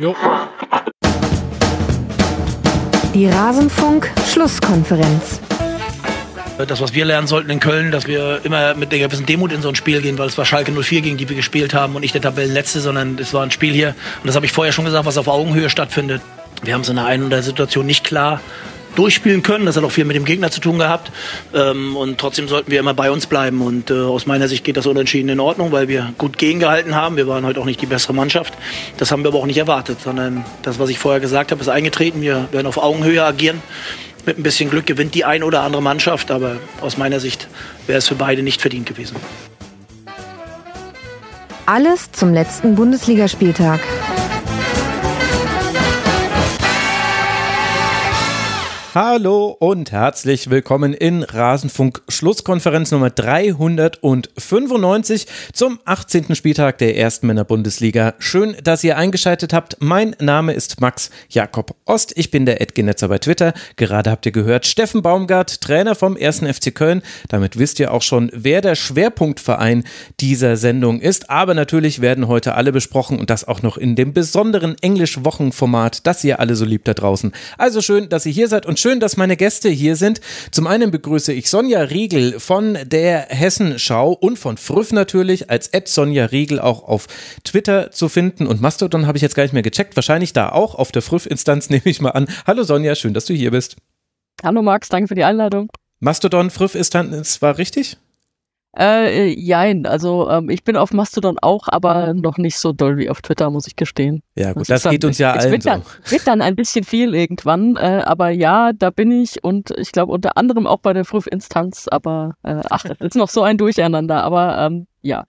Jo. Die Rasenfunk-Schlusskonferenz. Das, was wir lernen sollten in Köln, dass wir immer mit einer gewissen Demut in so ein Spiel gehen, weil es war Schalke 04, gegen die wir gespielt haben und nicht der Tabellenletzte, sondern es war ein Spiel hier. Und das habe ich vorher schon gesagt, was auf Augenhöhe stattfindet. Wir haben es in der einen oder anderen Situation nicht klar durchspielen können. Das hat auch viel mit dem Gegner zu tun gehabt. Ähm, und trotzdem sollten wir immer bei uns bleiben. Und äh, aus meiner Sicht geht das unentschieden in Ordnung, weil wir gut gegengehalten haben. Wir waren heute auch nicht die bessere Mannschaft. Das haben wir aber auch nicht erwartet, sondern das, was ich vorher gesagt habe, ist eingetreten. Wir werden auf Augenhöhe agieren. Mit ein bisschen Glück gewinnt die ein oder andere Mannschaft, aber aus meiner Sicht wäre es für beide nicht verdient gewesen. Alles zum letzten Bundesligaspieltag. Hallo und herzlich willkommen in Rasenfunk Schlusskonferenz Nummer 395 zum 18. Spieltag der ersten Männer Bundesliga. Schön, dass ihr eingeschaltet habt. Mein Name ist Max Jakob Ost. Ich bin der Edgenetzer bei Twitter. Gerade habt ihr gehört, Steffen Baumgart, Trainer vom 1. FC Köln. Damit wisst ihr auch schon, wer der Schwerpunktverein dieser Sendung ist. Aber natürlich werden heute alle besprochen und das auch noch in dem besonderen Englisch-Wochenformat, das ihr alle so liebt da draußen. Also schön, dass ihr hier seid und schön, dass meine Gäste hier sind. Zum einen begrüße ich Sonja Riegel von der Hessenschau und von Früff natürlich als Ed Sonja Riegel auch auf Twitter zu finden und Mastodon habe ich jetzt gar nicht mehr gecheckt. Wahrscheinlich da auch auf der Früff-Instanz nehme ich mal an. Hallo Sonja, schön, dass du hier bist. Hallo Max, danke für die Einladung. Mastodon, Früff-Instanz war richtig? Äh, jein, also ähm, ich bin auf Mastodon auch, aber noch nicht so doll wie auf Twitter, muss ich gestehen. Ja gut, das, das geht uns ja allen wird dann, so. Wird dann ein bisschen viel irgendwann, äh, aber ja, da bin ich und ich glaube unter anderem auch bei der Prüfinstanz, aber äh, ach, das ist noch so ein Durcheinander, aber ähm, ja.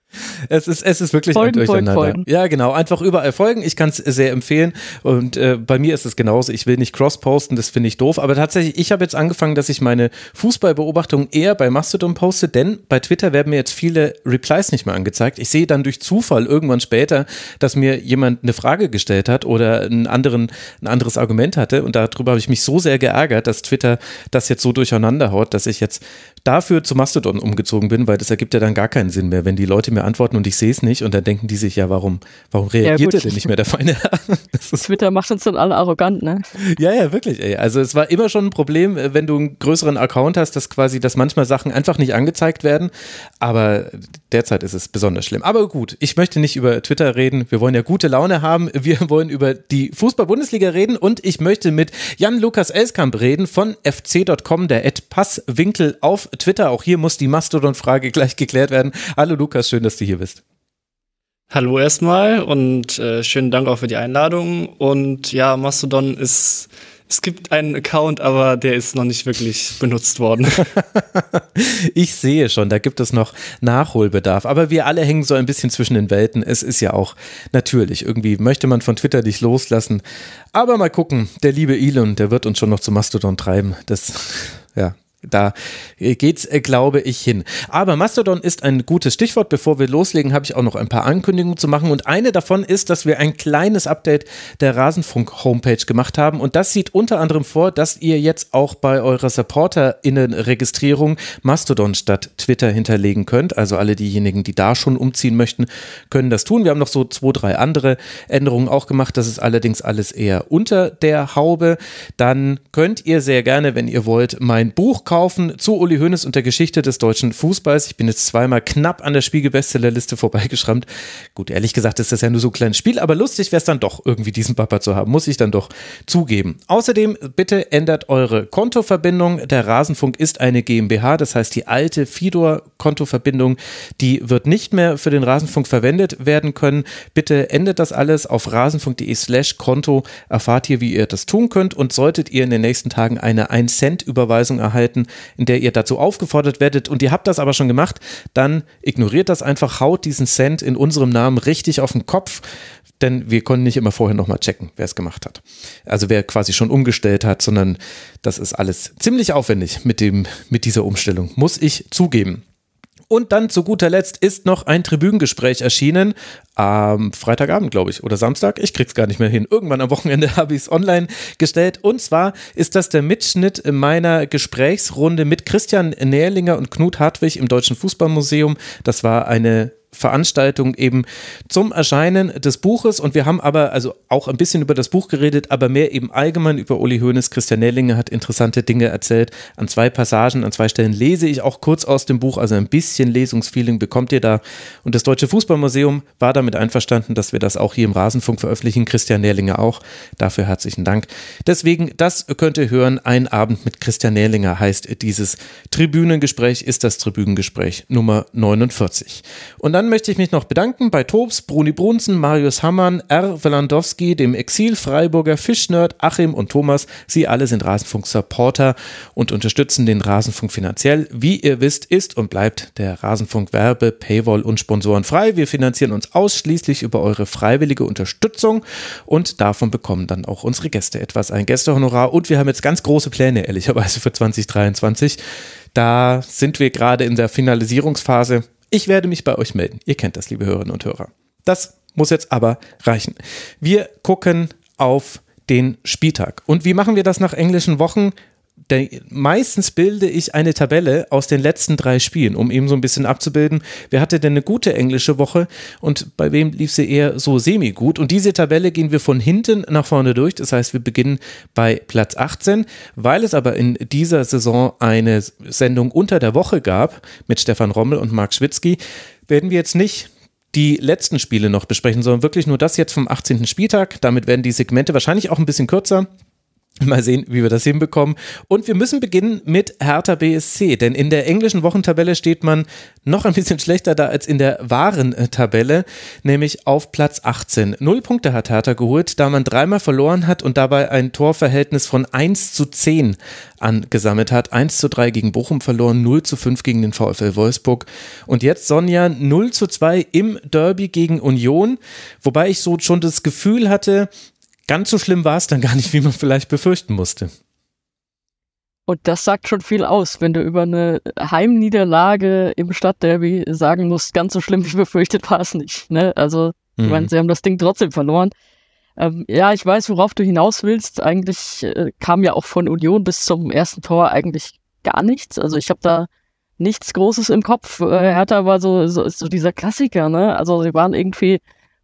Es ist, es ist wirklich folgen, ein Durcheinander. Folgen, folgen. Ja, genau. Einfach überall folgen. Ich kann es sehr empfehlen. Und äh, bei mir ist es genauso. Ich will nicht cross-posten, das finde ich doof. Aber tatsächlich, ich habe jetzt angefangen, dass ich meine Fußballbeobachtungen eher bei Mastodon poste, denn bei Twitter werden mir jetzt viele Replies nicht mehr angezeigt. Ich sehe dann durch Zufall irgendwann später, dass mir jemand eine Frage gestellt hat oder einen anderen, ein anderes Argument hatte. Und darüber habe ich mich so sehr geärgert, dass Twitter das jetzt so durcheinander haut, dass ich jetzt dafür zu Mastodon umgezogen bin, weil das ergibt ja dann gar keinen Sinn mehr, wenn die Leute mir antworten und ich sehe es nicht und dann denken die sich, ja, warum, warum reagiert ja, er denn nicht mehr, der feine? Twitter macht uns dann alle arrogant, ne? Ja, ja, wirklich, ey. Also es war immer schon ein Problem, äh, wenn du einen größeren Account hast, dass quasi, dass manchmal Sachen einfach nicht angezeigt werden, aber derzeit ist es besonders schlimm. Aber gut, ich möchte nicht über Twitter reden, wir wollen ja gute Laune haben, wir wollen über die Fußball-Bundesliga reden und ich möchte mit Jan-Lukas Elskamp reden von fc.com, der Ed Passwinkel auf Twitter. Auch hier muss die Mastodon-Frage gleich geklärt werden. Hallo Lukas, schön, dass du hier bist. Hallo erstmal und äh, schönen Dank auch für die Einladung. Und ja, Mastodon ist, es gibt einen Account, aber der ist noch nicht wirklich benutzt worden. ich sehe schon, da gibt es noch Nachholbedarf. Aber wir alle hängen so ein bisschen zwischen den Welten. Es ist ja auch natürlich, irgendwie möchte man von Twitter nicht loslassen. Aber mal gucken, der liebe Elon, der wird uns schon noch zu Mastodon treiben. Das, ja, da geht's, äh, glaube ich, hin. Aber Mastodon ist ein gutes Stichwort. Bevor wir loslegen, habe ich auch noch ein paar Ankündigungen zu machen. Und eine davon ist, dass wir ein kleines Update der Rasenfunk-Homepage gemacht haben. Und das sieht unter anderem vor, dass ihr jetzt auch bei eurer SupporterInnen-Registrierung Mastodon statt Twitter hinterlegen könnt. Also alle diejenigen, die da schon umziehen möchten, können das tun. Wir haben noch so zwei, drei andere Änderungen auch gemacht. Das ist allerdings alles eher unter der Haube. Dann könnt ihr sehr gerne, wenn ihr wollt, mein Buch kaufen zu Uli Hoeneß und der Geschichte des deutschen Fußballs. Ich bin jetzt zweimal knapp an der Spiegel-Bestsellerliste vorbeigeschrammt. Gut, ehrlich gesagt ist das ja nur so ein kleines Spiel, aber lustig wäre es dann doch, irgendwie diesen Papa zu haben, muss ich dann doch zugeben. Außerdem, bitte ändert eure Kontoverbindung. Der Rasenfunk ist eine GmbH, das heißt, die alte Fidor-Kontoverbindung, die wird nicht mehr für den Rasenfunk verwendet werden können. Bitte ändert das alles auf rasenfunk.de slash Konto. Erfahrt ihr, wie ihr das tun könnt und solltet ihr in den nächsten Tagen eine 1-Cent-Überweisung erhalten, in der ihr dazu aufgefordert werdet und ihr habt das aber schon gemacht, dann ignoriert das einfach, haut diesen Cent in unserem Namen richtig auf den Kopf, denn wir konnten nicht immer vorher nochmal checken, wer es gemacht hat. Also wer quasi schon umgestellt hat, sondern das ist alles ziemlich aufwendig mit dem, mit dieser Umstellung, muss ich zugeben. Und dann zu guter Letzt ist noch ein Tribünengespräch erschienen. Am Freitagabend, glaube ich, oder Samstag. Ich krieg's gar nicht mehr hin. Irgendwann am Wochenende habe ich es online gestellt. Und zwar ist das der Mitschnitt meiner Gesprächsrunde mit Christian Nährlinger und Knut Hartwig im Deutschen Fußballmuseum. Das war eine Veranstaltung eben zum Erscheinen des Buches und wir haben aber also auch ein bisschen über das Buch geredet, aber mehr eben allgemein über Uli Hoeneß. Christian Nellinger hat interessante Dinge erzählt. An zwei Passagen, an zwei Stellen lese ich auch kurz aus dem Buch, also ein bisschen Lesungsfeeling bekommt ihr da. Und das Deutsche Fußballmuseum war damit einverstanden, dass wir das auch hier im Rasenfunk veröffentlichen. Christian Nährlinger auch. Dafür herzlichen Dank. Deswegen, das könnt ihr hören. Ein Abend mit Christian Nährlinger heißt dieses Tribünengespräch, ist das Tribünengespräch Nummer 49. Und dann möchte ich mich noch bedanken bei Tobs, Bruni Brunzen, Marius Hammann, R. Welandowski, dem Exil-Freiburger Fischnerd, Achim und Thomas. Sie alle sind Rasenfunk-Supporter und unterstützen den Rasenfunk finanziell. Wie ihr wisst, ist und bleibt der Rasenfunk Werbe, Paywall und Sponsoren frei. Wir finanzieren uns ausschließlich über eure freiwillige Unterstützung und davon bekommen dann auch unsere Gäste etwas, ein Gästehonorar. Und wir haben jetzt ganz große Pläne, ehrlicherweise, für 2023. Da sind wir gerade in der Finalisierungsphase. Ich werde mich bei euch melden. Ihr kennt das, liebe Hörerinnen und Hörer. Das muss jetzt aber reichen. Wir gucken auf den Spieltag. Und wie machen wir das nach englischen Wochen? Der, meistens bilde ich eine Tabelle aus den letzten drei Spielen, um eben so ein bisschen abzubilden, wer hatte denn eine gute englische Woche und bei wem lief sie eher so semi-gut. Und diese Tabelle gehen wir von hinten nach vorne durch. Das heißt, wir beginnen bei Platz 18. Weil es aber in dieser Saison eine Sendung unter der Woche gab mit Stefan Rommel und Marc Schwitzky, werden wir jetzt nicht die letzten Spiele noch besprechen, sondern wirklich nur das jetzt vom 18. Spieltag. Damit werden die Segmente wahrscheinlich auch ein bisschen kürzer. Mal sehen, wie wir das hinbekommen. Und wir müssen beginnen mit Hertha BSC, denn in der englischen Wochentabelle steht man noch ein bisschen schlechter da als in der wahren äh, Tabelle, nämlich auf Platz 18. Null Punkte hat Hertha geholt, da man dreimal verloren hat und dabei ein Torverhältnis von 1 zu 10 angesammelt hat. 1 zu 3 gegen Bochum verloren, 0 zu 5 gegen den VfL Wolfsburg. Und jetzt Sonja 0 zu 2 im Derby gegen Union, wobei ich so schon das Gefühl hatte, ganz so schlimm war es dann gar nicht, wie man vielleicht befürchten musste. Und das sagt schon viel aus, wenn du über eine Heimniederlage im Stadtderby sagen musst, ganz so schlimm wie befürchtet war es nicht. Ne? Also, mhm. ich meine, sie haben das Ding trotzdem verloren. Ähm, ja, ich weiß, worauf du hinaus willst. Eigentlich äh, kam ja auch von Union bis zum ersten Tor eigentlich gar nichts. Also ich habe da nichts Großes im Kopf. Äh, Hertha war so, so, so dieser Klassiker, ne? Also sie waren irgendwie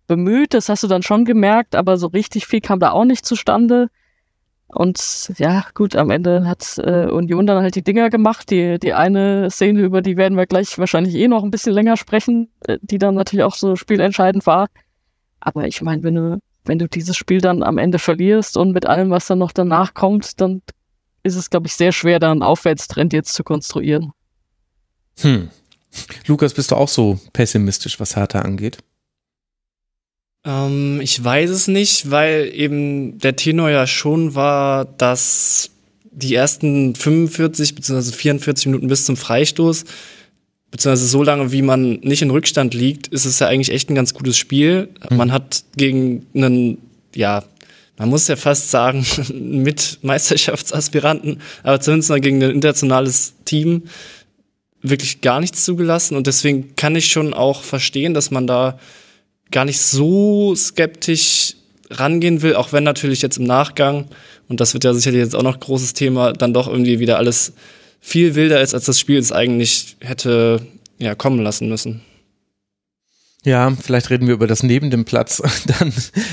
bemüht, das hast du dann schon gemerkt, aber so richtig viel kam da auch nicht zustande. Und ja, gut, am Ende hat äh, Union dann halt die Dinger gemacht. Die, die eine Szene, über die werden wir gleich wahrscheinlich eh noch ein bisschen länger sprechen, äh, die dann natürlich auch so spielentscheidend war. Aber ich meine, wenn du, wenn du dieses Spiel dann am Ende verlierst und mit allem, was dann noch danach kommt, dann ist es, glaube ich, sehr schwer, da einen Aufwärtstrend jetzt zu konstruieren. Hm. Lukas, bist du auch so pessimistisch, was Hertha angeht? Ähm, ich weiß es nicht, weil eben der Tenor ja schon war, dass die ersten 45 bzw. 44 Minuten bis zum Freistoß, beziehungsweise so lange, wie man nicht in Rückstand liegt, ist es ja eigentlich echt ein ganz gutes Spiel. Mhm. Man hat gegen einen, ja, man muss ja fast sagen, mit Meisterschaftsaspiranten, aber zumindest mal gegen ein internationales Team wirklich gar nichts zugelassen. Und deswegen kann ich schon auch verstehen, dass man da gar nicht so skeptisch rangehen will, auch wenn natürlich jetzt im Nachgang, und das wird ja sicherlich jetzt auch noch großes Thema, dann doch irgendwie wieder alles viel wilder ist, als das Spiel es eigentlich hätte ja, kommen lassen müssen. Ja, vielleicht reden wir über das neben dem Platz dann,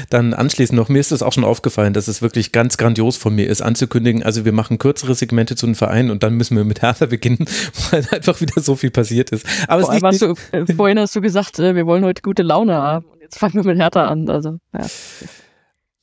dann anschließend noch. Mir ist es auch schon aufgefallen, dass es wirklich ganz grandios von mir ist, anzukündigen. Also wir machen kürzere Segmente zu den Vereinen und dann müssen wir mit Hertha beginnen, weil einfach wieder so viel passiert ist. Aber Vor es liegt du, äh, vorhin hast du gesagt, äh, wir wollen heute gute Laune haben. Und jetzt fangen wir mit Hertha an. Also, ja.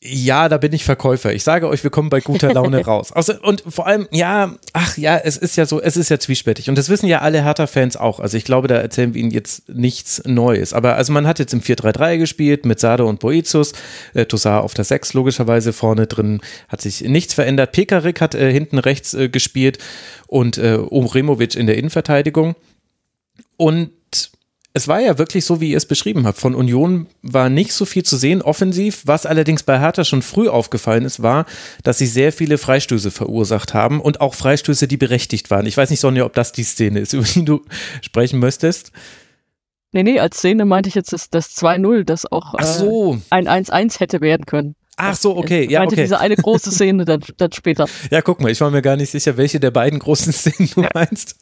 Ja, da bin ich Verkäufer. Ich sage euch, wir kommen bei guter Laune raus. Also, und vor allem, ja, ach ja, es ist ja so, es ist ja zwiespältig. Und das wissen ja alle Hertha-Fans auch. Also ich glaube, da erzählen wir ihnen jetzt nichts Neues. Aber also man hat jetzt im 4-3-3 gespielt mit Sado und Boetius. Äh, Tossar auf der 6 logischerweise vorne drin hat sich nichts verändert. Pekarik hat äh, hinten rechts äh, gespielt und äh, Umremovic in der Innenverteidigung. Und es war ja wirklich so, wie ihr es beschrieben habt. Von Union war nicht so viel zu sehen offensiv. Was allerdings bei Hertha schon früh aufgefallen ist, war, dass sie sehr viele Freistöße verursacht haben und auch Freistöße, die berechtigt waren. Ich weiß nicht, Sonja, ob das die Szene ist, über die du sprechen möchtest. Nee, nee, als Szene meinte ich jetzt das, das 2-0, das auch so. äh, ein 1-1 hätte werden können. Ach so, okay, ja, okay. diese eine große Szene dann, dann später. Ja, guck mal, ich war mir gar nicht sicher, welche der beiden großen Szenen du meinst.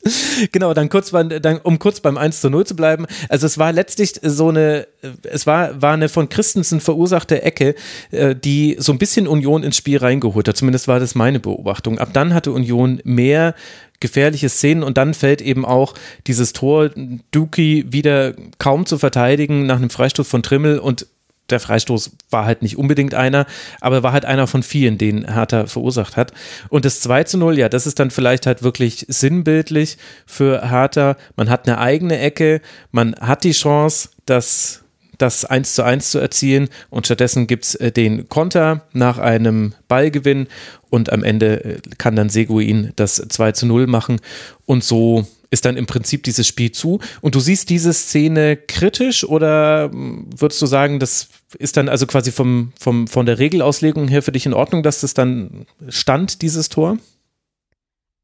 Genau, dann kurz, beim- dann, um kurz beim 1 zu 0 zu bleiben. Also es war letztlich so eine, es war, war eine von Christensen verursachte Ecke, äh, die so ein bisschen Union ins Spiel reingeholt hat. Zumindest war das meine Beobachtung. Ab dann hatte Union mehr gefährliche Szenen und dann fällt eben auch dieses Tor Duki wieder kaum zu verteidigen nach einem Freistoß von Trimmel und der Freistoß war halt nicht unbedingt einer, aber war halt einer von vielen, den Hertha verursacht hat. Und das 2 zu 0, ja, das ist dann vielleicht halt wirklich sinnbildlich für Hertha. Man hat eine eigene Ecke, man hat die Chance, das, das 1 zu 1 zu erzielen und stattdessen gibt's äh, den Konter nach einem Ballgewinn und am Ende äh, kann dann Seguin das 2 zu 0 machen und so ist dann im Prinzip dieses Spiel zu. Und du siehst diese Szene kritisch oder mm, würdest du sagen, das ist dann also quasi vom, vom, von der Regelauslegung her für dich in Ordnung, dass das dann stand, dieses Tor?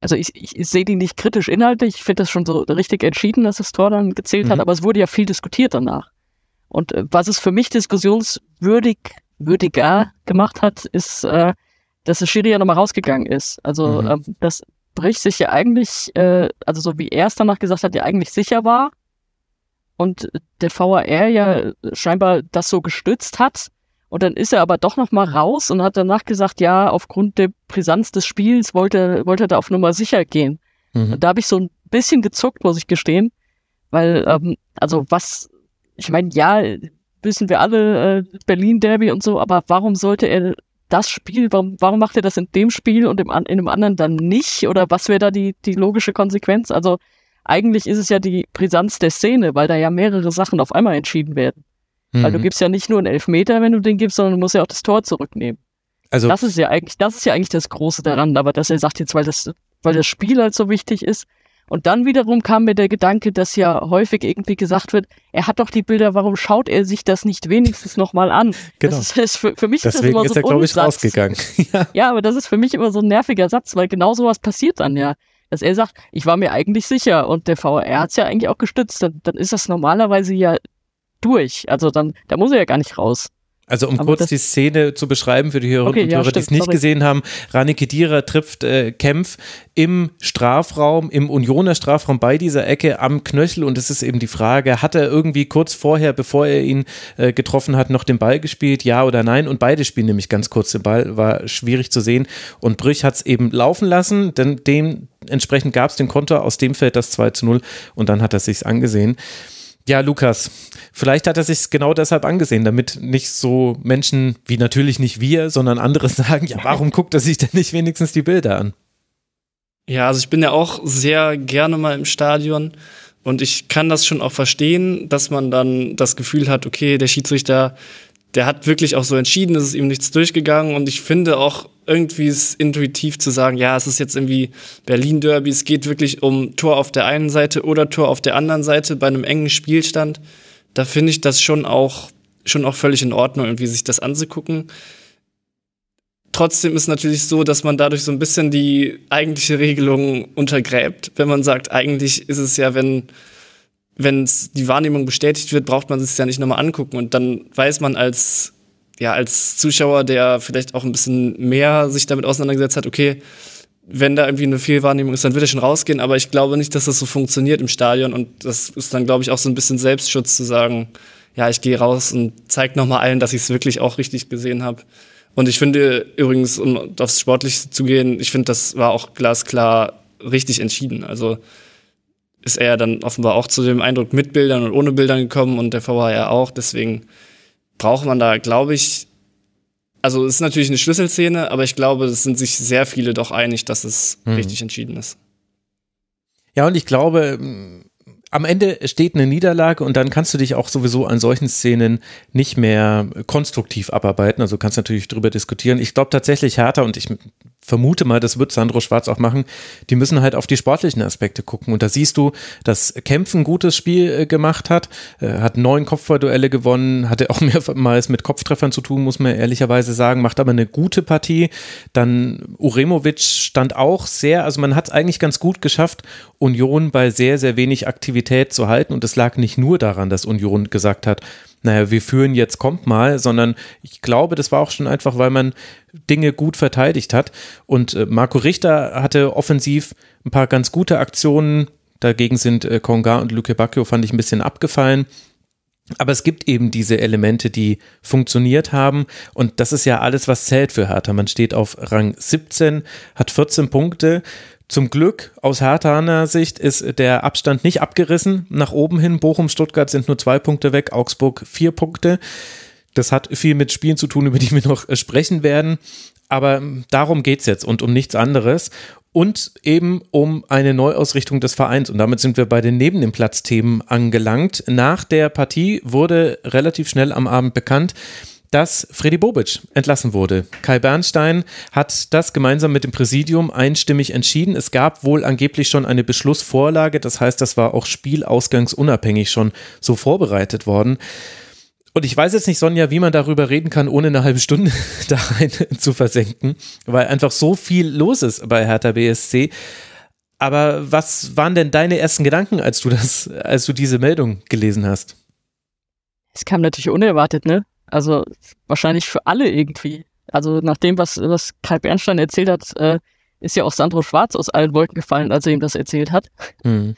Also ich, ich sehe die nicht kritisch inhaltlich. Ich finde das schon so richtig entschieden, dass das Tor dann gezählt hat, Mhm. aber es wurde ja viel diskutiert danach. Und äh, was es für mich diskussionswürdig, würdiger gemacht hat, ist, äh, dass der Schiri ja nochmal rausgegangen ist. Also Mhm. ähm, dass Brich sich ja eigentlich, äh, also so wie er es danach gesagt hat, ja eigentlich sicher war und der VAR ja scheinbar das so gestützt hat. Und dann ist er aber doch noch mal raus und hat danach gesagt, ja, aufgrund der Brisanz des Spiels wollte, wollte er da auf Nummer sicher gehen. Mhm. Und da habe ich so ein bisschen gezuckt, muss ich gestehen. Weil, ähm, also was, ich meine, ja, wissen wir alle, äh, Berlin-Derby und so, aber warum sollte er das Spiel, warum, warum macht er das in dem Spiel und im, in dem anderen dann nicht? Oder was wäre da die, die logische Konsequenz? Also eigentlich ist es ja die Brisanz der Szene, weil da ja mehrere Sachen auf einmal entschieden werden. Weil du Mhm. gibst ja nicht nur einen Elfmeter, wenn du den gibst, sondern du musst ja auch das Tor zurücknehmen. Also Das ist ja eigentlich, das ist ja eigentlich das Große daran, aber dass er sagt jetzt, weil das, weil das Spiel halt so wichtig ist. Und dann wiederum kam mir der Gedanke, dass ja häufig irgendwie gesagt wird, er hat doch die Bilder, warum schaut er sich das nicht wenigstens nochmal an? Genau. Das ist, das für, für mich ist das deswegen immer ist so er, ein glaube ich, rausgegangen. ja. Ja, aber das ist für mich immer so ein nerviger Satz, weil genau sowas passiert dann ja. Dass er sagt, ich war mir eigentlich sicher und der VR hat es ja eigentlich auch gestützt, dann, dann ist das normalerweise ja durch. Also dann, da muss er ja gar nicht raus. Also um Aber kurz die Szene zu beschreiben für die Hörerinnen Okay, und ja, Hörer, die es nicht sorry. gesehen haben. Rani Kedira trifft äh, Kempf im Strafraum, im Unioner Strafraum bei dieser Ecke am Knöchel und es ist eben die Frage, hat er irgendwie kurz vorher, bevor er ihn äh, getroffen hat, noch den Ball gespielt, ja oder nein? Und beide spielen nämlich ganz kurz den Ball, war schwierig zu sehen und Brüch hat es eben laufen lassen, denn dementsprechend gab es den Konter, aus dem fällt das 2 zu 0 und dann hat er sich's angesehen. Ja, Lukas, vielleicht hat er sich genau deshalb angesehen, damit nicht so Menschen wie natürlich nicht wir, sondern andere sagen, ja, warum guckt er sich denn nicht wenigstens die Bilder an? Ja, also ich bin ja auch sehr gerne mal im Stadion und ich kann das schon auch verstehen, dass man dann das Gefühl hat, okay, der Schiedsrichter, der hat wirklich auch so entschieden, es ist ihm nichts durchgegangen und ich finde auch irgendwie ist intuitiv zu sagen, ja, es ist jetzt irgendwie Berlin Derby, es geht wirklich um Tor auf der einen Seite oder Tor auf der anderen Seite bei einem engen Spielstand. Da finde ich das schon auch schon auch völlig in Ordnung, irgendwie sich das anzugucken. Trotzdem ist natürlich so, dass man dadurch so ein bisschen die eigentliche Regelung untergräbt. Wenn man sagt, eigentlich ist es ja, wenn wenn die Wahrnehmung bestätigt wird, braucht man es ja nicht nochmal angucken. Und dann weiß man als, ja, als Zuschauer, der vielleicht auch ein bisschen mehr sich damit auseinandergesetzt hat, okay, wenn da irgendwie eine Fehlwahrnehmung ist, dann wird er schon rausgehen. Aber ich glaube nicht, dass das so funktioniert im Stadion. Und das ist dann, glaube ich, auch so ein bisschen Selbstschutz zu sagen, ja, ich gehe raus und zeig nochmal allen, dass ich es wirklich auch richtig gesehen habe. Und ich finde übrigens, um aufs Sportliche zu gehen, ich finde, das war auch glasklar richtig entschieden. Also ist er dann offenbar auch zu dem Eindruck mit Bildern und ohne Bildern gekommen und der VHR auch. Deswegen braucht man da, glaube ich, also es ist natürlich eine Schlüsselszene, aber ich glaube, es sind sich sehr viele doch einig, dass es Mhm. richtig entschieden ist. Ja, und ich glaube, am Ende steht eine Niederlage und dann kannst du dich auch sowieso an solchen Szenen nicht mehr konstruktiv abarbeiten. Also kannst natürlich drüber diskutieren. Ich glaube tatsächlich Hertha und ich vermute mal, das wird Sandro Schwarz auch machen, die müssen halt auf die sportlichen Aspekte gucken. Und da siehst du, dass Kempf ein gutes Spiel äh, gemacht hat, äh, hat neun Kopfballduelle gewonnen, hatte auch mehrmals mit Kopftreffern zu tun, muss man ehrlicherweise sagen, macht aber eine gute Partie. Dann Uremovic stand auch sehr, also man hat es eigentlich ganz gut geschafft, Union bei sehr, sehr wenig Aktivität Stabilität zu halten. Und es lag nicht nur daran, dass Union gesagt hat, naja, wir führen jetzt, kommt mal, sondern ich glaube, das war auch schon einfach, weil man Dinge gut verteidigt hat. Und äh, Marco Richter hatte offensiv ein paar ganz gute Aktionen. Dagegen sind äh, Konga und Luke Bacchio, fand ich ein bisschen abgefallen. Aber es gibt eben diese Elemente, die funktioniert haben. Und das ist ja alles, was zählt für Hertha. Man steht auf Rang 17, hat 14 Punkte. Zum Glück aus Herthaner Sicht ist der Abstand nicht abgerissen nach oben hin. Bochum, Stuttgart sind nur zwei Punkte weg, Augsburg vier Punkte. Das hat viel mit Spielen zu tun, über die wir noch sprechen werden. Aber darum geht es jetzt und um nichts anderes und eben um eine Neuausrichtung des Vereins. Und damit sind wir bei den neben dem Platz-Themen angelangt. Nach der Partie wurde relativ schnell am Abend bekannt, dass Freddy Bobic entlassen wurde. Kai Bernstein hat das gemeinsam mit dem Präsidium einstimmig entschieden. Es gab wohl angeblich schon eine Beschlussvorlage, das heißt, das war auch spielausgangsunabhängig schon so vorbereitet worden. Und ich weiß jetzt nicht, Sonja, wie man darüber reden kann, ohne eine halbe Stunde da rein zu versenken, weil einfach so viel los ist bei Hertha BSC. Aber was waren denn deine ersten Gedanken, als du das, als du diese Meldung gelesen hast? Es kam natürlich unerwartet, ne? Also wahrscheinlich für alle irgendwie. Also nach dem, was, was Kai Bernstein erzählt hat, äh, ist ja auch Sandro Schwarz aus allen Wolken gefallen, als er ihm das erzählt hat. Mhm.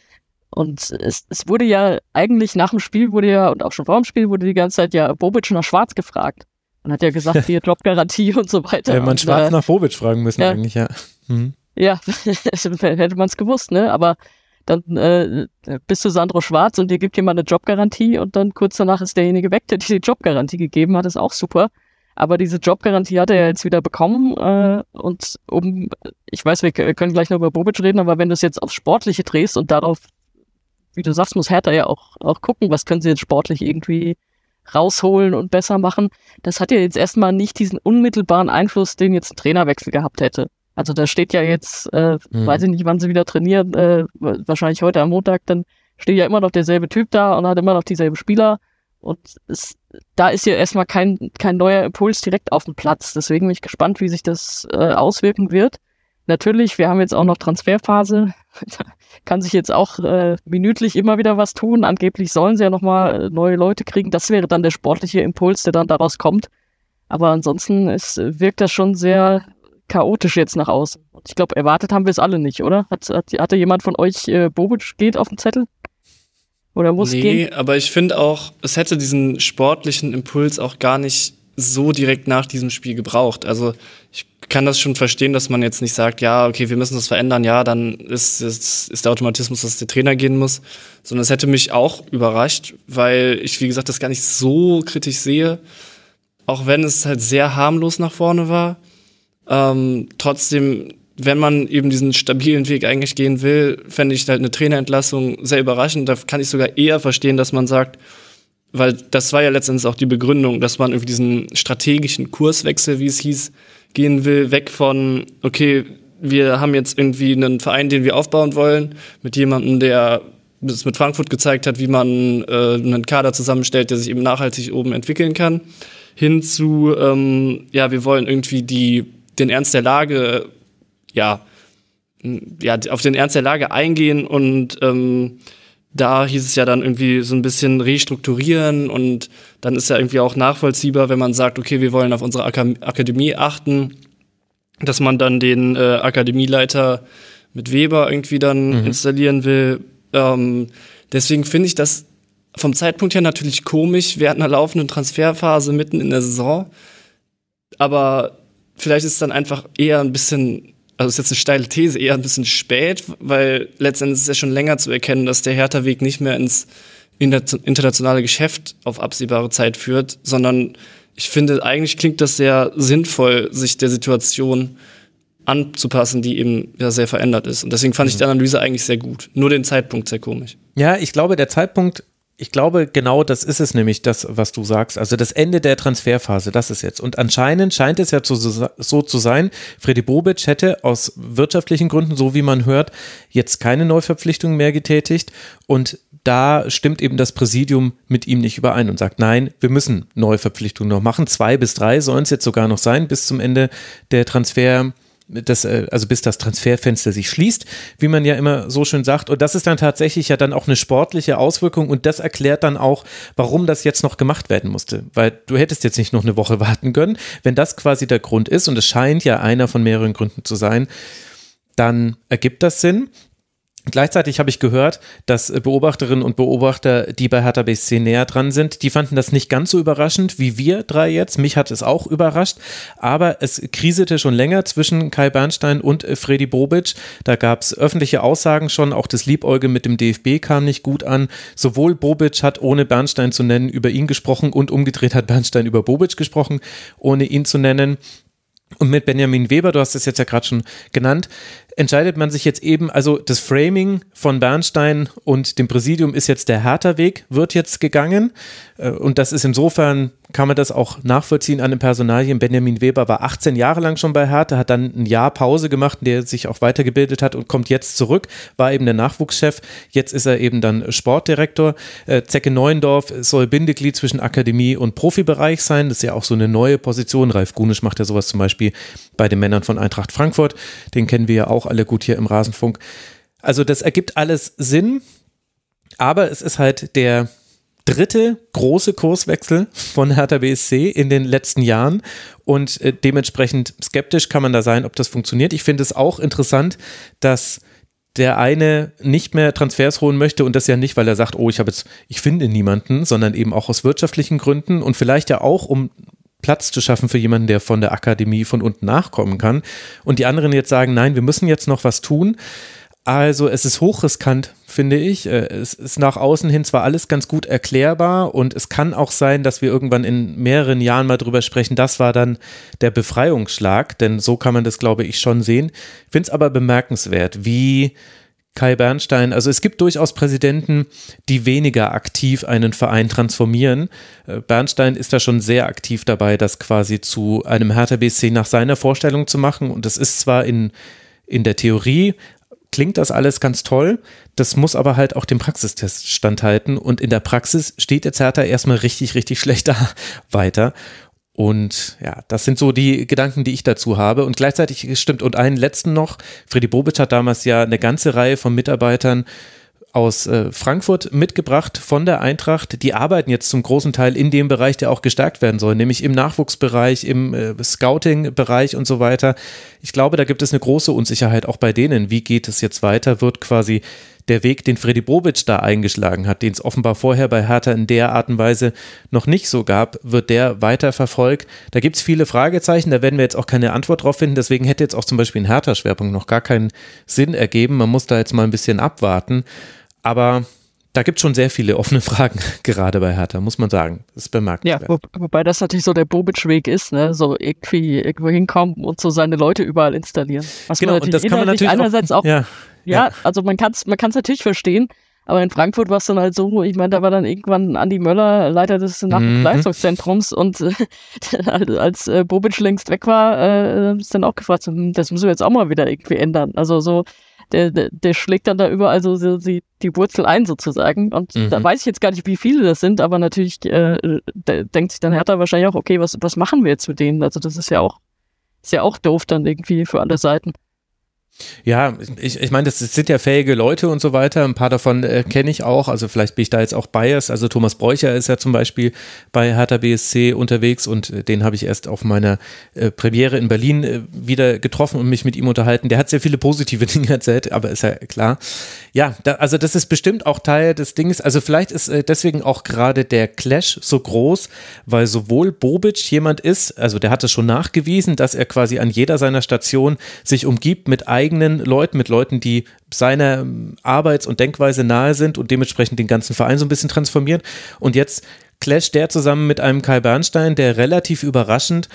Und es, es wurde ja eigentlich nach dem Spiel wurde ja, und auch schon vor dem Spiel wurde die ganze Zeit ja Bobic nach Schwarz gefragt. Man hat ja gesagt, hier Jobgarantie und so weiter. Hätte man Schwarz äh, nach Bobic fragen müssen ja. eigentlich, ja. Mhm. Ja, hätte man es gewusst, ne? Aber dann äh, bist du Sandro Schwarz und dir gibt jemand eine Jobgarantie und dann kurz danach ist derjenige weg, der dir die Jobgarantie gegeben hat, ist auch super. Aber diese Jobgarantie hat er jetzt wieder bekommen äh, und um, ich weiß, wir, wir können gleich noch über Bobic reden, aber wenn du es jetzt aufs Sportliche drehst und darauf wie du sagst, muss Hertha ja auch, auch gucken, was können sie jetzt sportlich irgendwie rausholen und besser machen. Das hat ja jetzt erstmal nicht diesen unmittelbaren Einfluss, den jetzt ein Trainerwechsel gehabt hätte. Also da steht ja jetzt, äh, mhm. weiß ich nicht, wann sie wieder trainieren, äh, wahrscheinlich heute am Montag, dann steht ja immer noch derselbe Typ da und hat immer noch dieselben Spieler. Und es, da ist ja erstmal kein, kein neuer Impuls direkt auf dem Platz. Deswegen bin ich gespannt, wie sich das äh, auswirken wird. Natürlich, wir haben jetzt auch noch Transferphase. kann sich jetzt auch äh, minütlich immer wieder was tun. Angeblich sollen sie ja nochmal äh, neue Leute kriegen. Das wäre dann der sportliche Impuls, der dann daraus kommt. Aber ansonsten ist, wirkt das schon sehr chaotisch jetzt nach außen. Ich glaube, erwartet haben wir es alle nicht, oder? Hat, hat, hatte jemand von euch äh, Bobic geht auf den Zettel? Oder muss nee, gehen? Nee, aber ich finde auch, es hätte diesen sportlichen Impuls auch gar nicht so direkt nach diesem Spiel gebraucht. Also ich kann das schon verstehen, dass man jetzt nicht sagt, ja, okay, wir müssen das verändern, ja, dann ist, ist, ist der Automatismus, dass der Trainer gehen muss, sondern es hätte mich auch überrascht, weil ich, wie gesagt, das gar nicht so kritisch sehe, auch wenn es halt sehr harmlos nach vorne war. Ähm, trotzdem, wenn man eben diesen stabilen Weg eigentlich gehen will, fände ich halt eine Trainerentlassung sehr überraschend. Da kann ich sogar eher verstehen, dass man sagt, weil das war ja letztendlich auch die Begründung, dass man irgendwie diesen strategischen Kurswechsel, wie es hieß, gehen will, weg von, okay, wir haben jetzt irgendwie einen Verein, den wir aufbauen wollen, mit jemandem, der das mit Frankfurt gezeigt hat, wie man äh, einen Kader zusammenstellt, der sich eben nachhaltig oben entwickeln kann, hin zu, ähm, ja, wir wollen irgendwie die, den Ernst der Lage, ja, ja, auf den Ernst der Lage eingehen und ähm, da hieß es ja dann irgendwie so ein bisschen restrukturieren und dann ist ja irgendwie auch nachvollziehbar, wenn man sagt, okay, wir wollen auf unsere Akademie achten, dass man dann den äh, Akademieleiter mit Weber irgendwie dann mhm. installieren will. Ähm, deswegen finde ich das vom Zeitpunkt her natürlich komisch während einer laufenden Transferphase mitten in der Saison. Aber vielleicht ist es dann einfach eher ein bisschen also ist jetzt eine steile These, eher ein bisschen spät, weil letztendlich ist es ja schon länger zu erkennen, dass der Hertha-Weg nicht mehr ins internationale Geschäft auf absehbare Zeit führt, sondern ich finde, eigentlich klingt das sehr sinnvoll, sich der Situation anzupassen, die eben ja sehr verändert ist. Und deswegen fand ich mhm. die Analyse eigentlich sehr gut. Nur den Zeitpunkt sehr komisch. Ja, ich glaube, der Zeitpunkt ich glaube, genau das ist es nämlich, das, was du sagst. Also das Ende der Transferphase, das ist jetzt. Und anscheinend scheint es ja zu, so zu sein, Freddy Bobic hätte aus wirtschaftlichen Gründen, so wie man hört, jetzt keine Neuverpflichtung mehr getätigt. Und da stimmt eben das Präsidium mit ihm nicht überein und sagt, nein, wir müssen Neuverpflichtungen noch machen. Zwei bis drei sollen es jetzt sogar noch sein bis zum Ende der Transfer das, äh, also bis das Transferfenster sich schließt, wie man ja immer so schön sagt. Und das ist dann tatsächlich ja dann auch eine sportliche Auswirkung und das erklärt dann auch, warum das jetzt noch gemacht werden musste. Weil du hättest jetzt nicht noch eine Woche warten können. Wenn das quasi der Grund ist, und es scheint ja einer von mehreren Gründen zu sein, dann ergibt das Sinn. Gleichzeitig habe ich gehört, dass Beobachterinnen und Beobachter, die bei Hertha BSC näher dran sind, die fanden das nicht ganz so überraschend wie wir drei jetzt. Mich hat es auch überrascht, aber es krisete schon länger zwischen Kai Bernstein und Freddy Bobic. Da gab es öffentliche Aussagen schon, auch das Liebäuge mit dem DFB kam nicht gut an. Sowohl Bobic hat, ohne Bernstein zu nennen, über ihn gesprochen und umgedreht hat Bernstein über Bobic gesprochen, ohne ihn zu nennen. Und mit Benjamin Weber, du hast es jetzt ja gerade schon genannt, entscheidet man sich jetzt eben, also das Framing von Bernstein und dem Präsidium ist jetzt der Hertha-Weg, wird jetzt gegangen. Äh, und das ist insofern, kann man das auch nachvollziehen an den Personalien. Benjamin Weber war 18 Jahre lang schon bei Hertha, hat dann ein Jahr Pause gemacht, in der er sich auch weitergebildet hat und kommt jetzt zurück, war eben der Nachwuchschef. Jetzt ist er eben dann Sportdirektor. Äh, Zecke Neuendorf soll Bindeglied zwischen Akademie und Profibereich sein. Das ist ja auch so eine neue Position. Ralf Gunisch macht ja sowas zum Beispiel bei den Männern von Eintracht Frankfurt. Den kennen wir ja auch alle gut hier im Rasenfunk. Also das ergibt alles Sinn, aber es ist halt der dritte große Kurswechsel von Hertha BSC in den letzten Jahren und äh, dementsprechend skeptisch kann man da sein, ob das funktioniert. Ich finde es auch interessant, dass der eine nicht mehr Transfers holen möchte und das ja nicht, weil er sagt, oh, ich habe jetzt, ich finde niemanden, sondern eben auch aus wirtschaftlichen Gründen und vielleicht ja auch, um Platz zu schaffen für jemanden, der von der Akademie von unten nachkommen kann. Und die anderen jetzt sagen, nein, wir müssen jetzt noch was tun. Also es ist hochriskant, finde ich. Äh, es ist nach außen hin zwar alles ganz gut erklärbar und es kann auch sein, dass wir irgendwann in mehreren Jahren mal drüber sprechen. Das war dann der Befreiungsschlag, denn so kann man das, glaube ich, schon sehen. Finde es aber bemerkenswert, wie Kai Bernstein, also es gibt durchaus Präsidenten, die weniger aktiv einen Verein transformieren. Äh, Bernstein ist da schon sehr aktiv dabei, das quasi zu einem Hertha BSC nach seiner Vorstellung zu machen. Und das ist zwar in, in der Theorie, klingt das alles ganz toll, das muss aber halt auch dem Praxistest standhalten. Und in der Praxis steht jetzt Hertha erstmal richtig, richtig schlecht da weiter. Und ja, das sind so die Gedanken, die ich dazu habe. Und gleichzeitig stimmt, und einen letzten noch, Freddy Bobic hat damals ja eine ganze Reihe von Mitarbeitern aus äh, Frankfurt mitgebracht von der Eintracht. Die arbeiten jetzt zum großen Teil in dem Bereich, der auch gestärkt werden soll, nämlich im Nachwuchsbereich, im äh, Scouting-Bereich und so weiter. Ich glaube, da gibt es eine große Unsicherheit auch bei denen. Wie geht es jetzt weiter? Wird quasi der Weg, den Freddy Bobic da eingeschlagen hat, den es offenbar vorher bei Hertha in der Art und Weise noch nicht so gab, wird der weiter verfolgt. Da gibt es viele Fragezeichen, da werden wir jetzt auch keine Antwort drauf finden. Deswegen hätte jetzt auch zum Beispiel ein Hertha-Schwerpunkt noch gar keinen Sinn ergeben. Man muss da jetzt mal ein bisschen abwarten. Aber da gibt es schon sehr viele offene Fragen, gerade bei Hertha, muss man sagen. Das ist bemerkenswert. Ja, wo, wobei das natürlich so der Bobic-Weg ist, ne? so irgendwie irgendwo hinkommen und so seine Leute überall installieren. Was genau, und das kann man natürlich einerseits auch, auch ja, ja, also man kann es man kann's natürlich verstehen, aber in Frankfurt war es dann halt so, ich meine, da war dann irgendwann Andi Möller, Leiter des Nachwuchsleistungszentrums mhm. und äh, als äh, Bobic längst weg war, äh, ist dann auch gefragt, hm, das müssen wir jetzt auch mal wieder irgendwie ändern. Also so, der, der, der schlägt dann da überall so, so die, die Wurzel ein sozusagen. Und mhm. da weiß ich jetzt gar nicht, wie viele das sind, aber natürlich äh, denkt sich dann Hertha wahrscheinlich auch, okay, was, was machen wir jetzt mit denen? Also das ist ja auch, ist ja auch doof dann irgendwie für alle Seiten. Ja, ich, ich meine, das sind ja fähige Leute und so weiter. Ein paar davon äh, kenne ich auch. Also vielleicht bin ich da jetzt auch biased. Also Thomas Bräucher ist ja zum Beispiel bei Hertha BSC unterwegs und äh, den habe ich erst auf meiner äh, Premiere in Berlin äh, wieder getroffen und mich mit ihm unterhalten. Der hat sehr viele positive Dinge erzählt, aber ist ja klar. Ja, da, also das ist bestimmt auch Teil des Dings. Also vielleicht ist äh, deswegen auch gerade der Clash so groß, weil sowohl Bobic jemand ist, also der hat es schon nachgewiesen, dass er quasi an jeder seiner Stationen sich umgibt mit eigenen eigenen Leuten, mit Leuten, die seiner Arbeits- und Denkweise nahe sind und dementsprechend den ganzen Verein so ein bisschen transformieren. Und jetzt clasht der zusammen mit einem Kai Bernstein, der relativ überraschend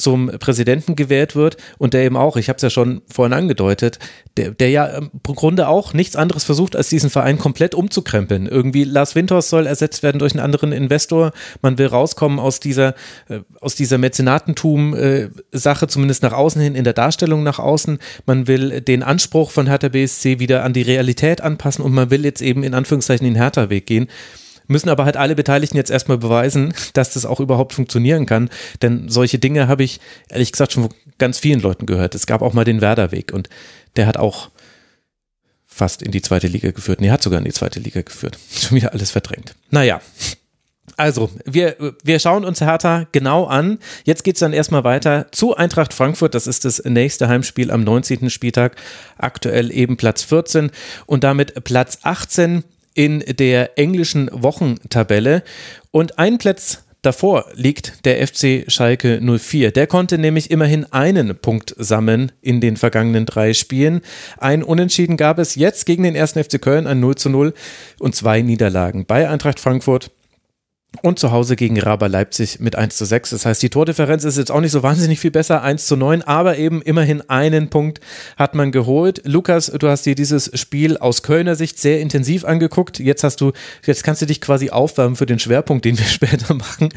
zum Präsidenten gewählt wird und der eben auch, ich habe es ja schon vorhin angedeutet, der, der ja im Grunde auch nichts anderes versucht, als diesen Verein komplett umzukrempeln. Irgendwie Lars Winters soll ersetzt werden durch einen anderen Investor. Man will rauskommen aus dieser, äh, aus dieser Mäzenatentum-Sache, äh, zumindest nach außen hin, in der Darstellung nach außen. Man will den Anspruch von Hertha BSC wieder an die Realität anpassen und man will jetzt eben in Anführungszeichen den Hertha-Weg gehen müssen aber halt alle Beteiligten jetzt erstmal beweisen, dass das auch überhaupt funktionieren kann. Denn solche Dinge habe ich ehrlich gesagt schon von ganz vielen Leuten gehört. Es gab auch mal den Werderweg und der hat auch fast in die zweite Liga geführt. Nee, hat sogar in die zweite Liga geführt. Schon wieder alles verdrängt. Naja. Also, wir, wir schauen uns Hertha genau an. Jetzt geht's dann erstmal weiter zu Eintracht Frankfurt. Das ist das nächste Heimspiel am 19. Spieltag. Aktuell eben Platz 14 und damit Platz 18 in der englischen Wochentabelle. Und ein Platz Davor liegt der FC Schalke 04. Der konnte nämlich immerhin einen Punkt sammeln in den vergangenen drei Spielen. Ein Unentschieden gab es jetzt gegen den 1. FC Köln, ein 0 zu 0 und zwei Niederlagen bei Eintracht Frankfurt und zu Hause gegen Raber Leipzig mit 1 zu 6. Das heißt, die Tordifferenz ist jetzt auch nicht so wahnsinnig viel besser, 1 zu 9, aber eben immerhin einen Punkt hat man geholt. Lukas, du hast dir dieses Spiel aus Kölner Sicht sehr intensiv angeguckt. Jetzt hast du, jetzt kannst du dich quasi aufwärmen für den Schwerpunkt, den wir später machen,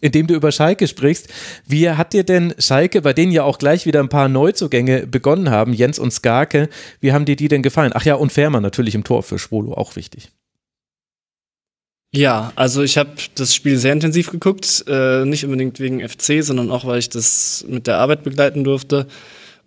indem du über Schalke sprichst. Wie hat dir denn Schalke, bei denen ja auch gleich wieder ein paar Neuzugänge begonnen haben, Jens und Skarke, wie haben dir die denn gefallen? Ach ja, und Fährmann natürlich im Tor für Schwolo, auch wichtig. Ja, also ich habe das Spiel sehr intensiv geguckt, äh, nicht unbedingt wegen FC, sondern auch, weil ich das mit der Arbeit begleiten durfte.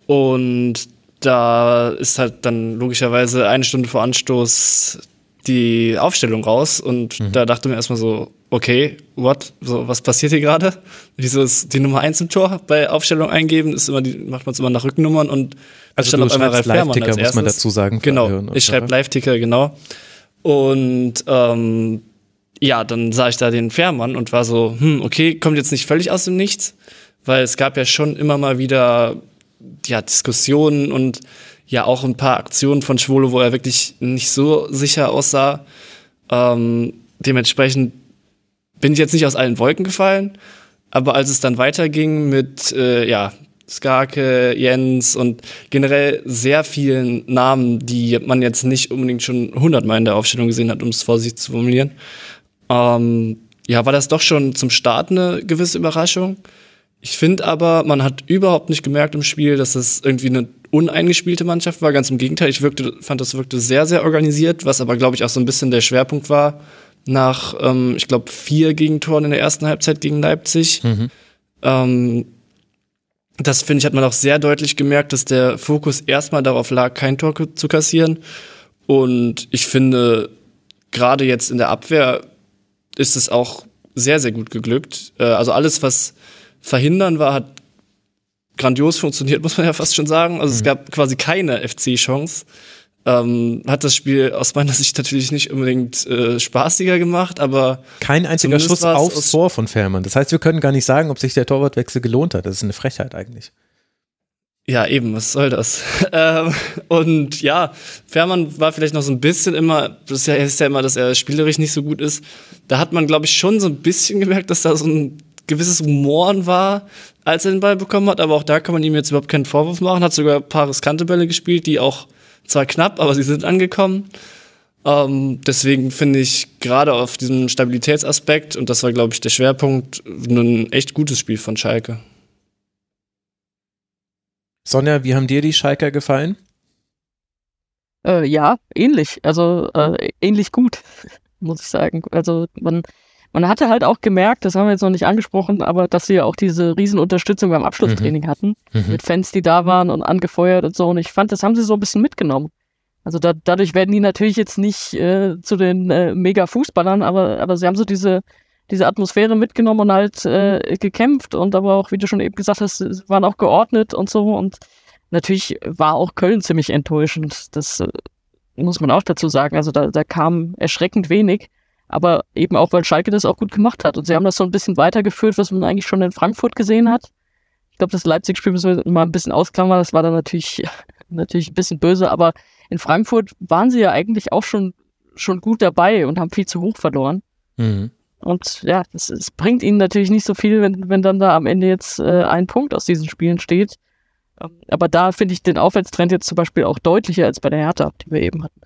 Und da ist halt dann logischerweise eine Stunde vor Anstoß die Aufstellung raus und mhm. da dachte mir erstmal so, okay, what? So, was passiert hier gerade? Wieso ist die Nummer eins im Tor bei Aufstellung eingeben? Ist immer die, macht man es immer nach Rückennummern und also du schreibst Live-Ticker, muss man dazu sagen. Genau, ich schreibe Live-Ticker, genau. Und ähm, ja, dann sah ich da den Fährmann und war so, hm, okay, kommt jetzt nicht völlig aus dem Nichts, weil es gab ja schon immer mal wieder ja, Diskussionen und ja auch ein paar Aktionen von Schwolo, wo er wirklich nicht so sicher aussah. Ähm, dementsprechend bin ich jetzt nicht aus allen Wolken gefallen, aber als es dann weiterging mit äh, ja, Skarke, Jens und generell sehr vielen Namen, die man jetzt nicht unbedingt schon hundertmal in der Aufstellung gesehen hat, um es vorsichtig zu formulieren, ähm, ja, war das doch schon zum Start eine gewisse Überraschung. Ich finde aber, man hat überhaupt nicht gemerkt im Spiel, dass es irgendwie eine uneingespielte Mannschaft war. Ganz im Gegenteil, ich wirkte, fand, das wirkte sehr, sehr organisiert, was aber, glaube ich, auch so ein bisschen der Schwerpunkt war nach, ähm, ich glaube, vier Gegentoren in der ersten Halbzeit gegen Leipzig. Mhm. Ähm, das finde ich, hat man auch sehr deutlich gemerkt, dass der Fokus erstmal darauf lag, kein Tor zu kassieren. Und ich finde, gerade jetzt in der Abwehr ist es auch sehr, sehr gut geglückt. Äh, also alles, was verhindern war, hat grandios funktioniert, muss man ja fast schon sagen. Also mhm. es gab quasi keine FC-Chance. Ähm, hat das Spiel aus meiner Sicht natürlich nicht unbedingt äh, spaßiger gemacht, aber kein einziger Schuss aufs Tor von Fährmann. Das heißt, wir können gar nicht sagen, ob sich der Torwartwechsel gelohnt hat. Das ist eine Frechheit eigentlich. Ja, eben, was soll das? ähm, und ja, Fährmann war vielleicht noch so ein bisschen immer, das ist ja immer, dass er spielerisch nicht so gut ist. Da hat man, glaube ich, schon so ein bisschen gemerkt, dass da so ein gewisses Rumoren war, als er den Ball bekommen hat. Aber auch da kann man ihm jetzt überhaupt keinen Vorwurf machen. Hat sogar ein paar riskante Bälle gespielt, die auch zwar knapp, aber sie sind angekommen. Ähm, deswegen finde ich gerade auf diesem Stabilitätsaspekt, und das war, glaube ich, der Schwerpunkt, ein echt gutes Spiel von Schalke. Sonja, wie haben dir die Schalker gefallen? Äh, ja, ähnlich. Also äh, ähnlich gut, muss ich sagen. Also man, man hatte halt auch gemerkt, das haben wir jetzt noch nicht angesprochen, aber dass sie ja auch diese Riesenunterstützung beim Abschlusstraining mhm. hatten, mhm. mit Fans, die da waren und angefeuert und so. Und ich fand, das haben sie so ein bisschen mitgenommen. Also da, dadurch werden die natürlich jetzt nicht äh, zu den äh, Mega-Fußballern, aber, aber sie haben so diese, diese Atmosphäre mitgenommen und halt äh, gekämpft und aber auch, wie du schon eben gesagt hast, waren auch geordnet und so und natürlich war auch Köln ziemlich enttäuschend. Das äh, muss man auch dazu sagen. Also da, da kam erschreckend wenig, aber eben auch, weil Schalke das auch gut gemacht hat und sie haben das so ein bisschen weitergeführt, was man eigentlich schon in Frankfurt gesehen hat. Ich glaube, das Leipzig-Spiel müssen wir mal ein bisschen ausklammern, das war dann natürlich, natürlich ein bisschen böse, aber in Frankfurt waren sie ja eigentlich auch schon, schon gut dabei und haben viel zu hoch verloren. Mhm. Und ja, es, bringt ihnen natürlich nicht so viel, wenn, wenn dann da am Ende jetzt äh, ein Punkt aus diesen Spielen steht. Ähm, aber da finde ich den Aufwärtstrend jetzt zum Beispiel auch deutlicher als bei der Hertha, die wir eben hatten.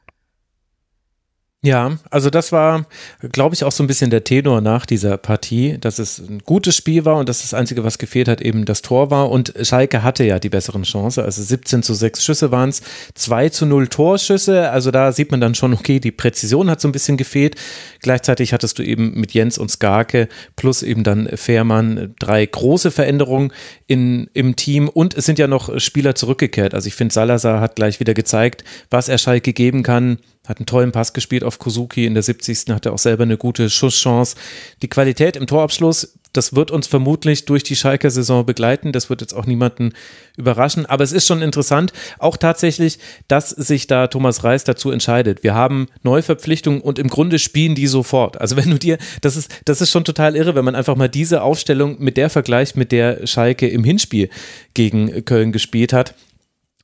Ja, also das war, glaube ich, auch so ein bisschen der Tenor nach dieser Partie, dass es ein gutes Spiel war und dass das Einzige, was gefehlt hat, eben das Tor war. Und Schalke hatte ja die besseren Chance. Also 17 zu 6 Schüsse waren es, 2 zu 0 Torschüsse. Also da sieht man dann schon, okay, die Präzision hat so ein bisschen gefehlt. Gleichzeitig hattest du eben mit Jens und Skarke plus eben dann Fährmann drei große Veränderungen in, im Team. Und es sind ja noch Spieler zurückgekehrt. Also ich finde, Salazar hat gleich wieder gezeigt, was er Schalke geben kann hat einen tollen Pass gespielt auf Kozuki. In der 70. hatte auch selber eine gute Schusschance. Die Qualität im Torabschluss, das wird uns vermutlich durch die Schalker Saison begleiten. Das wird jetzt auch niemanden überraschen. Aber es ist schon interessant, auch tatsächlich, dass sich da Thomas Reis dazu entscheidet. Wir haben Neuverpflichtungen und im Grunde spielen die sofort. Also wenn du dir, das ist, das ist schon total irre, wenn man einfach mal diese Aufstellung mit der vergleicht, mit der Schalke im Hinspiel gegen Köln gespielt hat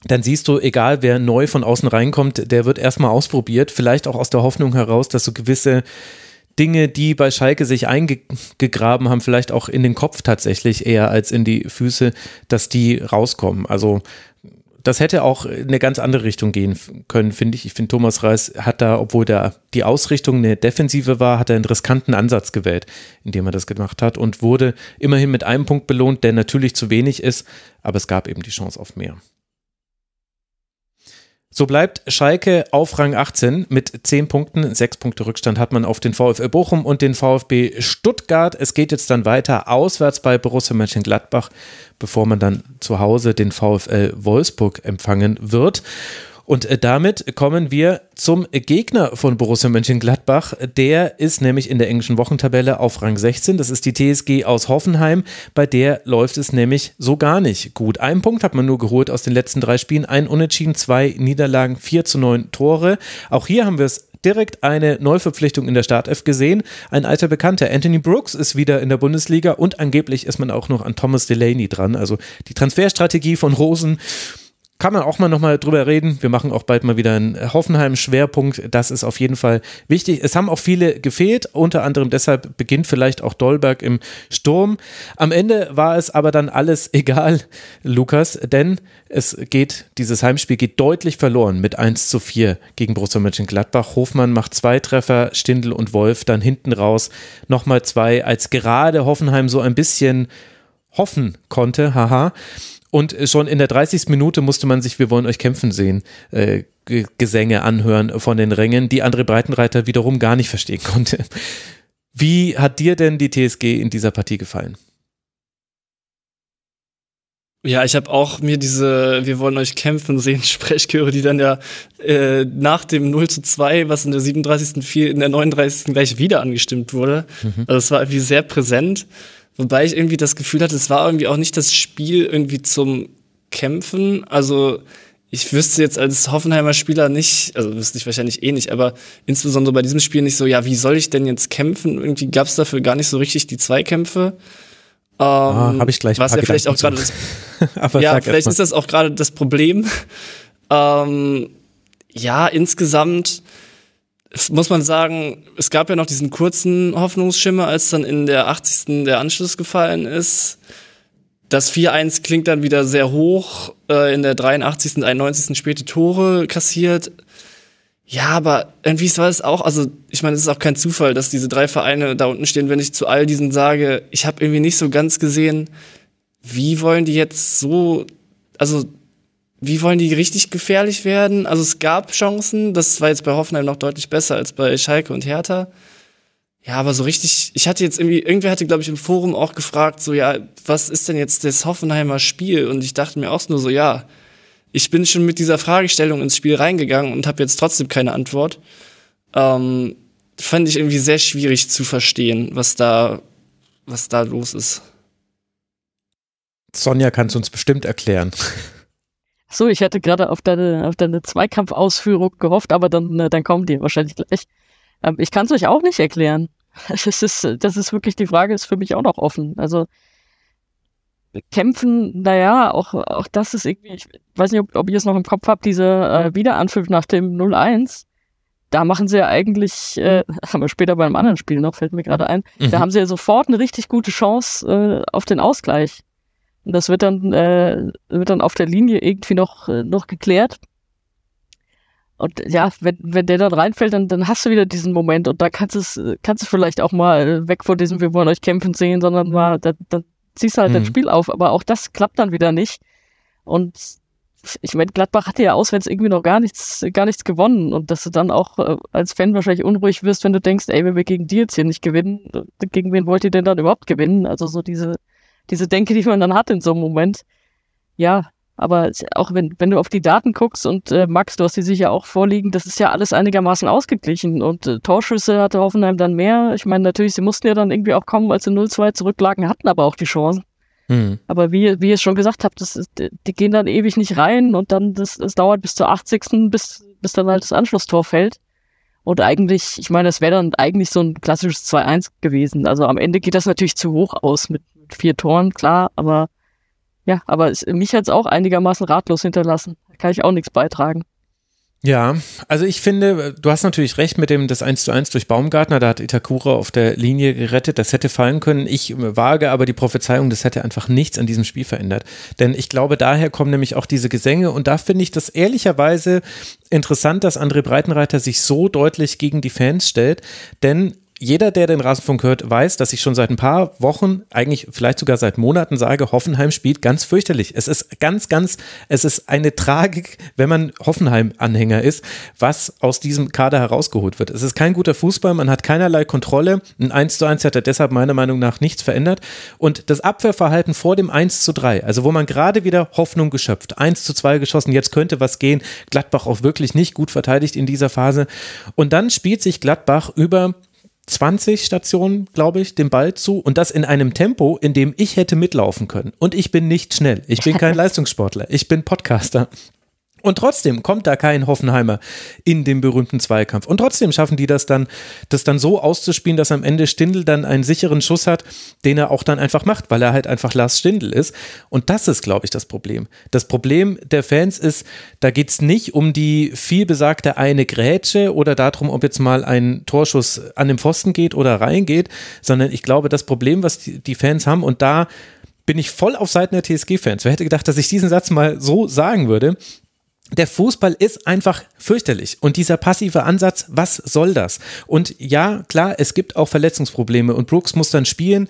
dann siehst du, egal wer neu von außen reinkommt, der wird erstmal ausprobiert, vielleicht auch aus der Hoffnung heraus, dass so gewisse Dinge, die bei Schalke sich eingegraben haben, vielleicht auch in den Kopf tatsächlich eher als in die Füße, dass die rauskommen. Also das hätte auch in eine ganz andere Richtung gehen können, finde ich. Ich finde, Thomas Reis hat da, obwohl da die Ausrichtung eine Defensive war, hat er einen riskanten Ansatz gewählt, indem er das gemacht hat und wurde immerhin mit einem Punkt belohnt, der natürlich zu wenig ist, aber es gab eben die Chance auf mehr. So bleibt Schalke auf Rang 18 mit 10 Punkten. 6 Punkte Rückstand hat man auf den VfL Bochum und den VfB Stuttgart. Es geht jetzt dann weiter auswärts bei Borussia Mönchengladbach, bevor man dann zu Hause den VfL Wolfsburg empfangen wird. Und äh, damit kommen wir zum Gegner von Borussia Mönchengladbach. Der ist nämlich in der englischen Wochentabelle auf Rang 16. Das ist die TSG aus Hoffenheim. Bei der läuft es nämlich so gar nicht gut. Einen Punkt hat man nur geholt aus den letzten drei Spielen. Ein Unentschieden, zwei Niederlagen, vier zu neun Tore. Auch hier haben wir es direkt eine Neuverpflichtung in der Startelf gesehen. Ein alter Bekannter, Anthony Brooks, ist wieder in der Bundesliga und angeblich ist man auch noch an Thomas Delaney dran. Also die Transferstrategie von Rosen kann man auch mal nochmal drüber reden. Wir machen auch bald mal wieder einen Hoffenheim-Schwerpunkt. Das ist auf jeden Fall wichtig. Es haben auch viele gefehlt, unter anderem deshalb beginnt vielleicht auch Dolberg im Sturm. Am Ende war es aber dann alles egal, Lukas, denn es geht, dieses Heimspiel geht deutlich verloren mit 1 zu 4 gegen Borussia Mönchengladbach. Hofmann macht zwei Treffer, Stindl und Wolf dann hinten raus nochmal zwei, als gerade Hoffenheim so ein bisschen hoffen konnte, haha. Und schon in der 30. Minute musste man sich Wir wollen euch kämpfen sehen, äh, Gesänge anhören von den Rängen, die André Breitenreiter wiederum gar nicht verstehen konnte. Wie hat dir denn die TSG in dieser Partie gefallen? Ja, ich habe auch mir diese Wir wollen euch kämpfen sehen Sprechchöre, die dann ja äh, nach dem 0 zu 2, was in der 37. fiel, in der 39. gleich wieder angestimmt wurde. Mhm. Also es war irgendwie sehr präsent. Wobei ich irgendwie das Gefühl hatte, es war irgendwie auch nicht das Spiel irgendwie zum Kämpfen. Also ich wüsste jetzt als Hoffenheimer Spieler nicht, also wüsste ich wahrscheinlich eh nicht, aber insbesondere bei diesem Spiel nicht so, ja, wie soll ich denn jetzt kämpfen? Irgendwie gab es dafür gar nicht so richtig die Zweikämpfe. Ähm, ah, Habe ich gleich. Was ja vielleicht auch gerade das, ja, vielleicht ist das auch gerade das Problem. ähm, ja, insgesamt muss man sagen, es gab ja noch diesen kurzen Hoffnungsschimmer, als dann in der 80. der Anschluss gefallen ist. Das 4-1 klingt dann wieder sehr hoch, äh, in der 83. und 91. späte Tore kassiert. Ja, aber irgendwie war es auch, also ich meine, es ist auch kein Zufall, dass diese drei Vereine da unten stehen, wenn ich zu all diesen sage, ich habe irgendwie nicht so ganz gesehen, wie wollen die jetzt so, also wie wollen die richtig gefährlich werden? Also es gab Chancen, das war jetzt bei Hoffenheim noch deutlich besser als bei Schalke und Hertha. Ja, aber so richtig, ich hatte jetzt irgendwie, irgendwer hatte, glaube ich, im Forum auch gefragt, so, ja, was ist denn jetzt das Hoffenheimer Spiel? Und ich dachte mir auch nur so, ja, ich bin schon mit dieser Fragestellung ins Spiel reingegangen und habe jetzt trotzdem keine Antwort. Ähm, fand ich irgendwie sehr schwierig zu verstehen, was da, was da los ist. Sonja kann es uns bestimmt erklären. So, ich hätte gerade auf deine, auf deine Zweikampfausführung gehofft, aber dann, äh, dann kommen die wahrscheinlich gleich. Ähm, ich kann es euch auch nicht erklären. Das ist, das ist wirklich die Frage, ist für mich auch noch offen. Also kämpfen, naja, auch, auch das ist irgendwie, ich weiß nicht, ob, ob ihr es noch im Kopf habt, diese äh, Wiederanpfiff nach dem 0-1. Da machen sie ja eigentlich, äh, haben wir später bei einem anderen Spiel noch, fällt mir gerade ein, mhm. da haben sie ja sofort eine richtig gute Chance äh, auf den Ausgleich. Und das wird dann, äh, wird dann auf der Linie irgendwie noch, äh, noch geklärt. Und ja, wenn, wenn der dann reinfällt, dann, dann hast du wieder diesen Moment und da kannst du es, kannst du vielleicht auch mal weg von diesem, wir wollen euch kämpfen sehen, sondern mal, dann, dann ziehst du halt mhm. das Spiel auf. Aber auch das klappt dann wieder nicht. Und ich meine, Gladbach hatte ja auswärts irgendwie noch gar nichts, gar nichts gewonnen und dass du dann auch äh, als Fan wahrscheinlich unruhig wirst, wenn du denkst, ey, wenn wir gegen die jetzt hier nicht gewinnen, gegen wen wollt ihr denn dann überhaupt gewinnen? Also so diese, diese Denke, die man dann hat in so einem Moment. Ja, aber auch wenn, wenn du auf die Daten guckst und äh, Max, du hast die sicher auch vorliegen, das ist ja alles einigermaßen ausgeglichen und äh, Torschüsse hatte Hoffenheim dann mehr. Ich meine, natürlich, sie mussten ja dann irgendwie auch kommen, als sie 0-2 zurücklagen, hatten aber auch die Chance. Mhm. Aber wie, wie ihr schon gesagt habt, das ist, die gehen dann ewig nicht rein und dann, das, das dauert bis zur 80. bis, bis dann halt das Anschlusstor fällt. Und eigentlich, ich meine, es wäre dann eigentlich so ein klassisches 2-1 gewesen. Also am Ende geht das natürlich zu hoch aus mit vier Toren, klar, aber ja, aber es, mich hat es auch einigermaßen ratlos hinterlassen. Da kann ich auch nichts beitragen. Ja, also ich finde, du hast natürlich recht mit dem das 1 zu 1 durch Baumgartner, da hat Itakura auf der Linie gerettet, das hätte fallen können. Ich wage aber die Prophezeiung, das hätte einfach nichts an diesem Spiel verändert. Denn ich glaube, daher kommen nämlich auch diese Gesänge und da finde ich das ehrlicherweise interessant, dass André Breitenreiter sich so deutlich gegen die Fans stellt, denn jeder, der den Rasenfunk hört, weiß, dass ich schon seit ein paar Wochen, eigentlich vielleicht sogar seit Monaten sage, Hoffenheim spielt ganz fürchterlich. Es ist ganz, ganz, es ist eine Tragik, wenn man Hoffenheim-Anhänger ist, was aus diesem Kader herausgeholt wird. Es ist kein guter Fußball, man hat keinerlei Kontrolle. Ein 1 zu 1 hat er deshalb meiner Meinung nach nichts verändert. Und das Abwehrverhalten vor dem 1 zu 3, also wo man gerade wieder Hoffnung geschöpft, 1 zu 2 geschossen, jetzt könnte was gehen. Gladbach auch wirklich nicht gut verteidigt in dieser Phase. Und dann spielt sich Gladbach über 20 Stationen, glaube ich, den Ball zu und das in einem Tempo, in dem ich hätte mitlaufen können. Und ich bin nicht schnell. Ich bin kein Leistungssportler. Ich bin Podcaster. Und trotzdem kommt da kein Hoffenheimer in den berühmten Zweikampf. Und trotzdem schaffen die das dann, das dann so auszuspielen, dass am Ende Stindl dann einen sicheren Schuss hat, den er auch dann einfach macht, weil er halt einfach Lars Stindl ist. Und das ist, glaube ich, das Problem. Das Problem der Fans ist, da geht es nicht um die vielbesagte eine Grätsche oder darum, ob jetzt mal ein Torschuss an den Pfosten geht oder reingeht, sondern ich glaube, das Problem, was die Fans haben, und da bin ich voll auf Seiten der TSG-Fans. Wer hätte gedacht, dass ich diesen Satz mal so sagen würde? Der Fußball ist einfach fürchterlich. Und dieser passive Ansatz, was soll das? Und ja, klar, es gibt auch Verletzungsprobleme und Brooks muss dann spielen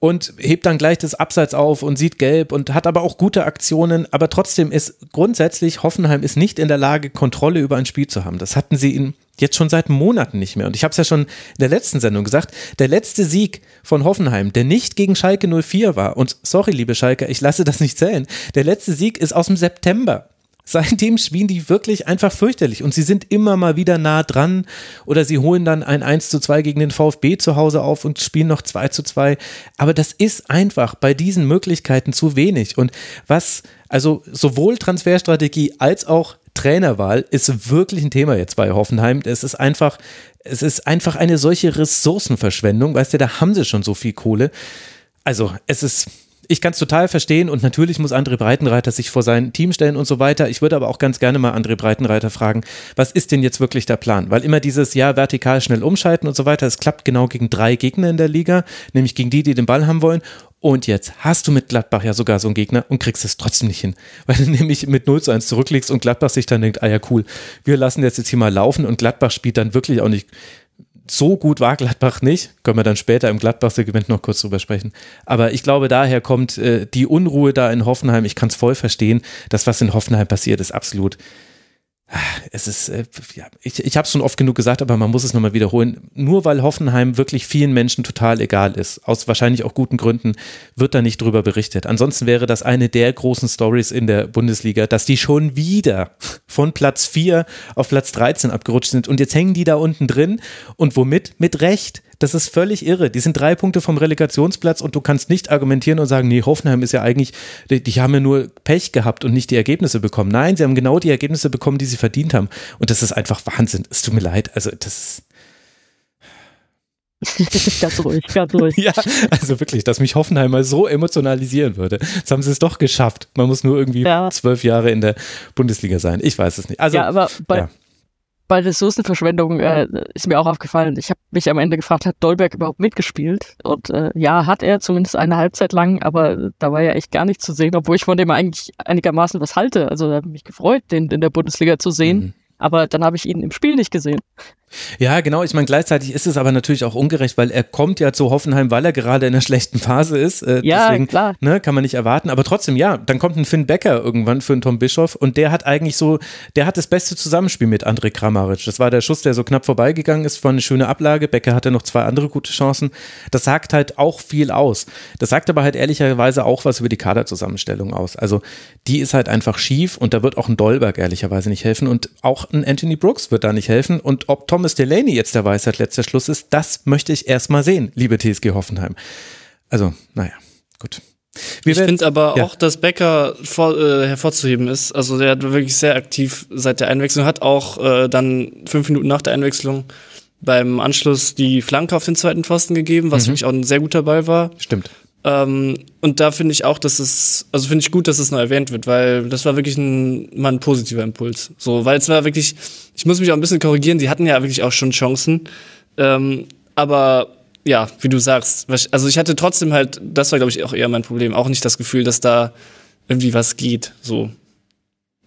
und hebt dann gleich das Abseits auf und sieht gelb und hat aber auch gute Aktionen. Aber trotzdem ist grundsätzlich Hoffenheim ist nicht in der Lage, Kontrolle über ein Spiel zu haben. Das hatten sie in jetzt schon seit Monaten nicht mehr. Und ich habe es ja schon in der letzten Sendung gesagt, der letzte Sieg von Hoffenheim, der nicht gegen Schalke 04 war, und sorry, liebe Schalke, ich lasse das nicht zählen, der letzte Sieg ist aus dem September seitdem spielen die wirklich einfach fürchterlich und sie sind immer mal wieder nah dran oder sie holen dann ein 1 zu 2 gegen den VfB zu Hause auf und spielen noch 2 zu 2. Aber das ist einfach bei diesen Möglichkeiten zu wenig. Und was, also sowohl Transferstrategie als auch Trainerwahl ist wirklich ein Thema jetzt bei Hoffenheim. Es ist einfach, es ist einfach eine solche Ressourcenverschwendung. Weißt du, da haben sie schon so viel Kohle. Also, es ist, ich kann es total verstehen und natürlich muss André Breitenreiter sich vor sein Team stellen und so weiter. Ich würde aber auch ganz gerne mal André Breitenreiter fragen, was ist denn jetzt wirklich der Plan? Weil immer dieses Jahr vertikal schnell umschalten und so weiter, es klappt genau gegen drei Gegner in der Liga, nämlich gegen die, die den Ball haben wollen. Und jetzt hast du mit Gladbach ja sogar so einen Gegner und kriegst es trotzdem nicht hin. Weil du nämlich mit 0 zu 1 zurücklegst und Gladbach sich dann denkt, ah ja cool, wir lassen jetzt, jetzt hier mal laufen und Gladbach spielt dann wirklich auch nicht so gut war Gladbach nicht. Können wir dann später im Gladbach-Segment noch kurz drüber sprechen. Aber ich glaube, daher kommt äh, die Unruhe da in Hoffenheim. Ich kann es voll verstehen. Das, was in Hoffenheim passiert, ist absolut es ist, äh, ja, ich, ich habe es schon oft genug gesagt, aber man muss es nochmal wiederholen. Nur weil Hoffenheim wirklich vielen Menschen total egal ist, aus wahrscheinlich auch guten Gründen, wird da nicht drüber berichtet. Ansonsten wäre das eine der großen Stories in der Bundesliga, dass die schon wieder von Platz 4 auf Platz 13 abgerutscht sind und jetzt hängen die da unten drin und womit? Mit Recht. Das ist völlig irre. Die sind drei Punkte vom Relegationsplatz und du kannst nicht argumentieren und sagen, nee, Hoffenheim ist ja eigentlich, die, die haben ja nur Pech gehabt und nicht die Ergebnisse bekommen. Nein, sie haben genau die Ergebnisse bekommen, die sie verdient haben. Und das ist einfach Wahnsinn. Es tut mir leid. Also, das ist. ganz ruhig, ganz ruhig. ja, also wirklich, dass mich Hoffenheim mal so emotionalisieren würde. Jetzt haben sie es doch geschafft. Man muss nur irgendwie ja. zwölf Jahre in der Bundesliga sein. Ich weiß es nicht. Also, ja, aber bei, ja bei Ressourcenverschwendung äh, ist mir auch aufgefallen. Ich habe mich am Ende gefragt, hat Dolberg überhaupt mitgespielt? Und äh, ja, hat er zumindest eine Halbzeit lang, aber da war ja echt gar nichts zu sehen, obwohl ich von dem eigentlich einigermaßen was halte. Also da habe mich gefreut, den in der Bundesliga zu sehen. Mhm. Aber dann habe ich ihn im Spiel nicht gesehen. Ja, genau. Ich meine, gleichzeitig ist es aber natürlich auch ungerecht, weil er kommt ja zu Hoffenheim, weil er gerade in einer schlechten Phase ist. Äh, ja, deswegen, klar. Ne, kann man nicht erwarten. Aber trotzdem, ja, dann kommt ein Finn Becker irgendwann für einen Tom Bischoff und der hat eigentlich so, der hat das beste Zusammenspiel mit André Kramaric. Das war der Schuss, der so knapp vorbeigegangen ist, war eine schöne Ablage. Becker hatte noch zwei andere gute Chancen. Das sagt halt auch viel aus. Das sagt aber halt ehrlicherweise auch was über die Kaderzusammenstellung aus. Also die ist halt einfach schief und da wird auch ein Dolberg ehrlicherweise nicht helfen und auch ein Anthony Brooks wird da nicht helfen. Und ob Thomas Delaney jetzt der Weisheit letzter Schluss ist, das möchte ich erstmal sehen, liebe TSG Hoffenheim. Also, naja, gut. Wir ich finde aber ja. auch, dass Becker vor, äh, hervorzuheben ist. Also der hat wirklich sehr aktiv seit der Einwechslung, hat auch äh, dann fünf Minuten nach der Einwechslung beim Anschluss die Flanke auf den zweiten Pfosten gegeben, was mhm. für mich auch ein sehr guter Ball war. Stimmt. Ähm, und da finde ich auch, dass es, also finde ich gut, dass es noch erwähnt wird, weil das war wirklich ein, mal ein positiver Impuls. So, weil es war wirklich, ich muss mich auch ein bisschen korrigieren, die hatten ja wirklich auch schon Chancen. Ähm, aber ja, wie du sagst, also ich hatte trotzdem halt, das war glaube ich auch eher mein Problem, auch nicht das Gefühl, dass da irgendwie was geht, so.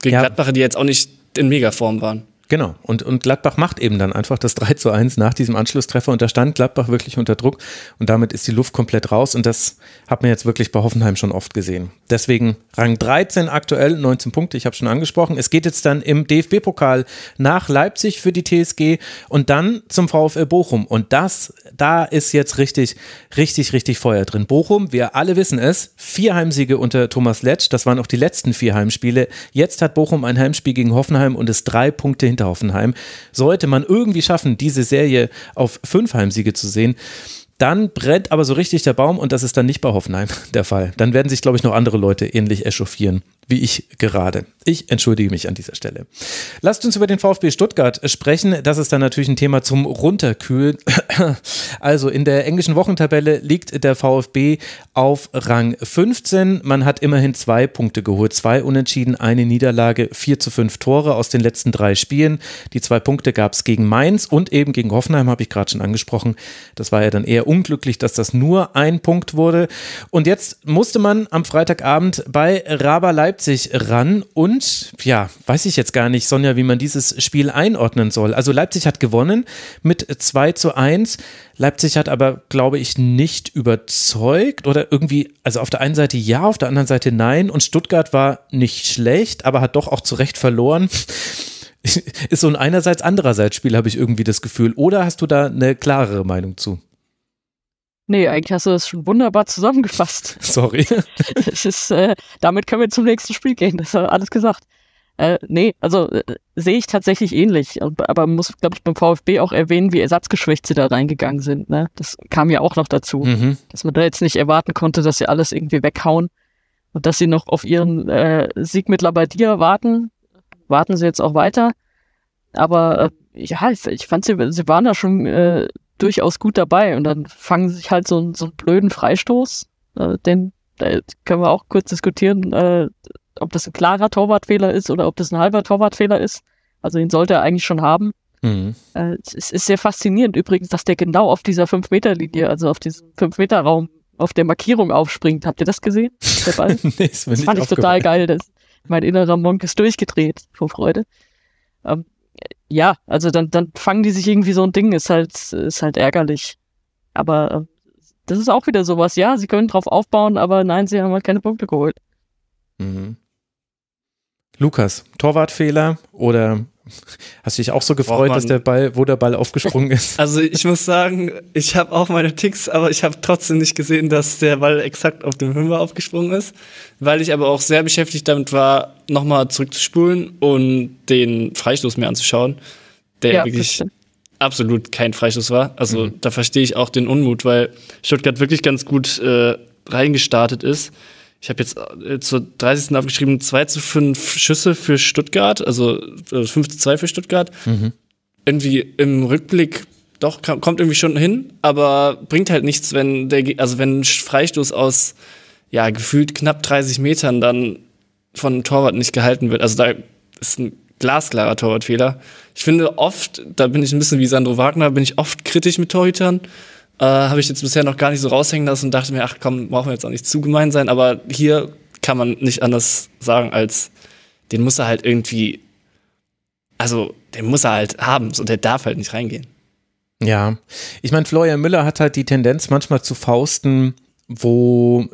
Gegen ja. Gladbacher, die jetzt auch nicht in Megaform waren. Genau. Und, und Gladbach macht eben dann einfach das 3 zu 1 nach diesem Anschlusstreffer und da stand Gladbach wirklich unter Druck und damit ist die Luft komplett raus und das hat man jetzt wirklich bei Hoffenheim schon oft gesehen. Deswegen Rang 13 aktuell, 19 Punkte, ich habe schon angesprochen. Es geht jetzt dann im DFB-Pokal nach Leipzig für die TSG und dann zum VfL Bochum und das, da ist jetzt richtig, richtig, richtig Feuer drin. Bochum, wir alle wissen es, vier Heimsiege unter Thomas Letsch, das waren auch die letzten vier Heimspiele. Jetzt hat Bochum ein Heimspiel gegen Hoffenheim und ist drei Punkte hinter Hoffenheim. Sollte man irgendwie schaffen, diese Serie auf fünf Heimsiege zu sehen, dann brennt aber so richtig der Baum und das ist dann nicht bei Hoffenheim der Fall. Dann werden sich, glaube ich, noch andere Leute ähnlich echauffieren wie ich gerade. Ich entschuldige mich an dieser Stelle. Lasst uns über den VfB Stuttgart sprechen. Das ist dann natürlich ein Thema zum Runterkühlen. Also in der englischen Wochentabelle liegt der VfB auf Rang 15. Man hat immerhin zwei Punkte geholt. Zwei Unentschieden, eine Niederlage, vier zu fünf Tore aus den letzten drei Spielen. Die zwei Punkte gab es gegen Mainz und eben gegen Hoffenheim, habe ich gerade schon angesprochen. Das war ja dann eher unglücklich, dass das nur ein Punkt wurde. Und jetzt musste man am Freitagabend bei Raba Leipzig Leipzig ran und ja, weiß ich jetzt gar nicht, Sonja, wie man dieses Spiel einordnen soll. Also Leipzig hat gewonnen mit 2 zu 1. Leipzig hat aber, glaube ich, nicht überzeugt oder irgendwie, also auf der einen Seite ja, auf der anderen Seite nein. Und Stuttgart war nicht schlecht, aber hat doch auch zu Recht verloren. Ist so ein einerseits, andererseits Spiel, habe ich irgendwie das Gefühl. Oder hast du da eine klarere Meinung zu? Nee, eigentlich hast du das schon wunderbar zusammengefasst. Sorry. es ist, äh, damit können wir zum nächsten Spiel gehen, das ist alles gesagt. Äh, nee, also äh, sehe ich tatsächlich ähnlich, aber muss, glaube ich, beim VfB auch erwähnen, wie ersatzgeschwächt sie da reingegangen sind. Ne? Das kam ja auch noch dazu, mhm. dass man da jetzt nicht erwarten konnte, dass sie alles irgendwie weghauen und dass sie noch auf ihren äh, Sieg mit Labadia warten. Warten sie jetzt auch weiter. Aber äh, ja, ich, ich fand, sie, sie waren da schon äh, durchaus gut dabei und dann fangen sich halt so, so einen blöden Freistoß, äh, den äh, können wir auch kurz diskutieren, äh, ob das ein klarer Torwartfehler ist oder ob das ein halber Torwartfehler ist. Also ihn sollte er eigentlich schon haben. Mhm. Äh, es ist sehr faszinierend übrigens, dass der genau auf dieser 5-Meter-Linie, also auf diesem 5-Meter-Raum, auf der Markierung aufspringt. Habt ihr das gesehen? Der Ball? nee, das, das fand ich total geil. Das, mein innerer Monk ist durchgedreht vor Freude. Ähm, ja, also dann, dann fangen die sich irgendwie so ein Ding, ist halt, ist halt ärgerlich. Aber äh, das ist auch wieder sowas, ja, sie können drauf aufbauen, aber nein, sie haben halt keine Punkte geholt. Mhm. Lukas, Torwartfehler oder Hast du dich auch so gefreut, dass der Ball, wo der Ball aufgesprungen ist? Also ich muss sagen, ich habe auch meine Ticks, aber ich habe trotzdem nicht gesehen, dass der Ball exakt auf dem Fünfer aufgesprungen ist, weil ich aber auch sehr beschäftigt damit war, nochmal zurückzuspulen und den Freistoß mir anzuschauen, der ja, wirklich absolut kein Freistoß war. Also mhm. da verstehe ich auch den Unmut, weil Stuttgart wirklich ganz gut äh, reingestartet ist ich habe jetzt äh, zur 30. aufgeschrieben, 2 zu 5 Schüsse für Stuttgart, also 5 äh, zu 2 für Stuttgart. Mhm. Irgendwie im Rückblick doch, kommt irgendwie schon hin, aber bringt halt nichts, wenn der, also wenn ein Freistoß aus, ja, gefühlt knapp 30 Metern dann von einem Torwart nicht gehalten wird. Also da ist ein glasklarer Torwartfehler. Ich finde oft, da bin ich ein bisschen wie Sandro Wagner, bin ich oft kritisch mit Torhütern äh, Habe ich jetzt bisher noch gar nicht so raushängen lassen und dachte mir, ach komm, brauchen wir jetzt auch nicht zu gemein sein. Aber hier kann man nicht anders sagen, als den muss er halt irgendwie also den muss er halt haben, so der darf halt nicht reingehen. Ja, ich meine, Florian Müller hat halt die Tendenz manchmal zu Fausten, wo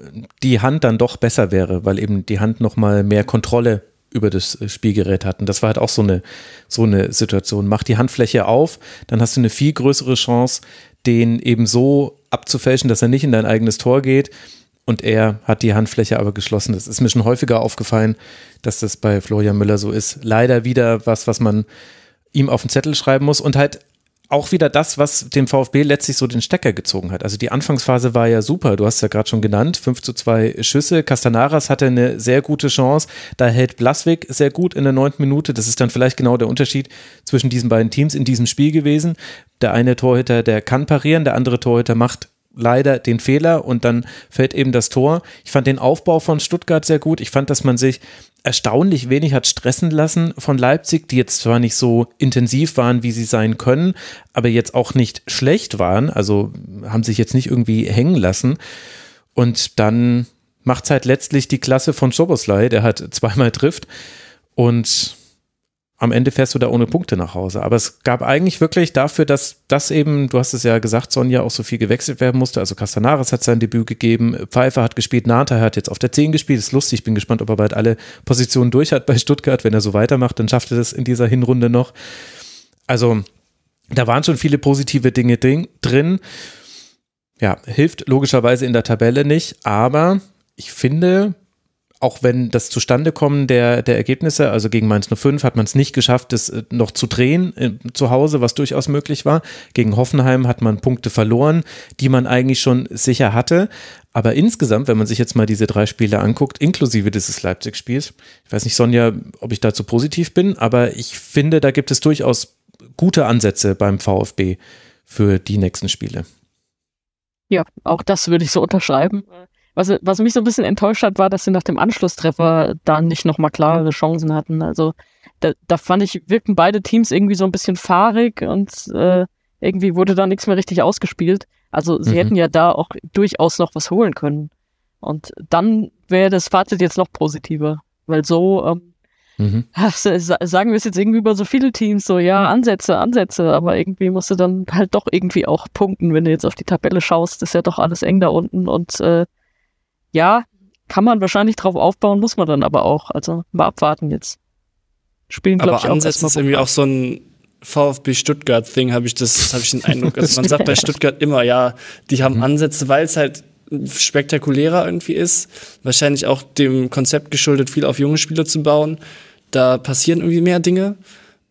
die Hand dann doch besser wäre, weil eben die Hand nochmal mehr Kontrolle über das Spielgerät hat. Und das war halt auch so eine, so eine Situation. Mach die Handfläche auf, dann hast du eine viel größere Chance, den eben so abzufälschen, dass er nicht in dein eigenes Tor geht. Und er hat die Handfläche aber geschlossen. Das ist mir schon häufiger aufgefallen, dass das bei Florian Müller so ist. Leider wieder was, was man ihm auf den Zettel schreiben muss und halt auch wieder das, was dem VfB letztlich so den Stecker gezogen hat. Also die Anfangsphase war ja super. Du hast ja gerade schon genannt. 5 zu 2 Schüsse. Castanaras hatte eine sehr gute Chance. Da hält Blaswig sehr gut in der neunten Minute. Das ist dann vielleicht genau der Unterschied zwischen diesen beiden Teams in diesem Spiel gewesen. Der eine Torhüter, der kann parieren, der andere Torhüter macht leider den Fehler und dann fällt eben das Tor. Ich fand den Aufbau von Stuttgart sehr gut. Ich fand, dass man sich erstaunlich wenig hat stressen lassen von Leipzig, die jetzt zwar nicht so intensiv waren, wie sie sein können, aber jetzt auch nicht schlecht waren, also haben sich jetzt nicht irgendwie hängen lassen. Und dann macht es halt letztlich die Klasse von Schoboslai, der hat zweimal trifft und am Ende fährst du da ohne Punkte nach Hause. Aber es gab eigentlich wirklich dafür, dass das eben, du hast es ja gesagt, Sonja auch so viel gewechselt werden musste. Also Castanares hat sein Debüt gegeben, Pfeiffer hat gespielt, Nata hat jetzt auf der 10 gespielt. Ist lustig, ich bin gespannt, ob er bald alle Positionen durch hat bei Stuttgart. Wenn er so weitermacht, dann schafft er das in dieser Hinrunde noch. Also da waren schon viele positive Dinge drin. Ja, hilft logischerweise in der Tabelle nicht, aber ich finde, auch wenn das Zustandekommen der, der Ergebnisse, also gegen Mainz 05 hat man es nicht geschafft, das äh, noch zu drehen äh, zu Hause, was durchaus möglich war. Gegen Hoffenheim hat man Punkte verloren, die man eigentlich schon sicher hatte. Aber insgesamt, wenn man sich jetzt mal diese drei Spiele anguckt, inklusive dieses Leipzig-Spiels, ich weiß nicht, Sonja, ob ich dazu positiv bin, aber ich finde, da gibt es durchaus gute Ansätze beim VfB für die nächsten Spiele. Ja, auch das würde ich so unterschreiben. Was, was mich so ein bisschen enttäuscht hat, war, dass sie nach dem Anschlusstreffer da nicht nochmal klarere Chancen hatten. Also da, da fand ich, wirkten beide Teams irgendwie so ein bisschen fahrig und äh, irgendwie wurde da nichts mehr richtig ausgespielt. Also sie mhm. hätten ja da auch durchaus noch was holen können. Und dann wäre das Fazit jetzt noch positiver. Weil so, ähm, mhm. sagen wir es jetzt irgendwie über so viele Teams, so ja, Ansätze, Ansätze, aber irgendwie musst du dann halt doch irgendwie auch punkten, wenn du jetzt auf die Tabelle schaust, ist ja doch alles eng da unten und äh, ja, kann man wahrscheinlich drauf aufbauen, muss man dann aber auch. Also mal abwarten jetzt. Spielen, glaube ich, auch Ansatz ist irgendwie auch so ein VfB Stuttgart-Thing, habe ich das, habe ich den Eindruck. Also man sagt bei Stuttgart immer, ja, die haben mhm. Ansätze, weil es halt spektakulärer irgendwie ist. Wahrscheinlich auch dem Konzept geschuldet, viel auf junge Spieler zu bauen. Da passieren irgendwie mehr Dinge.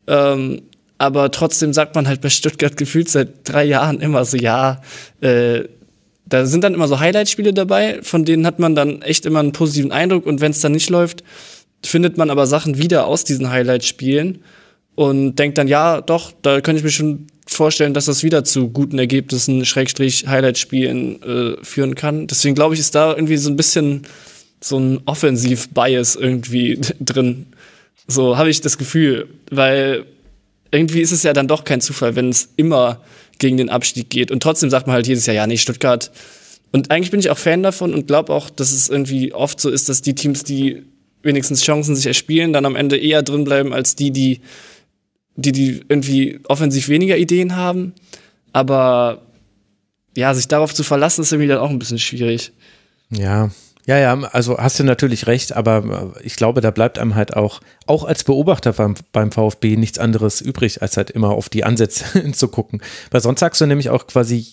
Ähm, aber trotzdem sagt man halt bei Stuttgart gefühlt seit drei Jahren immer so, ja, äh, da sind dann immer so Highlight-Spiele dabei, von denen hat man dann echt immer einen positiven Eindruck und wenn es dann nicht läuft, findet man aber Sachen wieder aus diesen Highlight-Spielen und denkt dann, ja, doch, da könnte ich mir schon vorstellen, dass das wieder zu guten Ergebnissen, Schrägstrich, Highlight-Spielen äh, führen kann. Deswegen glaube ich, ist da irgendwie so ein bisschen so ein Offensiv-Bias irgendwie drin. So habe ich das Gefühl, weil irgendwie ist es ja dann doch kein Zufall, wenn es immer gegen den Abstieg geht. Und trotzdem sagt man halt jedes Jahr, ja, nee, Stuttgart. Und eigentlich bin ich auch Fan davon und glaube auch, dass es irgendwie oft so ist, dass die Teams, die wenigstens Chancen sich erspielen, dann am Ende eher drin bleiben als die, die, die, die irgendwie offensiv weniger Ideen haben. Aber ja, sich darauf zu verlassen, ist irgendwie dann auch ein bisschen schwierig. Ja, ja, ja, also hast du natürlich recht, aber ich glaube, da bleibt einem halt auch, auch als Beobachter beim, beim VfB nichts anderes übrig, als halt immer auf die Ansätze zu gucken. Weil sonst sagst du nämlich auch quasi,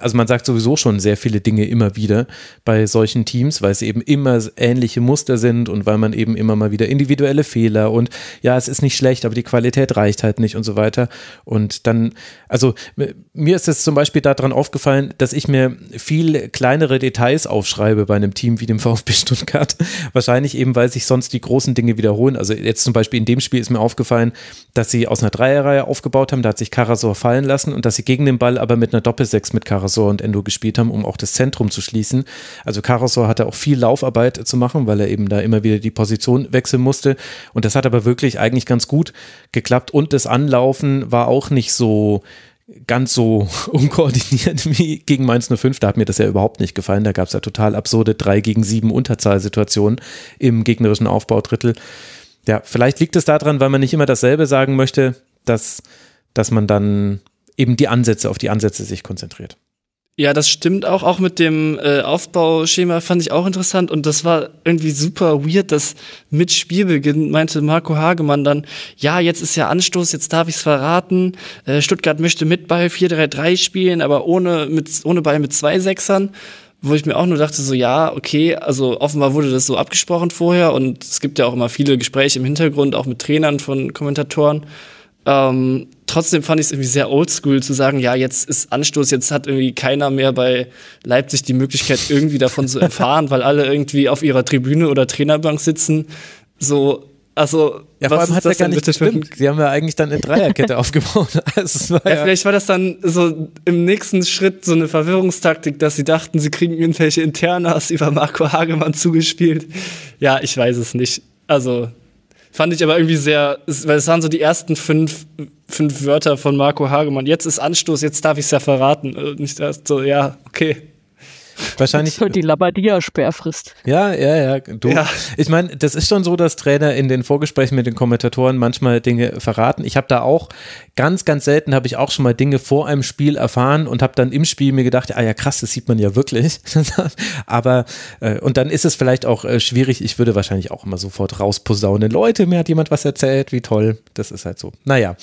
also man sagt sowieso schon sehr viele Dinge immer wieder bei solchen Teams, weil es eben immer ähnliche Muster sind und weil man eben immer mal wieder individuelle Fehler und ja, es ist nicht schlecht, aber die Qualität reicht halt nicht und so weiter. Und dann, also mir ist es zum Beispiel daran aufgefallen, dass ich mir viel kleinere Details aufschreibe bei einem Team wie dem VfB Stuttgart. Wahrscheinlich eben, weil sich sonst die großen Dinge wiederholen. Also jetzt zum Beispiel in dem Spiel ist mir aufgefallen, dass sie aus einer Dreierreihe aufgebaut haben, da hat sich Karasor fallen lassen und dass sie gegen den Ball aber mit einer Doppelsechs mit Karasor Karasor und Endo gespielt haben, um auch das Zentrum zu schließen. Also Karasor hatte auch viel Laufarbeit zu machen, weil er eben da immer wieder die Position wechseln musste. Und das hat aber wirklich eigentlich ganz gut geklappt. Und das Anlaufen war auch nicht so ganz so unkoordiniert wie gegen Mainz 05. Da hat mir das ja überhaupt nicht gefallen. Da gab es ja total absurde 3 gegen 7 Unterzahlsituationen im gegnerischen Aufbaudrittel. ja, vielleicht liegt es daran, weil man nicht immer dasselbe sagen möchte, dass, dass man dann eben die Ansätze, auf die Ansätze sich konzentriert. Ja, das stimmt auch. Auch mit dem äh, Aufbauschema fand ich auch interessant. Und das war irgendwie super weird, dass mit Spielbeginn meinte Marco Hagemann dann, ja, jetzt ist ja Anstoß, jetzt darf ich's verraten. Äh, Stuttgart möchte mit Ball 4-3-3 spielen, aber ohne, mit, ohne Ball mit zwei Sechsern. Wo ich mir auch nur dachte, so, ja, okay, also offenbar wurde das so abgesprochen vorher. Und es gibt ja auch immer viele Gespräche im Hintergrund, auch mit Trainern von Kommentatoren. Ähm, trotzdem fand ich es irgendwie sehr oldschool zu sagen, ja, jetzt ist Anstoß, jetzt hat irgendwie keiner mehr bei Leipzig die Möglichkeit, irgendwie davon zu erfahren, weil alle irgendwie auf ihrer Tribüne oder Trainerbank sitzen. So, also, ja, vor allem hat das ja gar nicht gestimmt. Sie haben ja eigentlich dann eine Dreierkette aufgebaut. Also, ja, ja, vielleicht war das dann so im nächsten Schritt so eine Verwirrungstaktik, dass sie dachten, sie kriegen irgendwelche Internas über Marco Hagemann zugespielt. Ja, ich weiß es nicht. Also, Fand ich aber irgendwie sehr, weil es waren so die ersten fünf, fünf Wörter von Marco Hagemann. Jetzt ist Anstoß, jetzt darf ich es ja verraten. Und ich dachte so, ja, okay. Wahrscheinlich. So die Labadia-Sperrfrist. Ja, ja, ja. Du. Ja. Ich meine, das ist schon so, dass Trainer in den Vorgesprächen mit den Kommentatoren manchmal Dinge verraten. Ich habe da auch ganz, ganz selten habe ich auch schon mal Dinge vor einem Spiel erfahren und habe dann im Spiel mir gedacht, ah ja krass, das sieht man ja wirklich. Aber äh, und dann ist es vielleicht auch äh, schwierig. Ich würde wahrscheinlich auch immer sofort rausposaunen. Leute, mir hat jemand was erzählt, wie toll. Das ist halt so. Naja,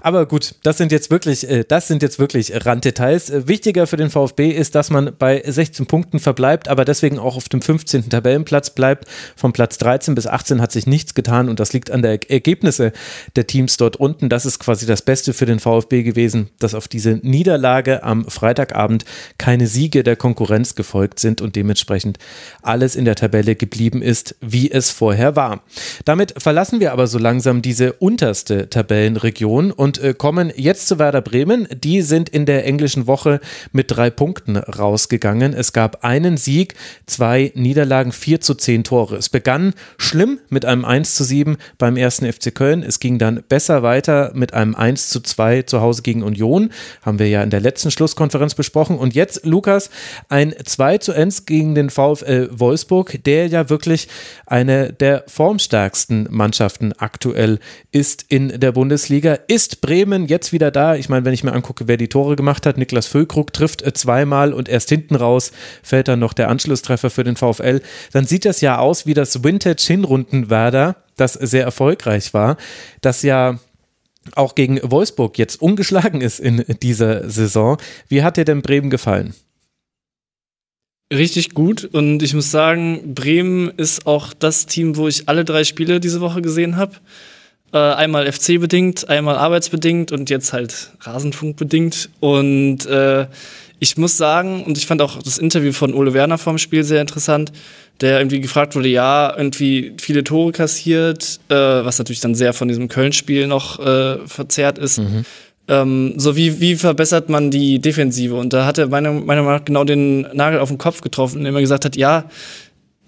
aber gut, das sind jetzt wirklich, äh, das sind jetzt wirklich Randdetails. Äh, wichtiger für den VfB ist, dass man bei 16 Punkten verbleibt, aber deswegen auch auf dem 15. Tabellenplatz bleibt. Vom Platz 13 bis 18 hat sich nichts getan und das liegt an der Ergebnisse der Teams dort unten. Das ist quasi das Beste Beste für den VfB gewesen, dass auf diese Niederlage am Freitagabend keine Siege der Konkurrenz gefolgt sind und dementsprechend alles in der Tabelle geblieben ist, wie es vorher war. Damit verlassen wir aber so langsam diese unterste Tabellenregion und äh, kommen jetzt zu Werder Bremen. Die sind in der englischen Woche mit drei Punkten rausgegangen. Es gab einen Sieg, zwei Niederlagen, vier zu zehn Tore. Es begann schlimm mit einem 1 zu 7 beim ersten FC Köln. Es ging dann besser weiter mit einem 1 zu 2 zu Hause gegen Union. Haben wir ja in der letzten Schlusskonferenz besprochen. Und jetzt, Lukas, ein 2 zu 1 gegen den VfL Wolfsburg, der ja wirklich eine der formstärksten Mannschaften aktuell ist in der Bundesliga. Ist Bremen jetzt wieder da? Ich meine, wenn ich mir angucke, wer die Tore gemacht hat, Niklas Füllkrug trifft äh, zweimal und erst hinten raus fällt dann noch der Anschlusstreffer für den VfL. Dann sieht das ja aus wie das Vintage-Hinrundenwerder, das sehr erfolgreich war, das ja auch gegen Wolfsburg jetzt ungeschlagen ist in dieser Saison. Wie hat dir denn Bremen gefallen? Richtig gut und ich muss sagen, Bremen ist auch das Team, wo ich alle drei Spiele diese Woche gesehen habe. Äh, einmal FC-bedingt, einmal arbeitsbedingt und jetzt halt Rasenfunk-bedingt. Und äh, ich muss sagen, und ich fand auch das Interview von Ole Werner vom Spiel sehr interessant, der irgendwie gefragt wurde, ja, irgendwie viele Tore kassiert, äh, was natürlich dann sehr von diesem Köln-Spiel noch äh, verzerrt ist. Mhm. Ähm, so wie, wie verbessert man die Defensive? Und da hat er meiner Meinung nach genau den Nagel auf den Kopf getroffen, indem er gesagt hat, ja,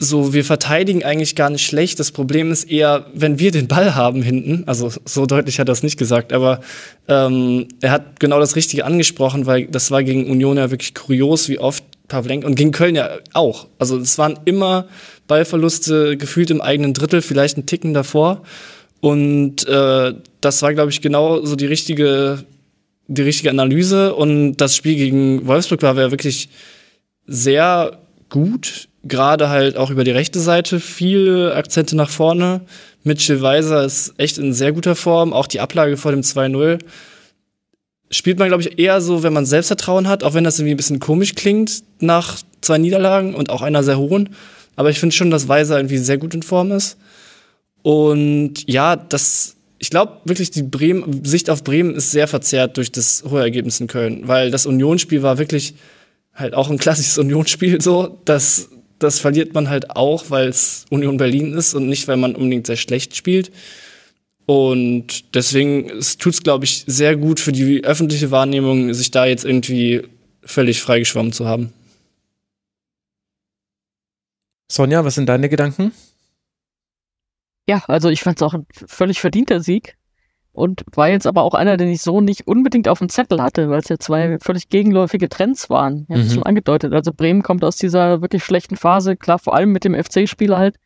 so, wir verteidigen eigentlich gar nicht schlecht. Das Problem ist eher, wenn wir den Ball haben hinten, also so deutlich hat er es nicht gesagt, aber ähm, er hat genau das Richtige angesprochen, weil das war gegen Union ja wirklich kurios, wie oft Pavlenka und gegen Köln ja auch. Also es waren immer Ballverluste gefühlt im eigenen Drittel, vielleicht einen Ticken davor. Und äh, das war, glaube ich, genau so die richtige, die richtige Analyse. Und das Spiel gegen Wolfsburg war ja wirklich sehr gut gerade halt auch über die rechte Seite viele Akzente nach vorne. Mitchell Weiser ist echt in sehr guter Form. Auch die Ablage vor dem 2-0 spielt man, glaube ich, eher so, wenn man Selbstvertrauen hat, auch wenn das irgendwie ein bisschen komisch klingt nach zwei Niederlagen und auch einer sehr hohen. Aber ich finde schon, dass Weiser irgendwie sehr gut in Form ist. Und ja, das, ich glaube wirklich, die Bremen, Sicht auf Bremen ist sehr verzerrt durch das hohe Ergebnis in Köln, weil das Unionsspiel war wirklich halt auch ein klassisches Unionsspiel so, dass das verliert man halt auch, weil es Union Berlin ist und nicht, weil man unbedingt sehr schlecht spielt. Und deswegen tut es, glaube ich, sehr gut für die öffentliche Wahrnehmung, sich da jetzt irgendwie völlig freigeschwommen zu haben. Sonja, was sind deine Gedanken? Ja, also ich fand es auch ein völlig verdienter Sieg und war jetzt aber auch einer, den ich so nicht unbedingt auf dem Zettel hatte, weil es ja zwei völlig gegenläufige Trends waren. Ich mhm. schon angedeutet. Also Bremen kommt aus dieser wirklich schlechten Phase, klar, vor allem mit dem FC-Spieler halt.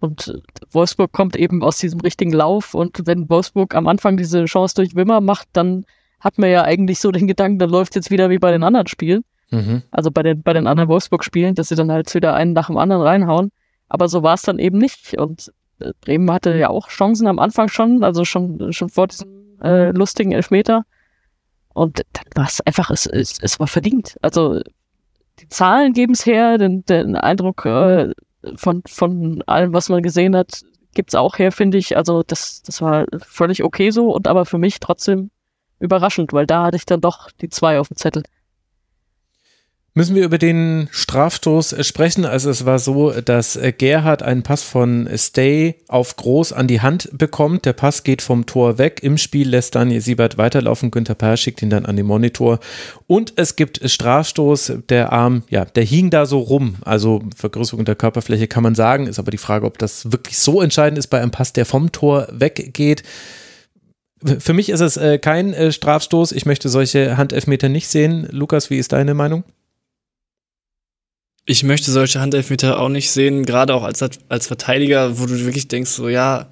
Und Wolfsburg kommt eben aus diesem richtigen Lauf und wenn Wolfsburg am Anfang diese Chance durch Wimmer macht, dann hat man ja eigentlich so den Gedanken, dann läuft jetzt wieder wie bei den anderen Spielen. Mhm. Also bei den, bei den anderen Wolfsburg-Spielen, dass sie dann halt wieder einen nach dem anderen reinhauen. Aber so war es dann eben nicht. Und Bremen hatte ja auch Chancen am Anfang schon, also schon, schon vor diesem äh, lustigen Elfmeter. Und dann war es einfach, es, es, es war verdient. Also die Zahlen geben es her, den, den Eindruck äh, von, von allem, was man gesehen hat, gibt's auch her, finde ich. Also das, das war völlig okay so und aber für mich trotzdem überraschend, weil da hatte ich dann doch die zwei auf dem Zettel. Müssen wir über den Strafstoß äh, sprechen? Also es war so, dass äh, Gerhard einen Pass von Stay auf Groß an die Hand bekommt. Der Pass geht vom Tor weg. Im Spiel lässt Daniel Siebert weiterlaufen. Günther Perr schickt ihn dann an den Monitor. Und es gibt Strafstoß. Der Arm, ja, der hing da so rum. Also Vergrößerung der Körperfläche kann man sagen. Ist aber die Frage, ob das wirklich so entscheidend ist bei einem Pass, der vom Tor weggeht. Für mich ist es äh, kein Strafstoß. Ich möchte solche Handelfmeter nicht sehen. Lukas, wie ist deine Meinung? Ich möchte solche Handelfmeter auch nicht sehen, gerade auch als, als Verteidiger, wo du wirklich denkst, so ja,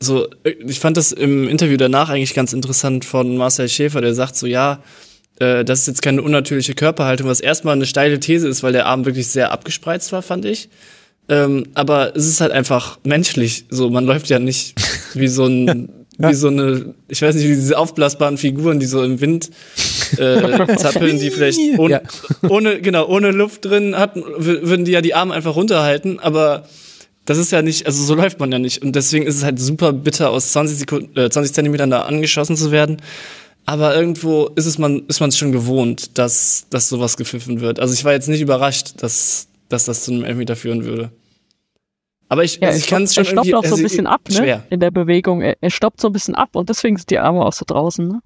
so, ich fand das im Interview danach eigentlich ganz interessant von Marcel Schäfer, der sagt so, ja, äh, das ist jetzt keine unnatürliche Körperhaltung, was erstmal eine steile These ist, weil der Arm wirklich sehr abgespreizt war, fand ich. Ähm, aber es ist halt einfach menschlich, so, man läuft ja nicht wie so ein ja. wie so eine, ich weiß nicht, wie diese aufblasbaren Figuren, die so im Wind äh, zappeln, die vielleicht ohne, ja. ohne, genau, ohne Luft drin hatten, würden die ja die Arme einfach runterhalten, aber das ist ja nicht, also so läuft man ja nicht. Und deswegen ist es halt super bitter, aus 20 Sekunden, äh, 20 Zentimetern da angeschossen zu werden. Aber irgendwo ist es man, ist man es schon gewohnt, dass, dass sowas gepfiffen wird. Also ich war jetzt nicht überrascht, dass, dass das zu einem Elfmeter führen würde. Aber ich, ja, also ich kann es schon er stoppt auch so ein bisschen ab, ne? Schwer. In der Bewegung. Er, er stoppt so ein bisschen ab und deswegen sind die Arme auch so draußen, ne?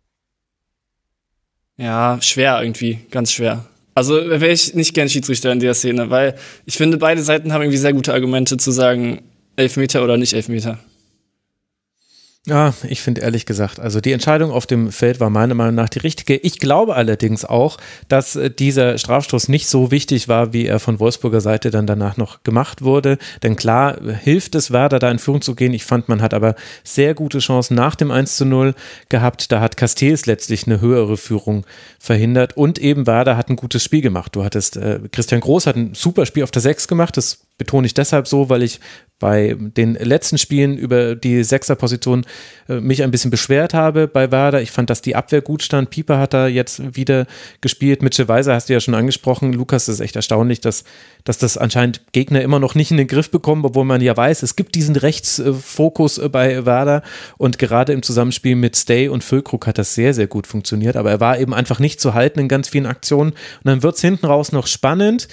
Ja, schwer irgendwie, ganz schwer. Also wäre ich nicht gern Schiedsrichter in der Szene, weil ich finde, beide Seiten haben irgendwie sehr gute Argumente zu sagen, Elfmeter oder nicht Elfmeter. Ja, ich finde ehrlich gesagt, also die Entscheidung auf dem Feld war meiner Meinung nach die richtige. Ich glaube allerdings auch, dass äh, dieser Strafstoß nicht so wichtig war, wie er von Wolfsburger Seite dann danach noch gemacht wurde. Denn klar hilft es Werder da in Führung zu gehen. Ich fand, man hat aber sehr gute Chancen nach dem 1 zu 0 gehabt. Da hat Castells letztlich eine höhere Führung verhindert und eben Werder hat ein gutes Spiel gemacht. Du hattest, äh, Christian Groß hat ein super Spiel auf der 6 gemacht. Das betone ich deshalb so, weil ich bei den letzten Spielen über die Sechserposition äh, mich ein bisschen beschwert habe bei Werder. Ich fand, dass die Abwehr gut stand. Pieper hat da jetzt wieder gespielt. Mitchell Weiser hast du ja schon angesprochen. Lukas, ist echt erstaunlich, dass, dass das anscheinend Gegner immer noch nicht in den Griff bekommen, obwohl man ja weiß, es gibt diesen Rechtsfokus äh, bei Werder und gerade im Zusammenspiel mit Stay und Füllkrug hat das sehr, sehr gut funktioniert. Aber er war eben einfach nicht zu halten in ganz vielen Aktionen. Und dann wird es hinten raus noch spannend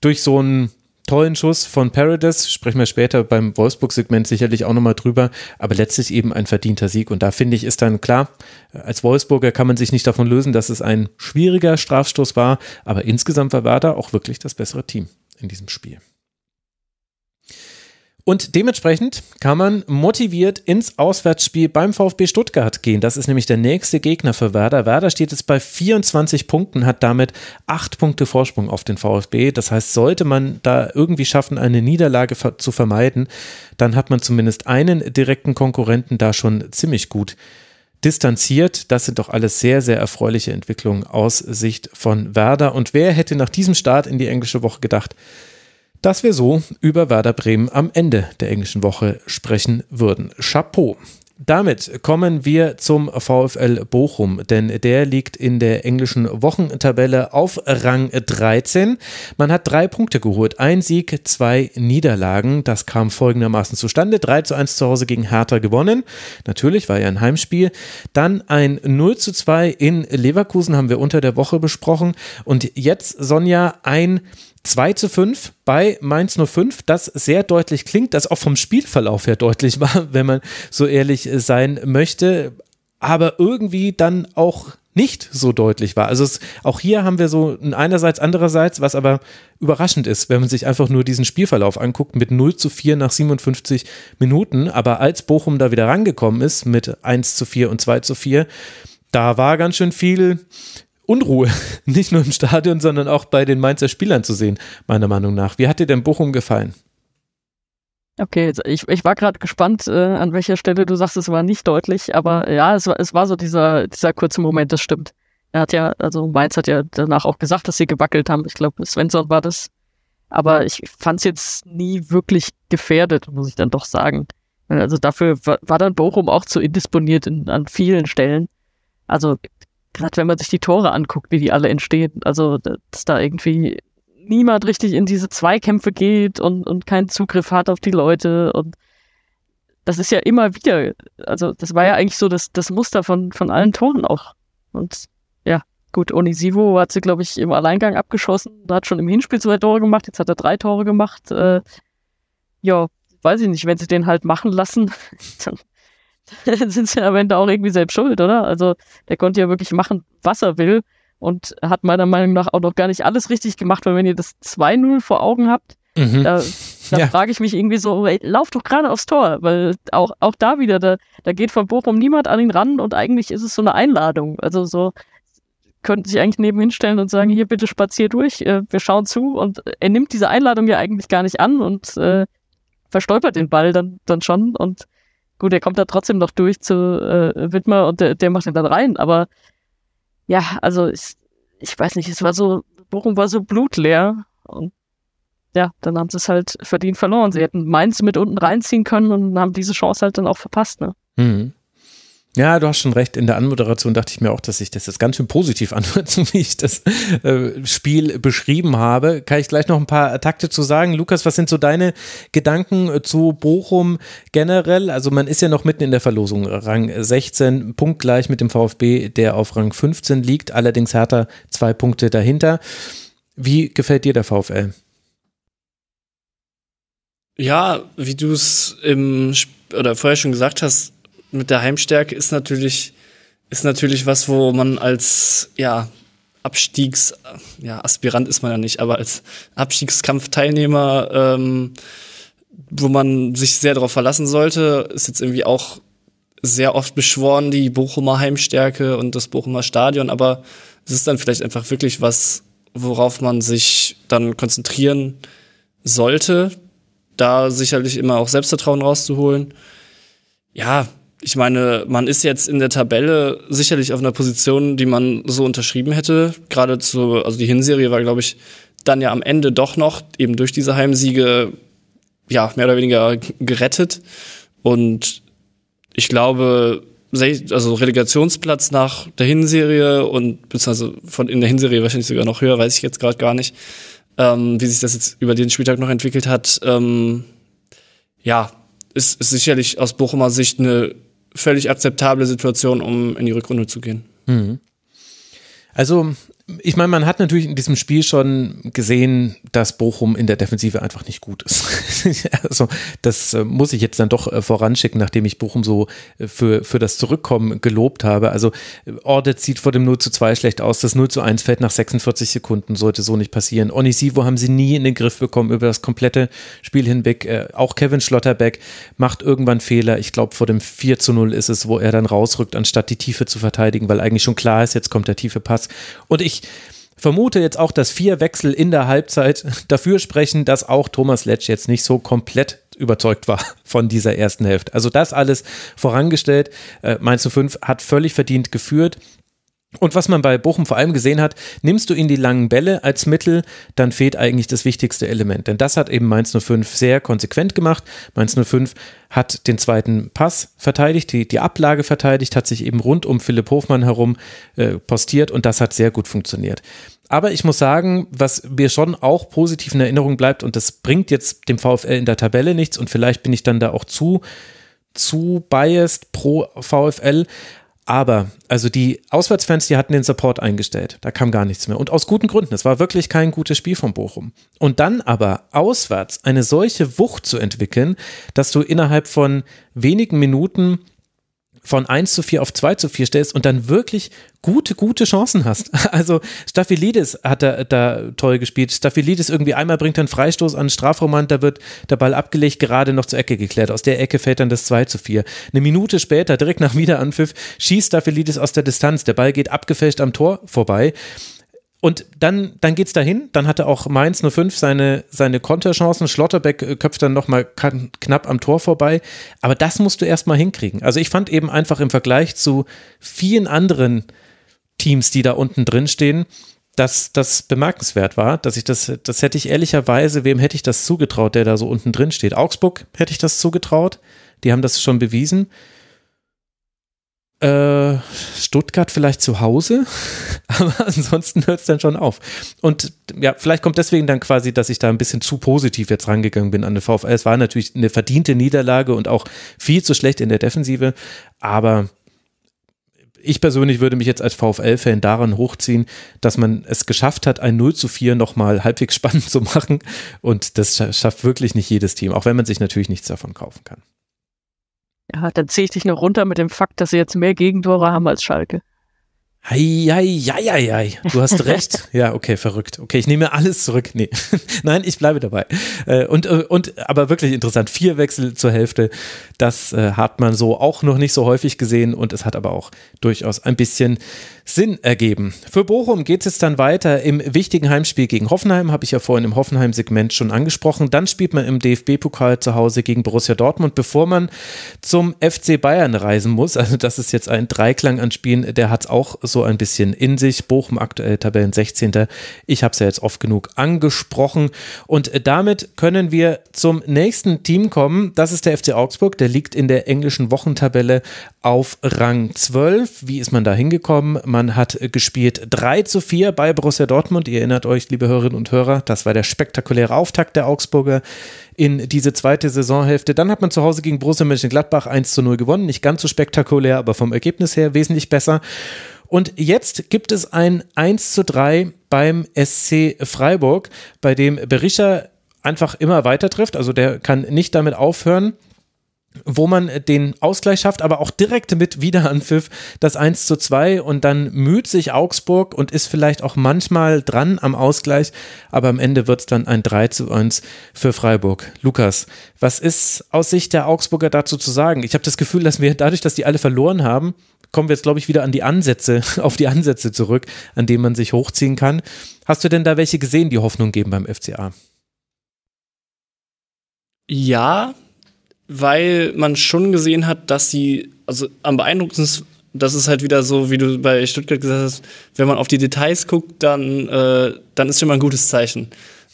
durch so ein tollen Schuss von Paradis, sprechen wir später beim Wolfsburg-Segment sicherlich auch nochmal drüber, aber letztlich eben ein verdienter Sieg. Und da finde ich, ist dann klar, als Wolfsburger kann man sich nicht davon lösen, dass es ein schwieriger Strafstoß war, aber insgesamt war Werder auch wirklich das bessere Team in diesem Spiel. Und dementsprechend kann man motiviert ins Auswärtsspiel beim VfB Stuttgart gehen. Das ist nämlich der nächste Gegner für Werder. Werder steht jetzt bei 24 Punkten, hat damit acht Punkte Vorsprung auf den VfB. Das heißt, sollte man da irgendwie schaffen, eine Niederlage zu vermeiden, dann hat man zumindest einen direkten Konkurrenten da schon ziemlich gut distanziert. Das sind doch alles sehr, sehr erfreuliche Entwicklungen aus Sicht von Werder. Und wer hätte nach diesem Start in die englische Woche gedacht, dass wir so über Werder Bremen am Ende der englischen Woche sprechen würden. Chapeau. Damit kommen wir zum VfL Bochum, denn der liegt in der englischen Wochentabelle auf Rang 13. Man hat drei Punkte geholt, ein Sieg, zwei Niederlagen. Das kam folgendermaßen zustande. 3 zu 1 zu Hause gegen Hertha gewonnen. Natürlich war ja ein Heimspiel. Dann ein 0 zu 2 in Leverkusen haben wir unter der Woche besprochen. Und jetzt, Sonja, ein 2 zu 5 bei Mainz 05, das sehr deutlich klingt, das auch vom Spielverlauf her deutlich war, wenn man so ehrlich sein möchte, aber irgendwie dann auch nicht so deutlich war. Also es, auch hier haben wir so ein einerseits, andererseits, was aber überraschend ist, wenn man sich einfach nur diesen Spielverlauf anguckt mit 0 zu 4 nach 57 Minuten. Aber als Bochum da wieder rangekommen ist mit 1 zu 4 und 2 zu 4, da war ganz schön viel Unruhe, nicht nur im Stadion, sondern auch bei den Mainzer Spielern zu sehen, meiner Meinung nach. Wie hat dir denn Bochum gefallen? Okay, ich, ich war gerade gespannt, äh, an welcher Stelle du sagst, es war nicht deutlich, aber ja, es war, es war so dieser, dieser kurze Moment, das stimmt. Er hat ja, also Mainz hat ja danach auch gesagt, dass sie gewackelt haben. Ich glaube, Svensson war das. Aber ich fand es jetzt nie wirklich gefährdet, muss ich dann doch sagen. Also dafür war, war dann Bochum auch zu indisponiert in, an vielen Stellen. Also gerade wenn man sich die Tore anguckt, wie die alle entstehen, also dass da irgendwie niemand richtig in diese Zweikämpfe geht und, und keinen Zugriff hat auf die Leute und das ist ja immer wieder, also das war ja eigentlich so das, das Muster von, von allen Toren auch. Und ja, gut, Onisivo hat sie, glaube ich, im Alleingang abgeschossen, da hat schon im Hinspiel zwei Tore gemacht, jetzt hat er drei Tore gemacht. Äh, ja, weiß ich nicht, wenn sie den halt machen lassen, dann sind sie am Ende auch irgendwie selbst schuld, oder? Also der konnte ja wirklich machen, was er will und hat meiner Meinung nach auch noch gar nicht alles richtig gemacht, weil wenn ihr das 2-0 vor Augen habt, mhm. da, da ja. frage ich mich irgendwie so, ey, lauf doch gerade aufs Tor, weil auch, auch da wieder, da, da geht von Bochum niemand an ihn ran und eigentlich ist es so eine Einladung. Also so, könnten sich eigentlich neben hinstellen und sagen, hier bitte spazier durch, äh, wir schauen zu und er nimmt diese Einladung ja eigentlich gar nicht an und äh, verstolpert den Ball dann, dann schon und gut, er kommt da trotzdem noch durch zu äh, Wittmer und der, der macht ihn dann rein, aber ja, also ich, ich weiß nicht, es war so, Bochum war so blutleer und ja, dann haben sie es halt verdient verloren. Sie hätten Mainz mit unten reinziehen können und haben diese Chance halt dann auch verpasst, ne? Mhm. Ja, du hast schon recht. In der Anmoderation dachte ich mir auch, dass ich das jetzt ganz schön positiv anhört, so wie ich das äh, Spiel beschrieben habe. Kann ich gleich noch ein paar Takte zu sagen. Lukas, was sind so deine Gedanken äh, zu Bochum generell? Also man ist ja noch mitten in der Verlosung. Rang 16, punktgleich mit dem VfB, der auf Rang 15 liegt. Allerdings Hertha zwei Punkte dahinter. Wie gefällt dir der VfL? Ja, wie du es im oder vorher schon gesagt hast, mit der Heimstärke ist natürlich, ist natürlich was, wo man als, ja, Abstiegs, ja, Aspirant ist man ja nicht, aber als Abstiegskampfteilnehmer, ähm, wo man sich sehr darauf verlassen sollte, ist jetzt irgendwie auch sehr oft beschworen, die Bochumer Heimstärke und das Bochumer Stadion, aber es ist dann vielleicht einfach wirklich was, worauf man sich dann konzentrieren sollte, da sicherlich immer auch Selbstvertrauen rauszuholen. Ja, ich meine, man ist jetzt in der Tabelle sicherlich auf einer Position, die man so unterschrieben hätte. Gerade zu, also die Hinserie war, glaube ich, dann ja am Ende doch noch eben durch diese Heimsiege ja mehr oder weniger gerettet. Und ich glaube, also Relegationsplatz nach der Hinserie und beziehungsweise von in der Hinserie wahrscheinlich sogar noch höher, weiß ich jetzt gerade gar nicht, ähm, wie sich das jetzt über den Spieltag noch entwickelt hat. Ähm, ja, ist, ist sicherlich aus Bochumer Sicht eine völlig akzeptable Situation, um in die Rückrunde zu gehen. Mhm. Also ich meine, man hat natürlich in diesem Spiel schon gesehen, dass Bochum in der Defensive einfach nicht gut ist. also das äh, muss ich jetzt dann doch äh, voranschicken, nachdem ich Bochum so äh, für, für das Zurückkommen gelobt habe. Also Ordet sieht vor dem 0 zu 2 schlecht aus. Das 0 zu 1 fällt nach 46 Sekunden, sollte so nicht passieren. Onisivo haben sie nie in den Griff bekommen über das komplette Spiel hinweg. Auch Kevin Schlotterbeck macht irgendwann Fehler. Ich glaube, vor dem 4 zu 0 ist es, wo er dann rausrückt, anstatt die Tiefe zu verteidigen, weil eigentlich schon klar ist, jetzt kommt der tiefe Pass. Und ich ich vermute jetzt auch, dass vier Wechsel in der Halbzeit dafür sprechen, dass auch Thomas Letsch jetzt nicht so komplett überzeugt war von dieser ersten Hälfte. Also das alles vorangestellt. Äh, Mainz 05 hat völlig verdient geführt. Und was man bei Bochum vor allem gesehen hat, nimmst du ihn die langen Bälle als Mittel, dann fehlt eigentlich das wichtigste Element. Denn das hat eben Mainz 05 sehr konsequent gemacht. Mainz 05 hat den zweiten Pass verteidigt, die, die Ablage verteidigt, hat sich eben rund um Philipp Hofmann herum äh, postiert und das hat sehr gut funktioniert. Aber ich muss sagen, was mir schon auch positiv in Erinnerung bleibt und das bringt jetzt dem VfL in der Tabelle nichts und vielleicht bin ich dann da auch zu, zu biased pro VfL, aber, also die Auswärtsfans, die hatten den Support eingestellt. Da kam gar nichts mehr. Und aus guten Gründen. Es war wirklich kein gutes Spiel von Bochum. Und dann aber auswärts eine solche Wucht zu entwickeln, dass du innerhalb von wenigen Minuten von 1 zu 4 auf 2 zu 4 stellst und dann wirklich gute, gute Chancen hast. Also Staphylidis hat da, da toll gespielt. Staphylidis irgendwie einmal bringt dann Freistoß an Strafroman, da wird der Ball abgelegt, gerade noch zur Ecke geklärt. Aus der Ecke fällt dann das 2 zu 4. Eine Minute später, direkt nach Wiederanpfiff, schießt Staphylidis aus der Distanz. Der Ball geht abgefälscht am Tor vorbei. Und dann, dann geht's dahin. Dann hatte auch Mainz 05 seine, seine Konterchancen. Schlotterbeck äh, köpft dann nochmal knapp am Tor vorbei. Aber das musst du erstmal hinkriegen. Also ich fand eben einfach im Vergleich zu vielen anderen Teams, die da unten drin stehen, dass das bemerkenswert war, dass ich das, das hätte ich ehrlicherweise, wem hätte ich das zugetraut, der da so unten drin steht? Augsburg hätte ich das zugetraut. Die haben das schon bewiesen. Äh, Stuttgart vielleicht zu Hause, aber ansonsten hört es dann schon auf. Und ja, vielleicht kommt deswegen dann quasi, dass ich da ein bisschen zu positiv jetzt rangegangen bin an den VfL. Es war natürlich eine verdiente Niederlage und auch viel zu schlecht in der Defensive, aber ich persönlich würde mich jetzt als VfL-Fan daran hochziehen, dass man es geschafft hat, ein 0 zu 4 nochmal halbwegs spannend zu machen. Und das schafft wirklich nicht jedes Team, auch wenn man sich natürlich nichts davon kaufen kann. Ja, dann ziehe ich dich noch runter mit dem Fakt, dass sie jetzt mehr Gegentore haben als Schalke. Eieieiei, du hast recht. ja, okay, verrückt. Okay, ich nehme alles zurück. Nee, nein, ich bleibe dabei. Äh, und, äh, und, aber wirklich interessant, vier Wechsel zur Hälfte, das äh, hat man so auch noch nicht so häufig gesehen und es hat aber auch durchaus ein bisschen Sinn ergeben. Für Bochum geht es dann weiter im wichtigen Heimspiel gegen Hoffenheim, habe ich ja vorhin im Hoffenheim-Segment schon angesprochen. Dann spielt man im DFB-Pokal zu Hause gegen Borussia Dortmund, bevor man zum FC Bayern reisen muss. Also das ist jetzt ein Dreiklang an Spielen, der hat es auch so ein bisschen in sich. Bochum aktuell Tabellen 16. Ich habe es ja jetzt oft genug angesprochen. Und damit können wir zum nächsten Team kommen. Das ist der FC Augsburg. Der liegt in der englischen Wochentabelle auf Rang 12. Wie ist man da hingekommen? Man hat gespielt 3 zu 4 bei Borussia Dortmund. Ihr erinnert euch, liebe Hörerinnen und Hörer, das war der spektakuläre Auftakt der Augsburger in diese zweite Saisonhälfte. Dann hat man zu Hause gegen Borussia Mönchengladbach 1 zu 0 gewonnen. Nicht ganz so spektakulär, aber vom Ergebnis her wesentlich besser. Und jetzt gibt es ein 1 zu 3 beim SC Freiburg, bei dem Berischer einfach immer weiter trifft. Also der kann nicht damit aufhören wo man den Ausgleich schafft, aber auch direkt mit Wiederanpfiff das 1 zu 2 und dann müht sich Augsburg und ist vielleicht auch manchmal dran am Ausgleich, aber am Ende wird es dann ein 3 zu 1 für Freiburg. Lukas, was ist aus Sicht der Augsburger dazu zu sagen? Ich habe das Gefühl, dass wir dadurch, dass die alle verloren haben, kommen wir jetzt, glaube ich, wieder an die Ansätze, auf die Ansätze zurück, an denen man sich hochziehen kann. Hast du denn da welche gesehen, die Hoffnung geben beim FCA? Ja, weil man schon gesehen hat, dass sie, also am beeindruckendsten, das ist halt wieder so, wie du bei Stuttgart gesagt hast, wenn man auf die Details guckt, dann, äh, dann ist schon mal ein gutes Zeichen.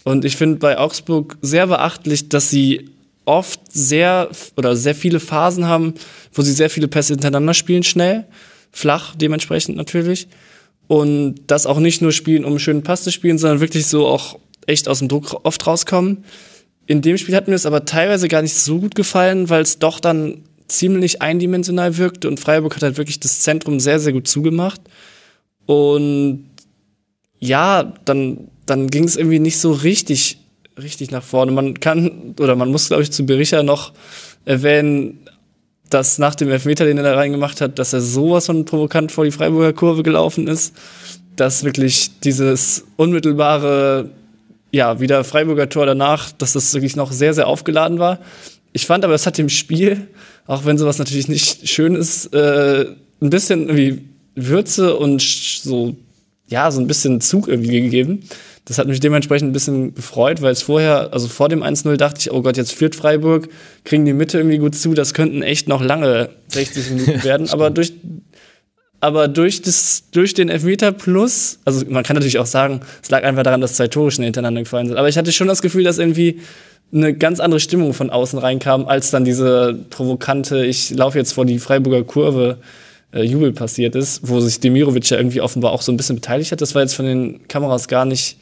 Und ich finde bei Augsburg sehr beachtlich, dass sie oft sehr oder sehr viele Phasen haben, wo sie sehr viele Pässe hintereinander spielen, schnell, flach dementsprechend natürlich. Und das auch nicht nur spielen, um einen schönen Pass zu spielen, sondern wirklich so auch echt aus dem Druck oft rauskommen. In dem Spiel hat mir es aber teilweise gar nicht so gut gefallen, weil es doch dann ziemlich eindimensional wirkte und Freiburg hat halt wirklich das Zentrum sehr, sehr gut zugemacht. Und ja, dann, dann ging es irgendwie nicht so richtig, richtig nach vorne. Man kann, oder man muss, glaube ich, zu Bericher noch erwähnen, dass nach dem Elfmeter, den er da reingemacht hat, dass er sowas von provokant vor die Freiburger Kurve gelaufen ist, dass wirklich dieses unmittelbare ja, wieder Freiburger Tor danach, dass das wirklich noch sehr, sehr aufgeladen war. Ich fand aber, es hat dem Spiel, auch wenn sowas natürlich nicht schön ist, äh, ein bisschen irgendwie Würze und so, ja, so ein bisschen Zug irgendwie gegeben. Das hat mich dementsprechend ein bisschen gefreut, weil es vorher, also vor dem 1-0 dachte ich, oh Gott, jetzt führt Freiburg, kriegen die Mitte irgendwie gut zu, das könnten echt noch lange 60 Minuten werden. aber durch aber durch, das, durch den Elfmeter plus, also man kann natürlich auch sagen, es lag einfach daran, dass zwei Tore schnell hintereinander gefallen sind. Aber ich hatte schon das Gefühl, dass irgendwie eine ganz andere Stimmung von außen reinkam, als dann diese provokante, ich laufe jetzt vor die Freiburger Kurve äh, Jubel passiert ist, wo sich Demirovic ja irgendwie offenbar auch so ein bisschen beteiligt hat. Das war jetzt von den Kameras gar nicht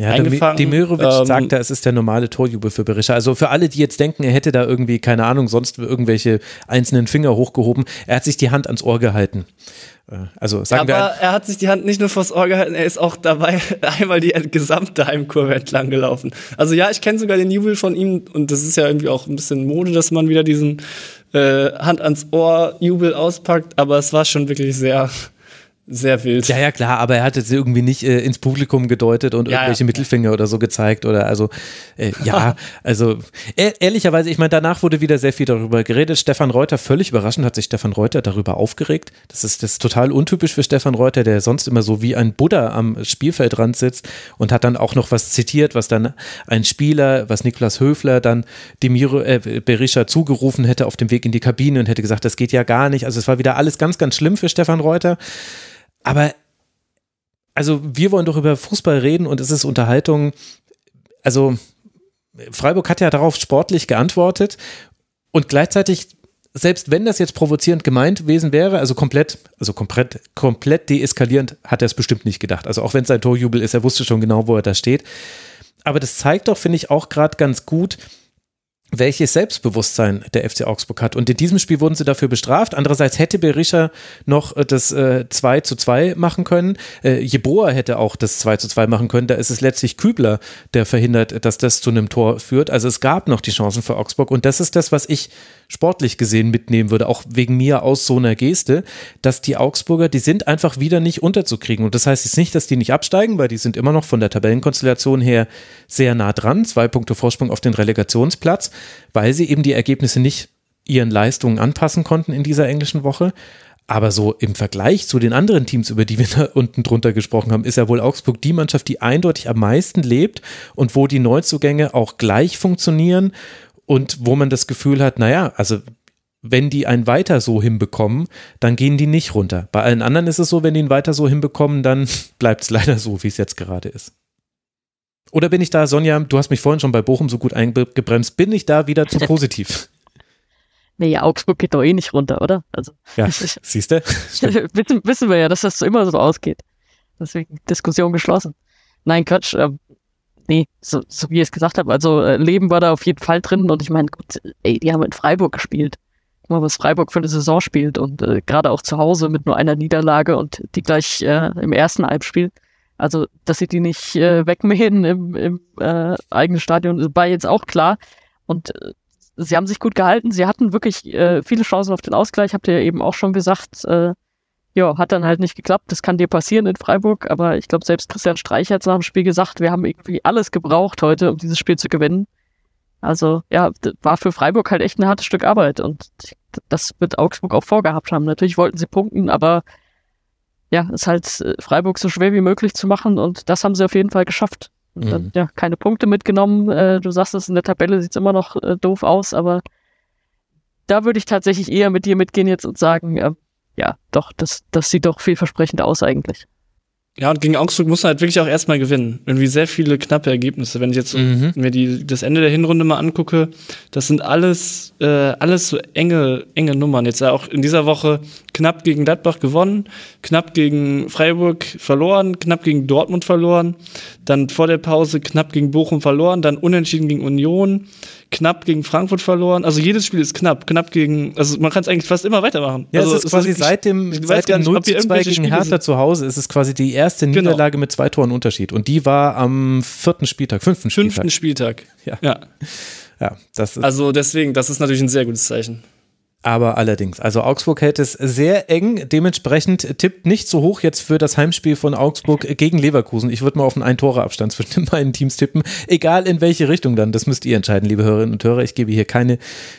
ja, eingefangen. Demirovic ähm, sagt da, es ist der normale Torjubel für Berisha. Also für alle, die jetzt denken, er hätte da irgendwie, keine Ahnung, sonst irgendwelche einzelnen Finger hochgehoben, er hat sich die Hand ans Ohr gehalten. Äh, also sagen Aber wir, er hat sich die Hand nicht nur vors Ohr gehalten, er ist auch dabei einmal die gesamte Heimkurve entlang gelaufen. Also ja, ich kenne sogar den Jubel von ihm und das ist ja irgendwie auch ein bisschen Mode, dass man wieder diesen äh, Hand ans Ohr Jubel auspackt, aber es war schon wirklich sehr sehr wild. Ja, ja, klar, aber er hat jetzt irgendwie nicht äh, ins Publikum gedeutet und Ja, irgendwelche ja. Mittelfinger oder so gezeigt oder also, äh, ja, also e ehrlicherweise, ich meine, danach wurde wieder sehr viel darüber geredet. Stefan Reuter, völlig überraschend, hat sich Stefan Reuter darüber aufgeregt. Das ist, das ist total untypisch für Stefan Reuter, der sonst immer so wie ein Buddha am Spielfeldrand sitzt und hat dann auch noch was zitiert, was dann ein Spieler, was Niklas Höfler dann Demiro, äh, Berisha zugerufen hätte auf dem Weg in die Kabine und hätte gesagt, das geht ja gar nicht. Also es war wieder alles ganz, ganz schlimm für Stefan Reuter. Aber also wir wollen doch über Fußball reden und es ist Unterhaltung. Also Freiburg hat ja darauf sportlich geantwortet und gleichzeitig, selbst wenn das jetzt provozierend gemeint gewesen wäre, also komplett, also komplett, komplett deeskalierend, hat er es bestimmt nicht gedacht. Also auch wenn es sein Torjubel ist, er wusste schon genau, wo er da steht. Aber das zeigt doch, finde ich, auch gerade ganz gut, welches Selbstbewusstsein der FC Augsburg hat. Und in diesem Spiel wurden sie dafür bestraft. Andererseits hätte Berisha noch äh, das äh, 2 zu 2 machen können. Äh, Jeboa hätte auch das 2 zu 2 machen können. Da ist es letztlich Kübler, der verhindert, dass das zu einem Tor führt. Also es gab noch die Chancen für Augsburg. Und das ist das, was ich sportlich gesehen mitnehmen würde, auch wegen mir aus so einer Geste, dass die Augsburger, die sind einfach wieder nicht unterzukriegen. Und das heißt jetzt nicht, dass die nicht absteigen, weil die sind immer noch von der Tabellenkonstellation her sehr nah dran. Zwei Punkte Vorsprung auf den Relegationsplatz, weil sie eben die Ergebnisse nicht ihren Leistungen anpassen konnten in dieser englischen Woche. Aber so im Vergleich zu den anderen Teams, über die wir da unten drunter gesprochen haben, ist ja wohl Augsburg die Mannschaft, die eindeutig am meisten lebt und wo die Neuzugänge auch gleich funktionieren und wo man das Gefühl hat, naja, also wenn die einen weiter so hinbekommen, dann gehen die nicht runter. Bei allen anderen ist es so, wenn die ihn weiter so hinbekommen, dann bleibt es leider so, wie es jetzt gerade ist. Oder bin ich da, Sonja, du hast mich vorhin schon bei Bochum so gut eingebremst, bin ich da wieder zu positiv? Nee, Augsburg geht doch eh nicht runter, oder? Also, Ja, siehst du? wissen, wissen wir ja, dass das immer so ausgeht. Deswegen Diskussion geschlossen. Nein, Quatsch. Ähm, nee, so, so wie ich es gesagt habe, also äh, Leben war da auf jeden Fall drin und ich meine, gut, ey, die haben in Freiburg gespielt. Guck mal, was Freiburg für eine Saison spielt und äh, gerade auch zu Hause mit nur einer Niederlage und die gleich äh, im ersten Halbspiel. Also, dass sie die nicht äh, wegmähen im, im äh, eigenen Stadion, war jetzt auch klar. Und äh, sie haben sich gut gehalten. Sie hatten wirklich äh, viele Chancen auf den Ausgleich, habt ihr ja eben auch schon gesagt. Äh, ja, hat dann halt nicht geklappt. Das kann dir passieren in Freiburg, aber ich glaube, selbst Christian Streich hat nach dem Spiel gesagt, wir haben irgendwie alles gebraucht heute, um dieses Spiel zu gewinnen. Also ja, war für Freiburg halt echt ein hartes Stück Arbeit und das wird Augsburg auch vorgehabt haben. Natürlich wollten sie punkten, aber ja, ist halt äh, Freiburg so schwer wie möglich zu machen und das haben sie auf jeden Fall geschafft. Und Mhm. dann, ja, keine Punkte mitgenommen. Äh, du sagst es, in der Tabelle sieht's immer noch äh, doof aus, aber da würde ich tatsächlich eher mit dir mitgehen jetzt und sagen, äh, ja, doch, das, das sieht doch vielversprechend aus eigentlich. Ja, und gegen Augsburg muss man halt wirklich auch erstmal gewinnen. Irgendwie sehr viele knappe Ergebnisse. Wenn ich jetzt Mhm. mir die, das Ende der Hinrunde mal angucke, das sind alles, äh, alles so enge, enge Nummern. Jetzt auch in dieser Woche knapp gegen Gladbach gewonnen, knapp gegen Freiburg verloren, knapp gegen Dortmund verloren, dann vor der Pause knapp gegen Bochum verloren, dann unentschieden gegen Union, knapp gegen Frankfurt verloren. Also jedes Spiel ist knapp, knapp gegen, also man kann es eigentlich fast immer weitermachen. Ja, also es ist quasi wirklich- seit dem, seit dem nicht, 0 ob hier zu 2 irgendwelche gegen Spiele Hertha sind. zu Hause ist es quasi die erste Genau. Niederlage mit zwei Toren Unterschied. Und die war am vierten Spieltag, fünften Spieltag. Fünften Spieltag. Ja. ja. Ja, das ist Also deswegen, das ist natürlich ein sehr gutes Zeichen. Aber allerdings, also Augsburg hält es sehr eng, dementsprechend tippt nicht so hoch jetzt für das Heimspiel von Augsburg gegen Leverkusen. Ich würde mal auf einen Ein-Tore-Abstand zwischen den beiden Teams tippen, egal in welche Richtung dann, das müsst ihr entscheiden, liebe Hörerinnen und Hörer. Ich gebe hier keine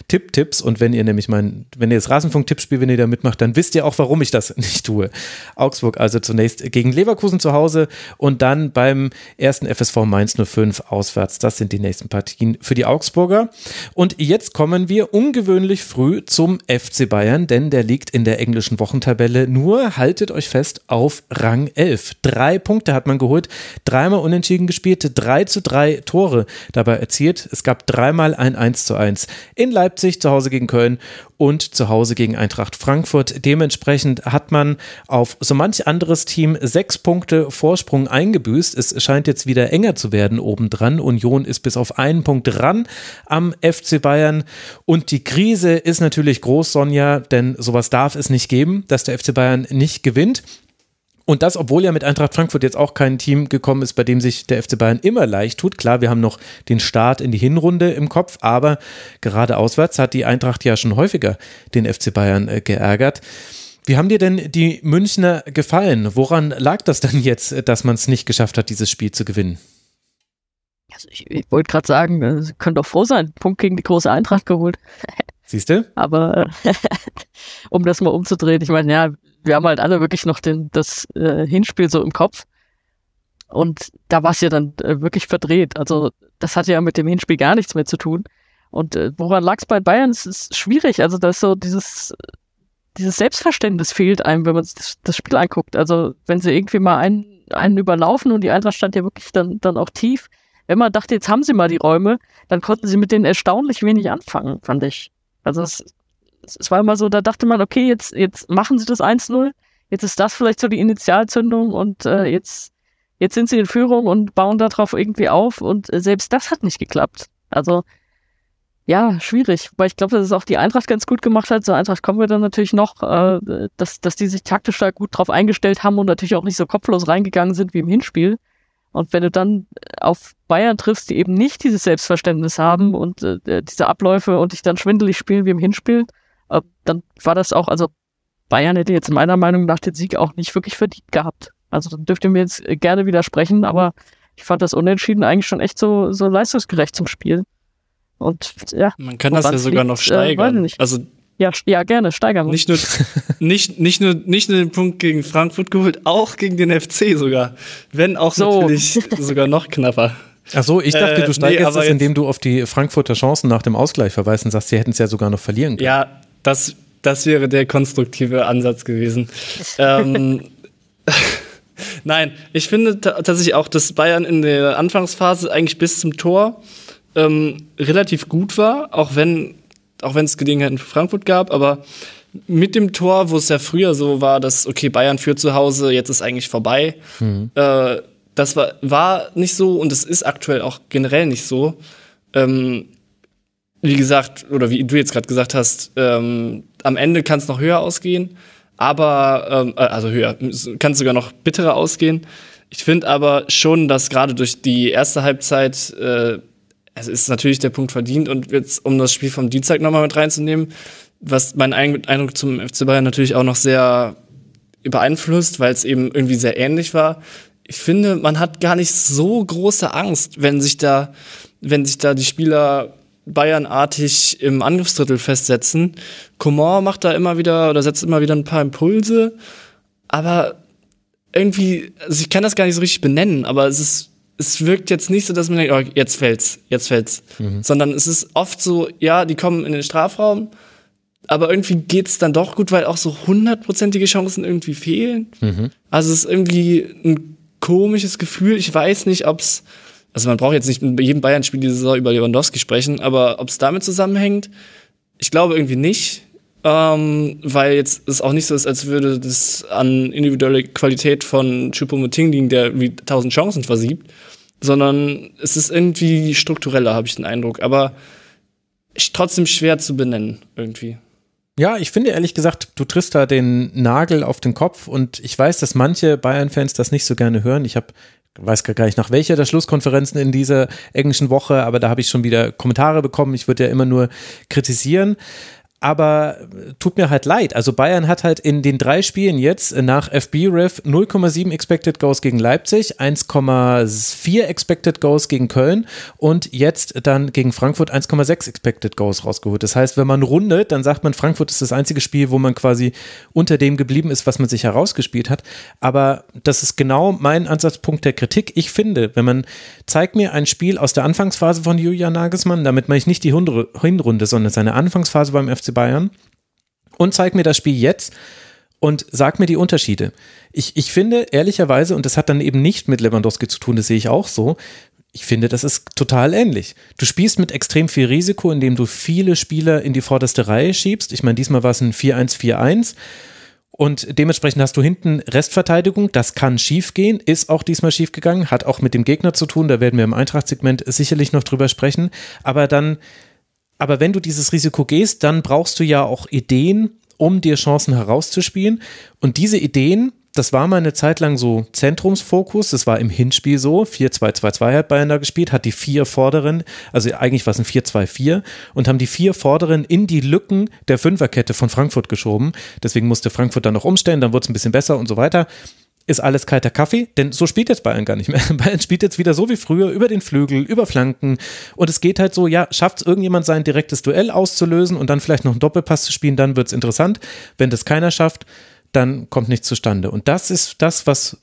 Tipp-Tipps und wenn ihr nämlich mein, wenn ihr das Rasenfunk-Tippspiel, wenn ihr da mitmacht, dann wisst ihr auch, warum ich das nicht tue. Augsburg also zunächst gegen Leverkusen zu Hause und dann beim ersten FSV Mainz 05 auswärts. Das sind die nächsten Partien für die Augsburger. Und jetzt kommen wir ungewöhnlich früh zum FC Bayern, denn der liegt in der englischen Wochentabelle nur, haltet euch fest, auf Rang 11. Drei Punkte hat man geholt, dreimal unentschieden gespielt, drei zu drei Tore dabei erzielt. Es gab dreimal ein 1 zu 1 in Leipzig, zu Hause gegen Köln und zu Hause gegen Eintracht Frankfurt. Dementsprechend hat man auf so manch anderes Team sechs Punkte Vorsprung eingebüßt. Es scheint jetzt wieder enger zu werden obendran. Union ist bis auf einen Punkt dran am FC Bayern. Und die Krise ist natürlich groß, Sonja, denn sowas darf es nicht geben, dass der FC Bayern nicht gewinnt. Und das, obwohl ja mit Eintracht Frankfurt jetzt auch kein Team gekommen ist, bei dem sich der FC Bayern immer leicht tut. Klar, wir haben noch den Start in die Hinrunde im Kopf, aber gerade auswärts hat die Eintracht ja schon häufiger den FC Bayern äh, geärgert. Wie haben dir denn die Münchner gefallen? Woran lag das denn jetzt, dass man es nicht geschafft hat, dieses Spiel zu gewinnen? Also ich, ich wollte gerade sagen, äh, Sie können doch froh sein, Punkt gegen die große Eintracht geholt. Siehst du? Aber äh, um das mal umzudrehen, ich meine, ja, wir haben halt alle wirklich noch den, das äh, Hinspiel so im Kopf. Und da war es ja dann äh, wirklich verdreht. Also das hatte ja mit dem Hinspiel gar nichts mehr zu tun. Und äh, woran lag es bei Bayern? Es ist schwierig. Also da ist so dieses, dieses Selbstverständnis fehlt einem, wenn man das, das Spiel anguckt. Also wenn sie irgendwie mal einen, einen überlaufen und die Eintracht stand ja wirklich dann, dann auch tief. Wenn man dachte, jetzt haben sie mal die Räume, dann konnten sie mit denen erstaunlich wenig anfangen, fand ich. Also es, es war immer so, da dachte man, okay, jetzt, jetzt machen sie das 1-0, jetzt ist das vielleicht so die Initialzündung und äh, jetzt, jetzt sind sie in Führung und bauen darauf irgendwie auf und äh, selbst das hat nicht geklappt. Also ja, schwierig, weil ich glaube, dass es auch die Eintracht ganz gut gemacht hat. Zur Eintracht kommen wir dann natürlich noch, äh, dass, dass die sich taktisch da gut drauf eingestellt haben und natürlich auch nicht so kopflos reingegangen sind wie im Hinspiel. Und wenn du dann auf Bayern triffst, die eben nicht dieses Selbstverständnis haben und äh, diese Abläufe und dich dann schwindelig spielen wie im Hinspiel, äh, dann war das auch, also Bayern hätte jetzt meiner Meinung nach den Sieg auch nicht wirklich verdient gehabt. Also dann dürft ihr mir jetzt gerne widersprechen, aber ich fand das Unentschieden eigentlich schon echt so, so leistungsgerecht zum Spiel. Und ja. Man kann das ja sogar noch äh, steigern. Äh, also ja, ja, gerne, steigern wir. Nicht nur, nicht, nicht, nur, nicht nur den Punkt gegen Frankfurt geholt, auch gegen den FC sogar. Wenn auch So. natürlich sogar noch knapper. Ach so, ich dachte, Äh, du nee, steigerst aber es, indem du auf die Frankfurter Chancen nach dem Ausgleich verweist und sagst, sie hätten es ja sogar noch verlieren können. Ja, das, das wäre der konstruktive Ansatz gewesen. ähm, Nein, ich finde ta- tatsächlich auch, dass Bayern in der Anfangsphase eigentlich bis zum Tor ähm, relativ gut war, auch wenn auch wenn es Gelegenheiten für Frankfurt gab, aber mit dem Tor, wo es ja früher so war, dass okay Bayern führt zu Hause, jetzt ist eigentlich vorbei. Äh, das war war nicht so und es ist aktuell auch generell nicht so. Ähm, wie gesagt, oder wie du jetzt gerade gesagt hast, ähm, am Ende kann es noch höher ausgehen, aber, ähm, äh, also höher, kann sogar noch bitterer ausgehen. Ich finde aber schon, dass gerade durch die erste Halbzeit, äh, es ist natürlich der Punkt verdient und jetzt, um das Spiel vom Dienstag nochmal mit reinzunehmen, was mein Ein- Eindruck zum FC Bayern natürlich auch noch sehr beeinflusst, weil es eben irgendwie sehr ähnlich war. Ich finde, man hat gar nicht so große Angst, wenn sich da, wenn sich da die Spieler Bayernartig im Angriffsdrittel festsetzen. Coman macht da immer wieder oder setzt immer wieder ein paar Impulse, aber irgendwie, also ich kann das gar nicht so richtig benennen, aber es ist, es wirkt jetzt nicht so, dass man denkt, oh, jetzt fällt's, jetzt fällt's, sondern es ist oft so, ja, die kommen in den Strafraum, aber irgendwie geht's dann doch gut, weil auch so hundertprozentige Chancen irgendwie fehlen. Also es ist irgendwie ein komisches Gefühl. Ich weiß nicht, ob's also man braucht jetzt nicht mit jedem Bayern-Spiel diese Saison über Lewandowski sprechen, aber ob's damit zusammenhängt, ich glaube irgendwie nicht, ähm, weil jetzt es auch nicht so ist, als würde das an individuelle Qualität von Choupo-Moting liegen, der wie tausend Chancen versiebt, sondern es ist irgendwie struktureller, habe ich den Eindruck, aber trotzdem schwer zu benennen irgendwie. Ja, ich finde ehrlich gesagt, du triffst da den Nagel auf den Kopf und ich weiß, dass manche Bayern-Fans das nicht so gerne hören. Ich habe weiß gar nicht nach welcher der Schlusskonferenzen in dieser englischen Woche, aber da habe ich schon wieder Kommentare bekommen. Ich würde ja immer nur kritisieren. Aber äh, tut mir halt leid. Also Bayern hat halt in den drei Spielen jetzt nach FB-Ref 0,7 Expected Goals gegen Leipzig, 1,4 Expected Goals gegen Köln und jetzt dann gegen Frankfurt 1,6 Expected Goals rausgeholt. Das heißt, wenn man rundet, dann sagt man, Frankfurt ist das einzige Spiel, wo man quasi unter dem geblieben ist, was man sich herausgespielt hat. Aber das ist genau mein Ansatzpunkt der Kritik. Ich finde, wenn man zeigt mir ein Spiel aus der Anfangsphase von Julian Nagelsmann, damit meine ich nicht die Hinrunde, sondern seine Anfangsphase beim FC Bayern und zeig mir das Spiel jetzt und sag mir die Unterschiede. Ich, ich finde ehrlicherweise, und das hat dann eben nicht mit Lewandowski zu tun, das sehe ich auch so, ich finde, das ist total ähnlich. Du spielst mit extrem viel Risiko, indem du viele Spieler in die vorderste Reihe schiebst. Ich meine, diesmal war es ein 4-1-4-1. Und dementsprechend hast du hinten Restverteidigung. Das kann schiefgehen, ist auch diesmal schiefgegangen, hat auch mit dem Gegner zu tun. Da werden wir im Eintrachtssegment sicherlich noch drüber sprechen. Aber dann, aber wenn du dieses Risiko gehst, dann brauchst du ja auch Ideen, um dir Chancen herauszuspielen. Und diese Ideen, das war mal eine Zeit lang so Zentrumsfokus. Das war im Hinspiel so. 4-2-2-2 hat Bayern da gespielt, hat die vier Vorderen, also eigentlich war es ein 4-2-4 und haben die vier Vorderen in die Lücken der Fünferkette von Frankfurt geschoben. Deswegen musste Frankfurt dann noch umstellen, dann wurde es ein bisschen besser und so weiter. Ist alles kalter Kaffee, denn so spielt jetzt Bayern gar nicht mehr. Bayern spielt jetzt wieder so wie früher über den Flügel, über Flanken und es geht halt so, ja, schafft es irgendjemand sein direktes Duell auszulösen und dann vielleicht noch einen Doppelpass zu spielen, dann wird es interessant. Wenn das keiner schafft, dann kommt nichts zustande. Und das ist das, was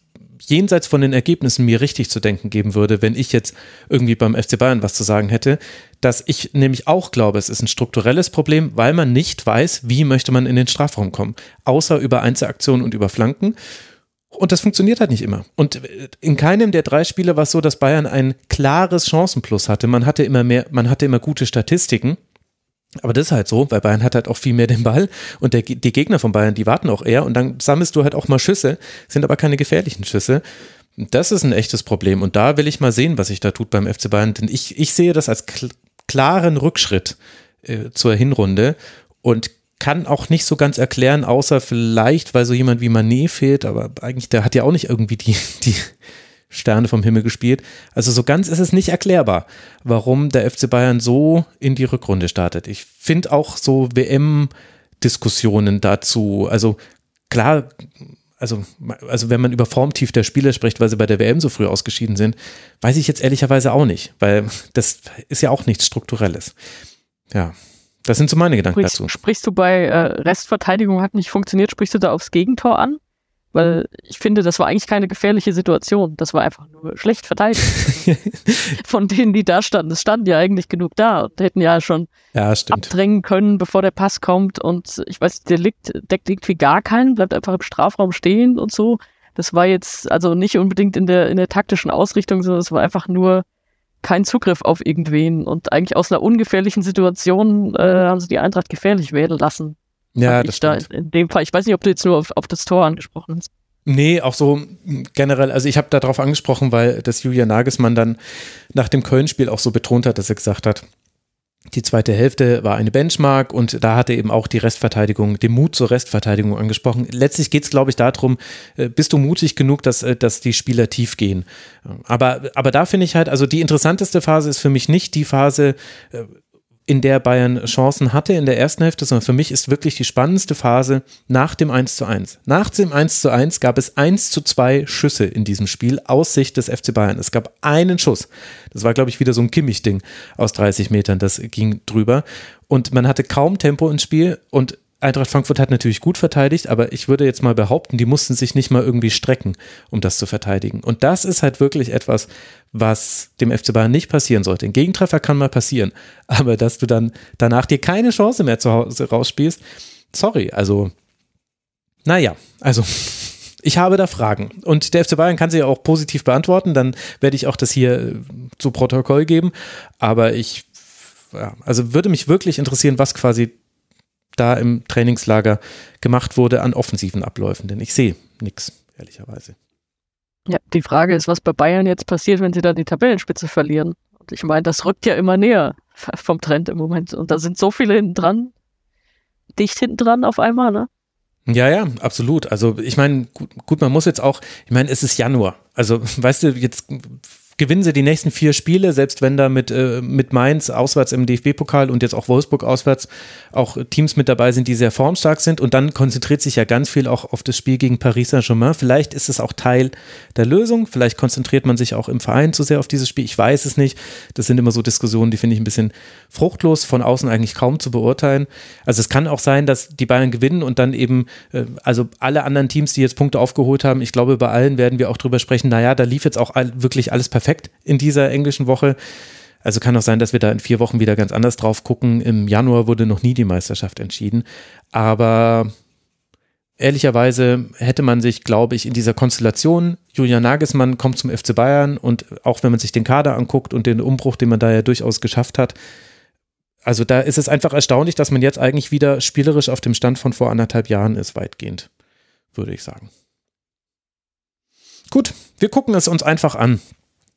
jenseits von den Ergebnissen mir richtig zu denken geben würde, wenn ich jetzt irgendwie beim FC Bayern was zu sagen hätte, dass ich nämlich auch glaube, es ist ein strukturelles Problem, weil man nicht weiß, wie möchte man in den Strafraum kommen, außer über Einzelaktionen und über Flanken. Und das funktioniert halt nicht immer. Und in keinem der drei Spiele war es so, dass Bayern ein klares Chancenplus hatte. Man hatte immer mehr, man hatte immer gute Statistiken. Aber das ist halt so, weil Bayern hat halt auch viel mehr den Ball und der, die Gegner von Bayern, die warten auch eher und dann sammelst du halt auch mal Schüsse, sind aber keine gefährlichen Schüsse. Das ist ein echtes Problem und da will ich mal sehen, was sich da tut beim FC Bayern, denn ich, ich sehe das als kl klaren Rückschritt äh, zur Hinrunde und kann auch nicht so ganz erklären, außer vielleicht, weil so jemand wie Manet fehlt, aber eigentlich, der hat ja auch nicht irgendwie die, die Sterne vom Himmel gespielt. Also so ganz ist es nicht erklärbar, warum der FC Bayern so in die Rückrunde startet. Ich finde auch so WM-Diskussionen dazu, also klar, also, also wenn man über Formtief der Spieler spricht, weil sie bei der WM so früh ausgeschieden sind, weiß ich jetzt ehrlicherweise auch nicht, weil das ist ja auch nichts Strukturelles. Ja, das sind so meine Gedanken sprichst, dazu. Sprichst du bei äh, Restverteidigung hat nicht funktioniert, sprichst du da aufs Gegentor an? Weil ich finde, das war eigentlich keine gefährliche Situation. Das war einfach nur schlecht verteidigt. Von denen, die da standen, es standen ja eigentlich genug da und hätten ja schon ja, abdrängen können, bevor der Pass kommt. Und ich weiß, der liegt, deckt irgendwie gar keinen, bleibt einfach im Strafraum stehen und so. Das war jetzt also nicht unbedingt in der, in der taktischen Ausrichtung, sondern es war einfach nur kein Zugriff auf irgendwen. Und eigentlich aus einer ungefährlichen Situation äh, haben sie die Eintracht gefährlich werden lassen. Ja, das da in dem Fall. Ich weiß nicht, ob du jetzt nur auf, auf das Tor angesprochen hast. Nee, auch so generell, also ich habe darauf angesprochen, weil das Julian Nagelsmann dann nach dem Köln-Spiel auch so betont hat, dass er gesagt hat, die zweite Hälfte war eine Benchmark und da hat er eben auch die Restverteidigung, den Mut zur Restverteidigung angesprochen. Letztlich geht es, glaube ich, darum, äh, bist du mutig genug, dass, äh, dass die Spieler tief gehen. Aber, aber da finde ich halt, also die interessanteste Phase ist für mich nicht die Phase, äh, in der Bayern Chancen hatte in der ersten Hälfte, sondern für mich ist wirklich die spannendste Phase nach dem 1 zu 1. Nach dem 1 zu 1 gab es 1 zu 2 Schüsse in diesem Spiel aus Sicht des FC Bayern. Es gab einen Schuss. Das war, glaube ich, wieder so ein Kimmich-Ding aus 30 Metern. Das ging drüber. Und man hatte kaum Tempo ins Spiel und Eintracht Frankfurt hat natürlich gut verteidigt, aber ich würde jetzt mal behaupten, die mussten sich nicht mal irgendwie strecken, um das zu verteidigen. Und das ist halt wirklich etwas, was dem FC Bayern nicht passieren sollte. Ein Gegentreffer kann mal passieren, aber dass du dann danach dir keine Chance mehr zu Hause rausspielst, sorry, also, naja, also. Ich habe da Fragen und der FC Bayern kann sie ja auch positiv beantworten, dann werde ich auch das hier äh, zu Protokoll geben. Aber ich, ja, also würde mich wirklich interessieren, was quasi da im Trainingslager gemacht wurde an offensiven Abläufen, denn ich sehe nichts, ehrlicherweise. Ja, die Frage ist, was bei Bayern jetzt passiert, wenn sie da die Tabellenspitze verlieren. Und ich meine, das rückt ja immer näher vom Trend im Moment. Und da sind so viele hinten dran, dicht hinten dran auf einmal, ne? Ja, ja, absolut. Also ich meine, gut, gut, man muss jetzt auch, ich meine, es ist Januar. Also, weißt du, jetzt gewinnen sie die nächsten vier Spiele, selbst wenn da mit, äh, mit Mainz auswärts im DFB-Pokal und jetzt auch Wolfsburg auswärts auch Teams mit dabei sind, die sehr formstark sind. Und dann konzentriert sich ja ganz viel auch auf das Spiel gegen Paris Saint-Germain. Vielleicht ist es auch Teil der Lösung. Vielleicht konzentriert man sich auch im Verein zu sehr auf dieses Spiel. Ich weiß es nicht. Das sind immer so Diskussionen, die finde ich ein bisschen fruchtlos, von außen eigentlich kaum zu beurteilen. Also es kann auch sein, dass die Bayern gewinnen und dann eben, äh, also alle anderen Teams, die jetzt Punkte aufgeholt haben, ich glaube, bei allen werden wir auch drüber sprechen, naja, da lief jetzt auch wirklich alles perfekt perfekt in dieser englischen Woche. Also kann auch sein, dass wir da in vier Wochen wieder ganz anders drauf gucken. Im Januar wurde noch nie die Meisterschaft entschieden. Aber ehrlicherweise hätte man sich, glaube ich, in dieser Konstellation, Julian Nagelsmann kommt zum FC Bayern und auch wenn man sich den Kader anguckt und den Umbruch, den man da ja durchaus geschafft hat, also da ist es einfach erstaunlich, dass man jetzt eigentlich wieder spielerisch auf dem Stand von vor anderthalb Jahren ist, weitgehend, würde ich sagen. Gut, wir gucken es uns einfach an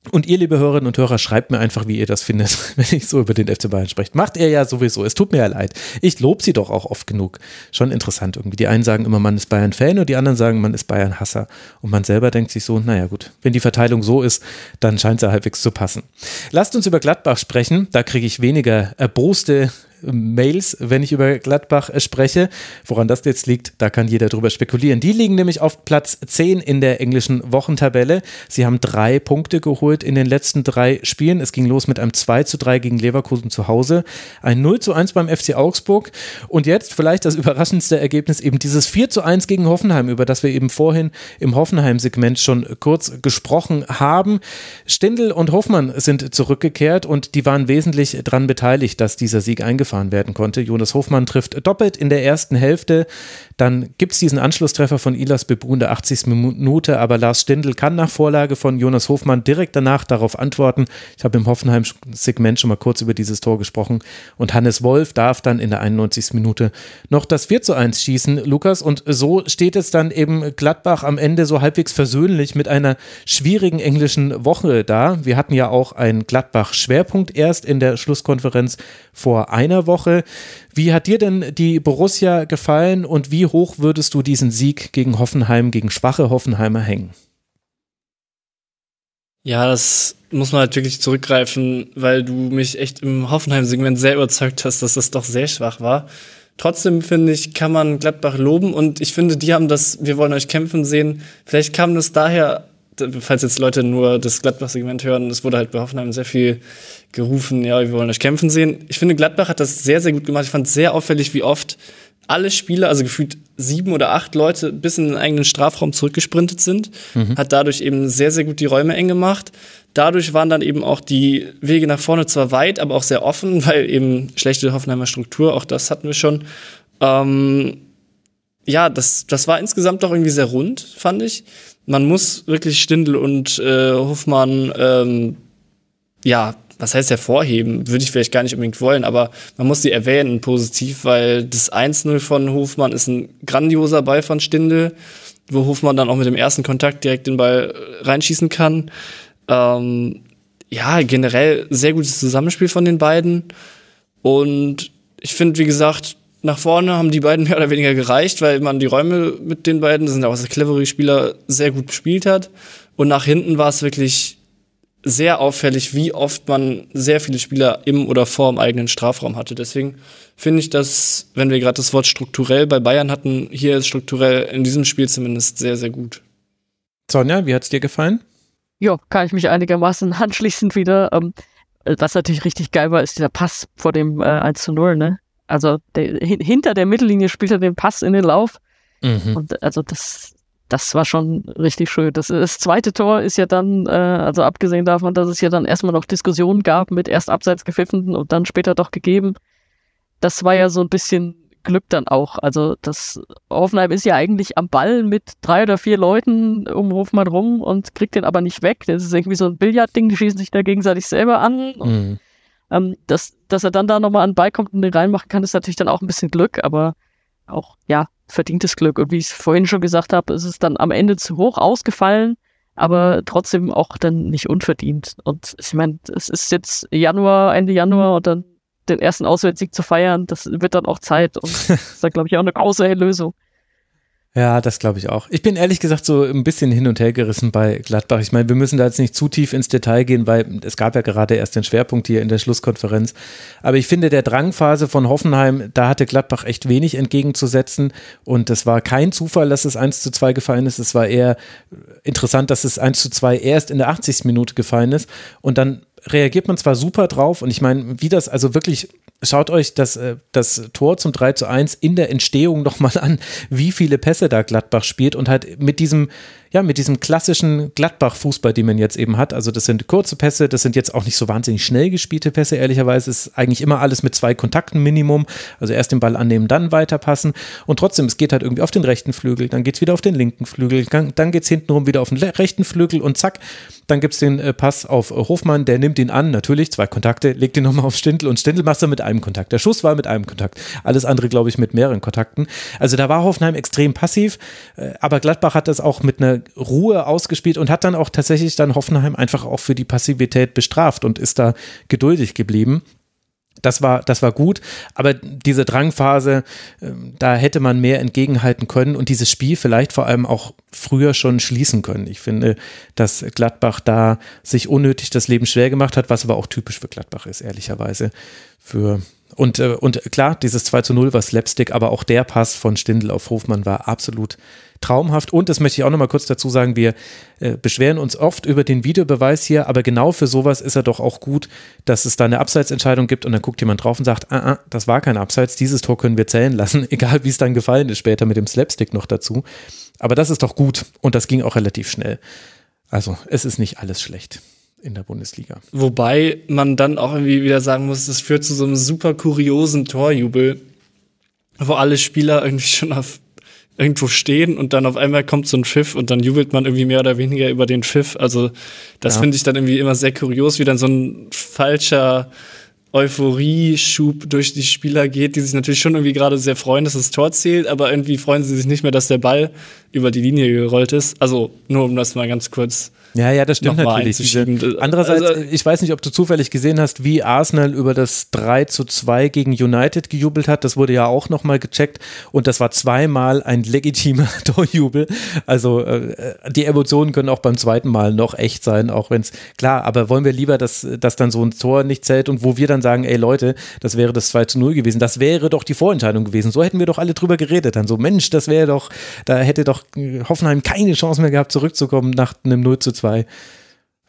Und ihr, liebe Hörerinnen und Hörer, schreibt mir einfach, wie ihr das findet, wenn ich so über den FC Bayern spreche. Macht er ja sowieso. Es tut mir ja leid. Ich lobe sie doch auch oft genug. Schon interessant irgendwie. Die einen sagen immer, man ist Bayern-Fan und die anderen sagen, man ist Bayern-Hasser. Und man selber denkt sich so, naja gut, wenn die Verteilung so ist, dann scheint es ja halbwegs zu passen. Lasst uns über Gladbach sprechen. Da kriege ich weniger erboste Mails, wenn ich über Gladbach spreche. Woran das jetzt liegt, da kann jeder drüber spekulieren. Die liegen nämlich auf Platz 10 in der englischen Wochentabelle. Sie haben drei Punkte geholt in den letzten drei Spielen. Es ging los mit einem 2 zu 3 gegen Leverkusen zu Hause, ein 0 zu 1 beim FC Augsburg und jetzt vielleicht das überraschendste Ergebnis eben dieses 4 zu 1 gegen Hoffenheim, über das wir eben vorhin im Hoffenheim-Segment schon kurz gesprochen haben. Stindl und Hoffmann sind zurückgekehrt und die waren wesentlich daran beteiligt, dass dieser Sieg eingefahren gefahren werden konnte. Jonas Hofmann trifft doppelt in der ersten Hälfte. Dann gibt es diesen Anschlusstreffer von Ilas Bebu in der 80. Minute, aber Lars Stindl kann nach Vorlage von Jonas Hofmann direkt danach darauf antworten. Ich habe im Hoffenheim-Segment schon mal kurz über dieses Tor gesprochen. Und Hannes Wolf darf dann in der 91. Minute noch das 4 zu 1 schießen, Lukas. Und so steht es dann eben Gladbach am Ende so halbwegs versöhnlich mit einer schwierigen englischen Woche da. Wir hatten ja auch einen Gladbach-Schwerpunkt erst in der Schlusskonferenz vor einer Woche. Wie hat dir denn die Borussia gefallen und wie hoch würdest du diesen Sieg gegen Hoffenheim, gegen schwache Hoffenheimer hängen? Ja, das muss man halt wirklich zurückgreifen, weil du mich echt im Hoffenheim-Segment sehr überzeugt hast, dass das doch sehr schwach war. Trotzdem finde ich, kann man Gladbach loben und ich finde, die haben das, wir wollen euch kämpfen sehen. Vielleicht kam das daher falls jetzt Leute nur das Gladbach-Segment hören, es wurde halt bei Hoffenheim sehr viel gerufen, ja, wir wollen euch kämpfen sehen. Ich finde, Gladbach hat das sehr, sehr gut gemacht. Ich fand sehr auffällig, wie oft alle Spieler, also gefühlt sieben oder acht Leute, bis in den eigenen Strafraum zurückgesprintet sind. Mhm. Hat dadurch eben sehr, sehr gut die Räume eng gemacht. Dadurch waren dann eben auch die Wege nach vorne zwar weit, aber auch sehr offen, weil eben schlechte Hoffenheimer Struktur, auch das hatten wir schon. Ähm, ja, das, das war insgesamt doch irgendwie sehr rund, fand ich man muss wirklich Stindl und äh, Hofmann, ähm, ja, was heißt hervorheben? Würde ich vielleicht gar nicht unbedingt wollen, aber man muss sie erwähnen positiv, weil das 1-0 von Hofmann ist ein grandioser Ball von Stindl, wo Hofmann dann auch mit dem ersten Kontakt direkt den Ball reinschießen kann. Ähm, ja, generell sehr gutes Zusammenspiel von den beiden. Und ich finde, wie gesagt, nach vorne haben die beiden mehr oder weniger gereicht, weil man die Räume mit den beiden, das sind auch sehr clevere Spieler, sehr gut gespielt hat. Und nach hinten war es wirklich sehr auffällig, wie oft man sehr viele Spieler im oder vor dem eigenen Strafraum hatte. Deswegen finde ich das, wenn wir gerade das Wort strukturell bei Bayern hatten, hier ist strukturell in diesem Spiel zumindest sehr, sehr gut. Sonja, wie hat's dir gefallen? Ja, kann ich mich einigermaßen anschließend wieder. Ähm, was natürlich richtig geil war, ist dieser Pass vor dem äh, 1 zu 0, ne? Also der, hinter der Mittellinie spielt er den Pass in den Lauf. Mhm. Und also das, das war schon richtig schön. Das, das zweite Tor ist ja dann, äh, also abgesehen davon, dass es ja dann erstmal noch Diskussionen gab mit erst abseits gepfiffenen und dann später doch gegeben. Das war ja so ein bisschen Glück dann auch. Also das Hoffenheim ist ja eigentlich am Ball mit drei oder vier Leuten um Hofmann rum und kriegt den aber nicht weg. Das ist irgendwie so ein Billardding, die schießen sich da gegenseitig selber an. Mhm. Ähm, dass, dass er dann da nochmal an den Ball kommt und den reinmachen kann, ist natürlich dann auch ein bisschen Glück, aber auch, ja, verdientes Glück. Und wie ich es vorhin schon gesagt habe, ist es dann am Ende zu hoch ausgefallen, aber trotzdem auch dann nicht unverdient. Und ich meine, es ist jetzt Januar, Ende Januar und dann den ersten Auswärtssieg zu feiern, das wird dann auch Zeit und das ist dann, glaube ich, auch eine große Lösung. Ja, das glaube ich auch. Ich bin ehrlich gesagt so ein bisschen hin und her gerissen bei Gladbach. Ich meine, wir müssen da jetzt nicht zu tief ins Detail gehen, weil es gab ja gerade erst den Schwerpunkt hier in der Schlusskonferenz. Aber ich finde, der Drangphase von Hoffenheim, da hatte Gladbach echt wenig entgegenzusetzen. Und es war kein Zufall, dass es 1 zu 2 gefallen ist. Es war eher interessant, dass es 1 zu 2 erst in der 80. Minute gefallen ist. Und dann reagiert man zwar super drauf und ich meine, wie das also wirklich schaut euch das, äh, das Tor zum 3 zu 1 in der Entstehung nochmal an, wie viele Pässe da Gladbach spielt und halt mit diesem, ja, mit diesem klassischen Gladbach-Fußball, den man jetzt eben hat. Also das sind kurze Pässe, das sind jetzt auch nicht so wahnsinnig schnell gespielte Pässe, ehrlicherweise ist eigentlich immer alles mit zwei Kontakten Minimum. Also erst den Ball annehmen, dann weiterpassen. Und trotzdem, es geht halt irgendwie auf den rechten Flügel, dann geht es wieder auf den linken Flügel, dann geht es hintenrum wieder auf den rechten Flügel und zack, dann gibt es den äh, Pass auf Hofmann, der nimmt ihn an, natürlich, zwei Kontakte, legt ihn nochmal auf Stindl und Stindl macht er mit einem Kontakt. Der Schuss war mit einem Kontakt. Alles andere, glaube ich, mit mehreren Kontakten. Also da war Hoffenheim extrem passiv, äh, aber Gladbach hat das auch mit einer Ruhe ausgespielt und hat dann auch tatsächlich dann Hoffenheim einfach auch für die Passivität bestraft und ist da geduldig geblieben. Das war, das war gut, aber diese Drangphase, ähm, da hätte man mehr entgegenhalten können und dieses Spiel vielleicht vor allem auch früher schon schließen können. Ich finde, dass Gladbach da sich unnötig das Leben schwer gemacht hat, was aber auch typisch für Gladbach ist, ehrlicherweise. Für und, äh, und klar, dieses 2 zu 0 war Slapstick, aber auch der Pass von Stindl auf Hofmann war absolut traumhaft. Und das möchte ich auch nochmal kurz dazu sagen, wir äh, beschweren uns oft über den Videobeweis hier, aber genau für sowas ist er doch auch gut, dass es da eine Abseitsentscheidung gibt und dann guckt jemand drauf und sagt, ah, ah, das war kein Abseits, dieses Tor können wir zählen lassen, egal wie es dann gefallen ist, später mit dem Slapstick noch dazu. Aber das ist doch gut und das ging auch relativ schnell. Also es ist nicht alles schlecht in der Bundesliga. Wobei man dann auch irgendwie wieder sagen muss, das führt zu so einem super kuriosen Torjubel, wo alle Spieler irgendwie schon auf irgendwo stehen und dann auf einmal kommt so ein Pfiff und dann jubelt man irgendwie mehr oder weniger über den Pfiff. Also das ja. finde ich dann irgendwie immer sehr kurios, wie dann so ein falscher Euphorie-Schub durch die Spieler geht, die sich natürlich schon irgendwie gerade sehr freuen, dass das Tor zählt, aber irgendwie freuen sie sich nicht mehr, dass der Ball über die Linie gerollt ist. Also nur um das mal ganz kurz ja, ja, das stimmt natürlich. Diese, andererseits, also, ich weiß nicht, ob du zufällig gesehen hast, wie Arsenal über das 3 zu 2 gegen United gejubelt hat. Das wurde ja auch nochmal gecheckt und das war zweimal ein legitimer Torjubel. Also äh, die Emotionen können auch beim zweiten Mal noch echt sein, auch wenn es, klar, aber wollen wir lieber, dass, dass dann so ein Tor nicht zählt und wo wir dann sagen, ey Leute, das wäre das 2 zu 0 gewesen, das wäre doch die Vorentscheidung gewesen. So hätten wir doch alle drüber geredet. Dann so, Mensch, das wäre doch, da hätte doch Hoffenheim keine Chance mehr gehabt, zurückzukommen nach einem 0 zu 2.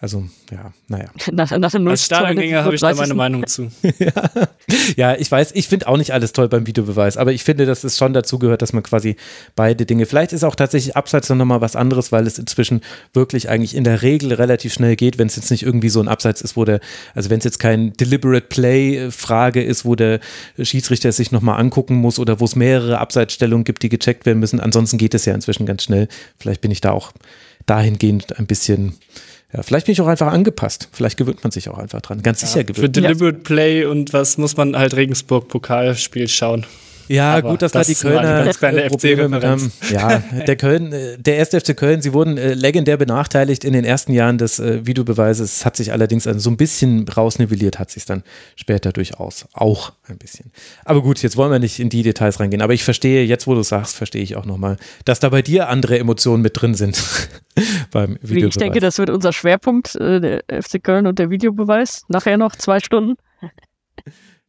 Also, ja, naja. Nach, nach dem Als Stadiongänger habe ich da meine Meinung zu. ja. ja, ich weiß, ich finde auch nicht alles toll beim Videobeweis, aber ich finde, dass es schon dazu gehört, dass man quasi beide Dinge, vielleicht ist auch tatsächlich Abseits noch mal was anderes, weil es inzwischen wirklich eigentlich in der Regel relativ schnell geht, wenn es jetzt nicht irgendwie so ein Abseits ist, wo der, also wenn es jetzt kein Deliberate Play-Frage ist, wo der Schiedsrichter es sich nochmal angucken muss oder wo es mehrere Abseitsstellungen gibt, die gecheckt werden müssen. Ansonsten geht es ja inzwischen ganz schnell. Vielleicht bin ich da auch dahingehend ein bisschen ja, vielleicht bin ich auch einfach angepasst. Vielleicht gewöhnt man sich auch einfach dran. Ganz ja, sicher gewöhnt. Für Deliberate Play und was muss man halt Regensburg-Pokalspiel schauen. Ja, Aber gut, dass das da die Kölner kleine FC mit haben. Ja, der Köln, äh, der erste FC Köln, sie wurden äh, legendär benachteiligt in den ersten Jahren des äh, Videobeweises, hat sich allerdings also so ein bisschen rausnivelliert, hat sich dann später durchaus auch ein bisschen. Aber gut, jetzt wollen wir nicht in die Details reingehen. Aber ich verstehe, jetzt wo du sagst, verstehe ich auch nochmal, dass da bei dir andere Emotionen mit drin sind beim Videobeweis. Ich denke, das wird unser Schwerpunkt, der FC Köln und der Videobeweis. Nachher noch zwei Stunden.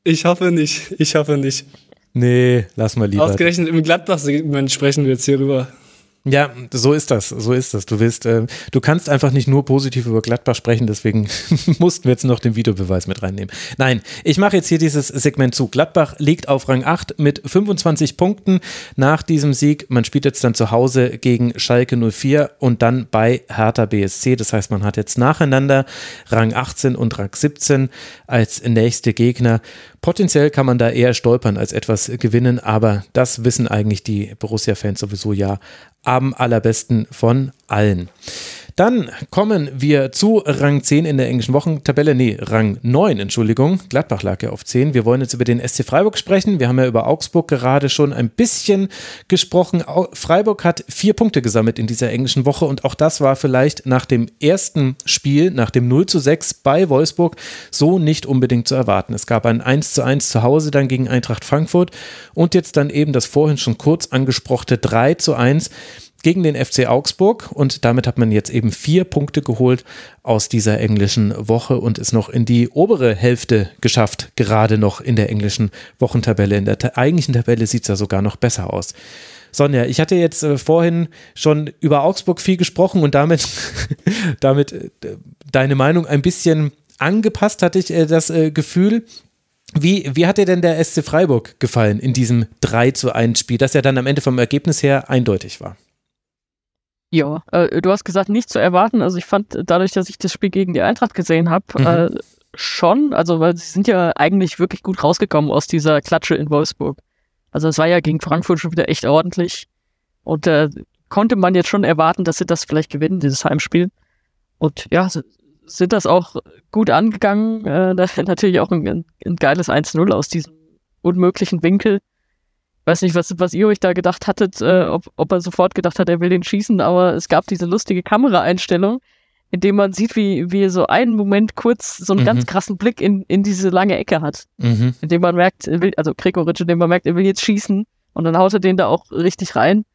Ich hoffe nicht. Ich hoffe nicht. Nee, lass mal lieber. Ausgerechnet im Gladbach-Segment sprechen wir jetzt hier rüber. Ja, so ist das, so ist das. Du willst, äh, du kannst einfach nicht nur positiv über Gladbach sprechen, deswegen mussten wir jetzt noch den Videobeweis mit reinnehmen. Nein, ich mache jetzt hier dieses Segment zu. Gladbach liegt auf Rang 8 mit 25 Punkten nach diesem Sieg. Man spielt jetzt dann zu Hause gegen Schalke 04 und dann bei Hertha BSC. Das heißt, man hat jetzt nacheinander Rang 18 und Rang 17 als nächste Gegner. Potenziell kann man da eher stolpern als etwas gewinnen, aber das wissen eigentlich die Borussia-Fans sowieso ja am allerbesten von allen. Dann kommen wir zu Rang 10 in der englischen Wochentabelle. Nee, Rang 9, Entschuldigung. Gladbach lag ja auf 10. Wir wollen jetzt über den SC Freiburg sprechen. Wir haben ja über Augsburg gerade schon ein bisschen gesprochen. Freiburg hat vier Punkte gesammelt in dieser englischen Woche und auch das war vielleicht nach dem ersten Spiel, nach dem 0 zu 6 bei Wolfsburg, so nicht unbedingt zu erwarten. Es gab ein 1 zu 1 zu Hause dann gegen Eintracht Frankfurt und jetzt dann eben das vorhin schon kurz angesprochene 3 zu 1 gegen den FC Augsburg und damit hat man jetzt eben vier Punkte geholt aus dieser englischen Woche und ist noch in die obere Hälfte geschafft, gerade noch in der englischen Wochentabelle. In der eigentlichen Tabelle sieht es ja sogar noch besser aus. Sonja, ich hatte jetzt äh, vorhin schon über Augsburg viel gesprochen und damit, damit äh, deine Meinung ein bisschen angepasst, hatte ich äh, das äh, Gefühl. Wie, wie hat dir denn der SC Freiburg gefallen in diesem 3 zu 1 Spiel, das ja dann am Ende vom Ergebnis her eindeutig war? Ja, äh, du hast gesagt, nicht zu erwarten. Also ich fand dadurch, dass ich das Spiel gegen die Eintracht gesehen habe, mhm. äh, schon, also weil sie sind ja eigentlich wirklich gut rausgekommen aus dieser Klatsche in Wolfsburg. Also es war ja gegen Frankfurt schon wieder echt ordentlich. Und äh, konnte man jetzt schon erwarten, dass sie das vielleicht gewinnen, dieses Heimspiel. Und ja, sind das auch gut angegangen. Äh, natürlich auch ein, ein geiles 1-0 aus diesem unmöglichen Winkel. Weiß nicht, was, was ihr euch da gedacht hattet, äh, ob, ob er sofort gedacht hat, er will den schießen, aber es gab diese lustige Kameraeinstellung, in dem man sieht, wie, wie er so einen Moment kurz so einen Mhm. ganz krassen Blick in, in diese lange Ecke hat. Mhm. In dem man merkt, er will, also Gregoritsch, in dem man merkt, er will jetzt schießen und dann haut er den da auch richtig rein.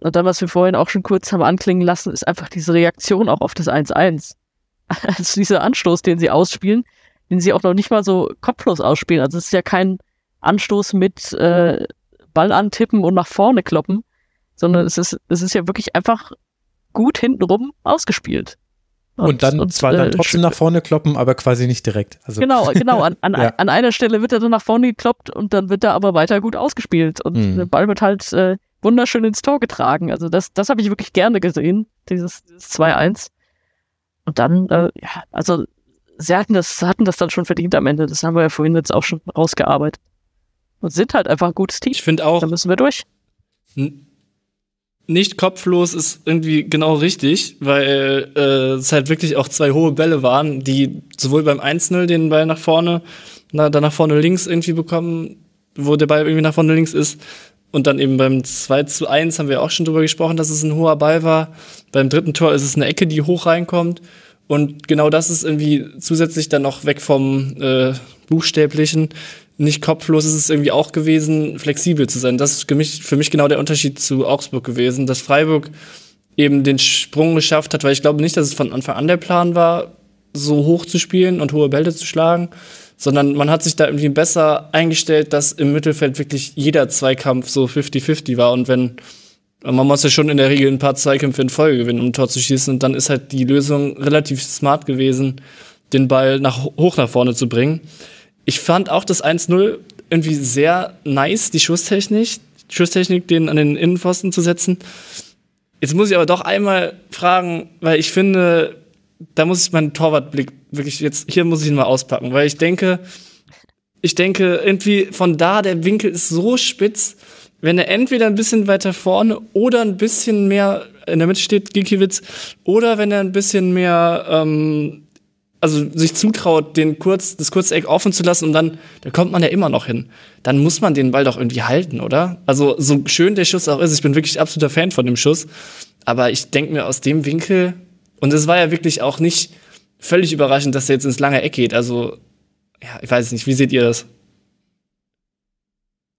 Und dann, was wir vorhin auch schon kurz haben anklingen lassen, ist einfach diese Reaktion auch auf das 1-1. Also dieser Anstoß, den sie ausspielen, den sie auch noch nicht mal so kopflos ausspielen. Also es ist ja kein Anstoß mit äh, Ball antippen und nach vorne kloppen, sondern es ist, es ist ja wirklich einfach gut hintenrum ausgespielt. Und, dann zwar dann äh, trotzdem nach vorne kloppen, aber quasi nicht direkt. Also, Genau, genau. An, an, Ja. an einer Stelle wird er dann nach vorne gekloppt und dann wird er aber weiter gut ausgespielt. Und Mhm. der Ball wird halt äh, wunderschön ins Tor getragen. Also das, das habe ich wirklich gerne gesehen, dieses, dieses 2-1. Und dann, äh, ja, also sie hatten das, hatten das dann schon verdient am Ende. Das haben wir ja vorhin jetzt auch schon rausgearbeitet. Und sind halt einfach ein gutes Team. Ich finde auch, Da müssen wir durch. Nicht kopflos ist irgendwie genau richtig, weil äh, es halt wirklich auch zwei hohe Bälle waren, die sowohl beim 1-0 den Ball nach vorne, na, dann nach vorne links irgendwie bekommen, wo der Ball irgendwie nach vorne links ist. Und dann eben beim 2 zu 1 haben wir auch schon drüber gesprochen, dass es ein hoher Ball war. Beim dritten Tor ist es eine Ecke, die hoch reinkommt. Und genau das ist irgendwie zusätzlich dann noch weg vom äh, Buchstäblichen. Nicht kopflos ist es irgendwie auch gewesen, flexibel zu sein. Das ist für mich, für mich genau der Unterschied zu Augsburg gewesen, dass Freiburg eben den Sprung geschafft hat, weil ich glaube nicht, dass es von Anfang an der Plan war, so hoch zu spielen und hohe Bälle zu schlagen, sondern man hat sich da irgendwie besser eingestellt, dass im Mittelfeld wirklich jeder Zweikampf so 50-50 war und wenn man muss ja schon in der Regel ein paar Zweikämpfe in Folge gewinnen, um ein Tor zu schießen. Und dann ist halt die Lösung relativ smart gewesen, den Ball nach, hoch nach vorne zu bringen. Ich fand auch das 1-0 irgendwie sehr nice, die Schusstechnik, Schusstechnik, den an den Innenpfosten zu setzen. Jetzt muss ich aber doch einmal fragen, weil ich finde, da muss ich meinen Torwartblick wirklich jetzt, hier muss ich ihn mal auspacken, weil ich denke, ich denke, irgendwie von da, der Winkel ist so spitz, wenn er entweder ein bisschen weiter vorne oder ein bisschen mehr in der Mitte steht, Gikiewicz, oder wenn er ein bisschen mehr, ähm, also sich zutraut, den kurz, das kurze Eck offen zu lassen und dann, da kommt man ja immer noch hin. Dann muss man den Ball doch irgendwie halten, oder? Also so schön der Schuss auch ist, ich bin wirklich absoluter Fan von dem Schuss, aber ich denke mir aus dem Winkel, und es war ja wirklich auch nicht völlig überraschend, dass er jetzt ins lange Eck geht. Also, ja, ich weiß nicht, wie seht ihr das?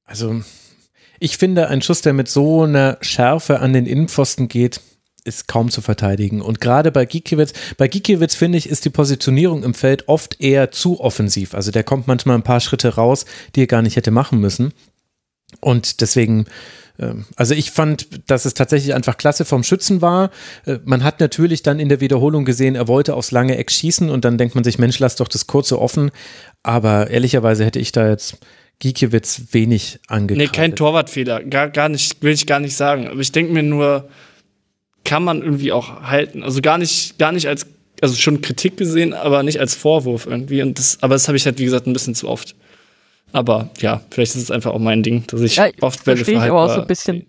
Also, ich finde, ein Schuss, der mit so einer Schärfe an den Innenpfosten geht, ist kaum zu verteidigen. Und gerade bei Gikiewicz, bei Gikiewicz finde ich, ist die Positionierung im Feld oft eher zu offensiv. Also der kommt manchmal ein paar Schritte raus, die er gar nicht hätte machen müssen. Und deswegen, ähm, also ich fand, dass es tatsächlich einfach klasse vom Schützen war. Äh, Man hat natürlich dann in der Wiederholung gesehen, er wollte aufs lange Eck schießen und dann denkt man sich, Mensch, lass doch das kurze offen. Aber ehrlicherweise hätte ich da jetzt Gikiewicz wenig Nee, angekreidet. kein Torwartfehler. Gar, gar nicht, will ich gar nicht sagen. Aber ich denke mir nur, kann man irgendwie auch halten. Also gar nicht, gar nicht als, also schon Kritik gesehen, aber nicht als Vorwurf irgendwie. Und das, aber das habe ich halt, wie gesagt, ein bisschen zu oft. Aber ja, vielleicht ist es einfach auch mein Ding, dass ich Ja, oft Bälle verstehe ich aber auch so ein bisschen.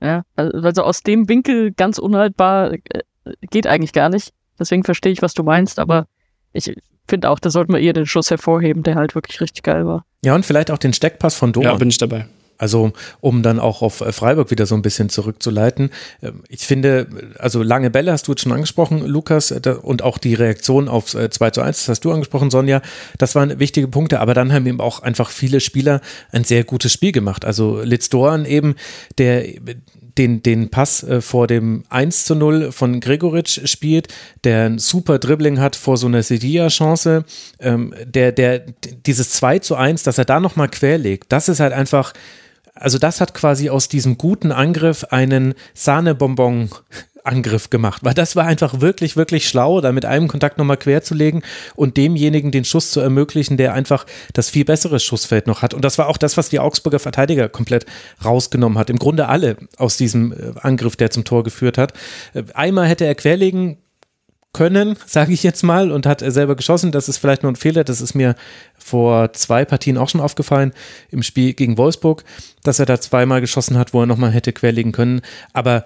Ja, also also aus dem Winkel ganz unhaltbar äh, geht eigentlich gar nicht. Deswegen verstehe ich, was du meinst, aber ich finde auch, da sollten wir eher den Schuss hervorheben, der halt wirklich richtig geil war. Ja, und vielleicht auch den Steckpass von Doan. Ja, bin ich dabei. Also, um dann auch auf äh, Freiburg wieder so ein bisschen zurückzuleiten. Ähm, Ich finde, also lange Bälle hast du jetzt schon angesprochen, Lukas, äh, und auch die Reaktion auf äh, 2 zu 1, das hast du angesprochen, Sonja. Das waren wichtige Punkte, aber dann haben eben auch einfach viele Spieler ein sehr gutes Spiel gemacht. Also Litz Doan eben, der den, den Pass äh, vor dem 1 zu 0 von Gregoritsch spielt, der ein super Dribbling hat vor so einer Sevilla-Chance, ähm, der, der, dieses 2 zu 1, dass er da nochmal querlegt, das ist halt einfach, also das hat quasi aus diesem guten Angriff einen Sahnebonbon Angriff gemacht, weil das war einfach wirklich, wirklich schlau, da mit einem Kontakt nochmal quer zu legen und demjenigen den Schuss zu ermöglichen, der einfach das viel bessere Schussfeld noch hat. Und das war auch das, was die Augsburger Verteidiger komplett rausgenommen hat. Im Grunde alle aus diesem äh, Angriff, der zum Tor geführt hat. Äh, Einmal hätte er querlegen können, sage ich jetzt mal, und hat er selber geschossen. Das ist vielleicht nur ein Fehler. Das ist mir vor zwei Partien auch schon aufgefallen im Spiel gegen Wolfsburg, dass er da zweimal geschossen hat, wo er nochmal hätte querlegen können. Aber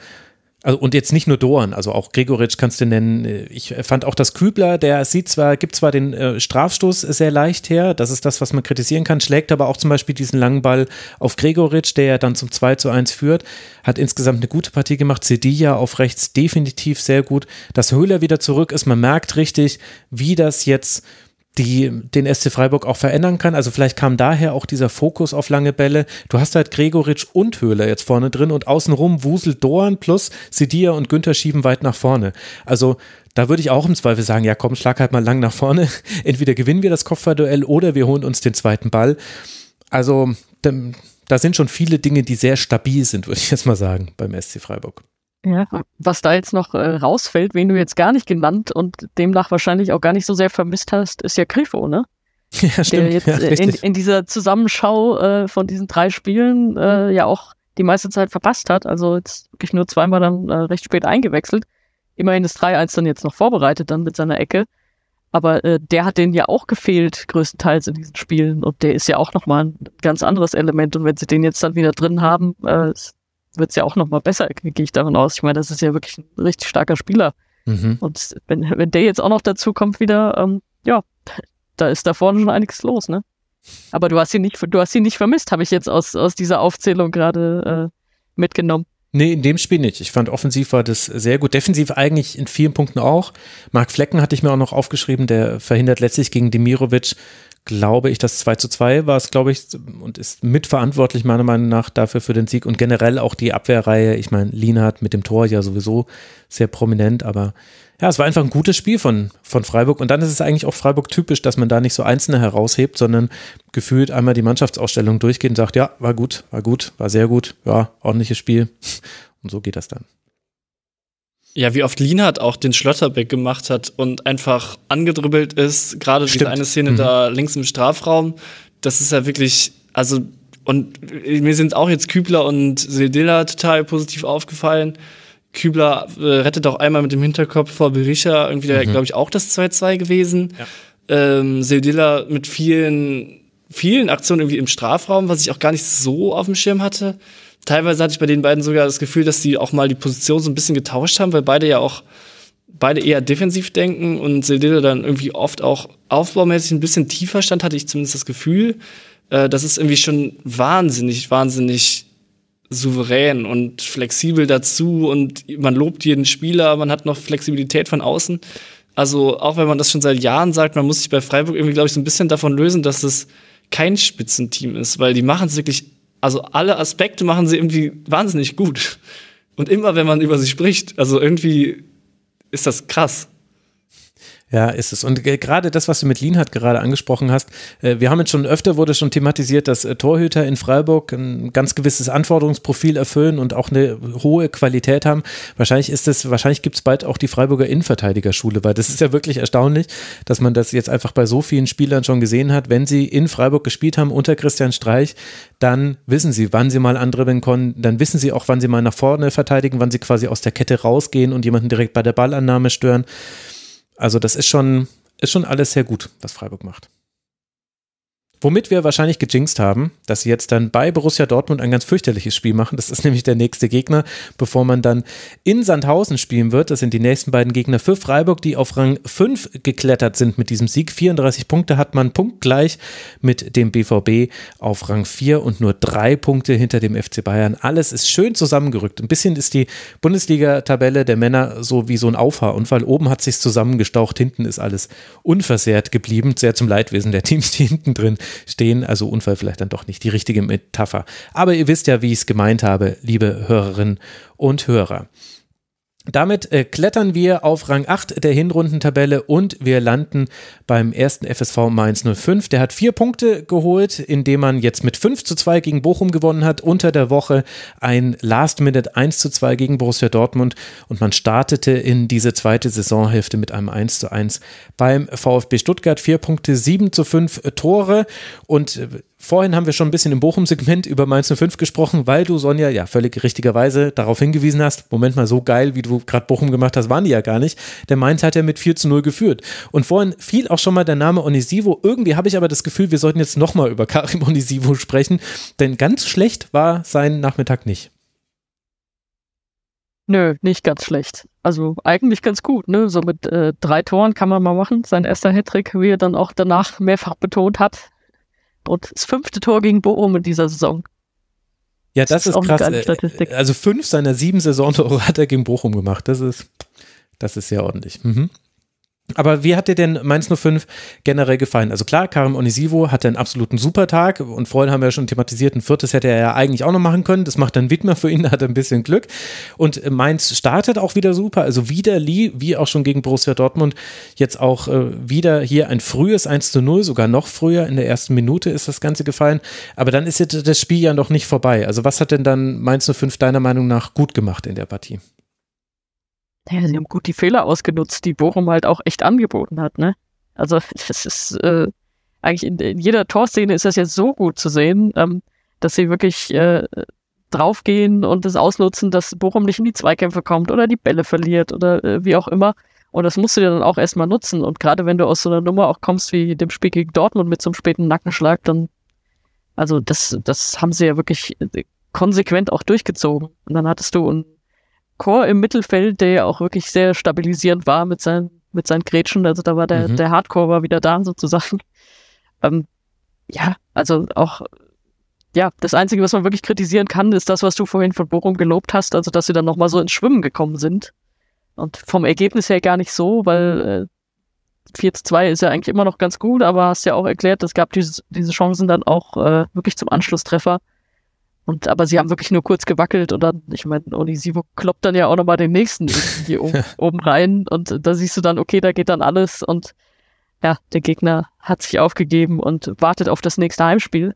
Also, und jetzt nicht nur Dorn, also auch Gregoritsch kannst du nennen. Ich fand auch das Kübler, der sieht zwar, gibt zwar den äh, Strafstoß sehr leicht her, das ist das, was man kritisieren kann, schlägt aber auch zum Beispiel diesen langen Ball auf Gregoritsch, der ja dann zum 2 zu 1 führt, hat insgesamt eine gute Partie gemacht. Sedilla auf rechts definitiv sehr gut. Dass Höhler wieder zurück ist, man merkt richtig, wie das jetzt die den SC Freiburg auch verändern kann. Also vielleicht kam daher auch dieser Fokus auf lange Bälle. Du hast halt Gregoritsch und Höhler jetzt vorne drin und außenrum wuselt Dorn plus Sidia und Günther schieben weit nach vorne. Also da würde ich auch im Zweifel sagen, ja komm, schlag halt mal lang nach vorne. Entweder gewinnen wir das Kopfballduell oder wir holen uns den zweiten Ball. Also da sind schon viele Dinge, die sehr stabil sind, würde ich jetzt mal sagen, beim SC Freiburg. Ja, was da jetzt noch äh, rausfällt, wen du jetzt gar nicht genannt und demnach wahrscheinlich auch gar nicht so sehr vermisst hast, ist ja Grifo, ne? Ja, stimmt. Der jetzt ja, in, in, dieser Zusammenschau äh, von diesen drei Spielen äh, ja auch die meiste Zeit verpasst hat. Also jetzt wirklich nur zweimal dann äh, recht spät eingewechselt. Immerhin ist 3-1 dann jetzt noch vorbereitet dann mit seiner Ecke. Aber äh, der hat denen ja auch gefehlt, größtenteils in diesen Spielen. Und der ist ja auch nochmal ein ganz anderes Element. Und wenn sie den jetzt dann wieder drin haben, äh, wird es ja auch noch mal besser, gehe ich davon aus. Ich meine, das ist ja wirklich ein richtig starker Spieler. Mhm. Und wenn, wenn der jetzt auch noch dazu kommt wieder, ähm, ja, da ist da vorne schon einiges los, ne? Aber du hast ihn nicht, du hast ihn nicht vermisst, habe ich jetzt aus, aus dieser Aufzählung gerade äh, mitgenommen. Nee, in dem Spiel nicht. Ich fand offensiv war das sehr gut. Defensiv eigentlich in vielen Punkten auch. Marc Flecken hatte ich mir auch noch aufgeschrieben, der verhindert letztlich gegen Demirovic glaube ich, das 2 zu 2 war es, glaube ich, und ist mitverantwortlich meiner Meinung nach dafür für den Sieg und generell auch die Abwehrreihe. Ich meine, Lienhardt mit dem Tor ja sowieso sehr prominent, aber ja, es war einfach ein gutes Spiel von, von Freiburg und dann ist es eigentlich auch Freiburg typisch, dass man da nicht so Einzelne heraushebt, sondern gefühlt einmal die Mannschaftsausstellung durchgeht und sagt, ja, war gut, war gut, war sehr gut, ja, ordentliches Spiel und so geht das dann. Ja, wie oft Lienhardt auch den Schlotterbeck gemacht hat und einfach angedribbelt ist. Gerade diese eine Szene mhm. da links im Strafraum. Das ist ja wirklich, also, und mir sind auch jetzt Kübler und Sedilla total positiv aufgefallen. Kübler äh, rettet auch einmal mit dem Hinterkopf vor Berisha, irgendwie, mhm. glaube ich, auch das 2-2 gewesen. Ja. Ähm, Sedilla mit vielen, vielen Aktionen irgendwie im Strafraum, was ich auch gar nicht so auf dem Schirm hatte teilweise hatte ich bei den beiden sogar das Gefühl, dass die auch mal die Position so ein bisschen getauscht haben, weil beide ja auch beide eher defensiv denken und Sedilla dann irgendwie oft auch aufbaumäßig ein bisschen tiefer stand, hatte ich zumindest das Gefühl. Äh, das ist irgendwie schon wahnsinnig, wahnsinnig souverän und flexibel dazu und man lobt jeden Spieler, man hat noch Flexibilität von außen. Also auch wenn man das schon seit Jahren sagt, man muss sich bei Freiburg irgendwie, glaube ich, so ein bisschen davon lösen, dass es kein Spitzenteam ist, weil die machen es wirklich also alle Aspekte machen sie irgendwie wahnsinnig gut. Und immer, wenn man über sie spricht, also irgendwie ist das krass. Ja, ist es. Und gerade das, was du mit Lienhardt gerade angesprochen hast, äh, wir haben jetzt schon öfter wurde schon thematisiert, dass äh, Torhüter in Freiburg ein ganz gewisses Anforderungsprofil erfüllen und auch eine hohe Qualität haben. Wahrscheinlich ist es, wahrscheinlich gibt es bald auch die Freiburger Innenverteidigerschule, weil das ist ja wirklich erstaunlich, dass man das jetzt einfach bei so vielen Spielern schon gesehen hat. Wenn sie in Freiburg gespielt haben unter Christian Streich, dann wissen sie, wann sie mal andribbeln können, dann wissen sie auch, wann sie mal nach vorne verteidigen, wann sie quasi aus der Kette rausgehen und jemanden direkt bei der Ballannahme stören. Also das ist schon, ist schon alles sehr gut, was Freiburg macht. Womit wir wahrscheinlich gejinxt haben, dass sie jetzt dann bei Borussia Dortmund ein ganz fürchterliches Spiel machen. Das ist nämlich der nächste Gegner, bevor man dann in Sandhausen spielen wird. Das sind die nächsten beiden Gegner für Freiburg, die auf Rang 5 geklettert sind mit diesem Sieg. 34 Punkte hat man punktgleich mit dem BVB auf Rang 4 und nur drei Punkte hinter dem FC Bayern. Alles ist schön zusammengerückt. Ein bisschen ist die Bundesliga-Tabelle der Männer so wie so ein Auffahrunfall. Oben hat sich zusammengestaucht, hinten ist alles unversehrt geblieben. Sehr zum Leidwesen der Teams, die hinten drin stehen. Also Unfall vielleicht dann doch nicht die richtige Metapher. Aber ihr wisst ja, wie ich es gemeint habe, liebe Hörerinnen und Hörer. Damit äh, klettern wir auf Rang 8 der Hinrundentabelle und wir landen beim ersten FSV Mainz 05. Der hat vier Punkte geholt, indem man jetzt mit 5 zu 2 gegen Bochum gewonnen hat. Unter der Woche ein Last-Minute 1 zu 2 gegen Borussia Dortmund und man startete in diese zweite Saisonhälfte mit einem 1 zu 1 beim VfB Stuttgart. Vier Punkte, 7 zu 5 Tore und äh, Vorhin haben wir schon ein bisschen im Bochum-Segment über Mainz 05 gesprochen, weil du, Sonja, ja völlig richtigerweise darauf hingewiesen hast, Moment mal, so geil, wie du gerade Bochum gemacht hast, waren die ja gar nicht. Der Mainz hat ja mit 4 zu 0 geführt. Und vorhin fiel auch schon mal der Name Onisivo. Irgendwie habe ich aber das Gefühl, wir sollten jetzt nochmal über Karim Onisivo sprechen, denn ganz schlecht war sein Nachmittag nicht. Nö, nicht ganz schlecht. Also eigentlich ganz gut, ne? So mit äh, drei Toren kann man mal machen. Sein erster Hattrick, wie er dann auch danach mehrfach betont hat. Und das fünfte Tor gegen Bochum in dieser Saison. Ja, das, das ist, ist krass. Äh, also fünf seiner sieben Saisontore hat er gegen Bochum gemacht. Das ist, das ist sehr ordentlich. Mhm. Aber wie hat dir denn Mainz 05 generell gefallen? Also klar, Karim Onisivo hatte einen absoluten Supertag und vorhin haben wir ja schon thematisiert, ein viertes hätte er ja eigentlich auch noch machen können. Das macht dann Wittmer für ihn, da hat er ein bisschen Glück. Und Mainz startet auch wieder super, also wieder Lee, wie auch schon gegen Borussia Dortmund, jetzt auch äh, wieder hier ein frühes 1 zu 0, sogar noch früher, in der ersten Minute ist das Ganze gefallen. Aber dann ist jetzt das Spiel ja noch nicht vorbei. Also was hat denn dann Mainz 05 deiner Meinung nach gut gemacht in der Partie? Naja, sie haben gut die Fehler ausgenutzt, die Bochum halt auch echt angeboten hat, ne? Also das ist äh, eigentlich in, in jeder Torszene ist das jetzt so gut zu sehen, ähm, dass sie wirklich äh, draufgehen und das ausnutzen, dass Bochum nicht in die Zweikämpfe kommt oder die Bälle verliert oder äh, wie auch immer. Und das musst du dir dann auch erstmal nutzen. Und gerade wenn du aus so einer Nummer auch kommst wie dem Spiel gegen Dortmund mit so einem späten Nackenschlag, dann, also das, das haben sie ja wirklich äh, konsequent auch durchgezogen. Und dann hattest du ein Chor im Mittelfeld, der ja auch wirklich sehr stabilisierend war mit seinen, mit seinen Grätschen. Also da war der, mhm. der Hardcore war wieder da sozusagen. Ähm, ja, also auch, ja, das Einzige, was man wirklich kritisieren kann, ist das, was du vorhin von Bochum gelobt hast, also dass sie dann nochmal so ins Schwimmen gekommen sind. Und vom Ergebnis her gar nicht so, weil äh, 4 zu 2 ist ja eigentlich immer noch ganz gut, aber hast ja auch erklärt, es gab diese, diese Chancen dann auch äh, wirklich zum Anschlusstreffer. Und aber sie haben wirklich nur kurz gewackelt und dann, ich meine, Onisivo kloppt dann ja auch nochmal den nächsten irgendwie oben, oben rein und da siehst du dann, okay, da geht dann alles und ja, der Gegner hat sich aufgegeben und wartet auf das nächste Heimspiel.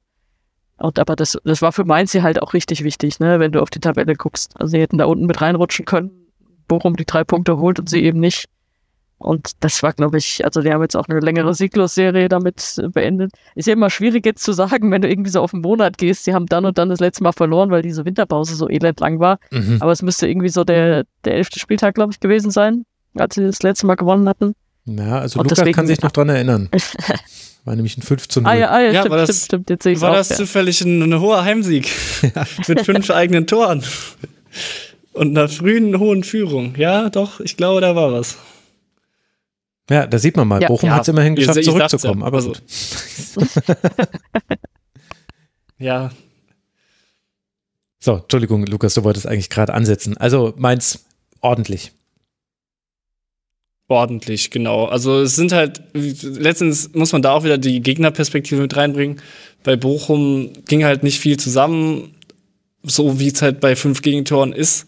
Und aber das, das war für Mainz hier halt auch richtig wichtig, ne, wenn du auf die Tabelle guckst. Also sie hätten da unten mit reinrutschen können, Bochum die drei Punkte holt und sie eben nicht. Und das war, glaube ich, also die haben jetzt auch eine längere Sieglos-Serie damit beendet. Ist ja immer schwierig jetzt zu sagen, wenn du irgendwie so auf einen Monat gehst, sie haben dann und dann das letzte Mal verloren, weil diese Winterpause so elend lang war. Mhm. Aber es müsste irgendwie so der, der elfte Spieltag, glaube ich, gewesen sein, als sie das letzte Mal gewonnen hatten. Ja, also und Lukas deswegen, kann sich noch dran erinnern. War nämlich ein 5 zu 0. Ah ja, ah, ja, ja stimmt, war das, stimmt, stimmt. Jetzt sehe war auch, das ja. zufällig ein, ein hoher Heimsieg mit fünf eigenen Toren und einer frühen hohen Führung. Ja, doch, ich glaube, da war was. Ja, da sieht man mal, ja, Bochum ja. hat es immerhin geschafft, ich, ich zurückzukommen. Ja. Aber also. gut. ja. So, Entschuldigung, Lukas, du wolltest eigentlich gerade ansetzen. Also meins ordentlich. Ordentlich, genau. Also es sind halt, letztens muss man da auch wieder die Gegnerperspektive mit reinbringen. Bei Bochum ging halt nicht viel zusammen, so wie es halt bei fünf Gegentoren ist.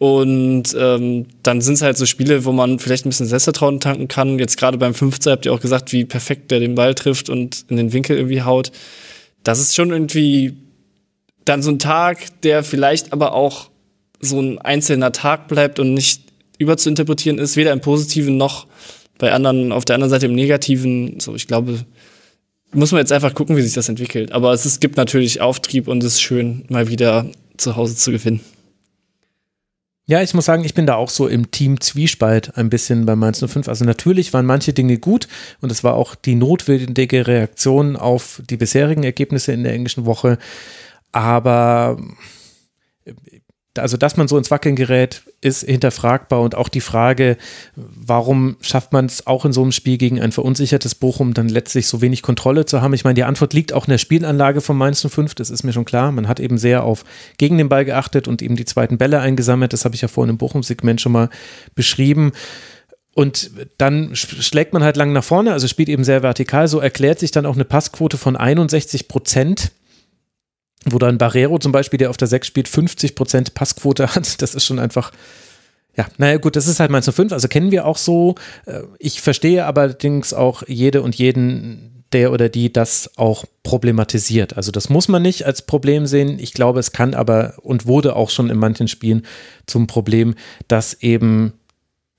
Und ähm, dann sind es halt so Spiele, wo man vielleicht ein bisschen Selbstvertrauen tanken kann. Jetzt gerade beim 15 habt ihr auch gesagt, wie perfekt der den Ball trifft und in den Winkel irgendwie haut. Das ist schon irgendwie dann so ein Tag, der vielleicht aber auch so ein einzelner Tag bleibt und nicht überzuinterpretieren ist, weder im Positiven noch bei anderen, auf der anderen Seite im Negativen. So, ich glaube, muss man jetzt einfach gucken, wie sich das entwickelt. Aber es, ist, gibt natürlich Auftrieb und es ist schön, mal wieder zu Hause zu gewinnen. Ja, ich muss sagen, ich bin da auch so im Team Zwiespalt ein bisschen bei Mainz 05. Also natürlich waren manche Dinge gut und es war auch die notwendige Reaktion auf die bisherigen Ergebnisse in der englischen Woche. Aber also dass man so ins Wackeln gerät, ist hinterfragbar und auch die Frage, warum schafft man es auch in so einem Spiel gegen ein verunsichertes Bochum dann letztlich so wenig Kontrolle zu haben? Ich meine, die Antwort liegt auch in der Spielanlage von Mainz 05, das ist mir schon klar. Man hat eben sehr auf gegen den Ball geachtet und eben die zweiten Bälle eingesammelt. Das habe ich ja vorhin im Bochum-Segment schon mal beschrieben. Und dann schlägt man halt lang nach vorne, also spielt eben sehr vertikal. So erklärt sich dann auch eine Passquote von 61 Prozent wo dann Barrero zum Beispiel, der auf der 6 spielt, 50% Passquote hat. Das ist schon einfach, ja, naja gut, das ist halt mal zu 5, also kennen wir auch so. Äh, ich verstehe allerdings auch jede und jeden, der oder die das auch problematisiert. Also das muss man nicht als Problem sehen. Ich glaube, es kann aber und wurde auch schon in manchen Spielen zum Problem, dass eben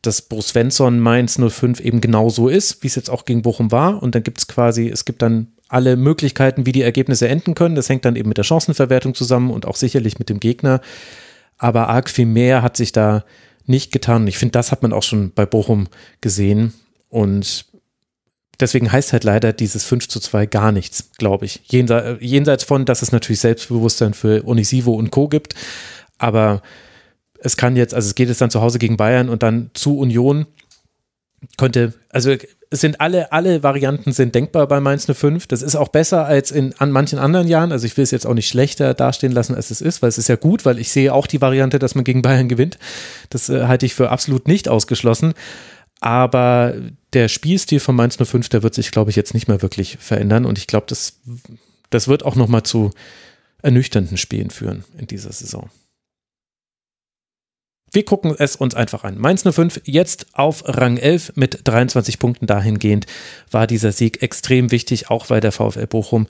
das Bruce Svensson Mainz 05 eben genau so ist, wie es jetzt auch gegen Bochum war. Und dann gibt es quasi, es gibt dann alle Möglichkeiten, wie die Ergebnisse enden können. Das hängt dann eben mit der Chancenverwertung zusammen und auch sicherlich mit dem Gegner. Aber arg viel mehr hat sich da nicht getan. Ich finde, das hat man auch schon bei Bochum gesehen. Und deswegen heißt halt leider dieses 5 zu 2 gar nichts, glaube ich. Jenseits von, dass es natürlich Selbstbewusstsein für Onisivo und Co. gibt. Aber es kann jetzt, also es geht jetzt dann zu Hause gegen Bayern und dann zu Union könnte, also sind alle, alle Varianten sind denkbar bei Mainz 05. Das ist auch besser als in an manchen anderen Jahren. Also ich will es jetzt auch nicht schlechter dastehen lassen, als es ist, weil es ist ja gut, weil ich sehe auch die Variante, dass man gegen Bayern gewinnt. Das äh, halte ich für absolut nicht ausgeschlossen. Aber der Spielstil von Mainz 05, der wird sich, glaube ich, jetzt nicht mehr wirklich verändern. Und ich glaube, das, das wird auch nochmal zu ernüchternden Spielen führen in dieser Saison. Wir gucken es uns einfach an. Mainz 05 jetzt auf Rang 11 mit 23 Punkten dahingehend war dieser Sieg extrem wichtig, auch weil der VfL Bochum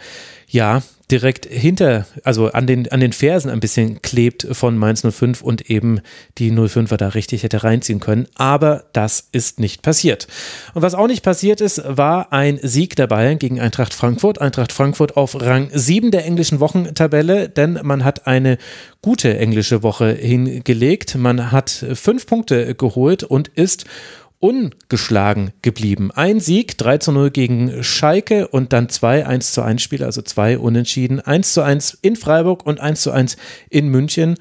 ja direkt hinter, also an den, an den Fersen ein bisschen klebt von Mainz 05 und eben die 05er da richtig hätte reinziehen können. Aber das ist nicht passiert. Und was auch nicht passiert ist, war ein Sieg der Bayern gegen Eintracht Frankfurt. Eintracht Frankfurt auf Rang 7 der englischen Wochentabelle, denn man hat eine gute englische Woche hingelegt. Man hat fünf Punkte geholt und ist ungeschlagen geblieben. Ein Sieg, 3 zu 0 gegen Schalke und dann zwei 1 zu 1 Spiele, also zwei Unentschieden. 1 zu 1 in Freiburg und 1 zu 1 in München.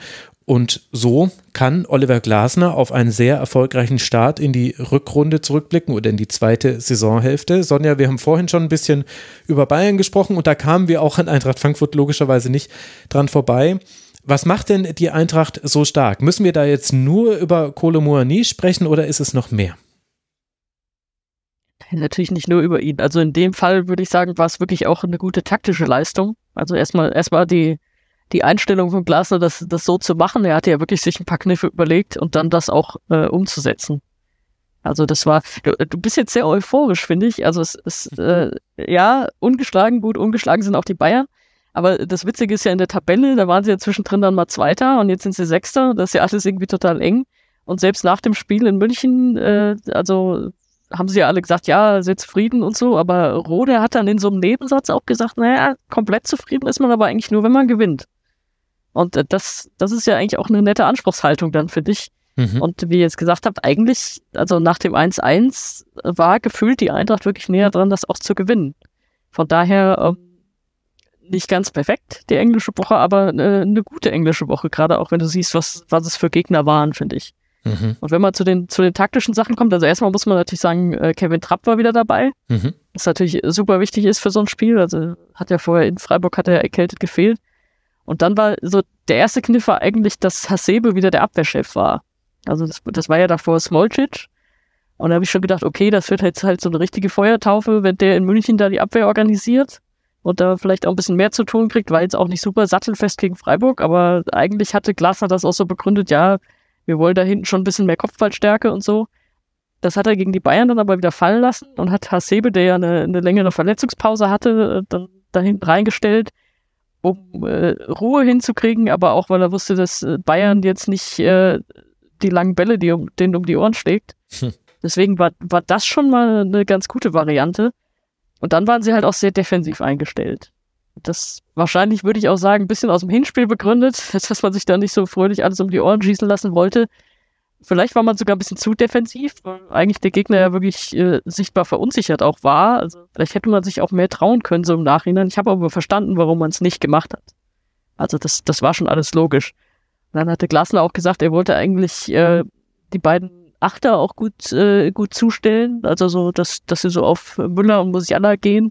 Und so kann Oliver Glasner auf einen sehr erfolgreichen Start in die Rückrunde zurückblicken oder in die zweite Saisonhälfte. Sonja, wir haben vorhin schon ein bisschen über Bayern gesprochen und da kamen wir auch an Eintracht Frankfurt logischerweise nicht dran vorbei. Was macht denn die Eintracht so stark? Müssen wir da jetzt nur über Kolo Muani sprechen oder ist es noch mehr? Natürlich nicht nur über ihn. Also in dem Fall würde ich sagen, war es wirklich auch eine gute taktische Leistung. Also erstmal, erstmal die, die Einstellung von Glasner, das, das so zu machen. Er hatte ja wirklich sich ein paar Kniffe überlegt und dann das auch äh, umzusetzen. Also das war, du, du bist jetzt sehr euphorisch, finde ich. Also es ist, äh, ja, ungeschlagen, gut, ungeschlagen sind auch die Bayern. Aber das Witzige ist ja in der Tabelle, da waren sie ja zwischendrin dann mal Zweiter und jetzt sind sie Sechster. Das ist ja alles irgendwie total eng. Und selbst nach dem Spiel in München, äh, also haben sie ja alle gesagt, ja, sehr zufrieden und so, aber Rode hat dann in so einem Nebensatz auch gesagt, naja, komplett zufrieden ist man aber eigentlich nur, wenn man gewinnt. Und äh, das, das ist ja eigentlich auch eine nette Anspruchshaltung dann für dich. Mhm. Und wie ihr jetzt gesagt habt, eigentlich, also nach dem 1-1 war gefühlt die Eintracht wirklich näher dran, das auch zu gewinnen. Von daher ähm, nicht ganz perfekt, die englische Woche, aber äh, eine gute englische Woche, gerade auch wenn du siehst, was, was es für Gegner waren, finde ich. Mhm. Und wenn man zu den, zu den taktischen Sachen kommt, also erstmal muss man natürlich sagen, äh, Kevin Trapp war wieder dabei, mhm. was natürlich super wichtig ist für so ein Spiel. Also hat ja vorher in Freiburg hat er erkältet gefehlt. Und dann war so der erste Kniff war eigentlich, dass Hasebe wieder der Abwehrchef war. Also das, das war ja davor Smolcic. Und da habe ich schon gedacht, okay, das wird jetzt halt so eine richtige Feuertaufe, wenn der in München da die Abwehr organisiert und da vielleicht auch ein bisschen mehr zu tun kriegt, war jetzt auch nicht super sattelfest gegen Freiburg, aber eigentlich hatte Glasner das auch so begründet, ja, wir wollen da hinten schon ein bisschen mehr Kopfballstärke und so. Das hat er gegen die Bayern dann aber wieder fallen lassen und hat Hasebe, der ja eine, eine längere Verletzungspause hatte, dann da hinten reingestellt, um äh, Ruhe hinzukriegen, aber auch weil er wusste, dass äh, Bayern jetzt nicht äh, die langen Bälle, die um, denen um die Ohren schlägt. Hm. Deswegen war, war das schon mal eine ganz gute Variante. Und dann waren sie halt auch sehr defensiv eingestellt das wahrscheinlich würde ich auch sagen, ein bisschen aus dem Hinspiel begründet, dass man sich da nicht so fröhlich alles um die Ohren schießen lassen wollte. Vielleicht war man sogar ein bisschen zu defensiv, weil eigentlich der Gegner ja wirklich äh, sichtbar verunsichert auch war. Also vielleicht hätte man sich auch mehr trauen können so im Nachhinein. Ich habe aber verstanden, warum man es nicht gemacht hat. Also das, das war schon alles logisch. Und dann hatte Glasner auch gesagt, er wollte eigentlich äh, die beiden Achter auch gut, äh, gut zustellen. Also so, dass, dass sie so auf Müller und Musiala gehen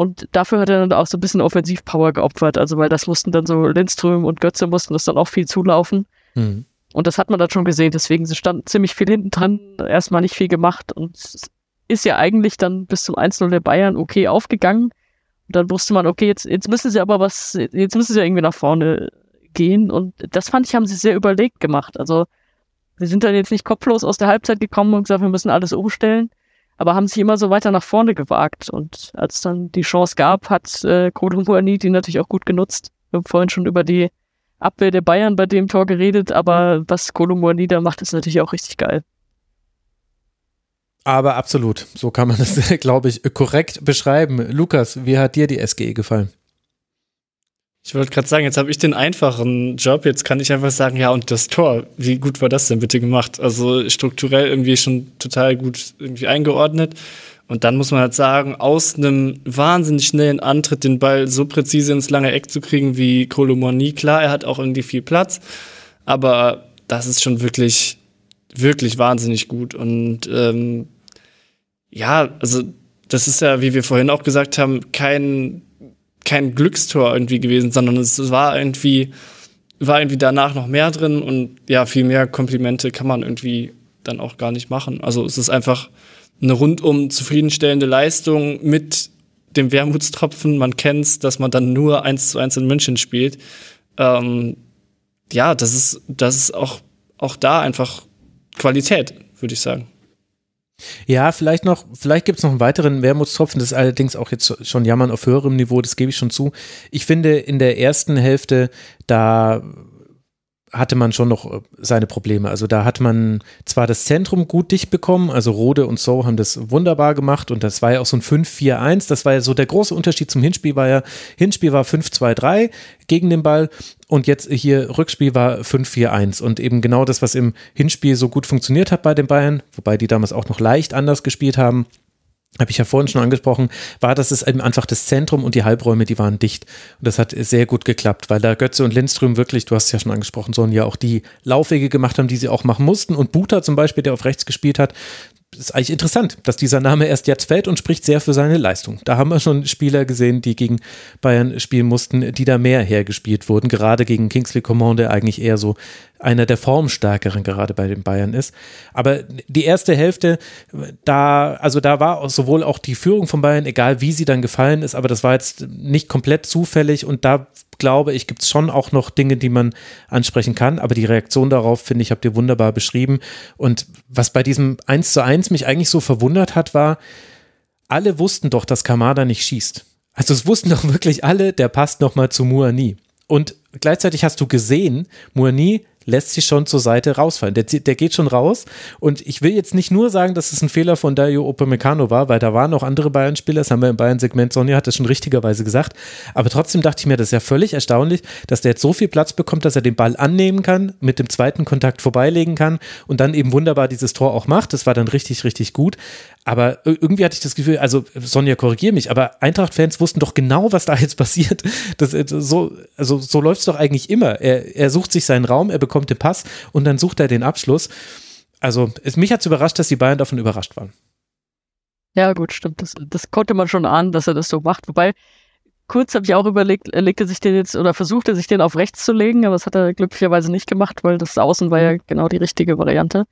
und dafür hat er dann auch so ein bisschen Offensivpower geopfert. Also, weil das mussten dann so Lindström und Götze mussten das dann auch viel zulaufen. Mhm. Und das hat man dann schon gesehen. Deswegen, sie standen ziemlich viel hinten dran, erstmal nicht viel gemacht und ist ja eigentlich dann bis zum 1-0 der Bayern okay aufgegangen. Und dann wusste man, okay, jetzt, jetzt müssen sie aber was, jetzt müssen sie irgendwie nach vorne gehen. Und das fand ich, haben sie sehr überlegt gemacht. Also, sie sind dann jetzt nicht kopflos aus der Halbzeit gekommen und gesagt, wir müssen alles umstellen, aber haben sich immer so weiter nach vorne gewagt. Und als dann die Chance gab, hat äh, Kodo die natürlich auch gut genutzt. Wir haben vorhin schon über die Abwehr der Bayern bei dem Tor geredet, aber was Kodo Muani da macht, ist natürlich auch richtig geil. Aber absolut, so kann man das, glaube ich, korrekt beschreiben. Lukas, wie hat dir die SGE gefallen? Ich wollte gerade sagen, jetzt habe ich den einfachen Job. Jetzt kann ich einfach sagen, ja, und das Tor, wie gut war das denn bitte gemacht? Also strukturell irgendwie schon total gut irgendwie eingeordnet. Und dann muss man halt sagen, aus einem wahnsinnig schnellen Antritt den Ball so präzise ins lange Eck zu kriegen wie Kolomoni. Klar, er hat auch irgendwie viel Platz, aber das ist schon wirklich, wirklich wahnsinnig gut. Und ähm, ja, also das ist ja, wie wir vorhin auch gesagt haben, kein, kein Glückstor irgendwie gewesen, sondern es war irgendwie, war irgendwie danach noch mehr drin und ja, viel mehr Komplimente kann man irgendwie dann auch gar nicht machen. Also es ist einfach eine rundum zufriedenstellende Leistung mit dem Wermutstropfen. Man kennt's, dass man dann nur eins zu eins in München spielt. Ähm, ja, das ist, das ist auch, auch da einfach Qualität, würde ich sagen. Ja, vielleicht noch, vielleicht gibt es noch einen weiteren Wermutstropfen, das ist allerdings auch jetzt schon Jammern auf höherem Niveau, das gebe ich schon zu. Ich finde, in der ersten Hälfte, da hatte man schon noch äh, seine Probleme. Also da hat man zwar das Zentrum gut dicht bekommen, also Rode und So haben das wunderbar gemacht und das war ja auch so ein 5-4-1. Das war ja so der große Unterschied zum Hinspiel war ja, Hinspiel war 5-2-3 gegen den Ball und jetzt hier Rückspiel war 5-4-1 und eben genau das, was im Hinspiel so gut funktioniert hat bei den Bayern, wobei die damals auch noch leicht anders gespielt haben habe ich ja vorhin schon angesprochen, war, dass es eben einfach das Zentrum und die Halbräume, die waren dicht. Und das hat sehr gut geklappt, weil da Götze und Lindström wirklich, du hast es ja schon angesprochen, sollen ja auch die Laufwege gemacht haben, die sie auch machen mussten. Und Buta zum Beispiel, der auf rechts gespielt hat, ist eigentlich interessant, dass dieser Name erst jetzt fällt und spricht sehr für seine Leistung. Da haben wir schon Spieler gesehen, die gegen Bayern spielen mussten, die da mehr hergespielt wurden, gerade gegen Kingsley Coman, der eigentlich eher so einer der Formstärkeren gerade bei den Bayern ist. Aber die erste Hälfte, da, also da war sowohl auch die Führung von Bayern, egal wie sie dann gefallen ist, aber das war jetzt nicht komplett zufällig und da glaube ich, gibt es schon auch noch Dinge, die man ansprechen kann, aber die Reaktion darauf, finde ich, habt ihr wunderbar beschrieben. Und was bei diesem 1 zu 1 mich eigentlich so verwundert hat, war, alle wussten doch, dass Kamada nicht schießt. Also es wussten doch wirklich alle, der passt nochmal zu Muani. Und gleichzeitig hast du gesehen, Muani lässt sich schon zur Seite rausfallen. Der, der geht schon raus. Und ich will jetzt nicht nur sagen, dass es ein Fehler von Dario Upamecano war, weil da waren noch andere Bayern-Spieler, das haben wir im Bayern-Segment, Sonja hat es schon richtigerweise gesagt. Aber trotzdem dachte ich mir, das ist ja völlig erstaunlich, dass der jetzt so viel Platz bekommt, dass er den Ball annehmen kann, mit dem zweiten Kontakt vorbeilegen kann und dann eben wunderbar dieses Tor auch macht. Das war dann richtig, richtig gut. Aber irgendwie hatte ich das Gefühl, also Sonja, korrigier mich, aber Eintracht-Fans wussten doch genau, was da jetzt passiert. Das, äh, so, also so läuft es doch eigentlich immer. Er, er sucht sich seinen Raum, er bekommt den Pass und dann sucht er den Abschluss. Also es, mich hat es überrascht, dass die Bayern davon überrascht waren. Ja, gut, stimmt. Das, das konnte man schon ahnen, dass er das so macht. Wobei, kurz habe ich auch überlegt, er legte sich den jetzt oder versuchte sich den auf rechts zu legen, aber das hat er glücklicherweise nicht gemacht, weil das Außen war ja mhm. genau die richtige Variante.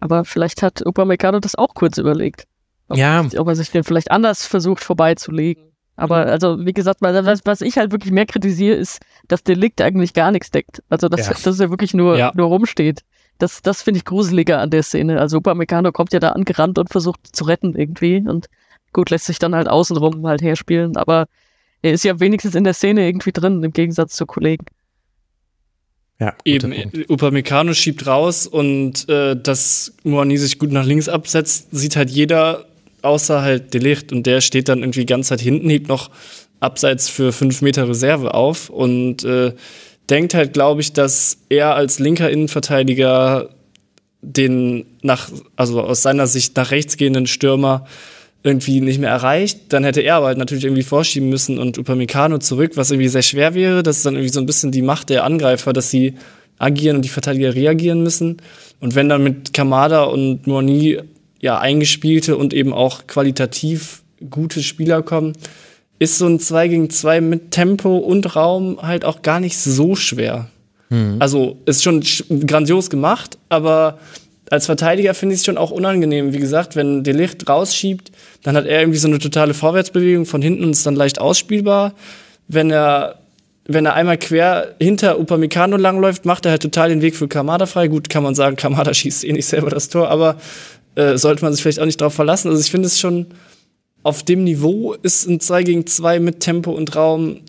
Aber vielleicht hat Upamecano das auch kurz überlegt. Ob, ja. Ob er sich den vielleicht anders versucht vorbeizulegen. Aber mhm. also, wie gesagt, was, was ich halt wirklich mehr kritisiere, ist, dass Delikt eigentlich gar nichts deckt. Also, dass, ja. dass er wirklich nur, ja. nur rumsteht. Das, das finde ich gruseliger an der Szene. Also, Upamecano kommt ja da angerannt und versucht zu retten irgendwie. Und gut, lässt sich dann halt außenrum halt herspielen. Aber er ist ja wenigstens in der Szene irgendwie drin, im Gegensatz zu Kollegen. Ja, Eben, Upamecano schiebt raus und äh, dass Moani sich gut nach links absetzt, sieht halt jeder, außer halt Delicht. Und der steht dann irgendwie ganz Zeit hinten, hebt noch abseits für fünf Meter Reserve auf und äh, denkt halt, glaube ich, dass er als linker Innenverteidiger den nach, also aus seiner Sicht nach rechts gehenden Stürmer irgendwie nicht mehr erreicht, dann hätte er aber halt natürlich irgendwie vorschieben müssen und Upamecano zurück, was irgendwie sehr schwer wäre. Das ist dann irgendwie so ein bisschen die Macht der Angreifer, dass sie agieren und die Verteidiger reagieren müssen. Und wenn dann mit Kamada und Morni ja eingespielte und eben auch qualitativ gute Spieler kommen, ist so ein 2 gegen 2 mit Tempo und Raum halt auch gar nicht so schwer. Mhm. Also ist schon grandios gemacht, aber als Verteidiger finde ich es schon auch unangenehm. Wie gesagt, wenn der Licht rausschiebt, dann hat er irgendwie so eine totale Vorwärtsbewegung von hinten und ist dann leicht ausspielbar. Wenn er, wenn er einmal quer hinter Upamecano langläuft, macht er halt total den Weg für Kamada frei. Gut, kann man sagen, Kamada schießt eh nicht selber das Tor, aber äh, sollte man sich vielleicht auch nicht darauf verlassen. Also ich finde es schon, auf dem Niveau ist ein 2 gegen 2 mit Tempo und Raum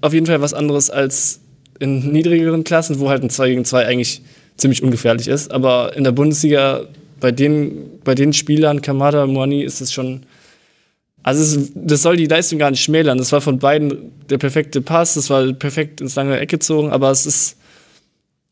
auf jeden Fall was anderes als in niedrigeren Klassen, wo halt ein 2 gegen 2 eigentlich ziemlich ungefährlich ist. Aber in der Bundesliga bei den, bei den Spielern, Kamada, Moani, ist es schon. Also, es, das soll die Leistung gar nicht schmälern. Das war von beiden der perfekte Pass, das war perfekt ins lange Eck gezogen, aber es ist.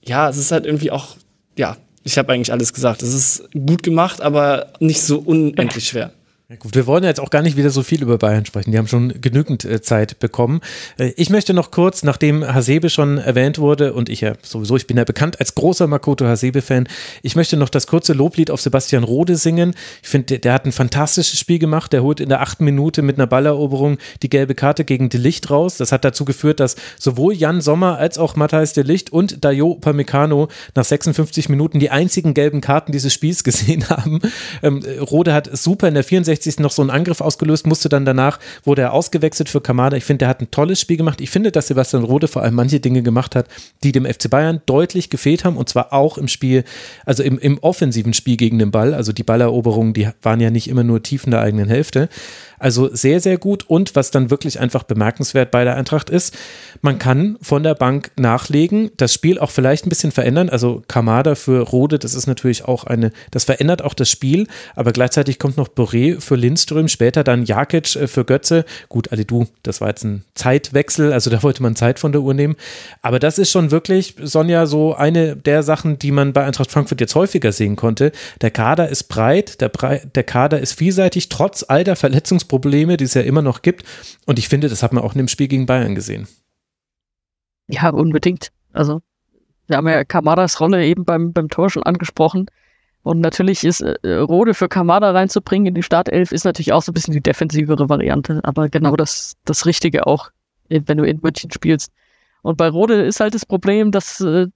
Ja, es ist halt irgendwie auch. Ja, ich habe eigentlich alles gesagt. Es ist gut gemacht, aber nicht so unendlich schwer. Gut, wir wollen jetzt auch gar nicht wieder so viel über Bayern sprechen. Die haben schon genügend äh, Zeit bekommen. Äh, ich möchte noch kurz, nachdem Hasebe schon erwähnt wurde und ich ja sowieso, ich bin ja bekannt als großer Makoto Hasebe-Fan, ich möchte noch das kurze Loblied auf Sebastian Rode singen. Ich finde, der, der, hat ein fantastisches Spiel gemacht. Der holt in der achten Minute mit einer Balleroberung die gelbe Karte gegen De Licht raus. Das hat dazu geführt, dass sowohl Jan Sommer als auch Matthijs De Licht und Dayo Pamecano nach 56 Minuten die einzigen gelben Karten dieses Spiels gesehen haben. Ähm, Rode hat super in der 64 65. noch so einen Angriff ausgelöst, musste dann danach, wurde er ausgewechselt für Kamada. Ich finde, der hat ein tolles Spiel gemacht. Ich finde, dass Sebastian Rode vor allem manche Dinge gemacht hat, die dem FC Bayern deutlich gefehlt haben und zwar auch im Spiel, also im, im offensiven Spiel gegen den Ball. Also die Balleroberungen, die waren ja nicht immer nur tief in der eigenen Hälfte. Also sehr, sehr gut. Und was dann wirklich einfach bemerkenswert bei der Eintracht ist, man kann von der Bank nachlegen, das Spiel auch vielleicht ein bisschen verändern. Also Kamada für Rode, das ist natürlich auch eine, das verändert auch das Spiel, aber gleichzeitig kommt noch Boré für Lindström, später dann Jakic äh, für Götze. Gut, Alidu, das war jetzt ein Zeitwechsel, also da wollte man Zeit von der Uhr nehmen. Aber das ist schon wirklich, Sonja, so eine der Sachen, die man bei Eintracht Frankfurt jetzt häufiger sehen konnte. Der Kader ist breit, der, Bre der Kader ist vielseitig, trotz all der Verletzungs Verletzungsprobleme, die es ja immer noch gibt. Und ich finde, das hat man auch in dem Spiel gegen Bayern gesehen. Ja, unbedingt. Also, wir haben ja Kamadas Rolle eben beim, beim Tor schon angesprochen. Und natürlich ist äh, Rode für Kamada reinzubringen in die Startelf ist natürlich auch so ein bisschen die defensivere Variante, aber genau das, das Richtige auch, wenn du in München spielst. Und bei Rode ist halt das Problem, dass, äh,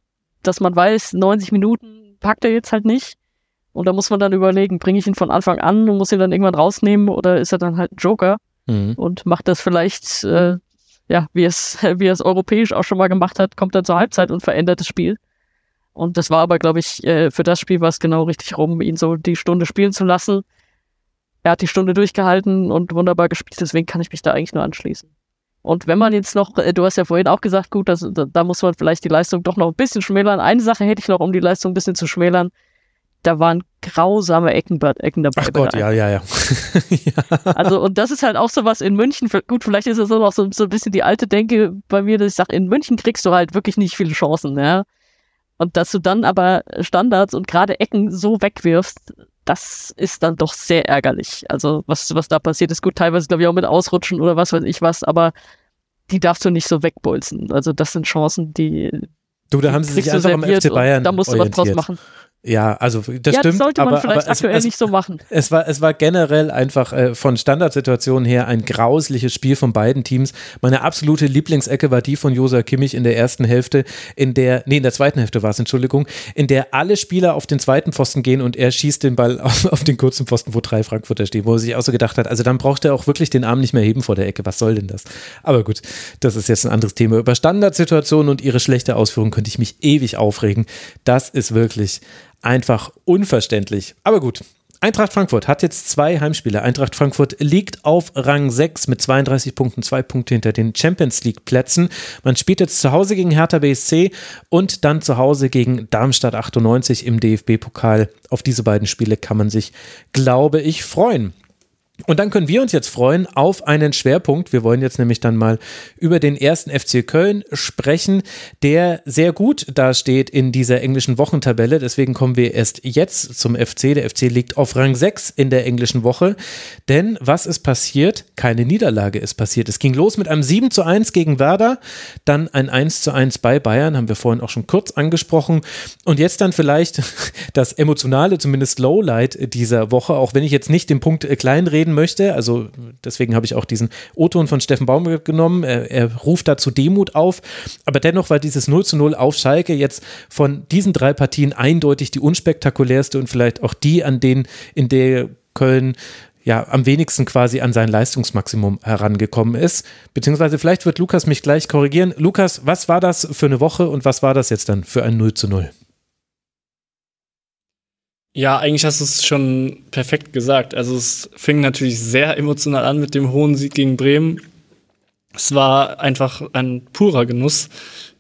dass man weiß, 90 Minuten packt er jetzt halt nicht. Und da muss man dann überlegen, bringe ich ihn von Anfang an und muss ihn dann irgendwann rausnehmen oder ist er dann halt ein Joker mhm. und macht das vielleicht, äh, ja, wie es, wie er es europäisch auch schon mal gemacht hat, kommt dann zur Halbzeit und verändert das Spiel. Und das war aber, glaube ich, äh, für das Spiel war es genau richtig rum, ihn so die Stunde spielen zu lassen. Er hat die Stunde durchgehalten und wunderbar gespielt, deswegen kann ich mich da eigentlich nur anschließen. Und wenn man jetzt noch, äh, du hast ja vorhin auch gesagt, gut, das, da, da muss man vielleicht die Leistung doch noch ein bisschen schmälern. Eine Sache hätte ich noch, um die Leistung ein bisschen zu schmälern da waren grausame Ecken, Ecken dabei. Ach Gott, ja, ja, ja, ja. Also, und das ist halt auch so was in München, gut, vielleicht ist es auch noch so, so ein bisschen die alte Denke bei mir, dass ich sage, in München kriegst du halt wirklich nicht viele Chancen, ja. Und dass du dann aber Standards und gerade Ecken so wegwirfst, das ist dann doch sehr ärgerlich. Also, was, was da passiert ist, gut, teilweise glaube ich auch mit Ausrutschen oder was weiß ich was, aber die darfst du nicht so wegbolzen. Also, das sind Chancen, die. Du, da haben sie sich einfach am FC Bayern. Da musst du was draus machen. Ja, also das ja, stimmt. Das sollte man aber, vielleicht aber aktuell es, nicht so machen. Es war, es war generell einfach äh, von Standardsituationen her ein grausliches Spiel von beiden Teams. Meine absolute Lieblingsecke war die von Josa Kimmich in der ersten Hälfte, in der, nee, in der zweiten Hälfte war es, Entschuldigung, in der alle Spieler auf den zweiten Pfosten gehen und er schießt den Ball auf, auf den kurzen Pfosten, wo drei Frankfurter stehen, wo er sich auch so gedacht hat, also dann braucht er auch wirklich den Arm nicht mehr heben vor der Ecke. Was soll denn das? Aber gut, das ist jetzt ein anderes Thema. Über Standardsituationen und ihre schlechte Ausführung könnte ich mich ewig aufregen. Das ist wirklich einfach unverständlich. Aber gut. Eintracht Frankfurt hat jetzt zwei Heimspiele. Eintracht Frankfurt liegt auf Rang 6 mit 32 Punkten, zwei Punkte hinter den Champions League Plätzen. Man spielt jetzt zu Hause gegen Hertha BSC und dann zu Hause gegen Darmstadt 98 im DFB-Pokal. Auf diese beiden Spiele kann man sich, glaube ich, freuen. Und dann können wir uns jetzt freuen auf einen Schwerpunkt. Wir wollen jetzt nämlich dann mal über den ersten FC Köln sprechen, der sehr gut dasteht in dieser englischen Wochentabelle. Deswegen kommen wir erst jetzt zum FC. Der FC liegt auf Rang 6 in der englischen Woche. Denn was ist passiert? Keine Niederlage ist passiert. Es ging los mit einem 7 zu 1 gegen Werder, dann ein 1 zu 1 bei Bayern, haben wir vorhin auch schon kurz angesprochen. Und jetzt dann vielleicht das emotionale, zumindest Lowlight dieser Woche, auch wenn ich jetzt nicht den Punkt kleinreden reden möchte. Also deswegen habe ich auch diesen O-Ton von Steffen Baum genommen. Er, er, ruft dazu Demut auf. Aber dennoch war dieses 0 zu 0 auf Schalke jetzt von diesen drei Partien eindeutig die unspektakulärste und vielleicht auch die, an denen in der Köln ja am wenigsten quasi an sein Leistungsmaximum herangekommen ist. Beziehungsweise vielleicht wird Lukas mich gleich korrigieren. Lukas, was war das für eine Woche und was war das jetzt dann für ein 0 zu 0? Ja, eigentlich hast du es schon perfekt gesagt. Also es fing natürlich sehr emotional an mit dem hohen Sieg gegen Bremen. Es war einfach ein purer Genuss,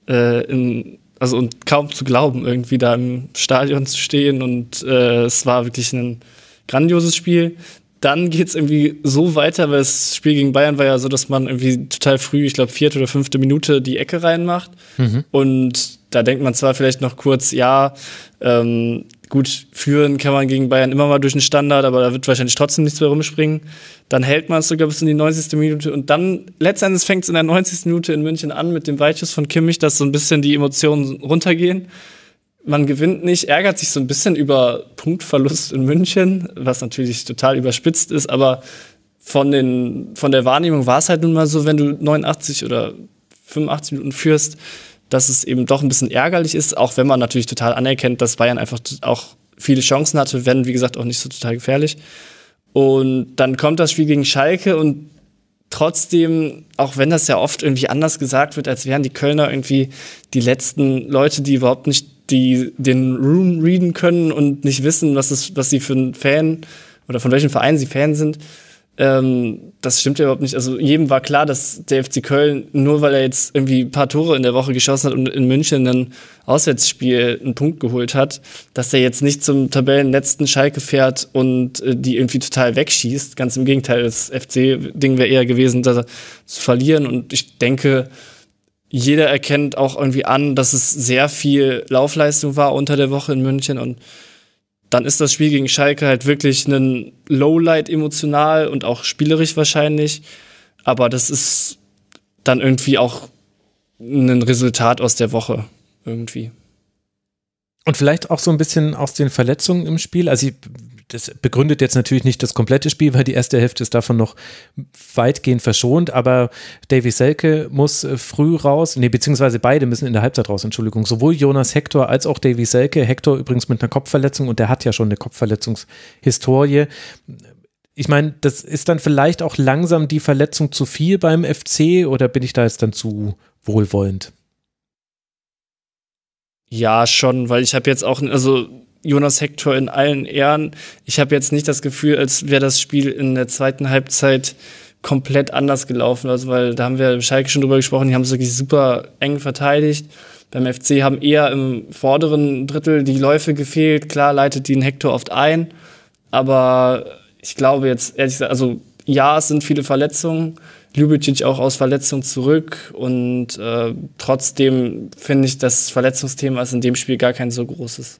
äh, in, also und kaum zu glauben, irgendwie da im Stadion zu stehen. Und äh, es war wirklich ein grandioses Spiel. Dann geht's irgendwie so weiter, weil das Spiel gegen Bayern war ja so, dass man irgendwie total früh, ich glaube vierte oder fünfte Minute die Ecke reinmacht. Mhm. Und da denkt man zwar vielleicht noch kurz, ja, ähm, gut, führen kann man gegen Bayern immer mal durch den Standard, aber da wird wahrscheinlich trotzdem nichts mehr rumspringen. Dann hält man es sogar bis in die 90. Minute und dann letztendlich fängt es in der 90. Minute in München an mit dem Weitschuss von Kimmich, dass so ein bisschen die Emotionen runtergehen. Man gewinnt nicht, ärgert sich so ein bisschen über Punktverlust in München, was natürlich total überspitzt ist, aber von, den, von der Wahrnehmung war es halt nun mal so, wenn du 89 oder 85 Minuten führst, dass es eben doch ein bisschen ärgerlich ist, auch wenn man natürlich total anerkennt, dass Bayern einfach auch viele Chancen hatte, wenn, wie gesagt, auch nicht so total gefährlich. Und dann kommt das Spiel gegen Schalke und trotzdem, auch wenn das ja oft irgendwie anders gesagt wird, als wären die Kölner irgendwie die letzten Leute, die überhaupt nicht die den Room readen können und nicht wissen, was, es, was sie für ein Fan oder von welchem Verein sie Fan sind, ähm, das stimmt ja überhaupt nicht. Also jedem war klar, dass der FC Köln, nur weil er jetzt irgendwie ein paar Tore in der Woche geschossen hat und in München ein Auswärtsspiel einen Punkt geholt hat, dass er jetzt nicht zum Tabellenletzten Schalke fährt und äh, die irgendwie total wegschießt. Ganz im Gegenteil, das FC-Ding wäre eher gewesen, da zu verlieren. Und ich denke, jeder erkennt auch irgendwie an, dass es sehr viel Laufleistung war unter der Woche in München und dann ist das Spiel gegen Schalke halt wirklich ein Lowlight emotional und auch spielerisch wahrscheinlich. Aber das ist dann irgendwie auch ein Resultat aus der Woche irgendwie. Und vielleicht auch so ein bisschen aus den Verletzungen im Spiel. Also ich das begründet jetzt natürlich nicht das komplette Spiel, weil die erste Hälfte ist davon noch weitgehend verschont, aber Davy Selke muss äh, früh raus, nee, beziehungsweise beide müssen in der Halbzeit raus, Entschuldigung, sowohl Jonas Hector als auch Davy Selke, Hector übrigens mit einer Kopfverletzung und der hat ja schon eine Kopfverletzungshistorie. Ich meine, das ist dann vielleicht auch langsam die Verletzung zu viel beim FC oder bin ich da jetzt dann zu wohlwollend? Ja, schon, weil ich habe jetzt auch, also Jonas Hector in allen Ehren. Ich habe jetzt nicht das Gefühl, als wäre das Spiel in der zweiten Halbzeit komplett anders gelaufen. Also, weil da haben wir im Schalke schon drüber gesprochen, die haben es wirklich super eng verteidigt. Beim FC haben eher im vorderen Drittel die Läufe gefehlt. Klar leitet die den Hector oft ein. Aber ich glaube jetzt, ehrlich gesagt, also ja, es sind viele Verletzungen. Ljubicic auch aus Verletzung zurück und äh, trotzdem finde ich, das Verletzungsthema ist in dem Spiel gar kein so großes.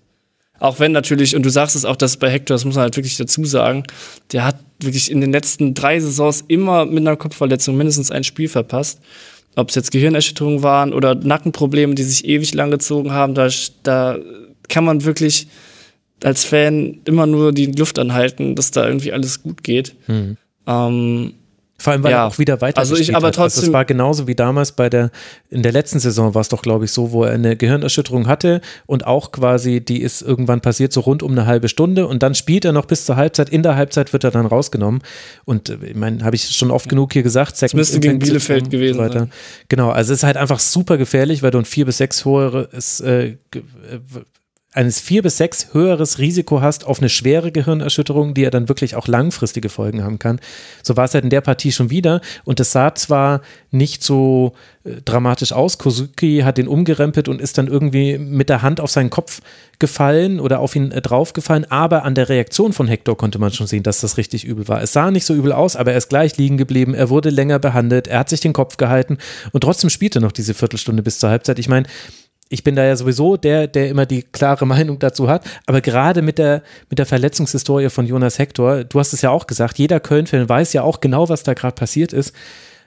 Auch wenn natürlich, und du sagst es auch, dass bei Hector, das muss man halt wirklich dazu sagen, der hat wirklich in den letzten drei Saisons immer mit einer Kopfverletzung mindestens ein Spiel verpasst. Ob es jetzt Gehirnerschütterungen waren oder Nackenprobleme, die sich ewig lang gezogen haben, da, da kann man wirklich als Fan immer nur die Luft anhalten, dass da irgendwie alles gut geht. Hm. Ähm, vor allem, weil ja. er auch wieder weiter also ich, aber hat. trotzdem, also es war genauso wie damals bei der, in der letzten Saison war es doch, glaube ich, so, wo er eine Gehirnerschütterung hatte und auch quasi, die ist irgendwann passiert, so rund um eine halbe Stunde und dann spielt er noch bis zur Halbzeit. In der Halbzeit wird er dann rausgenommen. Und äh, ich meine, habe ich schon oft genug hier gesagt. Das müsste gegen Bielefeld gewesen so sein. Genau, also es ist halt einfach super gefährlich, weil du ein vier bis sechs hohes äh, äh eines vier bis sechs höheres Risiko hast auf eine schwere Gehirnerschütterung, die ja dann wirklich auch langfristige Folgen haben kann. So war es halt in der Partie schon wieder. Und das sah zwar nicht so äh, dramatisch aus. Kozuki hat den umgerempelt und ist dann irgendwie mit der Hand auf seinen Kopf gefallen oder auf ihn äh, draufgefallen. Aber an der Reaktion von Hector konnte man schon sehen, dass das richtig übel war. Es sah nicht so übel aus, aber er ist gleich liegen geblieben. Er wurde länger behandelt. Er hat sich den Kopf gehalten und trotzdem spielte noch diese Viertelstunde bis zur Halbzeit. Ich meine, ich bin da ja sowieso der, der immer die klare Meinung dazu hat. Aber gerade mit der, mit der Verletzungshistorie von Jonas Hector, du hast es ja auch gesagt, jeder Köln-Fan weiß ja auch genau, was da gerade passiert ist.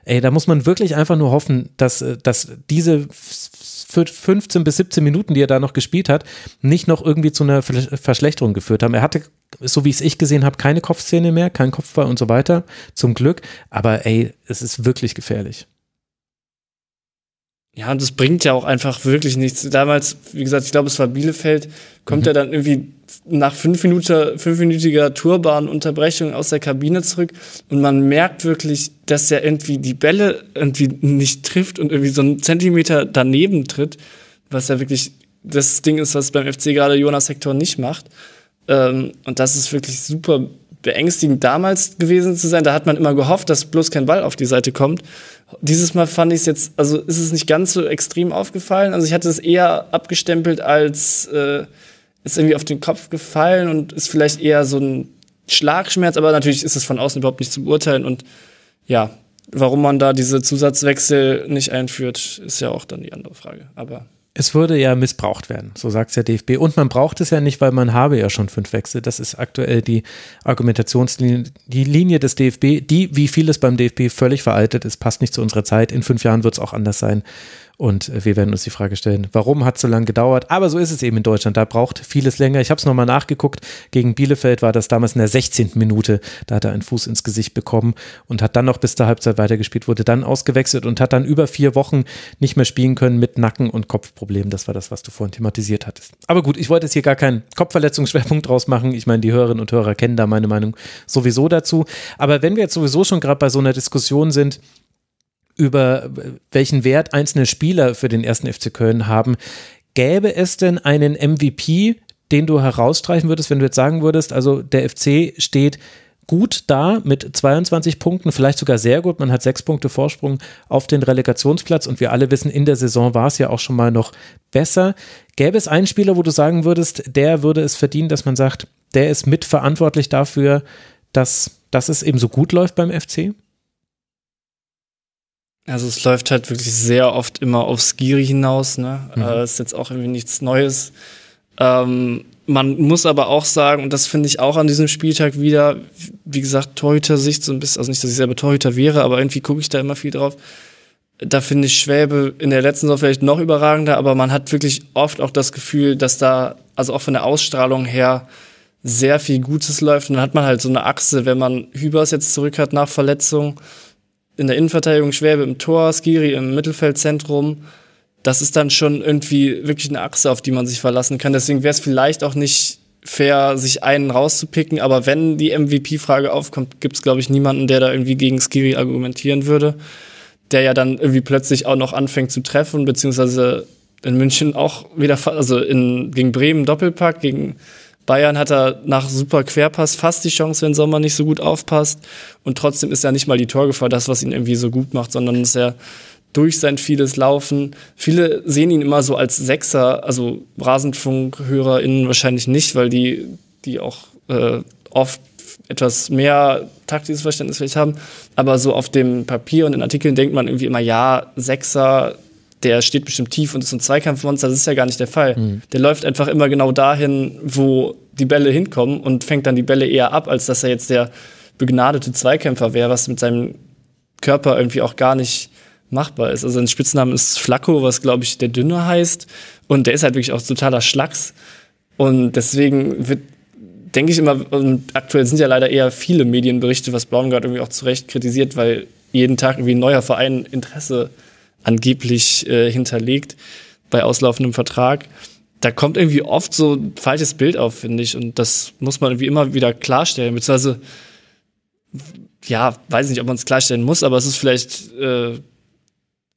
Ey, da muss man wirklich einfach nur hoffen, dass, äh, dass diese 15 bis 17 Minuten, die er da noch gespielt hat, nicht noch irgendwie zu einer Verschlechterung geführt haben. Er hatte, so wie es ich gesehen habe, keine Kopfszene mehr, kein Kopfball und so weiter, zum Glück. Aber ey, es ist wirklich gefährlich. Ja, und das bringt ja auch einfach wirklich nichts. Damals, wie gesagt, ich glaube, es war Bielefeld, kommt mhm. er dann irgendwie nach fünf Minuten, fünfminütiger Turbahnunterbrechung aus der Kabine zurück und man merkt wirklich, dass er irgendwie die Bälle irgendwie nicht trifft und irgendwie so einen Zentimeter daneben tritt, was ja wirklich das Ding ist, was beim FC gerade Jonas Hector nicht macht. Ähm, und das ist wirklich super beängstigend damals gewesen zu sein. Da hat man immer gehofft, dass bloß kein Ball auf die Seite kommt. Dieses Mal fand ich es jetzt, also ist es nicht ganz so extrem aufgefallen. Also ich hatte es eher abgestempelt als äh, ist irgendwie auf den Kopf gefallen und ist vielleicht eher so ein Schlagschmerz, aber natürlich ist es von außen überhaupt nicht zu beurteilen. Und ja, warum man da diese Zusatzwechsel nicht einführt, ist ja auch dann die andere Frage. Aber Es würde ja missbraucht werden, so sagt es der DFB. Und man braucht es ja nicht, weil man habe ja schon fünf Wechsel. Das ist aktuell die Argumentationslinie die Linie des DFB, die, wie vieles beim DFB, völlig veraltet ist, passt nicht zu unserer Zeit. In fünf Jahren wird es auch anders sein. Und äh, wir werden uns die Frage stellen, warum hat es so lange gedauert? Aber so ist es eben in Deutschland. Da braucht vieles länger. Ich habe es nochmal nachgeguckt. Gegen Bielefeld war das damals in der 16. Minute. Da hat er einen Fuß ins Gesicht bekommen und hat dann noch bis zur Halbzeit weitergespielt, wurde dann ausgewechselt und hat dann über vier Wochen nicht mehr spielen können mit Nacken- und Kopfproblemen. Das war das, was du vorhin thematisiert hattest. Aber gut, ich wollte jetzt hier gar keinen Kopfverletzungsschwerpunkt draus machen. Ich meine, die Hörerinnen und Hörer kennen da meine Meinung sowieso dazu. Aber wenn wir jetzt sowieso schon gerade bei so einer Diskussion sind, über welchen Wert einzelne Spieler für den ersten FC Köln haben. Gäbe es denn einen MVP, den du herausstreichen würdest, wenn du jetzt sagen würdest, also der FC steht gut da mit 22 Punkten, vielleicht sogar sehr gut. Man hat sechs Punkte Vorsprung auf den Relegationsplatz und wir alle wissen, in der Saison war es ja auch schon mal noch besser. Gäbe es einen Spieler, wo du sagen würdest, der würde es verdienen, dass man sagt, der ist mitverantwortlich dafür, dass, dass es eben so gut läuft beim FC? Also es läuft halt wirklich sehr oft immer aufs Giri hinaus, ne? Mhm. Äh, ist jetzt auch irgendwie nichts Neues. Ähm, man muss aber auch sagen, und das finde ich auch an diesem Spieltag wieder, wie gesagt, Torhüter-Sicht so ein bisschen, also nicht, dass ich selber Torhüter wäre, aber irgendwie gucke ich da immer viel drauf. Da finde ich Schwäbe in der letzten Saison vielleicht noch überragender, aber man hat wirklich oft auch das Gefühl, dass da, also auch von der Ausstrahlung her, sehr viel Gutes läuft. Und dann hat man halt so eine Achse, wenn man Hübers jetzt zurück hat nach Verletzung, in der Innenverteidigung Schwäbe im Tor, Skiri im Mittelfeldzentrum. Das ist dann schon irgendwie wirklich eine Achse, auf die man sich verlassen kann. Deswegen wäre es vielleicht auch nicht fair, sich einen rauszupicken. Aber wenn die MVP-Frage aufkommt, gibt es, glaube ich, niemanden, der da irgendwie gegen Skiri argumentieren würde. Der ja dann irgendwie plötzlich auch noch anfängt zu treffen, beziehungsweise in München auch wieder, also in, gegen Bremen Doppelpack, gegen Bayern hat er nach super Querpass fast die Chance, wenn Sommer nicht so gut aufpasst. Und trotzdem ist ja nicht mal die Torgefahr das, was ihn irgendwie so gut macht, sondern ist er durch sein vieles Laufen. Viele sehen ihn immer so als Sechser, also Rasenfunkhörerinnen wahrscheinlich nicht, weil die, die auch äh, oft etwas mehr taktisches Verständnis vielleicht haben. Aber so auf dem Papier und in Artikeln denkt man irgendwie immer, ja, Sechser, der steht bestimmt tief und ist ein Zweikampfmonster. Das ist ja gar nicht der Fall. Mhm. Der läuft einfach immer genau dahin, wo die Bälle hinkommen und fängt dann die Bälle eher ab, als dass er jetzt der begnadete Zweikämpfer wäre, was mit seinem Körper irgendwie auch gar nicht machbar ist. Also sein Spitzname ist Flacco, was glaube ich der Dünne heißt. Und der ist halt wirklich auch totaler Schlacks. Und deswegen wird, denke ich immer, und aktuell sind ja leider eher viele Medienberichte, was Baumgart irgendwie auch zu Recht kritisiert, weil jeden Tag irgendwie ein neuer Verein Interesse angeblich äh, hinterlegt bei auslaufendem Vertrag. Da kommt irgendwie oft so ein falsches Bild auf, finde ich. Und das muss man irgendwie immer wieder klarstellen. Beziehungsweise, ja, weiß nicht, ob man es klarstellen muss, aber es ist vielleicht, äh,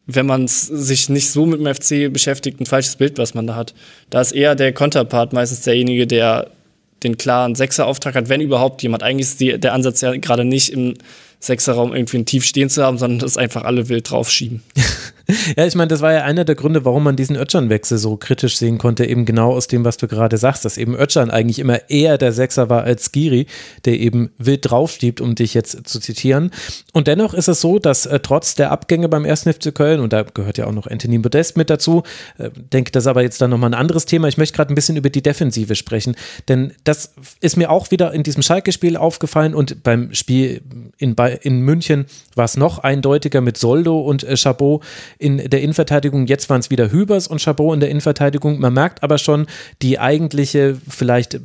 wenn man sich nicht so mit dem FC beschäftigt, ein falsches Bild, was man da hat. Da ist eher der Konterpart meistens derjenige, der den klaren Sechser-Auftrag hat, wenn überhaupt jemand. Eigentlich ist die, der Ansatz ja gerade nicht im Sechserraum irgendwie ein Tief stehen zu haben, sondern das einfach alle wild draufschieben. ja, ich meine, das war ja einer der Gründe, warum man diesen Ötchan-Wechsel so kritisch sehen konnte, eben genau aus dem, was du gerade sagst, dass eben Ötchan eigentlich immer eher der Sechser war als Giri, der eben wild draufstiebt, um dich jetzt zu zitieren. Und dennoch ist es so, dass äh, trotz der Abgänge beim 1. FC Köln, und da gehört ja auch noch Anthony Modest mit dazu, äh, denke, das ist aber jetzt dann nochmal ein anderes Thema. Ich möchte gerade ein bisschen über die Defensive sprechen, denn das ist mir auch wieder in diesem Schalke-Spiel aufgefallen und beim Spiel in, in München war es noch eindeutiger mit Soldo und äh, Chabot in der Innenverteidigung. Jetzt waren es wieder Hübers und Chabot in der Innenverteidigung. Man merkt aber schon die eigentliche vielleicht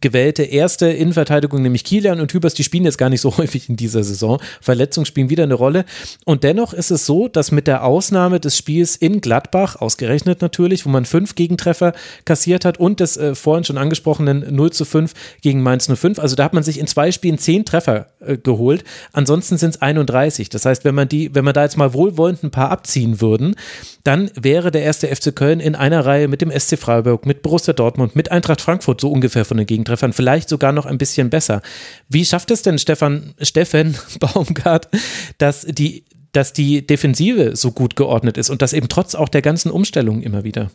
gewählte erste Innenverteidigung, nämlich Kilian und Hübers, die spielen jetzt gar nicht so häufig in dieser Saison. Verletzungen spielen wieder eine Rolle. Und dennoch ist es so, dass mit der Ausnahme des Spiels in Gladbach, ausgerechnet natürlich, wo man fünf Gegentreffer kassiert hat und des äh, vorhin schon angesprochenen 0 zu 5 gegen Mainz 05, also da hat man sich in zwei Spielen zehn Treffer äh, geholt. Ansonsten sind es 31. Das heißt, wenn man die, wenn man da jetzt mal wohlwollend ein paar abziehen würden, dann wäre der erste FC Köln in einer Reihe mit dem SC Freiburg, mit Borussia Dortmund, mit Eintracht Frankfurt so ungefähr von den Gegentreffern, vielleicht sogar noch ein bisschen besser. Wie schafft es denn Stefan, Steffen Baumgart, dass die, dass die Defensive so gut geordnet ist und das eben trotz auch der ganzen Umstellungen immer wieder?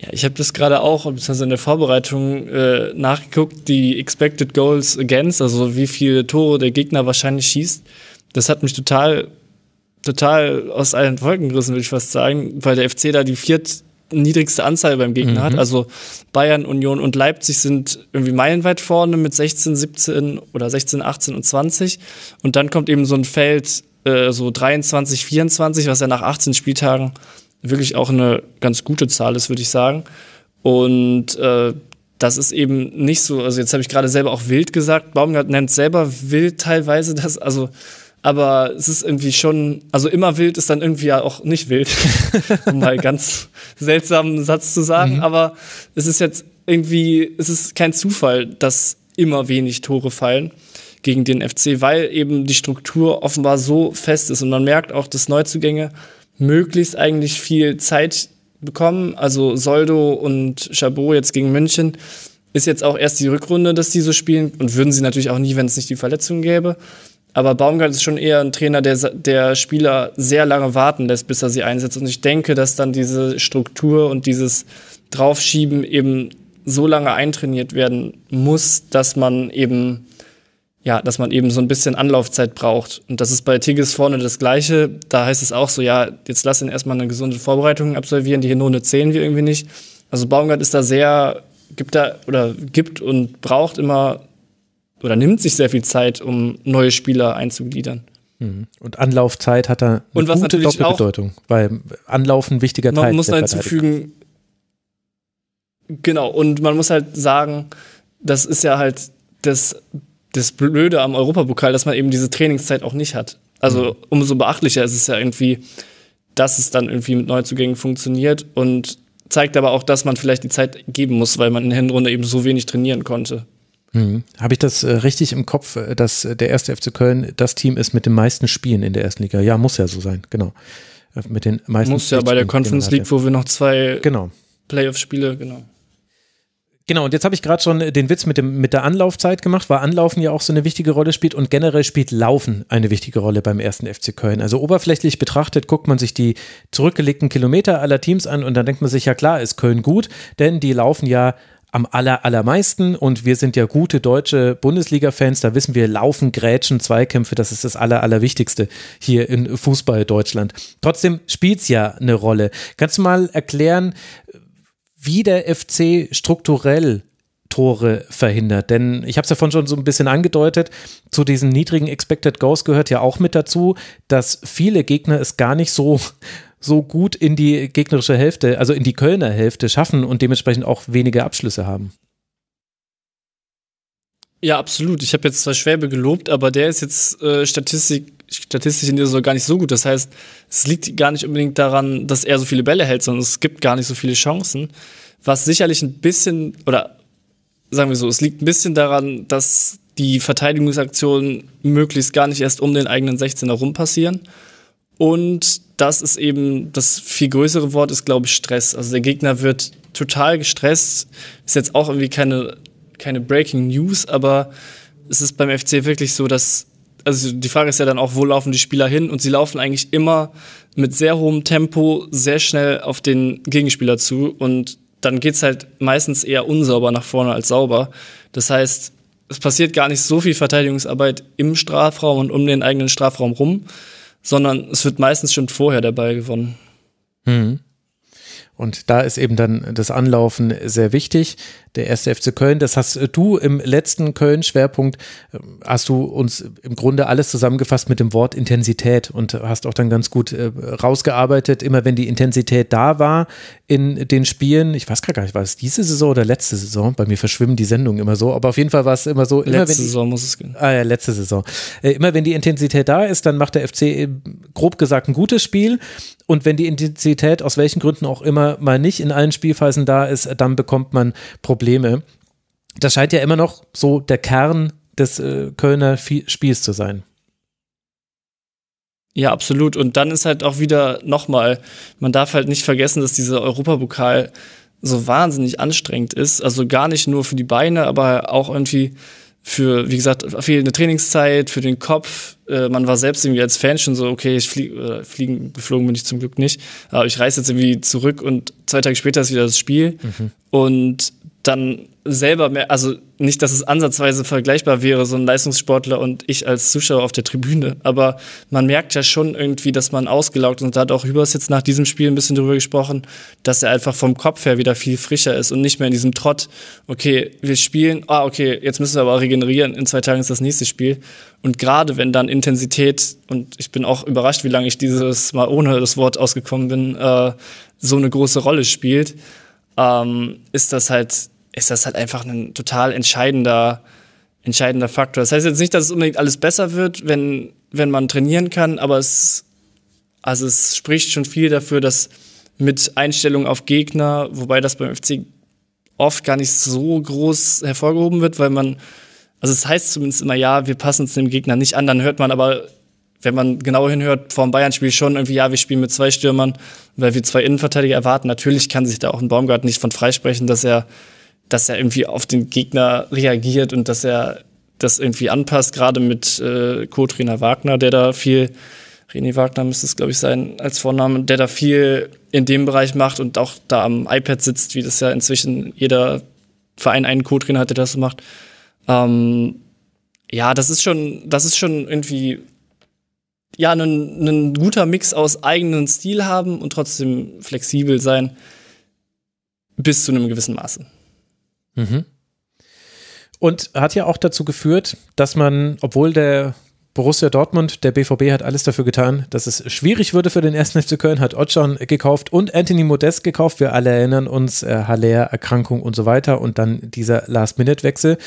Ja, ich habe das gerade auch, beziehungsweise in der Vorbereitung äh, nachgeguckt, die Expected Goals Against, also wie viele Tore der Gegner wahrscheinlich schießt. Das hat mich total total aus allen Wolken gerissen, würde ich fast sagen, weil der FC da die viert niedrigste Anzahl beim Gegner mhm. hat. Also Bayern, Union und Leipzig sind irgendwie meilenweit vorne mit 16, 17 oder 16, 18 und 20. Und dann kommt eben so ein Feld, äh, so 23, 24, was ja nach 18 Spieltagen wirklich auch eine ganz gute Zahl ist, würde ich sagen. Und äh, das ist eben nicht so, also jetzt habe ich gerade selber auch wild gesagt, Baumgart nennt selber wild teilweise das, also aber es ist irgendwie schon, also immer wild ist dann irgendwie ja auch nicht wild, um mal ganz seltsamen Satz zu sagen, mhm. aber es ist jetzt irgendwie, es ist kein Zufall, dass immer wenig Tore fallen gegen den FC, weil eben die Struktur offenbar so fest ist und man merkt auch, dass Neuzugänge möglichst eigentlich viel Zeit bekommen. Also Soldo und Chabot jetzt gegen München ist jetzt auch erst die Rückrunde, dass die so spielen und würden sie natürlich auch nie, wenn es nicht die Verletzung gäbe. Aber Baumgart ist schon eher ein Trainer, der, der Spieler sehr lange warten lässt, bis er sie einsetzt. Und ich denke, dass dann diese Struktur und dieses Draufschieben eben so lange eintrainiert werden muss, dass man eben ja, dass man eben so ein bisschen Anlaufzeit braucht. Und das ist bei Tigges vorne das Gleiche. Da heißt es auch so, ja, jetzt lass ihn erstmal eine gesunde Vorbereitung absolvieren. Die Hinrunde zählen wir irgendwie nicht. Also Baumgart ist da sehr, gibt da oder gibt und braucht immer oder nimmt sich sehr viel Zeit, um neue Spieler einzugliedern. Mhm. Und Anlaufzeit hat da eine und was gute Doppelbedeutung, weil Anlaufen wichtiger Teil. Man muss hinzufügen, genau, und man muss halt sagen, das ist ja halt das das Blöde am Europapokal, dass man eben diese Trainingszeit auch nicht hat. Also mhm. umso beachtlicher ist es ja irgendwie, dass es dann irgendwie mit Neuzugängen funktioniert und zeigt aber auch, dass man vielleicht die Zeit geben muss, weil man in der Hinrunde eben so wenig trainieren konnte. Mhm. Habe ich das äh, richtig im Kopf, äh, dass äh, der erste FC Köln das Team ist mit den meisten Spielen in der ersten Liga? Ja, muss ja so sein, genau. Äh, mit den meisten Muss ja bei der Conference League, wo wir noch zwei genau. Playoff-Spiele, genau. Genau, und jetzt habe ich gerade schon den Witz mit, dem, mit der Anlaufzeit gemacht, weil Anlaufen ja auch so eine wichtige Rolle spielt und generell spielt Laufen eine wichtige Rolle beim ersten FC Köln. Also oberflächlich betrachtet guckt man sich die zurückgelegten Kilometer aller Teams an und dann denkt man sich, ja klar, ist Köln gut, denn die laufen ja am aller, allermeisten und wir sind ja gute deutsche Bundesliga-Fans, da wissen wir, Laufen, Grätschen, Zweikämpfe, das ist das aller, allerwichtigste hier in Fußball Deutschland. Trotzdem spielt es ja eine Rolle. Kannst du mal erklären, wie der FC strukturell Tore verhindert. Denn ich habe es ja vorhin schon so ein bisschen angedeutet, zu diesen niedrigen Expected Goals gehört ja auch mit dazu, dass viele Gegner es gar nicht so, so gut in die gegnerische Hälfte, also in die Kölner Hälfte schaffen und dementsprechend auch weniger Abschlüsse haben. Ja, absolut. Ich habe jetzt zwar Schwäbe gelobt, aber der ist jetzt äh, Statistik, statistisch in dieser Saison gar nicht so gut. Das heißt, es liegt gar nicht unbedingt daran, dass er so viele Bälle hält, sondern es gibt gar nicht so viele Chancen. Was sicherlich ein bisschen, oder sagen wir so, es liegt ein bisschen daran, dass die Verteidigungsaktionen möglichst gar nicht erst um den eigenen 16er rum passieren. Und das ist eben das viel größere Wort, ist, glaube ich, Stress. Also der Gegner wird total gestresst. Ist jetzt auch irgendwie keine keine Breaking News, aber es ist beim FC wirklich so, dass, also die Frage ist ja dann auch, wo laufen die Spieler hin? Und sie laufen eigentlich immer mit sehr hohem Tempo sehr schnell auf den Gegenspieler zu und dann geht's halt meistens eher unsauber nach vorne als sauber. Das heißt, es passiert gar nicht so viel Verteidigungsarbeit im Strafraum und um den eigenen Strafraum rum, sondern es wird meistens schon vorher der Ball gewonnen. Mhm. Und da ist eben dann das Anlaufen sehr wichtig. Der erste FC Köln, das hast du im letzten Köln-Schwerpunkt, äh, hast du uns im Grunde alles zusammengefasst mit dem Wort Intensität und hast auch dann ganz gut äh, rausgearbeitet. Immer wenn die Intensität da war in den Spielen, ich weiß gar nicht, war es diese Saison oder letzte Saison? Bei mir verschwimmen die Sendungen immer so, aber auf jeden Fall war es immer so. Immer, letzte die, Saison muss es gehen. Ah ja, letzte Saison. Äh, immer wenn die Intensität da ist, dann macht der FC grob gesagt ein gutes Spiel und wenn die Intensität aus welchen Gründen auch immer mal nicht in allen Spielphasen da ist, dann bekommt man Probleme. Das scheint ja immer noch so der Kern des äh, Kölner Spiels zu sein. Ja, absolut. Und dann ist halt auch wieder nochmal, man darf halt nicht vergessen, dass dieser Europapokal so wahnsinnig anstrengend ist. Also gar nicht nur für die Beine, aber auch irgendwie für, wie gesagt, fehlende Trainingszeit, für den Kopf. Äh, man war selbst irgendwie als Fan schon so, okay, ich fliege, äh, fliegen, geflogen bin ich zum Glück nicht, aber ich reise jetzt irgendwie zurück und zwei Tage später ist wieder das Spiel. Mhm. Und dann selber mehr, also nicht, dass es ansatzweise vergleichbar wäre, so ein Leistungssportler und ich als Zuschauer auf der Tribüne, aber man merkt ja schon irgendwie, dass man ausgelaugt und da hat auch Hübers jetzt nach diesem Spiel ein bisschen drüber gesprochen, dass er einfach vom Kopf her wieder viel frischer ist und nicht mehr in diesem Trott, okay, wir spielen, ah, okay, jetzt müssen wir aber regenerieren, in zwei Tagen ist das nächste Spiel. Und gerade wenn dann Intensität, und ich bin auch überrascht, wie lange ich dieses Mal ohne das Wort ausgekommen bin, äh, so eine große Rolle spielt, ähm, ist das halt ist das halt einfach ein total entscheidender, entscheidender Faktor. Das heißt jetzt nicht, dass es unbedingt alles besser wird, wenn, wenn man trainieren kann, aber es, also es spricht schon viel dafür, dass mit Einstellung auf Gegner, wobei das beim FC oft gar nicht so groß hervorgehoben wird, weil man, also es heißt zumindest immer, ja, wir passen uns dem Gegner nicht an, dann hört man aber, wenn man genau hinhört, vor dem Bayern-Spiel schon irgendwie, ja, wir spielen mit zwei Stürmern, weil wir zwei Innenverteidiger erwarten. Natürlich kann sich da auch ein Baumgart nicht von freisprechen, dass er dass er irgendwie auf den Gegner reagiert und dass er das irgendwie anpasst, gerade mit äh, Co-Trainer Wagner, der da viel, René Wagner müsste es, glaube ich, sein als Vorname, der da viel in dem Bereich macht und auch da am iPad sitzt, wie das ja inzwischen jeder Verein einen Co-Trainer hat, der das so macht. Ähm, ja, das ist schon, das ist schon irgendwie ja, ein, ein guter Mix aus eigenen Stil haben und trotzdem flexibel sein bis zu einem gewissen Maße. Mhm. Und hat ja auch dazu geführt, dass man, obwohl der Borussia Dortmund, der BVB hat alles dafür getan, dass es schwierig würde für den 1. FC Köln, hat Otschan gekauft und Anthony Modest gekauft. Wir alle erinnern uns, äh, Haller, Erkrankung und so weiter und dann dieser Last-Minute-Wechsel.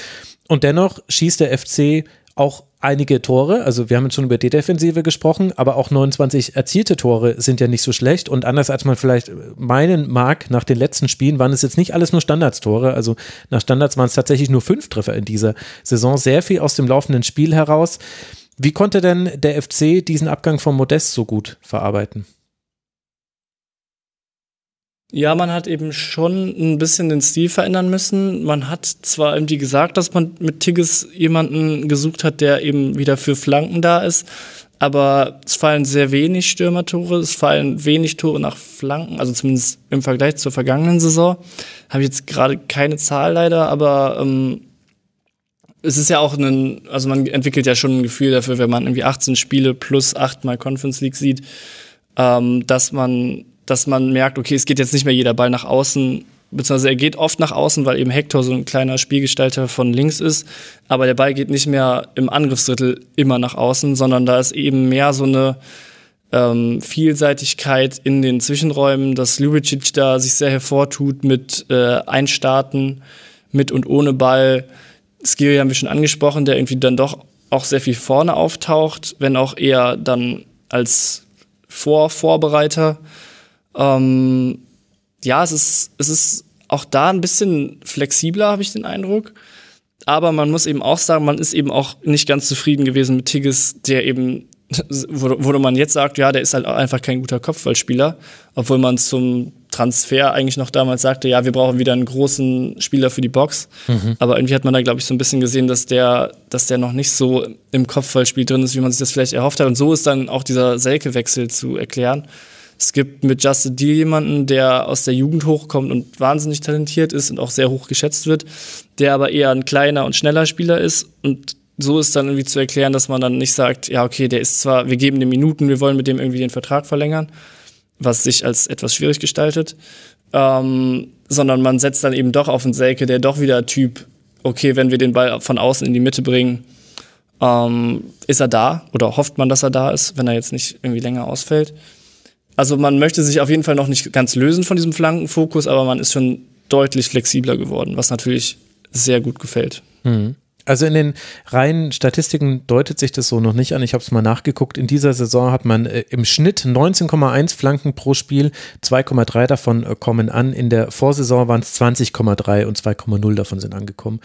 Und dennoch schießt der FC auch einige Tore. Also wir haben jetzt schon über die Defensive gesprochen, aber auch 29 erzielte Tore sind ja nicht so schlecht. Und anders als man vielleicht meinen mag, nach den letzten Spielen waren es jetzt nicht alles nur Standardstore. Also nach Standards waren es tatsächlich nur fünf Treffer in dieser Saison. Sehr viel aus dem laufenden Spiel heraus. Wie konnte denn der FC diesen Abgang von Modest so gut verarbeiten? Ja, man hat eben schon ein bisschen den Stil verändern müssen. Man hat zwar irgendwie gesagt, dass man mit Tigges jemanden gesucht hat, der eben wieder für Flanken da ist, aber es fallen sehr wenig Stürmertore, es fallen wenig Tore nach Flanken, also zumindest im Vergleich zur vergangenen Saison. Habe ich jetzt gerade keine Zahl leider, aber ähm, es ist ja auch ein, also man entwickelt ja schon ein Gefühl dafür, wenn man irgendwie 18 Spiele plus 8 mal Conference League sieht, ähm, dass man dass man merkt, okay, es geht jetzt nicht mehr jeder Ball nach außen, beziehungsweise er geht oft nach außen, weil eben Hector so ein kleiner Spielgestalter von links ist, aber der Ball geht nicht mehr im Angriffsdrittel immer nach außen, sondern da ist eben mehr so eine ähm, Vielseitigkeit in den Zwischenräumen, dass Ljubicic da sich sehr hervortut mit äh, Einstarten, mit und ohne Ball. Skiri haben wir schon angesprochen, der irgendwie dann doch auch sehr viel vorne auftaucht, wenn auch eher dann als Vorvorbereiter. Ähm, ja, es ist, es ist auch da ein bisschen flexibler, habe ich den Eindruck. Aber man muss eben auch sagen, man ist eben auch nicht ganz zufrieden gewesen mit Tigges, der eben, wo, wo man jetzt sagt, ja, der ist halt einfach kein guter Kopfballspieler, obwohl man zum Transfer eigentlich noch damals sagte, ja, wir brauchen wieder einen großen Spieler für die Box. Mhm. Aber irgendwie hat man da, glaube ich, so ein bisschen gesehen, dass der, dass der noch nicht so im Kopfballspiel drin ist, wie man sich das vielleicht erhofft hat. Und so ist dann auch dieser Selke-Wechsel zu erklären. Es gibt mit Justin Deal jemanden, der aus der Jugend hochkommt und wahnsinnig talentiert ist und auch sehr hoch geschätzt wird, der aber eher ein kleiner und schneller Spieler ist. Und so ist dann irgendwie zu erklären, dass man dann nicht sagt, ja, okay, der ist zwar, wir geben dem Minuten, wir wollen mit dem irgendwie den Vertrag verlängern, was sich als etwas schwierig gestaltet, ähm, sondern man setzt dann eben doch auf einen Selke, der doch wieder Typ, okay, wenn wir den Ball von außen in die Mitte bringen, ähm, ist er da oder hofft man, dass er da ist, wenn er jetzt nicht irgendwie länger ausfällt. Also man möchte sich auf jeden Fall noch nicht ganz lösen von diesem Flankenfokus, aber man ist schon deutlich flexibler geworden, was natürlich sehr gut gefällt. Mhm. Also in den reinen Statistiken deutet sich das so noch nicht an. Ich habe es mal nachgeguckt. In dieser Saison hat man äh, im Schnitt 19,1 Flanken pro Spiel, 2,3 davon äh, kommen an. In der Vorsaison waren es 20,3 und 2,0 davon sind angekommen.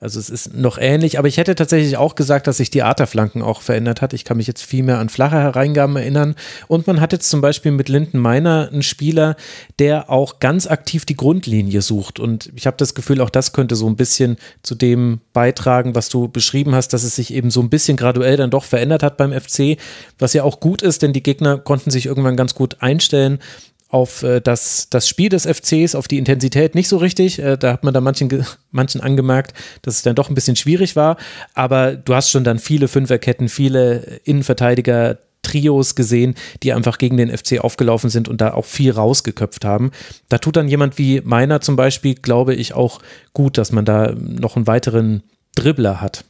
Also es ist noch ähnlich, aber ich hätte tatsächlich auch gesagt, dass sich die Art der Flanken auch verändert hat. Ich kann mich jetzt viel mehr an flache Hereingaben erinnern. Und man hat jetzt zum Beispiel mit Linden Meiner einen Spieler, der auch ganz aktiv die Grundlinie sucht. Und ich habe das Gefühl, auch das könnte so ein bisschen zu dem beitragen, was du beschrieben hast, dass es sich eben so ein bisschen graduell dann doch verändert hat beim FC, was ja auch gut ist, denn die Gegner konnten sich irgendwann ganz gut einstellen auf äh, das, das Spiel des FCs, auf die Intensität nicht so richtig. Äh, da hat man da manchen, manchen angemerkt, dass es dann doch ein bisschen schwierig war. Aber du hast schon dann viele Fünferketten, viele Innenverteidiger, Trios gesehen, die einfach gegen den FC aufgelaufen sind und da auch viel rausgeköpft haben. Da tut dann jemand wie meiner zum Beispiel, glaube ich, auch gut, dass man da noch einen weiteren Dribbler hat.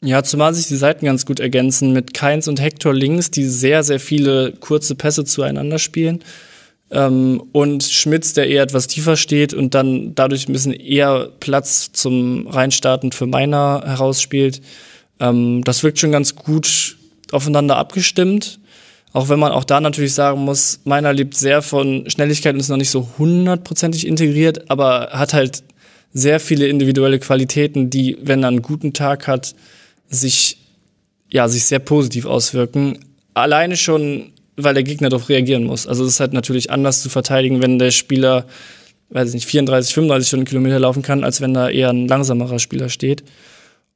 Ja, zumal sich die Seiten ganz gut ergänzen mit Keins und Hector links, die sehr, sehr viele kurze Pässe zueinander spielen. Ähm, und Schmitz, der eher etwas tiefer steht und dann dadurch ein bisschen eher Platz zum Reinstarten für Meiner herausspielt. Ähm, das wirkt schon ganz gut aufeinander abgestimmt. Auch wenn man auch da natürlich sagen muss, Meiner lebt sehr von Schnelligkeit und ist noch nicht so hundertprozentig integriert, aber hat halt sehr viele individuelle Qualitäten, die, wenn er einen guten Tag hat, sich, ja, sich sehr positiv auswirken. Alleine schon, weil der Gegner darauf reagieren muss. Also es ist halt natürlich anders zu verteidigen, wenn der Spieler, weiß ich nicht, 34, 35 Stundenkilometer laufen kann, als wenn da eher ein langsamerer Spieler steht.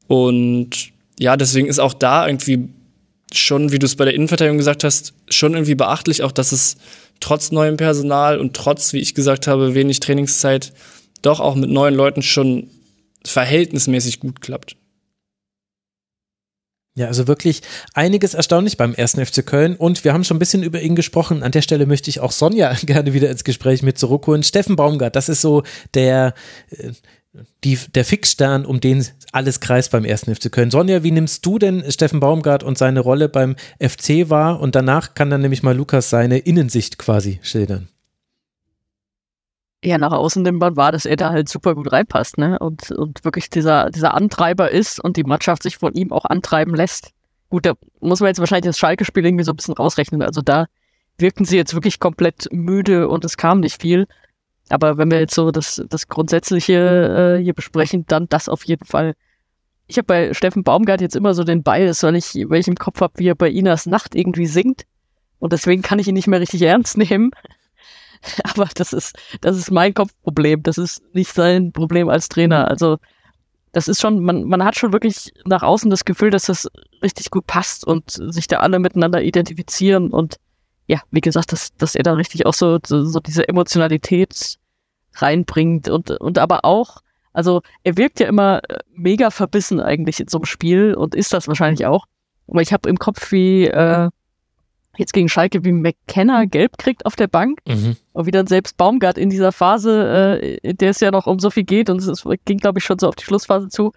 Und ja, deswegen ist auch da irgendwie schon, wie du es bei der Innenverteidigung gesagt hast, schon irgendwie beachtlich, auch dass es trotz neuem Personal und trotz, wie ich gesagt habe, wenig Trainingszeit, doch auch mit neuen Leuten schon verhältnismäßig gut klappt. Ja, also wirklich einiges erstaunlich beim ersten FC Köln und wir haben schon ein bisschen über ihn gesprochen. An der Stelle möchte ich auch Sonja gerne wieder ins Gespräch mit zurückholen. Steffen Baumgart, das ist so der, äh, die, der Fixstern, um den alles kreist beim ersten FC Köln. Sonja, wie nimmst du denn Steffen Baumgart und seine Rolle beim FC wahr? Und danach kann dann nämlich mal Lukas seine Innensicht quasi schildern ja, nach außen nimmbar war, dass er da halt super gut reinpasst, ne? Und, und wirklich dieser, dieser Antreiber ist und die Mannschaft sich von ihm auch antreiben lässt. Gut, da muss man jetzt wahrscheinlich das Schalke-Spiel irgendwie so ein bisschen rausrechnen. Also da wirkten sie jetzt wirklich komplett müde und es kam nicht viel. Aber wenn wir jetzt so das, das Grundsätzliche äh, hier besprechen, dann das auf jeden Fall. Ich habe bei Steffen Baumgart jetzt immer so den Bias, weil ich, weil ich im Kopf habe, wie er bei Inas Nacht irgendwie singt. Und deswegen kann ich ihn nicht mehr richtig ernst nehmen. Aber das ist, das ist mein Kopfproblem. Das ist nicht sein Problem als Trainer. Also, das ist schon, man, man hat schon wirklich nach außen das Gefühl, dass das richtig gut passt und sich da alle miteinander identifizieren und ja, wie gesagt, dass, dass er da richtig auch so, so, so diese Emotionalität reinbringt und, und aber auch, also er wirkt ja immer mega verbissen eigentlich in so einem Spiel und ist das wahrscheinlich auch. Aber ich habe im Kopf, wie äh, jetzt gegen Schalke wie McKenna gelb kriegt auf der Bank mhm. Und wie dann selbst Baumgart in dieser Phase, äh, in der es ja noch um so viel geht und es ging, glaube ich, schon so auf die Schlussphase zu,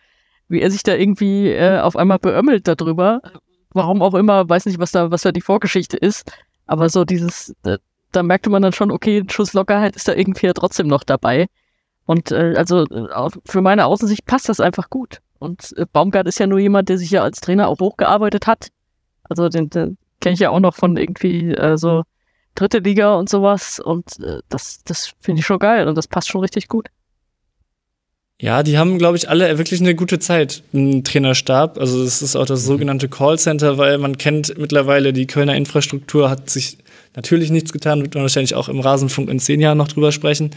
wie er sich da irgendwie äh, auf einmal beömmelt darüber. Warum auch immer, weiß nicht, was da, was da die Vorgeschichte ist. Aber so dieses, da, da merkte man dann schon, okay, ein Schuss Lockerheit ist da irgendwie ja trotzdem noch dabei. Und äh, also äh, für meine Außensicht passt das einfach gut. Und äh, Baumgart ist ja nur jemand, der sich ja als Trainer auch hochgearbeitet hat. Also den, den kenne ich ja auch noch von irgendwie äh, so dritte Liga und sowas. Und äh, das, das finde ich schon geil und das passt schon richtig gut. Ja, die haben, glaube ich, alle wirklich eine gute Zeit im Trainerstab. Also es ist auch das mhm. sogenannte Callcenter, weil man kennt mittlerweile, die Kölner Infrastruktur hat sich natürlich nichts getan, wird man wahrscheinlich auch im Rasenfunk in zehn Jahren noch drüber sprechen,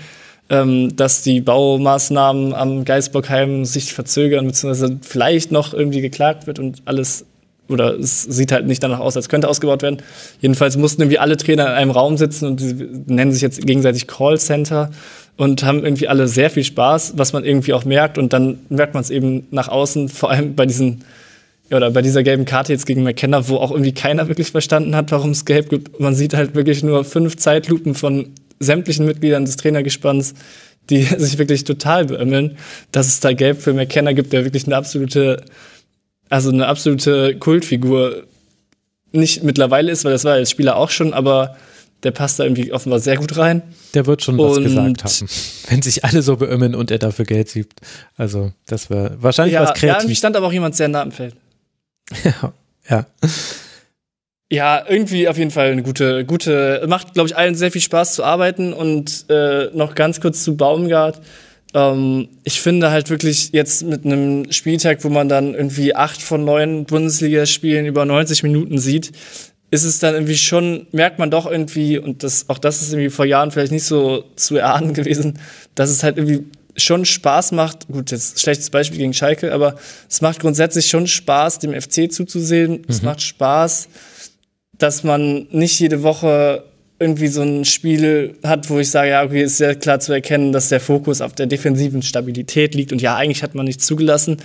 ähm, dass die Baumaßnahmen am Geisbockheim sich verzögern, beziehungsweise vielleicht noch irgendwie geklagt wird und alles oder es sieht halt nicht danach aus, als könnte ausgebaut werden. Jedenfalls mussten irgendwie alle Trainer in einem Raum sitzen und nennen sich jetzt gegenseitig Callcenter und haben irgendwie alle sehr viel Spaß, was man irgendwie auch merkt. Und dann merkt man es eben nach außen, vor allem bei diesen oder bei dieser gelben Karte jetzt gegen McKenna, wo auch irgendwie keiner wirklich verstanden hat, warum es gelb gibt. Man sieht halt wirklich nur fünf Zeitlupen von sämtlichen Mitgliedern des Trainergespanns, die sich wirklich total beömmeln, dass es da gelb für McKenna gibt, der wirklich eine absolute also eine absolute Kultfigur nicht mittlerweile ist, weil das war als Spieler auch schon, aber der passt da irgendwie offenbar sehr gut rein. Der wird schon was gesagt haben, wenn sich alle so beömmeln und er dafür Geld gibt. Also, das wäre wahrscheinlich ja, was kreativ. Ja, stand aber auch jemand sehr nah am Feld. ja, ja. Ja, irgendwie auf jeden Fall eine gute, gute, macht, glaube ich, allen sehr viel Spaß zu arbeiten und äh, noch ganz kurz zu Baumgart. Ähm, ich finde halt wirklich jetzt mit einem Spieltag, wo man dann irgendwie acht von neun Bundesligaspielen über 90 Minuten sieht, ist es dann irgendwie schon, merkt man doch irgendwie, und das, auch das ist irgendwie vor Jahren vielleicht nicht so zu erahnen gewesen, dass es halt irgendwie schon Spaß macht, gut, jetzt schlechtes Beispiel gegen Schalke, aber es macht grundsätzlich schon Spaß, dem FC zuzusehen. Mhm. Es macht Spaß, dass man nicht jede Woche irgendwie so ein Spiel hat, wo ich sage, ja, okay, ist sehr klar zu erkennen, dass der Fokus auf der defensiven Stabilität liegt und ja, eigentlich hat man nichts zugelassen.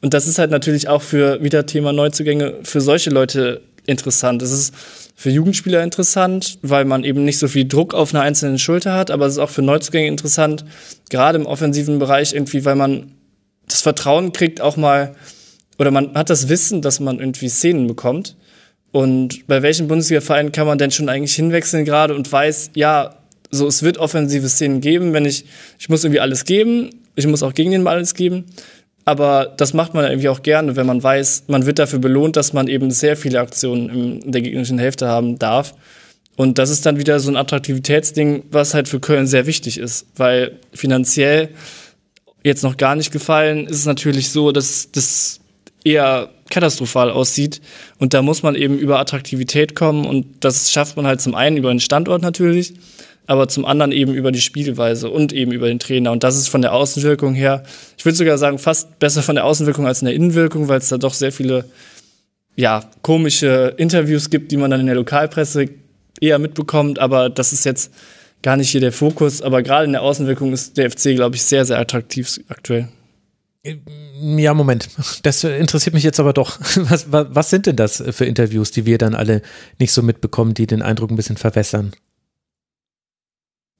Und das ist halt natürlich auch für wieder Thema Neuzugänge für solche Leute interessant. Es ist für Jugendspieler interessant, weil man eben nicht so viel Druck auf einer einzelnen Schulter hat, aber es ist auch für Neuzugänge interessant, gerade im offensiven Bereich irgendwie, weil man das Vertrauen kriegt, auch mal, oder man hat das Wissen, dass man irgendwie Szenen bekommt und bei welchen Bundesliga-Vereinen kann man denn schon eigentlich hinwechseln gerade und weiß, ja, so es wird offensive Szenen geben, wenn ich, ich muss irgendwie alles geben, ich muss auch gegen den Ball alles geben. Aber das macht man irgendwie auch gerne, wenn man weiß, man wird dafür belohnt, dass man eben sehr viele Aktionen in der gegnerischen Hälfte haben darf. Und das ist dann wieder so ein Attraktivitätsding, was halt für Köln sehr wichtig ist, weil finanziell jetzt noch gar nicht gefallen ist es natürlich so, dass das eher katastrophal aussieht. Und da muss man eben über Attraktivität kommen und das schafft man halt zum einen über den Standort natürlich, aber zum anderen eben über die Spielweise und eben über den Trainer. Und das ist von der Außenwirkung her, ich würde sogar sagen, fast besser von der Außenwirkung als in der Innenwirkung, weil es da doch sehr viele ja, komische Interviews gibt, die man dann in der Lokalpresse eher mitbekommt, aber das ist jetzt gar nicht hier der Fokus. Aber gerade in der Außenwirkung ist der FC, glaube ich, sehr, sehr attraktiv aktuell. Ja, Moment. Das interessiert mich jetzt aber doch. Was, was, was, sind denn das für Interviews, die wir dann alle nicht so mitbekommen, die den Eindruck ein bisschen verwässern?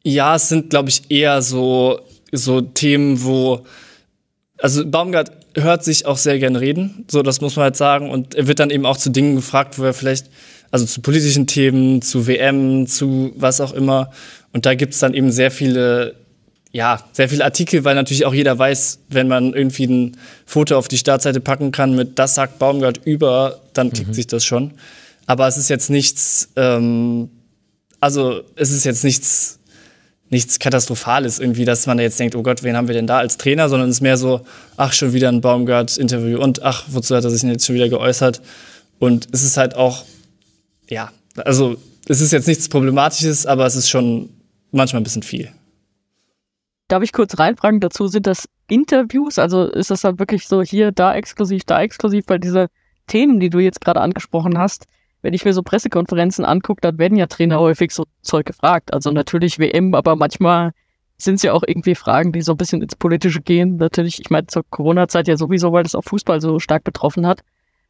Ja, es sind, glaube ich, eher so, so Themen, wo, also Baumgart hört sich auch sehr gern reden, so das muss man halt sagen. Und er wird dann eben auch zu Dingen gefragt, wo er vielleicht, also zu politischen Themen, zu WM, zu was auch immer. Und da gibt's dann eben sehr viele ja, sehr viele Artikel, weil natürlich auch jeder weiß, wenn man irgendwie ein Foto auf die Startseite packen kann mit das sagt Baumgart über, dann klickt mhm. sich das schon. Aber es ist jetzt nichts, ähm, also es ist jetzt nichts, nichts Katastrophales irgendwie, dass man jetzt denkt, oh Gott, wen haben wir denn da als Trainer, sondern es ist mehr so, ach, schon wieder ein Baumgart-Interview und ach, wozu hat er sich denn jetzt schon wieder geäußert? Und es ist halt auch, ja, also es ist jetzt nichts Problematisches, aber es ist schon manchmal ein bisschen viel. Darf ich kurz reinfragen dazu? Sind das Interviews? Also ist das dann wirklich so hier, da exklusiv, da exklusiv? Weil diese Themen, die du jetzt gerade angesprochen hast, wenn ich mir so Pressekonferenzen angucke, dann werden ja Trainer häufig so Zeug gefragt. Also natürlich WM, aber manchmal sind es ja auch irgendwie Fragen, die so ein bisschen ins Politische gehen. Natürlich, ich meine, zur Corona-Zeit ja sowieso, weil das auch Fußball so stark betroffen hat.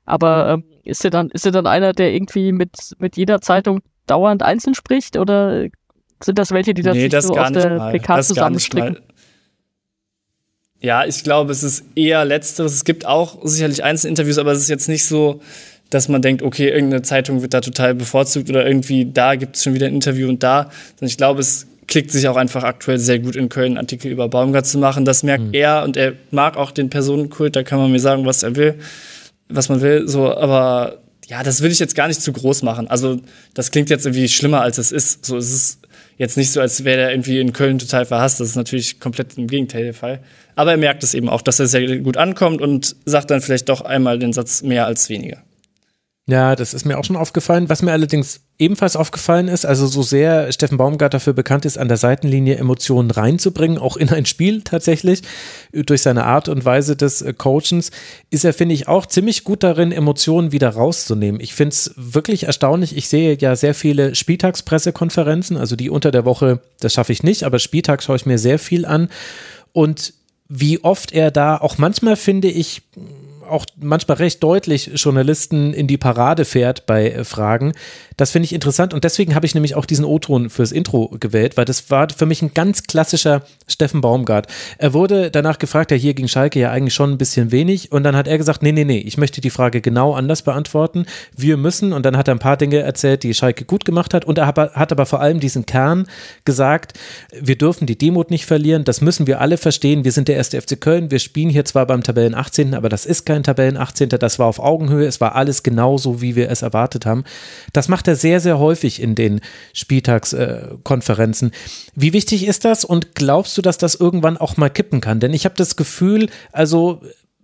Aber ähm, ist er dann, ist er dann einer, der irgendwie mit, mit jeder Zeitung dauernd einzeln spricht oder sind das welche, die das, nee, das so aus der mal. PK zusammenstricken? Ja, ich glaube, es ist eher letzteres. Es gibt auch sicherlich Einzelinterviews, aber es ist jetzt nicht so, dass man denkt, okay, irgendeine Zeitung wird da total bevorzugt oder irgendwie da gibt es schon wieder ein Interview und da. Sondern ich glaube, es klickt sich auch einfach aktuell sehr gut in Köln, Artikel über Baumgart zu machen. Das merkt mhm. er und er mag auch den Personenkult, da kann man mir sagen, was er will, was man will. So, aber ja, das will ich jetzt gar nicht zu groß machen. Also, das klingt jetzt irgendwie schlimmer, als es ist. So, es ist jetzt nicht so, als wäre er irgendwie in Köln total verhasst. Das ist natürlich komplett im Gegenteil der Fall. Aber er merkt es eben auch, dass er sehr gut ankommt und sagt dann vielleicht doch einmal den Satz mehr als weniger. Ja, das ist mir auch schon aufgefallen. Was mir allerdings ebenfalls aufgefallen ist, also so sehr Steffen Baumgart dafür bekannt ist, an der Seitenlinie Emotionen reinzubringen, auch in ein Spiel tatsächlich, durch seine Art und Weise des äh, Coachens, ist er, finde ich, auch ziemlich gut darin, Emotionen wieder rauszunehmen. Ich finde es wirklich erstaunlich. Ich sehe ja sehr viele Spieltagspressekonferenzen, also die unter der Woche, das schaffe ich nicht, aber Spieltag schaue ich mir sehr viel an. Und wie oft er da auch manchmal finde ich auch manchmal recht deutlich Journalisten in die Parade fährt bei äh, Fragen. Das finde ich interessant und deswegen habe ich nämlich auch diesen O-Ton fürs Intro gewählt, weil das war für mich ein ganz klassischer Steffen Baumgart. Er wurde danach gefragt, ja hier gegen Schalke ja eigentlich schon ein bisschen wenig und dann hat er gesagt, nee, nee, nee, ich möchte die Frage genau anders beantworten. Wir müssen und dann hat er ein paar Dinge erzählt, die Schalke gut gemacht hat und er hat aber vor allem diesen Kern gesagt, wir dürfen die Demut nicht verlieren, das müssen wir alle verstehen, wir sind der erste FC Köln, wir spielen hier zwar beim Tabellen 18., aber das ist kein kein Tabellen 18. Das war auf Augenhöhe. Es war alles genauso, wie wir es erwartet haben. Das macht er sehr, sehr häufig in den Spieltagskonferenzen. Wie wichtig ist das und glaubst du, dass das irgendwann auch mal kippen kann? Denn ich habe das Gefühl, also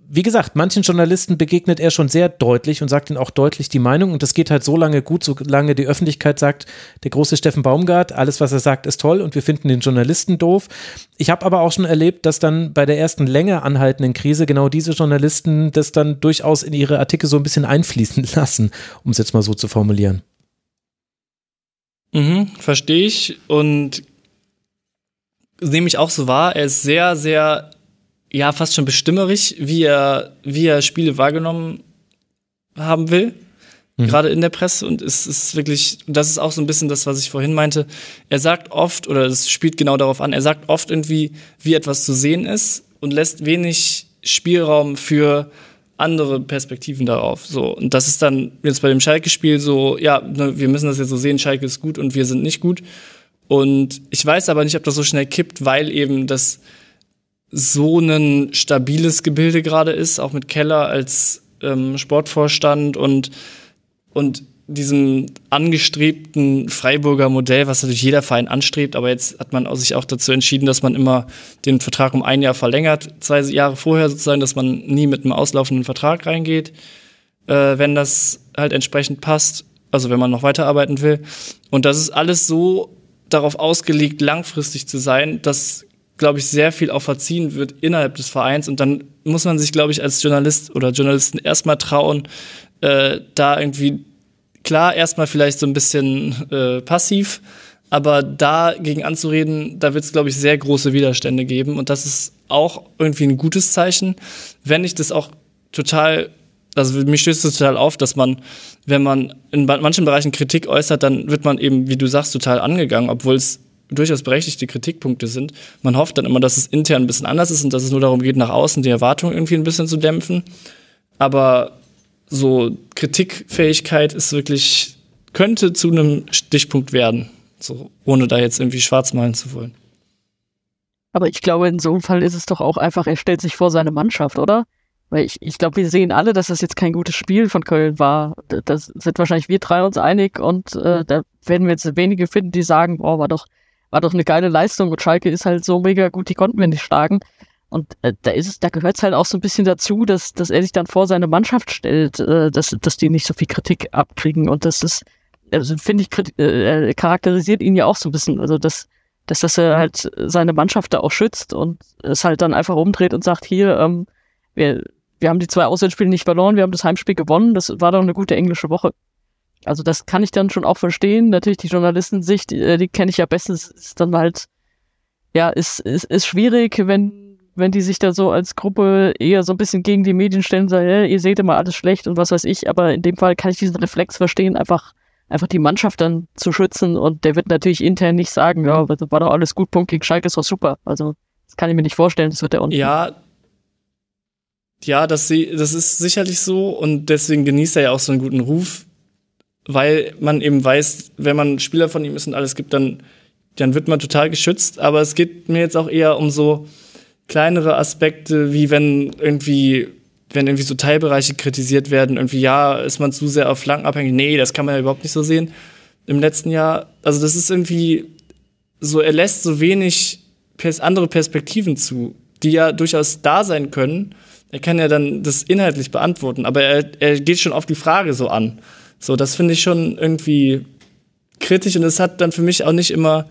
wie gesagt, manchen Journalisten begegnet er schon sehr deutlich und sagt ihnen auch deutlich die Meinung. Und das geht halt so lange gut, solange die Öffentlichkeit sagt, der große Steffen Baumgart, alles, was er sagt, ist toll und wir finden den Journalisten doof. Ich habe aber auch schon erlebt, dass dann bei der ersten länger anhaltenden Krise genau diese Journalisten das dann durchaus in ihre Artikel so ein bisschen einfließen lassen, um es jetzt mal so zu formulieren. Mhm, verstehe ich und nehme ich auch so wahr. Er ist sehr, sehr, ja, fast schon bestimmerig, wie er, wie er Spiele wahrgenommen haben will. Mhm. Gerade in der Presse und es ist wirklich, das ist auch so ein bisschen das, was ich vorhin meinte. Er sagt oft, oder das spielt genau darauf an, er sagt oft irgendwie, wie etwas zu sehen ist und lässt wenig Spielraum für andere Perspektiven darauf. So und das ist dann jetzt bei dem Schalke-Spiel so, ja, ne, wir müssen das jetzt so sehen, Schalke ist gut und wir sind nicht gut. Und ich weiß aber nicht, ob das so schnell kippt, weil eben das so ein stabiles Gebilde gerade ist, auch mit Keller als ähm, Sportvorstand und und diesem angestrebten Freiburger Modell, was natürlich jeder Verein anstrebt, aber jetzt hat man sich auch dazu entschieden, dass man immer den Vertrag um ein Jahr verlängert, zwei Jahre vorher sozusagen, dass man nie mit einem auslaufenden Vertrag reingeht, äh, wenn das halt entsprechend passt, also wenn man noch weiterarbeiten will. Und das ist alles so darauf ausgelegt, langfristig zu sein, dass, glaube ich, sehr viel auch verziehen wird innerhalb des Vereins und dann muss man sich, glaube ich, als Journalist oder Journalisten erstmal trauen, äh, da irgendwie klar erstmal vielleicht so ein bisschen äh, passiv, aber dagegen anzureden, da wird es, glaube ich, sehr große Widerstände geben. Und das ist auch irgendwie ein gutes Zeichen, wenn ich das auch total, also mich stößt es total auf, dass man, wenn man in manchen Bereichen Kritik äußert, dann wird man eben, wie du sagst, total angegangen, obwohl es durchaus berechtigte Kritikpunkte sind. Man hofft dann immer, dass es intern ein bisschen anders ist und dass es nur darum geht, nach außen die Erwartungen irgendwie ein bisschen zu dämpfen. Aber so Kritikfähigkeit ist wirklich, könnte zu einem Stichpunkt werden. So, ohne da jetzt irgendwie schwarz malen zu wollen. Aber ich glaube, in so einem Fall ist es doch auch einfach, er stellt sich vor seine Mannschaft, oder? Weil ich, ich glaube, wir sehen alle, dass das jetzt kein gutes Spiel von Köln war. Das sind wahrscheinlich wir drei uns einig und äh, da werden wir jetzt wenige finden, die sagen, boah, war doch, war doch eine geile Leistung und Schalke ist halt so mega gut, die konnten wir nicht schlagen. Und äh, da ist es, da gehört es halt auch so ein bisschen dazu, dass, dass er sich dann vor seine Mannschaft stellt, äh, dass, dass die nicht so viel Kritik abkriegen. Und das ist, also finde ich, äh, charakterisiert ihn ja auch so ein bisschen. Also dass, dass, dass er halt seine Mannschaft da auch schützt und es halt dann einfach umdreht und sagt, hier, ähm, wir, wir haben die zwei Auswärtsspiele nicht verloren, wir haben das Heimspiel gewonnen, das war doch eine gute englische Woche. Also das kann ich dann schon auch verstehen. Natürlich die Journalistensicht, die, äh, die kenne ich ja bestens, ist dann halt, ja, ist, ist, ist schwierig, wenn wenn die sich da so als Gruppe eher so ein bisschen gegen die Medien stellen, sagen, hey, ihr seht immer alles schlecht und was weiß ich, aber in dem Fall kann ich diesen Reflex verstehen, einfach, einfach die Mannschaft dann zu schützen. Und der wird natürlich intern nicht sagen, ja, war doch alles gut, Punkt gegen Schalke ist doch super. Also, das kann ich mir nicht vorstellen, das wird der unten. Ja, ja, das, das ist sicherlich so. Und deswegen genießt er ja auch so einen guten Ruf, weil man eben weiß, wenn man Spieler von ihm ist und alles gibt, dann, dann wird man total geschützt. Aber es geht mir jetzt auch eher um so, kleinere Aspekte, wie wenn irgendwie, wenn irgendwie so Teilbereiche kritisiert werden, irgendwie, ja, ist man zu sehr auf Flanken abhängig? Nee, das kann man ja überhaupt nicht so sehen. Im letzten Jahr, also das ist irgendwie so, er lässt so wenig pers andere Perspektiven zu, die ja durchaus da sein können. Er kann ja dann das inhaltlich beantworten, aber er, er geht schon auf die Frage so an. So, das finde ich schon irgendwie kritisch und es hat dann für mich auch nicht immer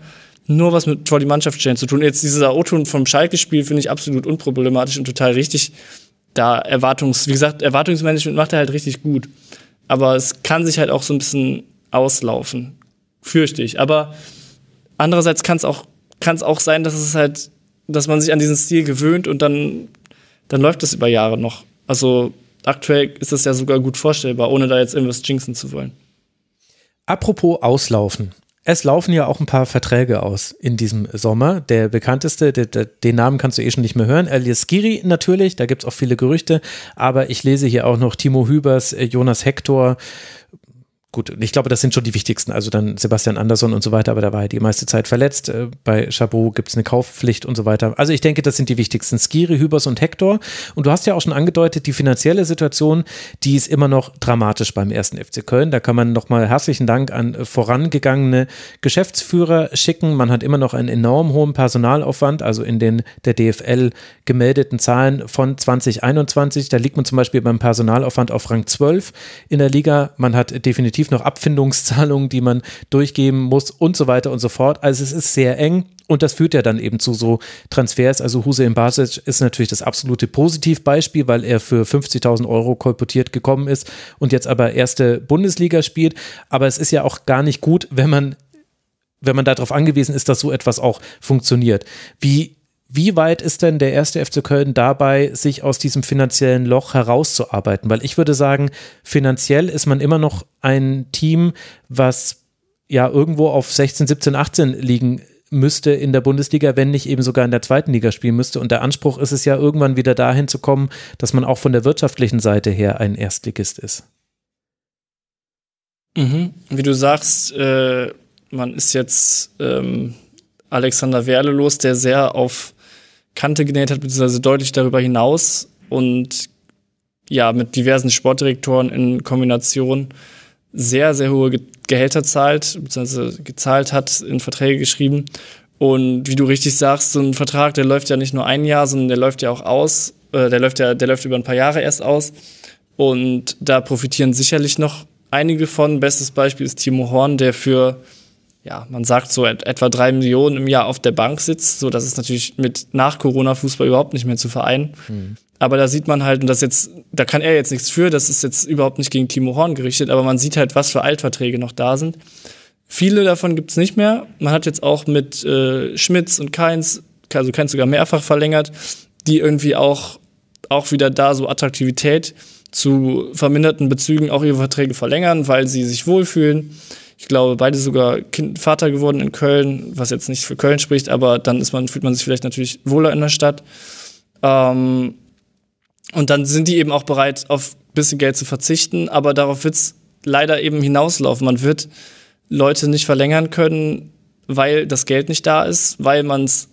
nur was mit vor die Mannschaft stellen zu tun. Jetzt dieser O-Ton vom Schalke-Spiel finde ich absolut unproblematisch und total richtig. Da Erwartungs, wie gesagt, Erwartungsmanagement macht er halt richtig gut. Aber es kann sich halt auch so ein bisschen auslaufen. Fürchte ich. Aber andererseits kann es auch, kann es auch sein, dass es halt, dass man sich an diesen Stil gewöhnt und dann, dann läuft das über Jahre noch. Also aktuell ist das ja sogar gut vorstellbar, ohne da jetzt irgendwas jinxen zu wollen. Apropos Auslaufen. Es laufen ja auch ein paar Verträge aus in diesem Sommer. Der bekannteste, der, der, den Namen kannst du eh schon nicht mehr hören, Elias Giri natürlich, da gibt es auch viele Gerüchte, aber ich lese hier auch noch Timo Hübers, äh, Jonas Hector, gut, ich glaube, das sind schon die wichtigsten. Also dann Sebastian Andersson und so weiter, aber da war er die meiste Zeit verletzt. Äh, bei Chabot gibt es eine Kaufpflicht und so weiter. Also ich denke, das sind die wichtigsten. Skiri, Hübers und Hector. Und du hast ja auch schon angedeutet, die finanzielle Situation, die ist immer noch dramatisch beim ersten FC Köln. Da kann man nochmal herzlichen Dank an vorangegangene Geschäftsführer schicken. Man hat immer noch einen enorm hohen Personalaufwand, also in den der DFL gemeldeten Zahlen von 2021. Da liegt man zum Beispiel beim Personalaufwand auf Rang 12 in der Liga. Man hat definitiv definitiv noch Abfindungszahlungen, die man durchgeben muss und so weiter und so fort. Also es ist sehr eng und das führt ja dann eben zu so Transfers. Also Hussein Basic ist natürlich das absolute Positivbeispiel, weil er für 50.000 Euro kolportiert gekommen ist und jetzt aber erste Bundesliga spielt. Aber es ist ja auch gar nicht gut, wenn man wenn man darauf angewiesen ist, dass so etwas auch funktioniert. Wie wie weit ist denn der erste FC Köln dabei, sich aus diesem finanziellen Loch herauszuarbeiten? Weil ich würde sagen, finanziell ist man immer noch ein Team, was ja irgendwo auf 16, 17, 18 liegen müsste in der Bundesliga, wenn nicht eben sogar in der zweiten Liga spielen müsste. Und der Anspruch ist es ja irgendwann wieder dahin zu kommen, dass man auch von der wirtschaftlichen Seite her ein Erstligist ist. Mhm. Wie du sagst, äh, man ist jetzt ähm, Alexander Werle los, der sehr auf Kante genäht hat, beziehungsweise deutlich darüber hinaus und ja, mit diversen Sportdirektoren in Kombination sehr, sehr hohe Gehälter zahlt, beziehungsweise gezahlt hat, in Verträge geschrieben. Und wie du richtig sagst, so ein Vertrag, der läuft ja nicht nur ein Jahr, sondern der läuft ja auch aus. Äh, der läuft ja, der läuft über ein paar Jahre erst aus. Und da profitieren sicherlich noch einige von. Bestes Beispiel ist Timo Horn, der für ja, man sagt so et etwa drei Millionen im Jahr auf der Bank sitzt. So, das ist natürlich mit nach Corona-Fußball überhaupt nicht mehr zu vereinen. Mhm. Aber da sieht man halt, und das jetzt, da kann er jetzt nichts für, das ist jetzt überhaupt nicht gegen Timo Horn gerichtet, aber man sieht halt, was für Altverträge noch da sind. Viele davon gibt's nicht mehr. Man hat jetzt auch mit äh, Schmitz und Keins, also Keins sogar mehrfach verlängert, die irgendwie auch, auch wieder da so Attraktivität zu verminderten Bezügen auch ihre Verträge verlängern, weil sie sich wohlfühlen ich glaube, beide sogar kind, Vater geworden in Köln, was jetzt nicht für Köln spricht, aber dann ist man, fühlt man sich vielleicht natürlich wohler in der Stadt. Ähm, und dann sind die eben auch bereit, auf ein bisschen Geld zu verzichten, aber darauf wird es leider eben hinauslaufen. Man wird Leute nicht verlängern können, weil das Geld nicht da ist, weil man es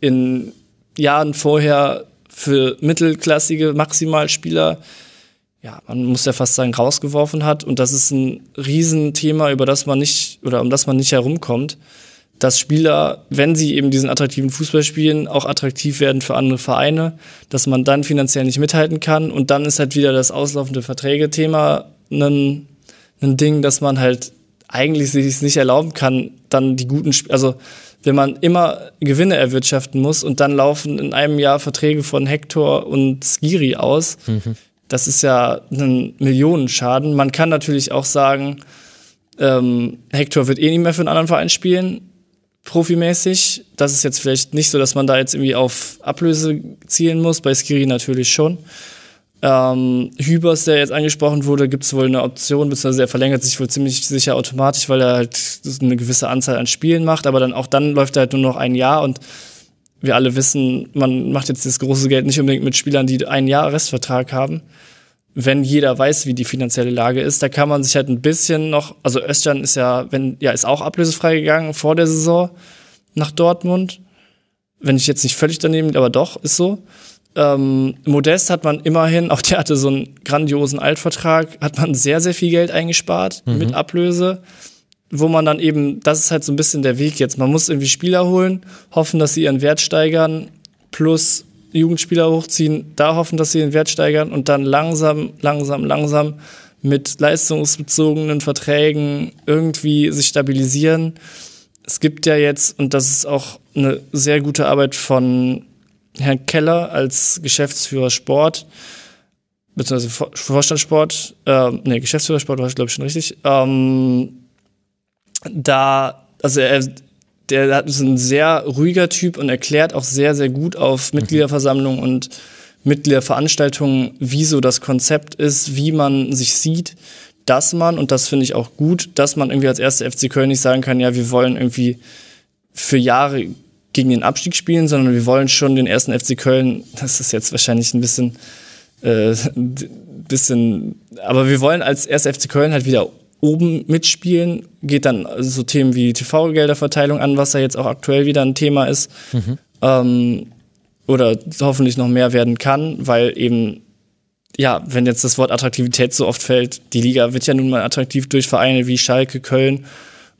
in Jahren vorher für mittelklassige Maximalspieler ja, man muss ja fast sagen, rausgeworfen hat. Und das ist ein Riesenthema, über das man nicht oder um das man nicht herumkommt, dass Spieler, wenn sie eben diesen attraktiven Fußball spielen, auch attraktiv werden für andere Vereine, dass man dann finanziell nicht mithalten kann. Und dann ist halt wieder das auslaufende Verträge-Thema ein, ein Ding, dass man halt eigentlich sich nicht erlauben kann, dann die guten, Sp also wenn man immer Gewinne erwirtschaften muss und dann laufen in einem Jahr Verträge von Hector und Skiri aus, mhm das ist ja ein Millionenschaden. Man kann natürlich auch sagen, ähm, Hector wird eh nicht mehr für einen anderen Verein spielen, profimäßig. Das ist jetzt vielleicht nicht so, dass man da jetzt irgendwie auf Ablöse zielen muss. Bei Skiri natürlich schon. Ähm, Hübers, der jetzt angesprochen wurde, gibt es wohl eine Option, beziehungsweise er verlängert sich wohl ziemlich sicher automatisch, weil er halt eine gewisse Anzahl an Spielen macht, aber dann auch dann läuft er halt nur noch ein Jahr und wir alle wissen, man macht jetzt das große Geld nicht unbedingt mit Spielern, die ein Jahr Restvertrag haben. Wenn jeder weiß, wie die finanzielle Lage ist, da kann man sich halt ein bisschen noch, also Özcan ist ja, wenn, ja, ist auch ablösefrei gegangen vor der Saison nach Dortmund. Wenn ich jetzt nicht völlig daneben, aber doch, ist so. Ähm, Modest hat man immerhin, auch der hatte so einen grandiosen Altvertrag, hat man sehr, sehr viel Geld eingespart mhm. mit Ablöse wo man dann eben, das ist halt so ein bisschen der Weg jetzt. Man muss irgendwie Spieler holen, hoffen, dass sie ihren Wert steigern, plus Jugendspieler hochziehen, da hoffen, dass sie ihren Wert steigern und dann langsam, langsam, langsam mit leistungsbezogenen Verträgen irgendwie sich stabilisieren. Es gibt ja jetzt, und das ist auch eine sehr gute Arbeit von Herrn Keller als Geschäftsführer Sport, beziehungsweise Vorstand Sport, äh, nee, Geschäftsführer Sport war ich glaube ich schon richtig, ähm, da, also er, der ist ein sehr ruhiger Typ und erklärt auch sehr, sehr gut auf mhm. Mitgliederversammlungen und Mitgliederveranstaltungen, wie so das Konzept ist, wie man sich sieht, dass man, und das finde ich auch gut, dass man irgendwie als erste FC Köln nicht sagen kann, ja, wir wollen irgendwie für Jahre gegen den Abstieg spielen, sondern wir wollen schon den ersten FC Köln, das ist jetzt wahrscheinlich ein bisschen, äh, bisschen, aber wir wollen als erster FC Köln halt wieder oben mitspielen, geht dann so Themen wie TV-Gelderverteilung an, was ja jetzt auch aktuell wieder ein Thema ist. Mhm. Ähm, oder hoffentlich noch mehr werden kann, weil eben, ja, wenn jetzt das Wort Attraktivität so oft fällt, die Liga wird ja nun mal attraktiv durch Vereine wie Schalke, Köln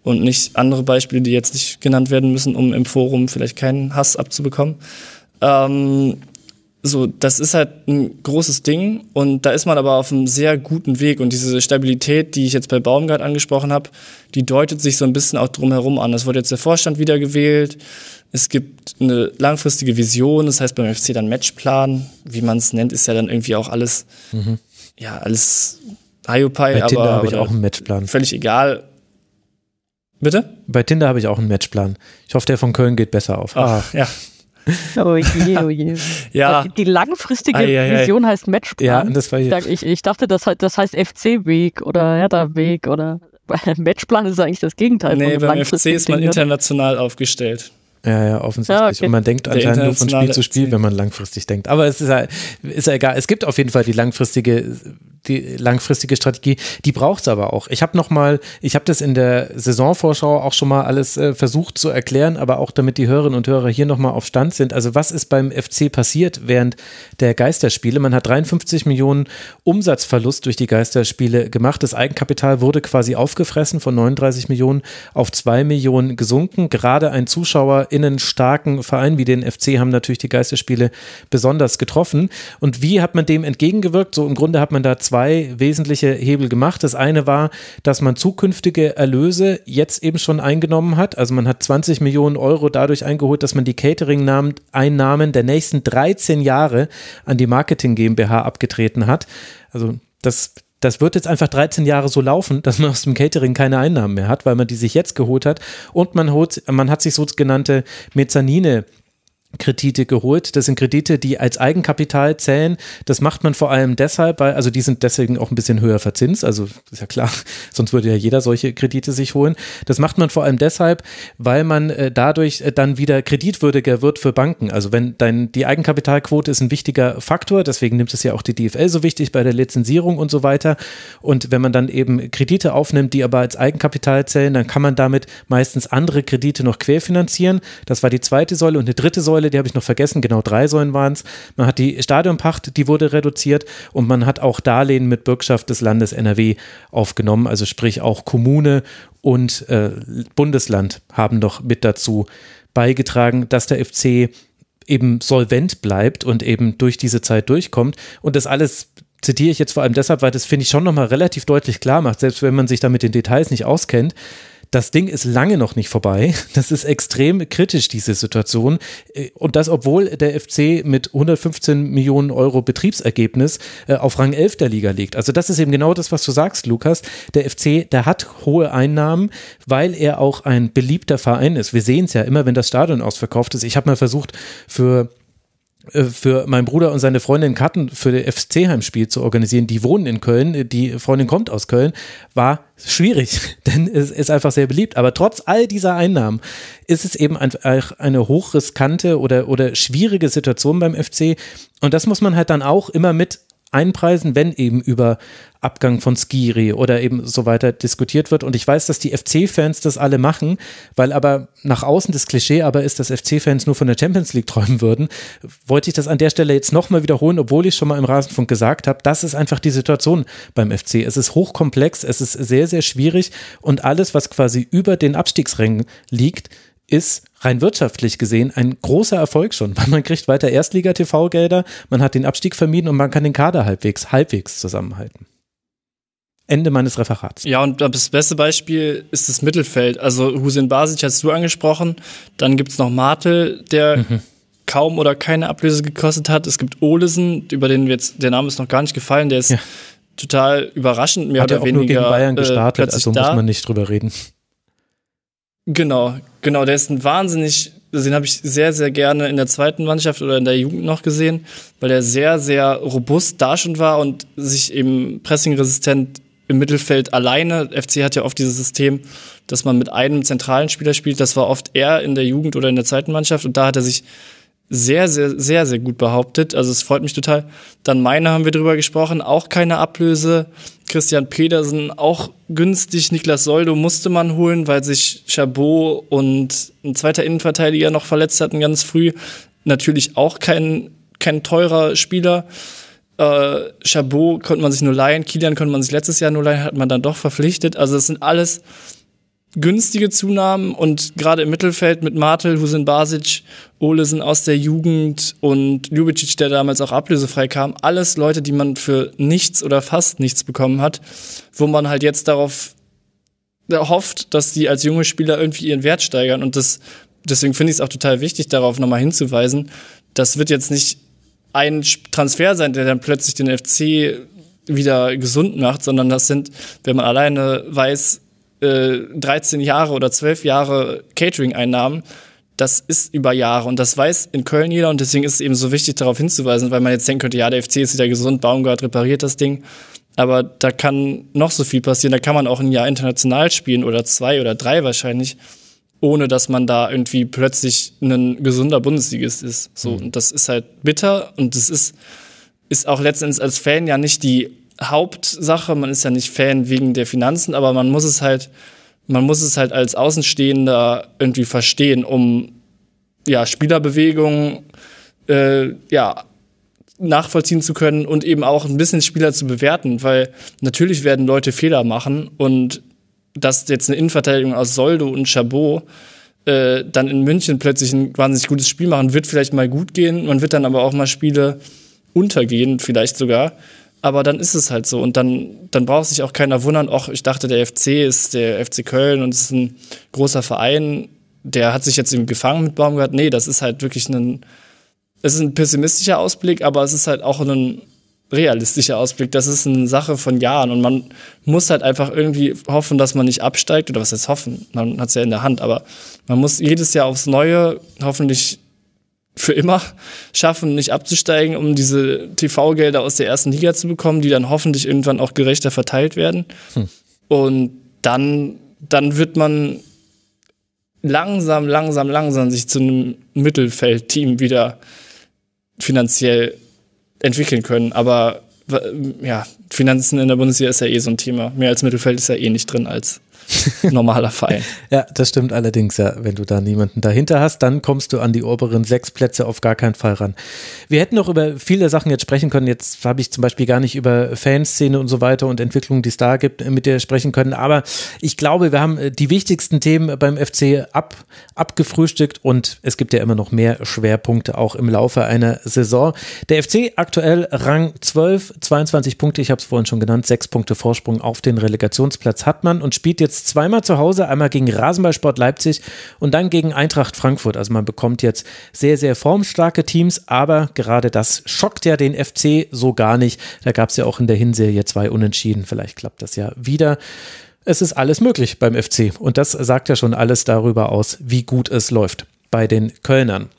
und nicht andere Beispiele, die jetzt nicht genannt werden müssen, um im Forum vielleicht keinen Hass abzubekommen. Ähm, so, das ist halt ein großes Ding und da ist man aber auf einem sehr guten Weg und diese Stabilität, die ich jetzt bei Baumgart angesprochen habe, die deutet sich so ein bisschen auch drumherum an. Es wurde jetzt der Vorstand wiedergewählt, es gibt eine langfristige Vision, das heißt beim FC dann Matchplan, wie man es nennt, ist ja dann irgendwie auch alles, mhm. ja, alles Hiopai, aber habe ich auch einen Matchplan. völlig egal. Bitte? Bei Tinder habe ich auch einen Matchplan. Ich hoffe, der von Köln geht besser auf. Ach, ja. Oh je, oh je. Ja. Die langfristige Ei, ei, ei. Vision heißt Matchplan. Ja, das war ich, dachte- ich, ich dachte, das, heißt- das heißt FC-Weg oder Hertha-Weg oder Matchplan ist eigentlich das Gegenteil Nee, von beim FC ist man Ding, ne? international aufgestellt. Ja, ja, offensichtlich. Ja, okay. Und man denkt Der anscheinend nur von Spiel zu Spiel, wenn man langfristig denkt. Aber es ist ja, ist ja egal. Es gibt auf jeden Fall die langfristige, die langfristige Strategie. Die braucht es aber auch. Ich habe noch mal, ich habe das in der Saisonvorschau auch schon mal alles äh, versucht zu erklären, aber auch damit die Hörerinnen und Hörer hier noch mal auf Stand sind. Also was ist beim FC passiert während der Geisterspiele? Man hat 53 Millionen Umsatzverlust durch die Geisterspiele gemacht. Das Eigenkapital wurde quasi aufgefressen von 39 Millionen auf 2 Millionen gesunken. Gerade ein ZuschauerInnen starken Verein wie den FC haben natürlich die Geisterspiele besonders getroffen. Und wie hat man dem entgegengewirkt? So im Grunde hat man da zwei wesentliche Hebel gemacht. Das eine war, dass man zukünftige Erlöse jetzt eben schon eingenommen hat. Also man hat 20 Millionen Euro dadurch eingeholt, dass man die Catering-Einnahmen der nächsten 13 Jahre an die Marketing GmbH abgetreten hat. Also das das wird jetzt einfach 13 Jahre so laufen, dass man aus dem Catering keine Einnahmen mehr hat, weil man die sich jetzt geholt hat. Und man, holt, man hat sich sogenannte Mezzanine Kredite geholt. Das sind Kredite, die als Eigenkapital zählen. Das macht man vor allem deshalb, weil, also die sind deswegen auch ein bisschen höher verzinst. Also ist ja klar, sonst würde ja jeder solche Kredite sich holen. Das macht man vor allem deshalb, weil man äh, dadurch äh, dann wieder kreditwürdiger wird für Banken. Also wenn dein, die Eigenkapitalquote ist ein wichtiger Faktor, deswegen nimmt es ja auch die DFL so wichtig bei der Lizenzierung und so weiter. Und wenn man dann eben Kredite aufnimmt, die aber als Eigenkapital zählen, dann kann man damit meistens andere Kredite noch querfinanzieren. Das war die zweite Säule und eine dritte Säule, die habe ich noch vergessen, genau drei Säulen waren es. Man hat die Stadionpacht, die wurde reduziert und man hat auch Darlehen mit Bürgschaft des Landes NRW aufgenommen, also sprich auch Kommune und äh, Bundesland haben doch mit dazu beigetragen, dass der FC eben solvent bleibt und eben durch diese Zeit durchkommt. Und das alles zitiere ich jetzt vor allem deshalb, weil das finde ich schon nochmal relativ deutlich klar macht, selbst wenn man sich da mit den Details nicht auskennt. Das Ding ist lange noch nicht vorbei. Das ist extrem kritisch, diese Situation. Und das, obwohl der FC mit 115 Millionen Euro Betriebsergebnis äh, auf Rang 11 der Liga liegt. Also das ist eben genau das, was du sagst, Lukas. Der FC, der hat hohe Einnahmen, weil er auch ein beliebter Verein ist. Wir sehen es ja immer, wenn das Stadion ausverkauft ist. Ich habe mal versucht, für äh, für meinen Bruder und seine Freundin Karten für das FC-Heimspiel zu organisieren. Die wohnen in Köln, die Freundin kommt aus Köln, war schwierig, denn es ist einfach sehr beliebt. Aber trotz all dieser Einnahmen ist es eben einfach eine hochriskante oder, oder schwierige Situation beim FC. Und das muss man halt dann auch immer mit einpreisen, wenn eben über Abgang von Skiri oder eben so weiter diskutiert wird. Und ich weiß, dass die FC-Fans das alle machen, weil aber nach außen das Klischee aber ist, dass FC-Fans nur von der Champions League träumen würden. Wollte ich das an der Stelle jetzt nochmal wiederholen, obwohl ich schon mal im Rasenfunk gesagt habe, das ist einfach die Situation beim FC. Es ist hochkomplex, es ist sehr, sehr schwierig und alles, was quasi über den Abstiegsrängen liegt, ist rein wirtschaftlich gesehen ein großer Erfolg schon, weil man kriegt weiter Erstliga-TV-Gelder, man hat den Abstieg vermieden und man kann den Kader halbwegs, halbwegs zusammenhalten. Ende meines Referats. Ja, und das beste Beispiel ist das Mittelfeld. Also Husin Basic hast du angesprochen. Dann gibt's noch Martel, der Mhm. kaum oder keine Ablöse gekostet hat. Es gibt Olesen, über den wir jetzt, der Name ist noch gar nicht gefallen, der ist Ja. total überraschend, mehr Hat er oder auch weniger nur gegen Bayern äh, gestartet, plötzlich also muss da. man nicht drüber reden. Genau, genau. Der ist ein wahnsinnig, den habe ich sehr, sehr gerne in der zweiten Mannschaft oder in der Jugend noch gesehen, weil der sehr, sehr robust da schon war und sich eben pressingresistent im Mittelfeld alleine. FC hat ja oft dieses System, dass man mit einem zentralen Spieler spielt. Das war oft er in der Jugend oder in der zweiten Mannschaft und da hat er sich sehr, sehr, sehr, sehr gut behauptet. Also es freut mich total. Dann Meine haben wir drüber gesprochen, auch keine Ablöse. Christian Pedersen auch günstig. Niklas Soldo musste man holen, weil sich Chabot und ein zweiter Innenverteidiger noch verletzt hatten ganz früh. Natürlich auch kein, kein teurer Spieler. Äh, Chabot konnte man sich nur leihen, Kilian konnte man sich letztes Jahr nur leihen, hat man dann doch verpflichtet. Also es sind alles günstige Zunahmen und gerade im Mittelfeld mit Martel, Husin Basic, Olesen aus der Jugend und Ljubicic, der damals auch ablösefrei kam, alles Leute, die man für nichts oder fast nichts bekommen hat, wo man halt jetzt darauf hofft, dass die als junge Spieler irgendwie ihren Wert steigern und das deswegen finde ich es auch total wichtig, darauf nochmal hinzuweisen. Das wird jetzt nicht ein Transfer sein, der dann plötzlich den FC wieder gesund macht, sondern das sind, wenn man alleine weiß, äh, 13 Jahre oder 12 Jahre Catering-Einnahmen. Das ist über Jahre und das weiß in Köln jeder und deswegen ist es eben so wichtig, darauf hinzuweisen, weil man jetzt denken könnte, ja, der FC ist wieder gesund, Baumgart repariert das Ding. Aber da kann noch so viel passieren. Da kann man auch ein Jahr international spielen oder zwei oder drei wahrscheinlich, ohne dass man da irgendwie plötzlich ein gesunder Bundesligist ist. So, mhm. und das ist halt bitter und das ist, ist auch letztendlich als Fan ja nicht die Hauptsache. Man ist ja nicht Fan wegen der Finanzen, aber man muss es halt, man muss es halt als Außenstehender irgendwie verstehen, um ja, Spielerbewegungen äh, ja, nachvollziehen zu können und eben auch ein bisschen Spieler zu bewerten, weil natürlich werden Leute Fehler machen und dass jetzt eine Innenverteidigung aus Soldo und Chabot äh, dann in München plötzlich ein wahnsinnig gutes Spiel machen, wird vielleicht mal gut gehen, man wird dann aber auch mal Spiele untergehen, vielleicht sogar. Aber dann ist es halt so. Und dann, dann braucht sich auch keiner wundern, ach, ich dachte, der FC ist der FC Köln und ist ein großer Verein, der hat sich jetzt eben gefangen mit Baumgart. Nee, das ist halt wirklich ein, es ist ein pessimistischer Ausblick, aber es ist halt auch ein realistischer Ausblick. Das ist eine Sache von Jahren und man muss halt einfach irgendwie hoffen, dass man nicht absteigt oder was heißt hoffen? Man hat es ja in der Hand, aber man muss jedes Jahr aufs Neue hoffentlich für immer schaffen, nicht abzusteigen, um diese TV-Gelder aus der ersten Liga zu bekommen, die dann hoffentlich irgendwann auch gerechter verteilt werden. Hm. Und dann, dann wird man langsam, langsam, langsam sich zu einem Mittelfeldteam wieder finanziell entwickeln können. Aber ja, Finanzen in der Bundesliga ist ja eh so ein Thema. Mehr als Mittelfeld ist ja eh nicht drin als normaler Verein. ja, das stimmt allerdings, ja. Wenn du da niemanden dahinter hast, dann kommst du an die oberen sechs Plätze auf gar keinen Fall ran. Wir hätten noch über viele Sachen jetzt sprechen können. Jetzt habe ich zum Beispiel gar nicht über Fanszene und so weiter und Entwicklungen, die es da gibt, mit dir sprechen können. Aber ich glaube, wir haben äh, die wichtigsten Themen beim FC ab, abgefrühstückt und es gibt ja immer noch mehr Schwerpunkte auch im Laufe einer Saison. Der FC aktuell Rang 12, 22 Punkte, ich habe es vorhin schon genannt, sechs Punkte Vorsprung auf den Relegationsplatz hat man und spielt jetzt zweimal zu Hause, einmal gegen Rasenballsport Leipzig und dann gegen Eintracht Frankfurt. Also man bekommt jetzt sehr, sehr formstarke Teams, aber gerade das schockt ja den FC so gar nicht. Da gab es ja auch in der Hinserie zwei Unentschieden. Vielleicht klappt das ja wieder. Es ist alles möglich beim FC und das sagt ja schon alles darüber aus, wie gut es läuft bei den Kölnern.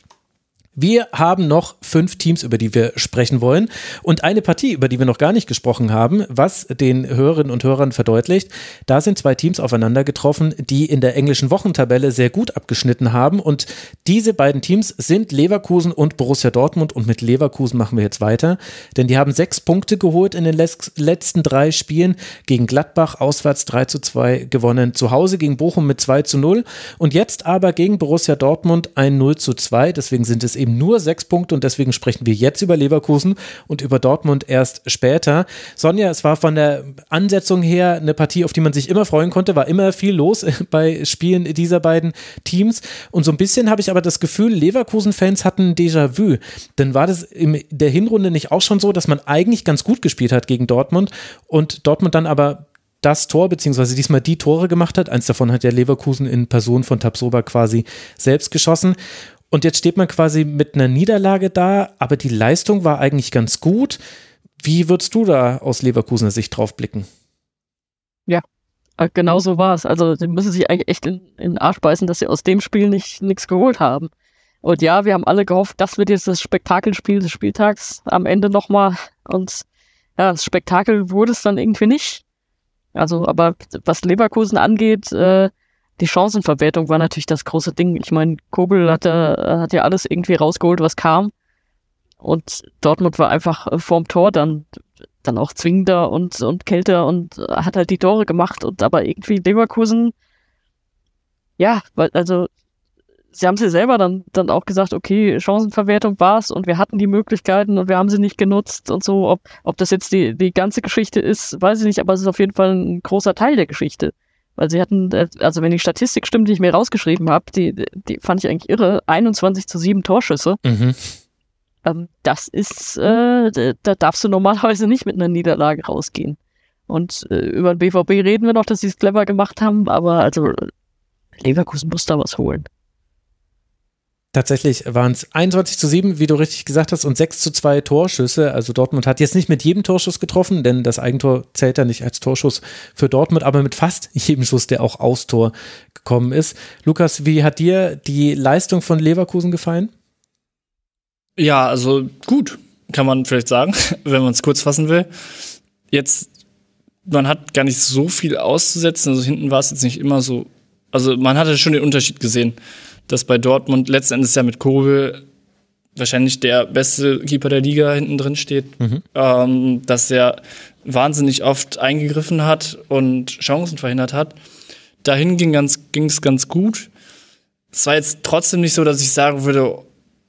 Wir haben noch fünf Teams, über die wir sprechen wollen. Und eine Partie, über die wir noch gar nicht gesprochen haben, was den Hörerinnen und Hörern verdeutlicht. Da sind zwei Teams aufeinander getroffen, die in der englischen Wochentabelle sehr gut abgeschnitten haben. Und diese beiden Teams sind Leverkusen und Borussia Dortmund. Und mit Leverkusen machen wir jetzt weiter, denn die haben sechs Punkte geholt in den letzten drei Spielen. Gegen Gladbach auswärts 3 zu 2 gewonnen, zu Hause gegen Bochum mit 2 zu 0 und jetzt aber gegen Borussia Dortmund ein 0 zu 2, deswegen sind es eben nur sechs Punkte und deswegen sprechen wir jetzt über Leverkusen und über Dortmund erst später. Sonja, es war von der Ansetzung her eine Partie, auf die man sich immer freuen konnte, war immer viel los bei Spielen dieser beiden Teams und so ein bisschen habe ich aber das Gefühl, Leverkusen-Fans hatten Déjà-vu. Denn war das in der Hinrunde nicht auch schon so, dass man eigentlich ganz gut gespielt hat gegen Dortmund und Dortmund dann aber das Tor, beziehungsweise diesmal die Tore gemacht hat. Eins davon hat ja Leverkusen in Person von Tabsoba quasi selbst geschossen. Und jetzt steht man quasi mit einer Niederlage da, aber die Leistung war eigentlich ganz gut. Wie würdest du da aus Leverkusener Sicht drauf blicken? Ja, äh, genau so war es. Also, sie müssen sich eigentlich echt in, in den Arsch beißen, dass sie aus dem Spiel nicht nichts geholt haben. Und ja, wir haben alle gehofft, das wird jetzt das Spektakelspiel des Spieltags am Ende nochmal. Und ja, das Spektakel wurde es dann irgendwie nicht. Also, aber was Leverkusen angeht, äh, die Chancenverwertung war natürlich das große Ding. Ich meine, Kobel hat, äh, hat ja alles irgendwie rausgeholt, was kam. Und Dortmund war einfach äh, vorm Tor dann, dann auch zwingender und, und kälter und hat halt die Tore gemacht. Und aber irgendwie Leverkusen, ja, weil, also, sie haben sie selber dann, dann auch gesagt, okay, Chancenverwertung war's und wir hatten die Möglichkeiten und wir haben sie nicht genutzt und so. Ob, ob das jetzt die, die ganze Geschichte ist, weiß ich nicht, aber es ist auf jeden Fall ein großer Teil der Geschichte. Weil sie hatten, äh, also wenn die Statistik stimmt, die ich mir rausgeschrieben habe, die, die fand ich eigentlich irre, 21 zu 7 Torschüsse. Mhm. Ähm, das ist, äh, da darfst du normalerweise nicht mit einer Niederlage rausgehen. Und äh, über den BVB reden wir noch, dass sie es clever gemacht haben, aber also Leverkusen muss da was holen. Tatsächlich waren es 21 zu 7, wie du richtig gesagt hast, und 6 zu 2 Torschüsse. Also Dortmund hat jetzt nicht mit jedem Torschuss getroffen, denn das Eigentor zählt ja nicht als Torschuss für Dortmund, aber mit fast jedem Schuss, der auch aus Tor gekommen ist. Lukas, wie hat dir die Leistung von Leverkusen gefallen? Ja, also gut, kann man vielleicht sagen, wenn man es kurz fassen will. Jetzt, man hat gar nicht so viel auszusetzen. Also hinten war es jetzt nicht immer so. Also man hatte schon den Unterschied gesehen dass bei Dortmund letzten Endes ja mit Kobel wahrscheinlich der beste Keeper der Liga hinten drin steht, mhm. ähm, dass er wahnsinnig oft eingegriffen hat und Chancen verhindert hat. Dahin ging ganz, ging es ganz gut. Es war jetzt trotzdem nicht so, dass ich sagen würde,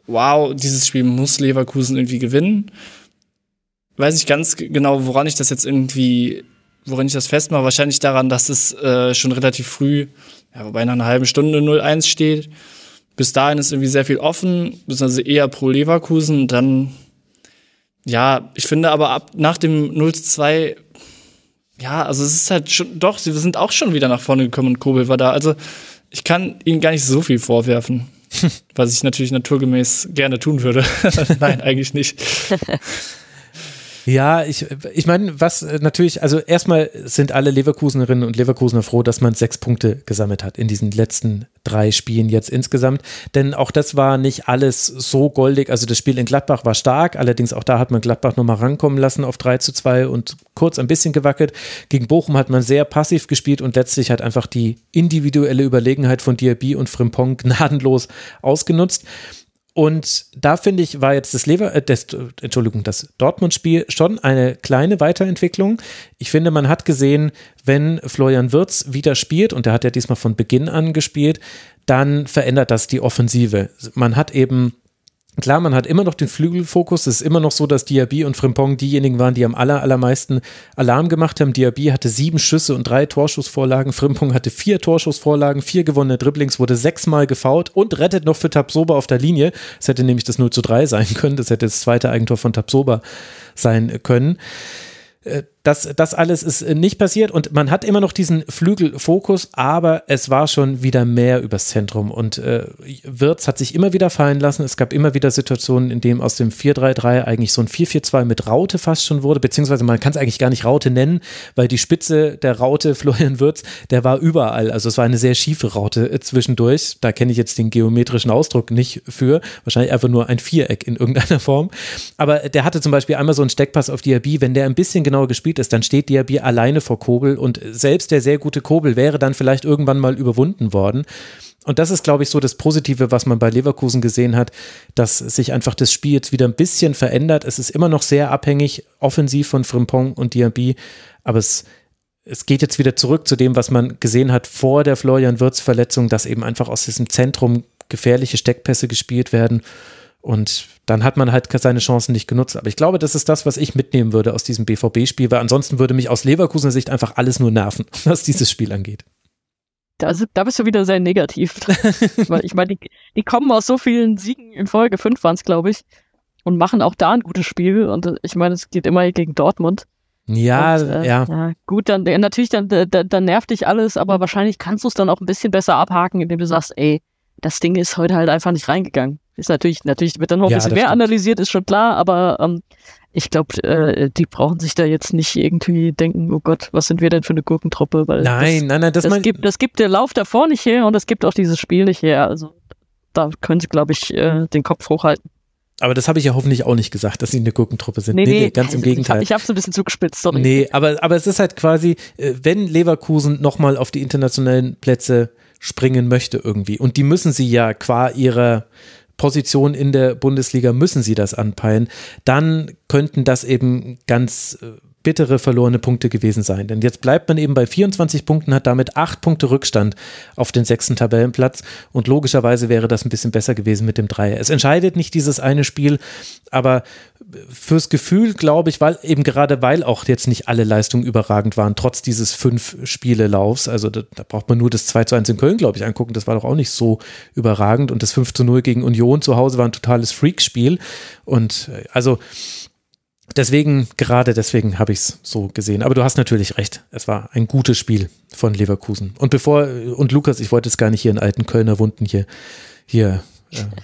wow, dieses Spiel muss Leverkusen irgendwie gewinnen. Weiß nicht ganz genau, woran ich das jetzt irgendwie, woran ich das festmache. Wahrscheinlich daran, dass es äh, schon relativ früh ja, wobei nach einer halben Stunde 0-1 steht. Bis dahin ist irgendwie sehr viel offen, beziehungsweise eher pro Leverkusen. Dann, ja, ich finde aber ab nach dem 0-2, ja, also es ist halt schon, doch, sie sind auch schon wieder nach vorne gekommen und Kobel war da. Also ich kann ihnen gar nicht so viel vorwerfen. was ich natürlich naturgemäß gerne tun würde. Nein, eigentlich nicht. Ja, ich, ich meine, was äh, natürlich, also erstmal sind alle Leverkusenerinnen und Leverkusener froh, dass man sechs Punkte gesammelt hat in diesen letzten drei Spielen jetzt insgesamt. Denn auch das war nicht alles so goldig. Also das Spiel in Gladbach war stark, allerdings auch da hat man Gladbach nochmal rankommen lassen auf 3 zu 2 und kurz ein bisschen gewackelt. Gegen Bochum hat man sehr passiv gespielt und letztlich hat einfach die individuelle Überlegenheit von Diaby und Frimpong gnadenlos ausgenutzt. Und da finde ich, war jetzt das Lever, äh, das, Entschuldigung, das Dortmund-Spiel schon eine kleine Weiterentwicklung. Ich finde, man hat gesehen, wenn Florian Wirz wieder spielt, und der hat ja diesmal von Beginn an gespielt, dann verändert das die Offensive. Man hat eben Klar, man hat immer noch den Flügelfokus. Es ist immer noch so, dass Diaby und Frimpong diejenigen waren, die am aller, allermeisten Alarm gemacht haben. Diaby hatte sieben Schüsse und drei Torschussvorlagen. Frimpong hatte vier Torschussvorlagen, vier gewonnene Dribblings, wurde sechsmal gefault und rettet noch für Tabsoba auf der Linie. Es hätte nämlich das 0 zu 3 sein können. Das hätte das zweite Eigentor von Tabsoba sein können. Das, das alles ist äh, nicht passiert und man hat immer noch diesen Flügelfokus, aber es war schon wieder mehr übers Zentrum und äh, Wirtz hat sich immer wieder fallen lassen. Es gab immer wieder Situationen, in denen aus dem 4-3-3 eigentlich so ein 4-4-2 mit Raute fast schon wurde, beziehungsweise man kann es eigentlich gar nicht Raute nennen, weil die Spitze der Raute Florian Wirtz, der war überall. Also es war eine sehr schiefe Raute äh, zwischendurch. Da kenne ich jetzt den geometrischen Ausdruck nicht für. Wahrscheinlich einfach nur ein Viereck in irgendeiner Form. Aber der hatte zum Beispiel einmal so einen Steckpass auf Diaby, wenn der ein bisschen genauer gespielt gespielt ist, dann steht Diaby alleine vor Kobel und selbst der sehr gute Kobel wäre dann vielleicht irgendwann mal überwunden worden. Und das ist, glaube ich, so das Positive, was man bei Leverkusen gesehen hat, dass sich einfach das Spiel jetzt wieder ein bisschen verändert. Es ist immer noch sehr abhängig offensiv von Frimpong und Diaby, aber es, es geht jetzt wieder zurück zu dem, was man gesehen hat vor der Florian Wirtz Verletzung, dass eben einfach aus diesem Zentrum gefährliche Steckpässe gespielt werden. Und dann hat man halt seine Chancen nicht genutzt. Aber ich glaube, das ist das, was ich mitnehmen würde aus diesem BVB-Spiel, weil ansonsten würde mich aus Leverkusener Sicht einfach alles nur nerven, was dieses Spiel angeht. Da, da bist du wieder sehr negativ. ich meine, die, die, kommen aus so vielen Siegen in Folge, fünf waren es, glaube ich, und machen auch da ein gutes Spiel. Und äh, ich meine, es geht immer gegen Dortmund. Ja, und, äh, ja. ja. Gut, dann natürlich, dann, dann, dann nervt dich alles, aber wahrscheinlich kannst du es dann auch ein bisschen besser abhaken, indem du sagst, ey, das Ding ist heute halt einfach nicht reingegangen. Ist natürlich, natürlich wird dann noch ein ja, bisschen mehr stimmt. analysiert, ist schon klar, aber ähm, ich glaube, äh, die brauchen sich da jetzt nicht irgendwie denken, oh Gott, was sind wir denn für eine Gurkentruppe? Weil nein, das, nein, nein, das, das gibt, das gibt der Lauf davor nicht her und das gibt auch dieses Spiel nicht her. Also da können sie, glaube ich, äh, den Kopf hochhalten. Aber das habe ich ja hoffentlich auch nicht gesagt, dass sie eine Gurkentruppe sind. Nee, nee, nee ganz im Gegenteil. Ich habe es ein bisschen zugespitzt. Sorry. Nee, aber, aber es ist halt quasi, äh, wenn Leverkusen nochmal auf die internationalen Plätze springen möchte irgendwie. Und die müssen sie ja qua ihrer Position in der Bundesliga müssen sie das anpeilen, dann könnten das eben ganz äh, bittere verlorene Punkte gewesen sein. Denn jetzt bleibt man eben bei 24 Punkten, hat damit acht Punkte Rückstand auf den sechsten Tabellenplatz. Und logischerweise wäre das ein bisschen besser gewesen mit dem Dreier. Es entscheidet nicht dieses eine Spiel, aber fürs Gefühl, glaube ich, weil eben gerade weil auch jetzt nicht alle Leistungen überragend waren, trotz dieses fünf Spiele Laufs, also da, da braucht man nur das 2 zu 1 in Köln, glaube ich, angucken, das war doch auch nicht so überragend. Und das 5 zu 0 gegen Union zu Hause war ein totales Freakspiel. Und äh, also deswegen, gerade deswegen habe ich es so gesehen. Aber du hast natürlich recht. Es war ein gutes Spiel von Leverkusen. Und bevor, und Lukas, ich wollte es gar nicht hier in alten Kölner Wunden hier, hier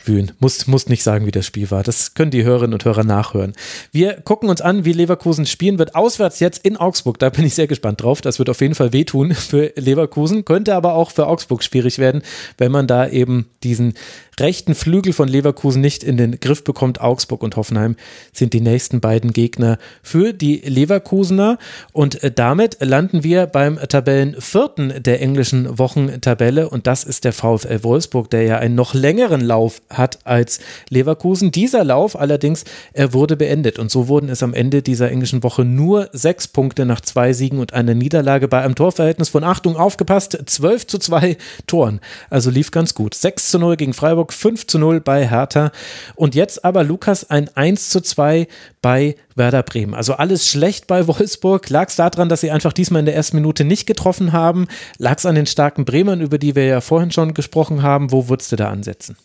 wühlen. Muss, muss nicht sagen, wie das Spiel war. Das können die Hörerinnen und Hörer nachhören. Wir gucken uns an, wie Leverkusen spielen wird. Auswärts jetzt in Augsburg. Da bin ich sehr gespannt drauf. Das wird auf jeden Fall wehtun für Leverkusen. Könnte aber auch für Augsburg schwierig werden, wenn man da eben diesen rechten Flügel von Leverkusen nicht in den Griff bekommt. Augsburg und Hoffenheim sind die nächsten beiden Gegner für die Leverkusener. Und äh, damit landen wir beim Tabellenvierten der englischen Wochentabelle. Und das ist der VfL Wolfsburg, der ja einen noch längeren Lauf hat als Leverkusen. Dieser Lauf allerdings, er wurde beendet. Und so wurden es am Ende dieser englischen Woche nur sechs Punkte nach zwei Siegen und einer Niederlage bei einem Torverhältnis von Achtung aufgepasst, 12 zu 2 Toren. Also lief ganz gut. 6 zu 0 gegen Freiburg, 5 zu 0 bei Hertha. Und jetzt aber Lukas ein 1 zu 2 bei Werder Bremen. Also alles schlecht bei Wolfsburg. Lag es daran, dass sie einfach diesmal in der ersten Minute nicht getroffen haben? Lag es an den starken Bremern, über die wir ja vorhin schon gesprochen haben? Wo würdest du da ansetzen?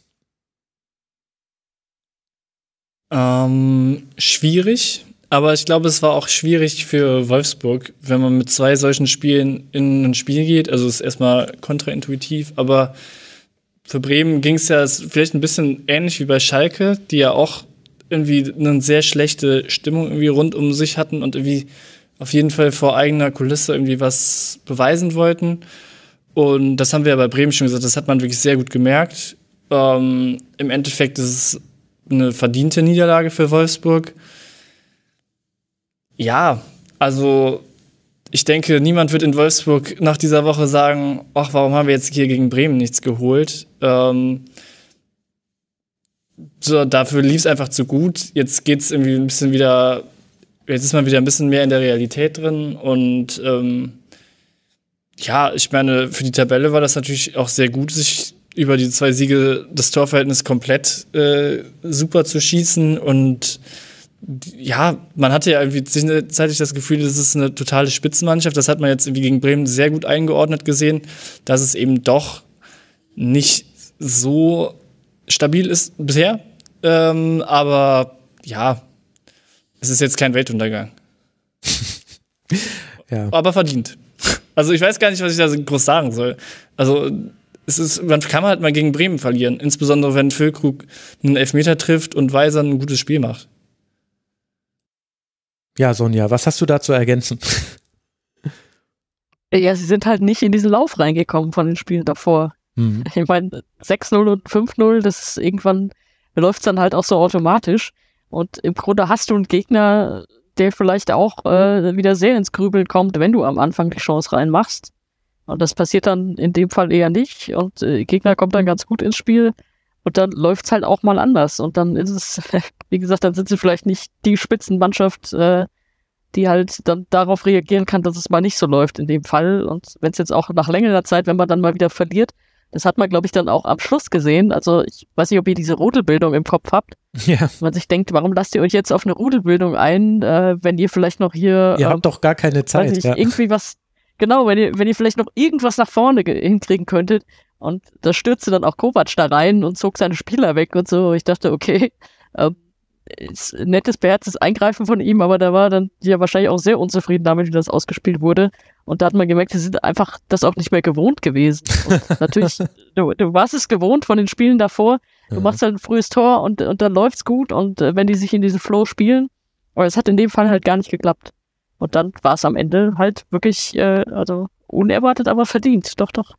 Ähm, schwierig, aber ich glaube, es war auch schwierig für Wolfsburg, wenn man mit zwei solchen Spielen in ein Spiel geht. Also es ist erstmal kontraintuitiv, aber für Bremen ging es ja vielleicht ein bisschen ähnlich wie bei Schalke, die ja auch irgendwie eine sehr schlechte Stimmung irgendwie rund um sich hatten und irgendwie auf jeden Fall vor eigener Kulisse irgendwie was beweisen wollten. Und das haben wir ja bei Bremen schon gesagt, das hat man wirklich sehr gut gemerkt. Ähm, Im Endeffekt ist es eine verdiente Niederlage für Wolfsburg. Ja, also ich denke, niemand wird in Wolfsburg nach dieser Woche sagen, ach, warum haben wir jetzt hier gegen Bremen nichts geholt? Ähm, so, dafür lief es einfach zu gut. Jetzt geht es irgendwie ein bisschen wieder, jetzt ist man wieder ein bisschen mehr in der Realität drin und ähm, ja, ich meine, für die Tabelle war das natürlich auch sehr gut, sich über die zwei Siege das Torverhältnis komplett äh, super zu schießen und ja, man hatte ja irgendwie zwischenzeitlich das Gefühl, das ist eine totale Spitzenmannschaft. Das hat man jetzt irgendwie gegen Bremen sehr gut eingeordnet gesehen, dass es eben doch nicht so stabil ist bisher. Ähm, aber ja, es ist jetzt kein Weltuntergang. ja. Aber verdient. Also ich weiß gar nicht, was ich da groß sagen soll. Also es ist, man kann halt mal gegen Bremen verlieren, insbesondere wenn Füllkrug einen Elfmeter trifft und Weiser ein gutes Spiel macht. Ja, Sonja, was hast du da zu ergänzen? Ja, sie sind halt nicht in diesen Lauf reingekommen von den Spielen davor. Mhm. Ich meine, 6-0 und 5-0, das ist irgendwann läuft es dann halt auch so automatisch. Und im Grunde hast du einen Gegner, der vielleicht auch äh, wieder sehr ins Grübeln kommt, wenn du am Anfang die Chance reinmachst. Und das passiert dann in dem Fall eher nicht. Und äh, Gegner kommt dann ganz gut ins Spiel. Und dann läuft's halt auch mal anders. Und dann ist es, wie gesagt, dann sind sie vielleicht nicht die Spitzenmannschaft, äh, die halt dann darauf reagieren kann, dass es mal nicht so läuft in dem Fall. Und wenn es jetzt auch nach längerer Zeit, wenn man dann mal wieder verliert, das hat man, glaube ich, dann auch am Schluss gesehen. Also ich weiß nicht, ob ihr diese Rudelbildung im Kopf habt. Ja. Man sich denkt, warum lasst ihr euch jetzt auf eine Rudelbildung ein, äh, wenn ihr vielleicht noch hier. Ihr ähm, habt doch gar keine Zeit. Nicht, ja. Irgendwie was, genau, wenn ihr, wenn ihr vielleicht noch irgendwas nach vorne hinkriegen könntet. Und da stürzte dann auch Kovac da rein und zog seine Spieler weg und so. Ich dachte, okay, ähm, ist nettes, beherztes Eingreifen von ihm, aber da war dann ja wahrscheinlich auch sehr unzufrieden damit, wie das ausgespielt wurde. Und da hat man gemerkt, sie sind einfach das auch nicht mehr gewohnt gewesen. Und natürlich, du, du warst es gewohnt von den Spielen davor. Du machst halt ein frühes Tor und, und dann läuft's gut und äh, wenn die sich in diesen Flow spielen. Aber es hat in dem Fall halt gar nicht geklappt. Und dann war es am Ende halt wirklich, äh, also unerwartet, aber verdient. Doch, doch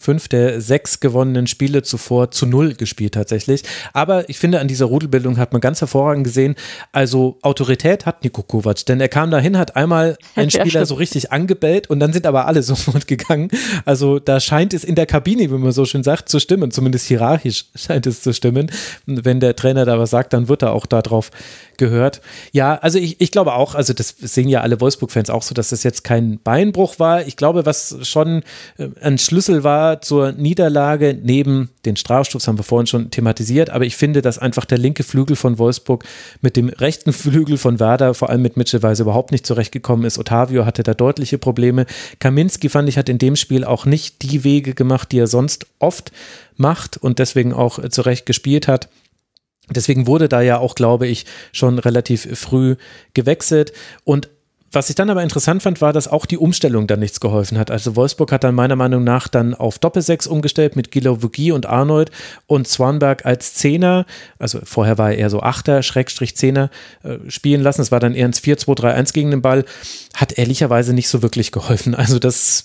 fünf der sechs gewonnenen Spiele zuvor zu null gespielt tatsächlich. Aber ich finde, an dieser Rudelbildung hat man ganz hervorragend gesehen, also Autorität hat Niko Kovac, denn er kam dahin, hat einmal einen Spieler ja, so richtig angebellt und dann sind aber alle sofort gegangen. Also da scheint es in der Kabine, wie man so schön sagt, zu stimmen, zumindest hierarchisch scheint es zu stimmen. wenn der Trainer da was sagt, dann wird er auch darauf gehört. Ja, also ich, ich glaube auch, also das sehen ja alle Wolfsburg-Fans auch so, dass das jetzt kein Beinbruch war. Ich glaube, was schon äh, ein Schlüssel war zur Niederlage, neben den Strafstoß haben wir vorhin schon thematisiert, aber ich finde, dass einfach der linke Flügel von Wolfsburg mit dem rechten Flügel von Werder, vor allem mit Mitchellweise, überhaupt nicht zurechtgekommen ist. Otavio hatte da deutliche Probleme. Kaminski, fand ich, hat in dem Spiel auch nicht die Wege gemacht, die er sonst oft macht und deswegen auch zurecht gespielt hat. Deswegen wurde da ja auch, glaube ich, schon relativ früh gewechselt. Und was ich dann aber interessant fand, war, dass auch die Umstellung dann nichts geholfen hat. Also Wolfsburg hat dann meiner Meinung nach dann auf Doppelsechs umgestellt mit Gilovugi und Arnold und Swanberg als Zehner, also vorher war er eher so Achter, Schrägstrich Zehner äh, spielen lassen. Es war dann eher ein 4-2-3-1 gegen den Ball. Hat ehrlicherweise nicht so wirklich geholfen. Also das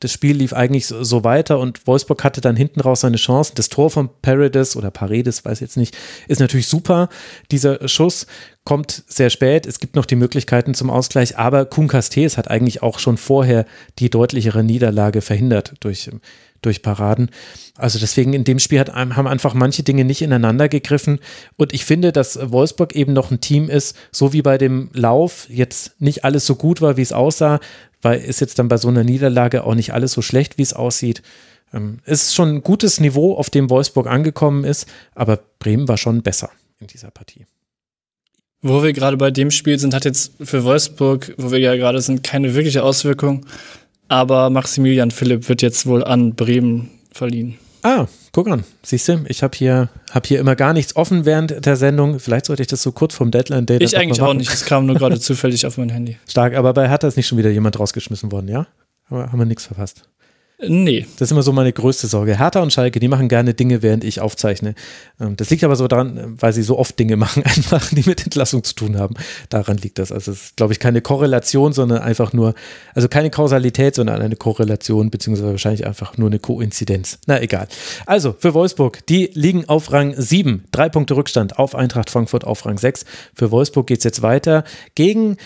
das Spiel lief eigentlich so, weiter und Wolfsburg hatte dann hinten raus seine Chancen. Das Tor von Paredes oder Paredes, weiß jetzt nicht, ist natürlich super. Dieser Schuss kommt sehr spät. Es gibt noch die Möglichkeiten zum Ausgleich, aber Kuhn Castells hat eigentlich auch schon vorher die deutlichere Niederlage verhindert durch, durch Paraden. Also deswegen in dem Spiel hat, haben einfach manche Dinge nicht ineinander gegriffen. Und ich finde, dass Wolfsburg eben noch ein Team ist, so wie bei dem Lauf jetzt nicht alles so gut war, wie es aussah, weil ist jetzt dann bei so einer Niederlage auch nicht alles so schlecht, wie es aussieht. Ähm, es ist schon ein gutes Niveau, auf dem Wolfsburg angekommen ist, aber Bremen war schon besser in dieser Partie. Wo wir gerade bei dem Spiel sind, hat jetzt für Wolfsburg, wo wir ja gerade sind, keine wirkliche Auswirkung. Aber Maximilian Philipp wird jetzt wohl an Bremen verliehen. Ah, guck an. Siehst du, ich habe hier, hab hier immer gar nichts offen während der Sendung. Vielleicht sollte ich das so kurz vom Deadline-Day. Ich eigentlich auch nicht. Es kam nur gerade zufällig auf mein Handy. Stark, aber bei Hertha ist nicht schon wieder jemand rausgeschmissen worden, ja? Aber haben wir nichts verpasst. Nee. Das ist immer so meine größte Sorge. Hertha und Schalke, die machen gerne Dinge, während ich aufzeichne. Ähm, das liegt aber so daran, weil sie so oft Dinge machen, einfach, die mit Entlassung zu tun haben. Daran liegt das. Also es ist, glaube ich, keine Korrelation, sondern einfach nur, also keine Kausalität, sondern eine Korrelation, beziehungsweise wahrscheinlich einfach nur eine Koinzidenz. Na egal. Also für Wolfsburg, die liegen auf Rang 7. Drei Punkte Rückstand auf Eintracht Frankfurt auf Rang 6. Für Wolfsburg geht es jetzt weiter gegen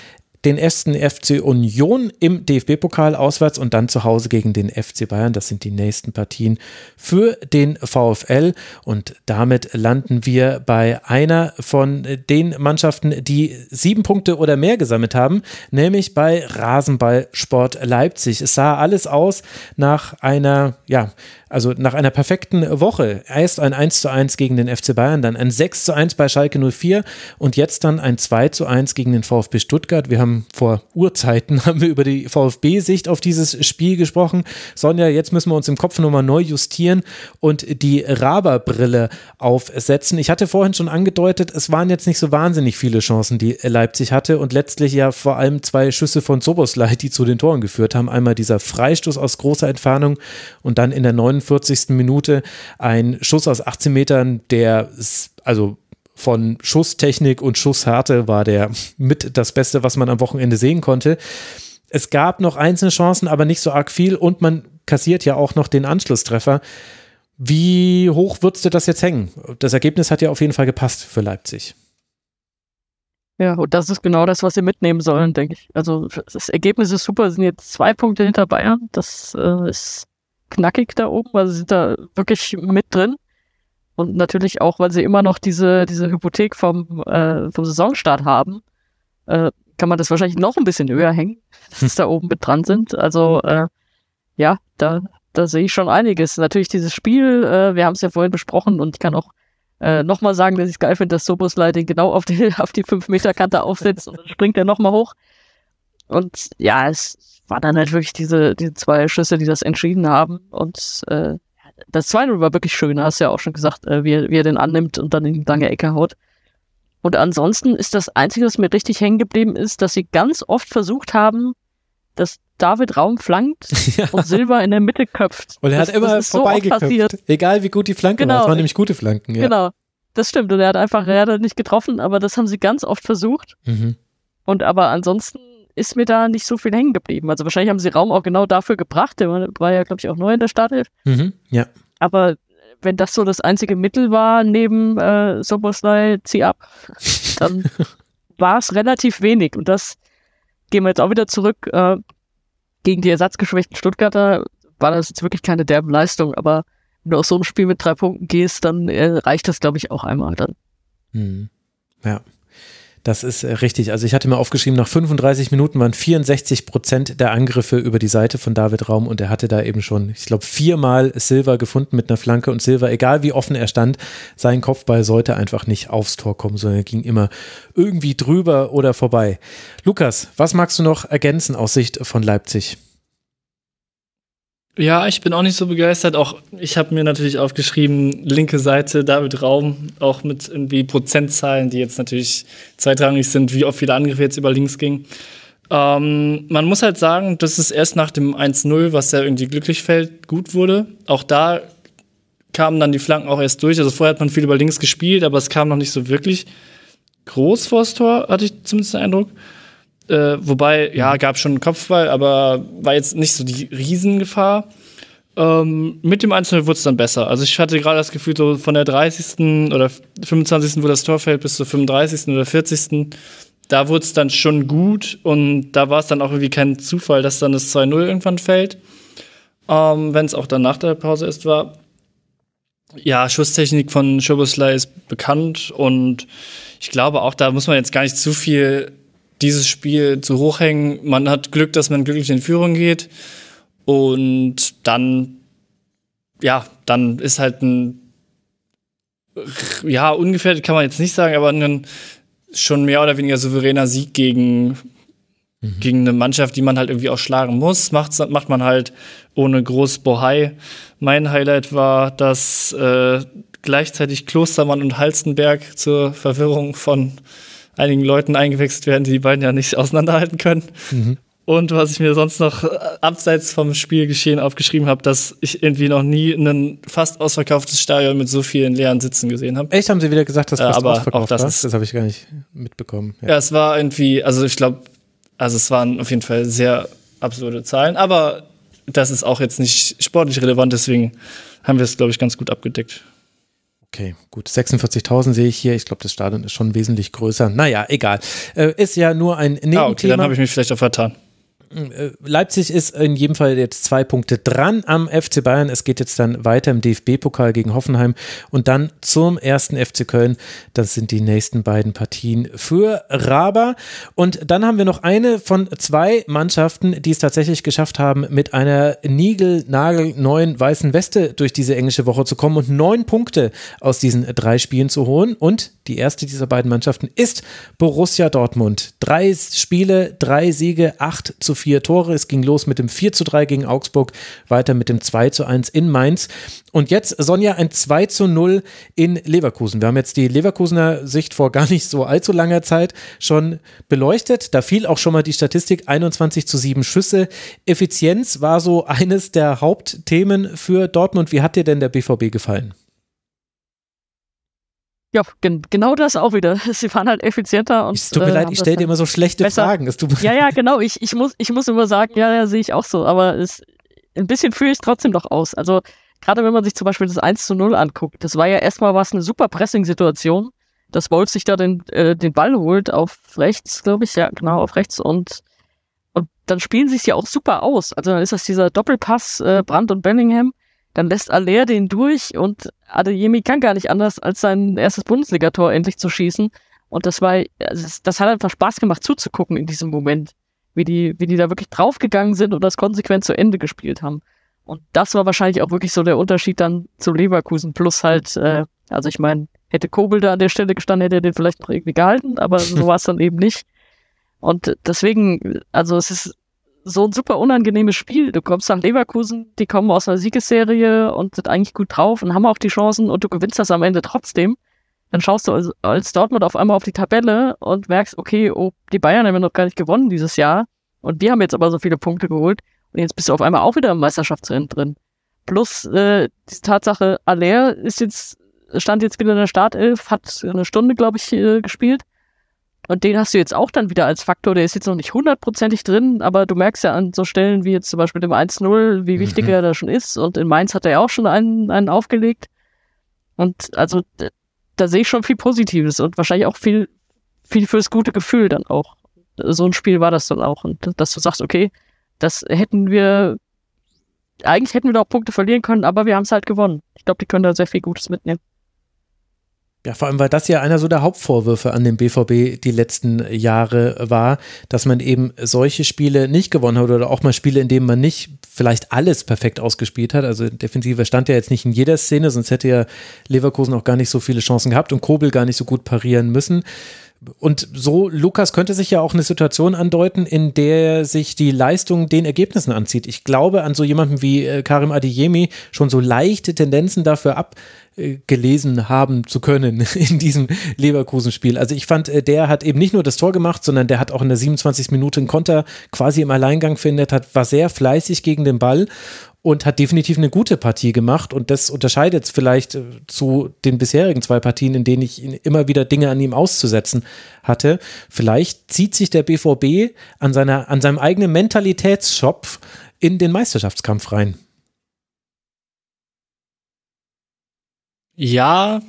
den ersten FC Union im DFB-Pokal auswärts und dann zu Hause gegen den FC Bayern. Das sind die nächsten Partien für den VfL und damit landen wir bei einer von den Mannschaften, die sieben Punkte oder mehr gesammelt haben, nämlich bei Rasenballsport Leipzig. Es sah alles aus nach einer, ja, also nach einer perfekten Woche. Erst ein 1 zu 1 gegen den FC Bayern, dann ein 6 zu 1 bei Schalke 04 und jetzt dann ein 2 zu 1 gegen den VfB Stuttgart. Wir haben vor Urzeiten haben wir über die VfB-Sicht auf dieses Spiel gesprochen. Sonja, jetzt müssen wir uns im Kopf nochmal neu justieren und die Raber-Brille aufsetzen. Ich hatte vorhin schon angedeutet, es waren jetzt nicht so wahnsinnig viele Chancen, die Leipzig hatte und letztlich ja vor allem zwei Schüsse von Soboslai, die zu den Toren geführt haben. Einmal dieser Freistoß aus großer Entfernung und dann in der 49. Minute ein Schuss aus 18 Metern, der also von Schusstechnik und Schusshärte war der mit das Beste, was man am Wochenende sehen konnte. Es gab noch einzelne Chancen, aber nicht so arg viel und man kassiert ja auch noch den Anschlusstreffer. Wie hoch würdest du das jetzt hängen? Das Ergebnis hat ja auf jeden Fall gepasst für Leipzig. Ja, und das ist genau das, was sie mitnehmen sollen, denke ich. Also das Ergebnis ist super, sind jetzt zwei Punkte hinter Bayern. Das äh, ist knackig da oben, weil sie sind da wirklich mit drin. Und natürlich auch, weil sie immer noch diese, diese Hypothek vom, äh, vom Saisonstart haben, äh, kann man das wahrscheinlich noch ein bisschen höher hängen, dass sie da oben mit dran sind. Also äh, ja, da, da sehe ich schon einiges. Natürlich dieses Spiel, äh, wir haben es ja vorhin besprochen und ich kann auch äh, nochmal sagen, dass ich es geil finde, dass Soboslai den genau auf die, auf die 5-Meter-Kante aufsetzt und dann springt er nochmal hoch. Und ja, es war dann halt wirklich diese, diese zwei Schüsse, die das entschieden haben. Und äh, das zweite war wirklich schön, hast du ja auch schon gesagt, äh, wie, er, wie er den annimmt und dann in die lange Ecke haut. Und ansonsten ist das Einzige, was mir richtig hängen geblieben ist, dass sie ganz oft versucht haben, dass David Raum flankt ja. und Silva in der Mitte köpft. Und er hat das, immer das vorbeigeköpft. So Egal wie gut die Flanke genau. war. Es waren nämlich gute Flanken. Ja. Genau. Das stimmt. Und er hat einfach, er hat nicht getroffen, aber das haben sie ganz oft versucht. Mhm. Und aber ansonsten ist mir da nicht so viel hängen geblieben. Also wahrscheinlich haben sie Raum auch genau dafür gebracht. Der war ja, glaube ich, auch neu in der Startelf. Mhm, ja. Aber wenn das so das einzige Mittel war neben äh, Soboslai, zieh ab, dann war es relativ wenig. Und das gehen wir jetzt auch wieder zurück. Äh, gegen die ersatzgeschwächten Stuttgarter war das jetzt wirklich keine derbe Leistung, aber wenn du aus so einem Spiel mit drei Punkten gehst, dann äh, reicht das, glaube ich, auch einmal dann. Mhm. Ja. Das ist äh, richtig. Also ich hatte mir aufgeschrieben, nach 35 Minuten waren 64 Prozent der Angriffe über die Seite von David Raum und er hatte da eben schon, ich glaube, viermal Silver gefunden mit einer Flanke und Silver, egal wie offen er stand, sein Kopfball sollte einfach nicht aufs Tor kommen, sondern er ging immer irgendwie drüber oder vorbei. Lukas, was magst du noch ergänzen aus Sicht von Leipzig? Ja, ich bin auch nicht so begeistert. Auch ich habe mir natürlich aufgeschrieben, linke Seite David Raum, auch mit irgendwie Prozentzahlen, die jetzt natürlich zweitrangig sind, wie oft viele Angriffe jetzt über links gingen. Ähm, man muss halt sagen, dass es erst nach dem 1-0, was ja irgendwie glücklich fällt, gut wurde. Auch da kamen dann die Flanken auch erst durch. Also vorher hat man viel über links gespielt, aber es kam noch nicht so wirklich groß vors Tor, hatte ich zumindest den Eindruck. Äh, wobei, ja, gab schon einen Kopfball, aber war jetzt nicht so die Riesengefahr. Ähm, mit dem Einzelnen wurde es dann besser. Also ich hatte gerade das Gefühl, so von der 30. oder 25. wo das Tor fällt, bis zur 35. oder 40. Da wurde es dann schon gut und da war es dann auch irgendwie kein Zufall, dass dann das 2-0 irgendwann fällt. Ähm, Wenn es auch dann nach der Pause erst war. Ja, Schusstechnik von Schoboslai ist bekannt und ich glaube auch, da muss man jetzt gar nicht zu viel dieses Spiel zu hoch hängen. Man hat Glück, dass man glücklich in Führung geht und dann, ja, dann ist halt ein, ja, ungefährdet kann man jetzt nicht sagen, aber ein schon mehr oder weniger souveräner Sieg gegen, mhm. gegen eine Mannschaft, die man halt irgendwie auch schlagen muss. Macht, macht man halt ohne groß Bohai. Mein Highlight war, dass äh, gleichzeitig Klostermann und Halstenberg zur Verwirrung von einigen Leuten eingewechselt werden, die die beiden ja nicht auseinanderhalten können. Mhm. Und was ich mir sonst noch äh, abseits vom Spielgeschehen aufgeschrieben habe, dass ich irgendwie noch nie ein fast ausverkauftes Stadion mit so vielen leeren Sitzen gesehen habe. Echt, haben sie wieder gesagt, dass das äh, aber ausverkauft auch das war? das habe ich gar nicht mitbekommen. Ja. ja, es war irgendwie, also ich glaube, also es waren auf jeden Fall sehr absurde Zahlen, aber das ist auch jetzt nicht sportlich relevant, deswegen haben wir es, glaube ich, ganz gut abgedeckt. Okay, gut. 46.000 sehe ich hier. Ich glaube, das Stadion ist schon wesentlich größer. Naja, egal. Äh, ist ja nur ein Nebenthema. Ah, okay, dann habe ich mich vielleicht auch vertan. Äh, Leipzig ist in jedem Fall jetzt zwei Punkte dran am FC Bayern. Es geht jetzt dann weiter im DFB-Pokal gegen Hoffenheim und dann zum ersten FC Köln. Das sind die nächsten beiden Partien für Raber. Und dann haben wir noch eine von zwei Mannschaften, die es tatsächlich geschafft haben, mit einer Nigel-Nagel-neuen weißen Weste durch diese englische Woche zu kommen und neun Punkte aus diesen drei Spielen zu holen. Und die erste dieser beiden Mannschaften ist Borussia Dortmund. Drei Spiele, drei Siege, acht zu vier Tore. Es ging los mit dem 4 zu 3 gegen Augsburg, weiter mit dem 2 zu 1 in Mainz. Und jetzt, Sonja, ein 2 zu 0 in Leverkusen. Wir haben jetzt die Leverkusener Sicht vor gar nicht so allzu langer Zeit schon beleuchtet. Da fiel auch schon mal die Statistik 21 zu 7 Schüsse. Effizienz war so eines der Hauptthemen für Dortmund. Wie hat dir denn der BVB gefallen? Ja, gen genau das auch wieder. Sie fahren halt effizienter und. Es tut mir äh, leid, ich stelle dir immer so schlechte besser. Fragen. ja, ja, genau. Ich, ich, muss, ich muss immer sagen, ja, ja, sehe ich auch so. Aber es, ein bisschen fühle ich es trotzdem doch aus. Also, gerade wenn man sich zum Beispiel das 1 zu 0 anguckt, das war ja erstmal was eine super Pressing-Situation, dass Wolf sich da den, äh, den Ball holt auf rechts, glaube ich, ja, genau, auf rechts und, und dann spielen sie es ja auch super aus. Also dann ist das dieser Doppelpass, äh, Brandt und Bellingham dann lässt Aller den durch und Adeyemi kann gar nicht anders, als sein erstes Bundesligator endlich zu schießen. Und das war, das, das hat einfach Spaß gemacht zuzugucken in diesem Moment, wie die, wie die da wirklich draufgegangen sind und das konsequent zu Ende gespielt haben. Und das war wahrscheinlich auch wirklich so der Unterschied dann zu Leverkusen. Plus halt, äh, also ich meine, hätte Kobel da an der Stelle gestanden, hätte er den vielleicht noch irgendwie gehalten, aber so war es dann eben nicht. Und deswegen, also es ist so ein super unangenehmes Spiel. Du kommst nach Leverkusen, die kommen aus einer Siegesserie und sind eigentlich gut drauf und haben auch die Chancen und du gewinnst das am Ende trotzdem. Dann schaust du als, Dortmund auf einmal auf die Tabelle und merkst, okay, oh, die Bayern haben ja noch gar nicht gewonnen dieses Jahr und die haben jetzt aber so viele Punkte geholt und jetzt bist du auf einmal auch wieder im Meisterschaftsrennen drin. Plus äh, die Tatsache, Aller ist jetzt, stand jetzt wieder in der Startelf, hat eine Stunde, glaube ich, äh, gespielt und den hast du jetzt auch dann wieder als Faktor, der ist jetzt noch nicht hundertprozentig drin, aber du merkst ja an so Stellen wie jetzt zum Beispiel dem 1-0, wie wichtig mhm. er da schon ist. Und in Mainz hat er ja auch schon einen, einen aufgelegt. Und also da sehe ich schon viel Positives und wahrscheinlich auch viel, viel fürs gute Gefühl dann auch. So ein Spiel war das dann auch. Und dass du sagst, okay, das hätten wir, eigentlich hätten wir da auch Punkte verlieren können, aber wir haben es halt gewonnen. Ich glaube, die können da sehr viel Gutes mitnehmen. Ja, vor allem, weil das ja einer so der Hauptvorwürfe an den BVB die letzten Jahre war, dass man eben solche Spiele nicht gewonnen hat oder auch mal Spiele, in denen man nicht vielleicht alles perfekt ausgespielt hat. Also Defensive stand ja jetzt nicht in jeder Szene, sonst hätte ja Leverkusen auch gar nicht so viele Chancen gehabt und Kobel gar nicht so gut parieren müssen. Und so, Lukas, könnte sich ja auch eine Situation andeuten, in der sich die Leistung den Ergebnissen anzieht. Ich glaube, an so jemanden wie äh, Karim Adeyemi schon so leichte Tendenzen dafür ab äh, gelesen haben zu können in diesem Leverkusen-Spiel. Also ich fand, äh, der hat eben nicht nur das Tor gemacht, sondern der hat auch in der 27. Minute einen Konter quasi im Alleingang findet, hat, war sehr fleißig gegen den Ball und hat definitiv eine gute Partie gemacht und das unterscheidet es vielleicht äh, zu den bisherigen zwei Partien, in denen ich immer wieder Dinge an ihm auszusetzen hatte. Vielleicht zieht sich der BVB an seiner an seinem eigenen Mentalitätsschopf in den Meisterschaftskampf rein. Ja,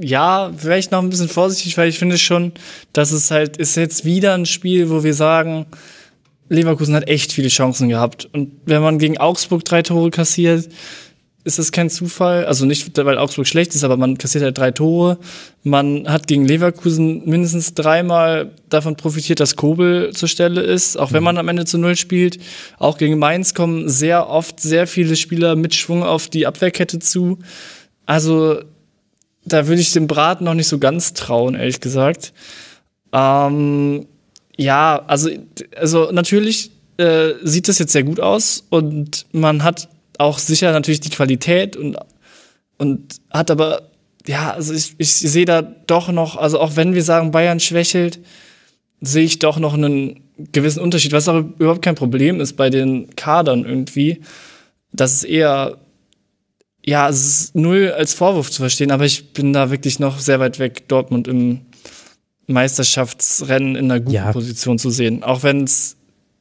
ja, vielleicht noch ein bisschen vorsichtig, weil ich finde schon, dass es halt ist jetzt wieder ein Spiel, wo wir sagen, Leverkusen hat echt viele Chancen gehabt. Und wenn man gegen Augsburg drei Tore kassiert, ist das kein Zufall. Also nicht, weil Augsburg schlecht ist, aber man kassiert halt drei Tore. Man hat gegen Leverkusen mindestens dreimal davon profitiert, dass Kobel zur Stelle ist, auch wenn mhm. man am Ende zu Null spielt. Auch gegen Mainz kommen sehr oft sehr viele Spieler mit Schwung auf die Abwehrkette zu. Also da würde ich dem Brat noch nicht so ganz trauen, ehrlich gesagt. Ähm, ja, also, also natürlich äh, sieht das jetzt sehr gut aus und man hat auch sicher natürlich die Qualität und, und hat aber, ja, also ich, ich sehe da doch noch, also auch wenn wir sagen, Bayern schwächelt, sehe ich doch noch einen gewissen Unterschied, was auch überhaupt kein Problem ist bei den Kadern irgendwie. Das ist eher, ja, es ist null als Vorwurf zu verstehen, aber ich bin da wirklich noch sehr weit weg, Dortmund im Meisterschaftsrennen in einer guten ja. Position zu sehen. Auch wenn es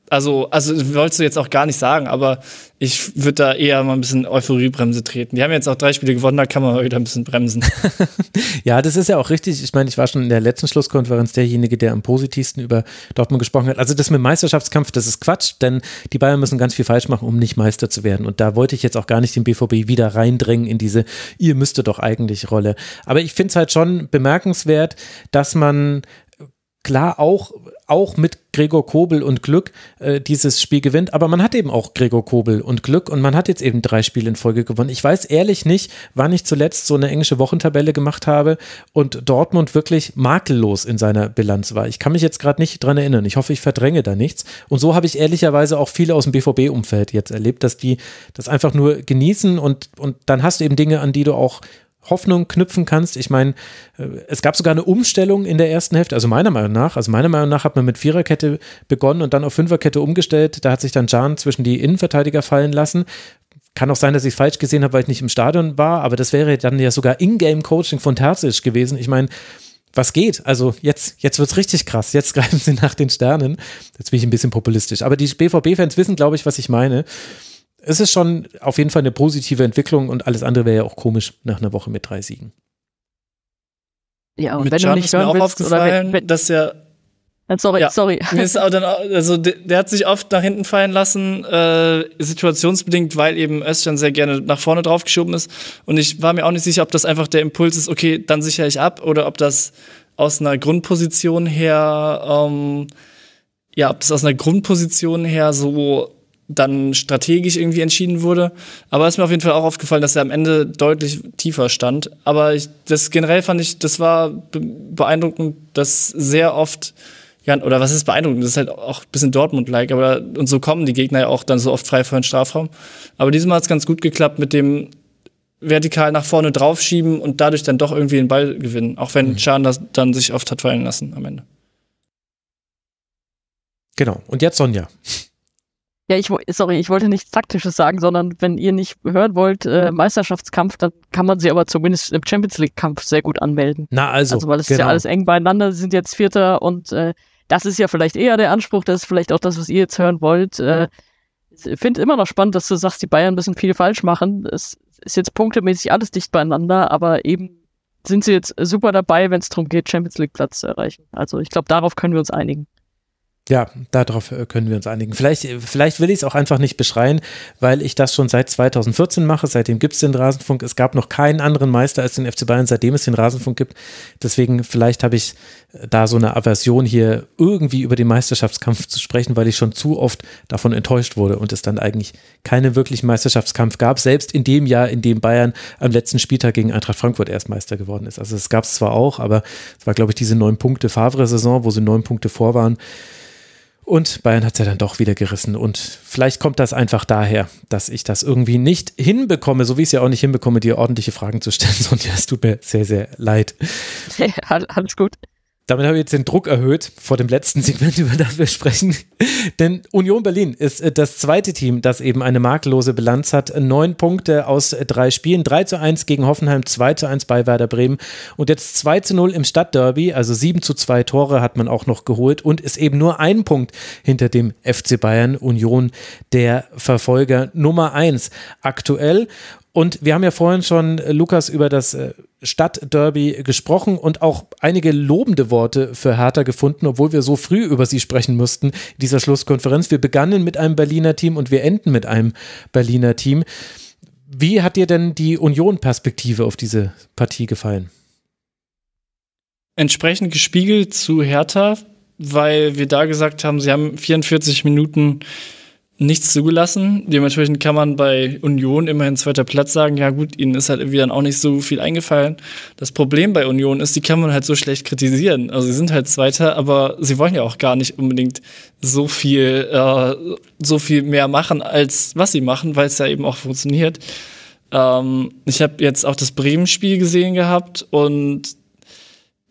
also, also wolltest du jetzt auch gar nicht sagen, aber ich würde da eher mal ein bisschen Euphoriebremse treten. Die haben jetzt auch drei Spiele gewonnen, da kann man wieder ein bisschen bremsen. ja, das ist ja auch richtig. Ich meine, ich war schon in der letzten Schlusskonferenz derjenige, der am positivsten über Dortmund gesprochen hat. Also das mit Meisterschaftskampf, das ist Quatsch, denn die Bayern müssen ganz viel falsch machen, um nicht Meister zu werden. Und da wollte ich jetzt auch gar nicht den BVB wieder reindrängen in diese, ihr müsstet doch eigentlich Rolle. Aber ich finde es halt schon bemerkenswert, dass man klar auch, auch mit Gregor Kobel und Glück äh, dieses Spiel gewinnt, aber man hat eben auch Gregor Kobel und Glück und man hat jetzt eben drei Spiele in Folge gewonnen. Ich weiß ehrlich nicht, wann ich zuletzt so eine englische Wochentabelle gemacht habe und Dortmund wirklich makellos in seiner Bilanz war. Ich kann mich jetzt gerade nicht dran erinnern. Ich hoffe, ich verdränge da nichts. Und so habe ich ehrlicherweise auch viele aus dem BVB-Umfeld jetzt erlebt, dass die das einfach nur genießen und, und dann hast du eben Dinge, an die du auch Hoffnung knüpfen kannst. Ich meine, äh, es gab sogar eine Umstellung in der ersten Hälfte, also meiner Meinung nach. Also meiner Meinung nach hat man mit Viererkette begonnen und dann auf Fünferkette umgestellt. Da hat sich dann Jan zwischen die Innenverteidiger fallen lassen. Kann auch sein, dass ich es falsch gesehen habe, weil ich nicht im Stadion war, aber das wäre dann ja sogar Ingame-Coaching von Terzic gewesen. Ich meine, was geht? Also jetzt, jetzt es richtig krass. Jetzt greifen sie nach den Sternen. Jetzt bin ich ein bisschen populistisch. Aber die BVB-Fans wissen, glaube ich, was ich meine es ist schon auf jeden Fall eine positive Entwicklung und alles andere wäre ja auch komisch nach einer Woche mit drei Siegen. Ja, und mit wenn Can du nicht hören willst, aufgefallen, wenn, wenn, dass er äh, Sorry, ja, sorry. Mir ist auch dann, also der, der, hat sich oft nach hinten fallen lassen, äh, situationsbedingt, weil eben Özcan sehr gerne nach vorne draufgeschoben ist. Und ich war mir auch nicht sicher, ob das einfach der Impuls ist, okay, dann sichere ich ab, oder ob das aus einer Grundposition her, ähm, ja, ob das aus einer Grundposition her so dann strategisch irgendwie entschieden wurde. Aber es ist mir auf jeden Fall auch aufgefallen, dass er am Ende deutlich tiefer stand. Aber ich, das generell fand ich, das war beeindruckend, dass sehr oft, ja, oder was ist beeindruckend? Das ist halt auch ein bisschen Dortmund-like, aber und so kommen die Gegner ja auch dann so oft frei vor den Strafraum. Aber diesmal hat es ganz gut geklappt mit dem vertikal nach vorne draufschieben und dadurch dann doch irgendwie den Ball gewinnen. Auch wenn mhm. Chan das dann sich oft hat fallen lassen am Ende. Genau. Und jetzt Sonja. Ja, ich sorry, ich wollte nichts Taktisches sagen, sondern wenn ihr nicht hören wollt, äh, Meisterschaftskampf, dann kann man sie aber zumindest im Champions League Kampf sehr gut anmelden. Na also, also weil es genau. ist ja genau. alles eng beieinander, sie sind jetzt Vierter und äh, das ist ja vielleicht eher der Anspruch, das ist vielleicht auch das, was ihr jetzt hören wollt. Äh, ich finde immer noch spannend, dass du sagst, die Bayern müssen viel falsch machen. Es ist jetzt punktemäßig alles dicht beieinander, aber eben sind sie jetzt super dabei, wenn es darum geht, Champions League Platz zu erreichen. Also ich glaube, darauf können wir uns einigen. Ja, darauf äh, können wir uns einigen. Vielleicht, äh, vielleicht will ich es auch einfach nicht beschreien, weil ich das schon seit 2014 mache. Seitdem gibt es den Rasenfunk. Es gab noch keinen anderen Meister als den FC Bayern, seitdem es den Rasenfunk gibt. Deswegen, vielleicht habe ich äh, da so eine Aversion hier irgendwie über den Meisterschaftskampf zu sprechen, weil ich schon zu oft davon enttäuscht wurde und es dann eigentlich keinen wirklichen Meisterschaftskampf gab, selbst in dem Jahr, in dem Bayern am letzten Spieltag gegen Eintracht Frankfurt erst Meister geworden ist. Also es gab es zwar auch, aber es war, glaube ich, diese neun Punkte Favre-Saison, wo sie neun Punkte vor waren. Und Bayern hat es ja dann doch wieder gerissen. Und vielleicht kommt das einfach daher, dass ich das irgendwie nicht hinbekomme, so wie ich es ja auch nicht hinbekomme, dir ordentliche Fragen zu stellen. Sonja, es tut mir sehr, sehr leid. Alles gut. Damit habe ich jetzt den Druck erhöht vor dem letzten Segment, über das wir sprechen. Denn Union Berlin ist äh, das zweite Team, das eben eine makellose Bilanz hat. Neun Punkte aus drei Spielen. 3 zu 1 gegen Hoffenheim, 2 zu 1 bei Werder Bremen. Und jetzt 2 zu 0 im Stadtderby. Also 7 zu 2 Tore hat man auch noch geholt und ist eben nur ein Punkt hinter dem FC Bayern Union, der Verfolger Nummer 1 aktuell. Und wir haben ja vorhin schon, äh, Lukas, über das äh, Stadtderby gesprochen und auch einige lobende Worte für Hertha gefunden, obwohl wir so früh über sie sprechen mussten dieser Schlusskonferenz. Wir begannen mit einem Berliner Team und wir enden mit einem Berliner Team. Wie hat dir denn die Union-Perspektive auf diese Partie gefallen? Entsprechend gespiegelt zu Hertha, weil wir da gesagt haben, sie haben 44 Minuten nichts zugelassen. Dementsprechend kann man bei Union immerhin zweiter Platz sagen, ja gut, ihnen ist halt irgendwie dann auch nicht so viel eingefallen. Das Problem bei Union ist, die kann man halt so schlecht kritisieren. Also sie sind halt Zweiter, aber sie wollen ja auch gar nicht unbedingt so viel, äh, so viel mehr machen, als was sie machen, weil es ja eben auch funktioniert. Ähm, ich habe jetzt auch das Bremen-Spiel gesehen gehabt und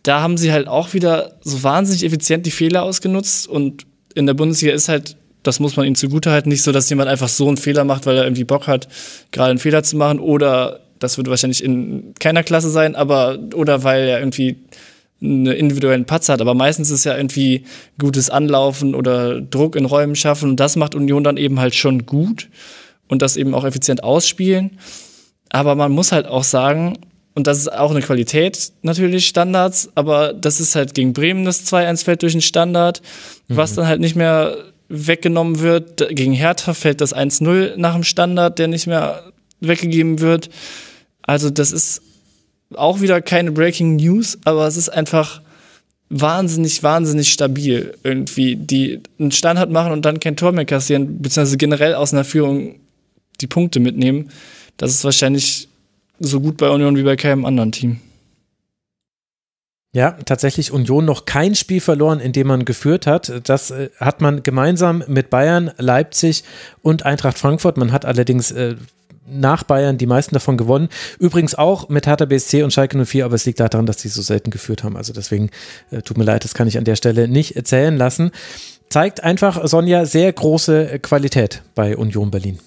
da haben sie halt auch wieder so wahnsinnig effizient die Fehler ausgenutzt und in der Bundesliga ist halt das muss man ihm zugutehalten. Nicht so, dass jemand einfach so einen Fehler macht, weil er irgendwie Bock hat, gerade einen Fehler zu machen. Oder das würde wahrscheinlich in keiner Klasse sein, aber oder weil er irgendwie einen individuellen Patzer hat. Aber meistens ist ja irgendwie gutes Anlaufen oder Druck in Räumen schaffen. Und das macht Union dann eben halt schon gut und das eben auch effizient ausspielen. Aber man muss halt auch sagen, und das ist auch eine Qualität natürlich, Standards, aber das ist halt gegen Bremen das 2-1 fällt durch den Standard, was mhm. dann halt nicht mehr weggenommen wird. Gegen Hertha fällt das 1-0 nach dem Standard, der nicht mehr weggegeben wird. Also das ist auch wieder keine Breaking News, aber es ist einfach wahnsinnig, wahnsinnig stabil irgendwie, die einen Standard machen und dann kein Tor mehr kassieren, beziehungsweise generell aus einer Führung die Punkte mitnehmen. Das ist wahrscheinlich so gut bei Union wie bei keinem anderen Team. Ja, tatsächlich Union noch kein Spiel verloren, in dem man geführt hat. Das äh, hat man gemeinsam mit Bayern, Leipzig und Eintracht Frankfurt. Man hat allerdings äh, nach Bayern die meisten davon gewonnen. Übrigens auch mit Hertha BSC und Schalke 04, aber es liegt daran, dass die so selten geführt haben. Also deswegen äh, tut mir leid, das kann ich an der Stelle nicht erzählen lassen. Zeigt einfach, Sonja, sehr große Qualität bei Union Berlin.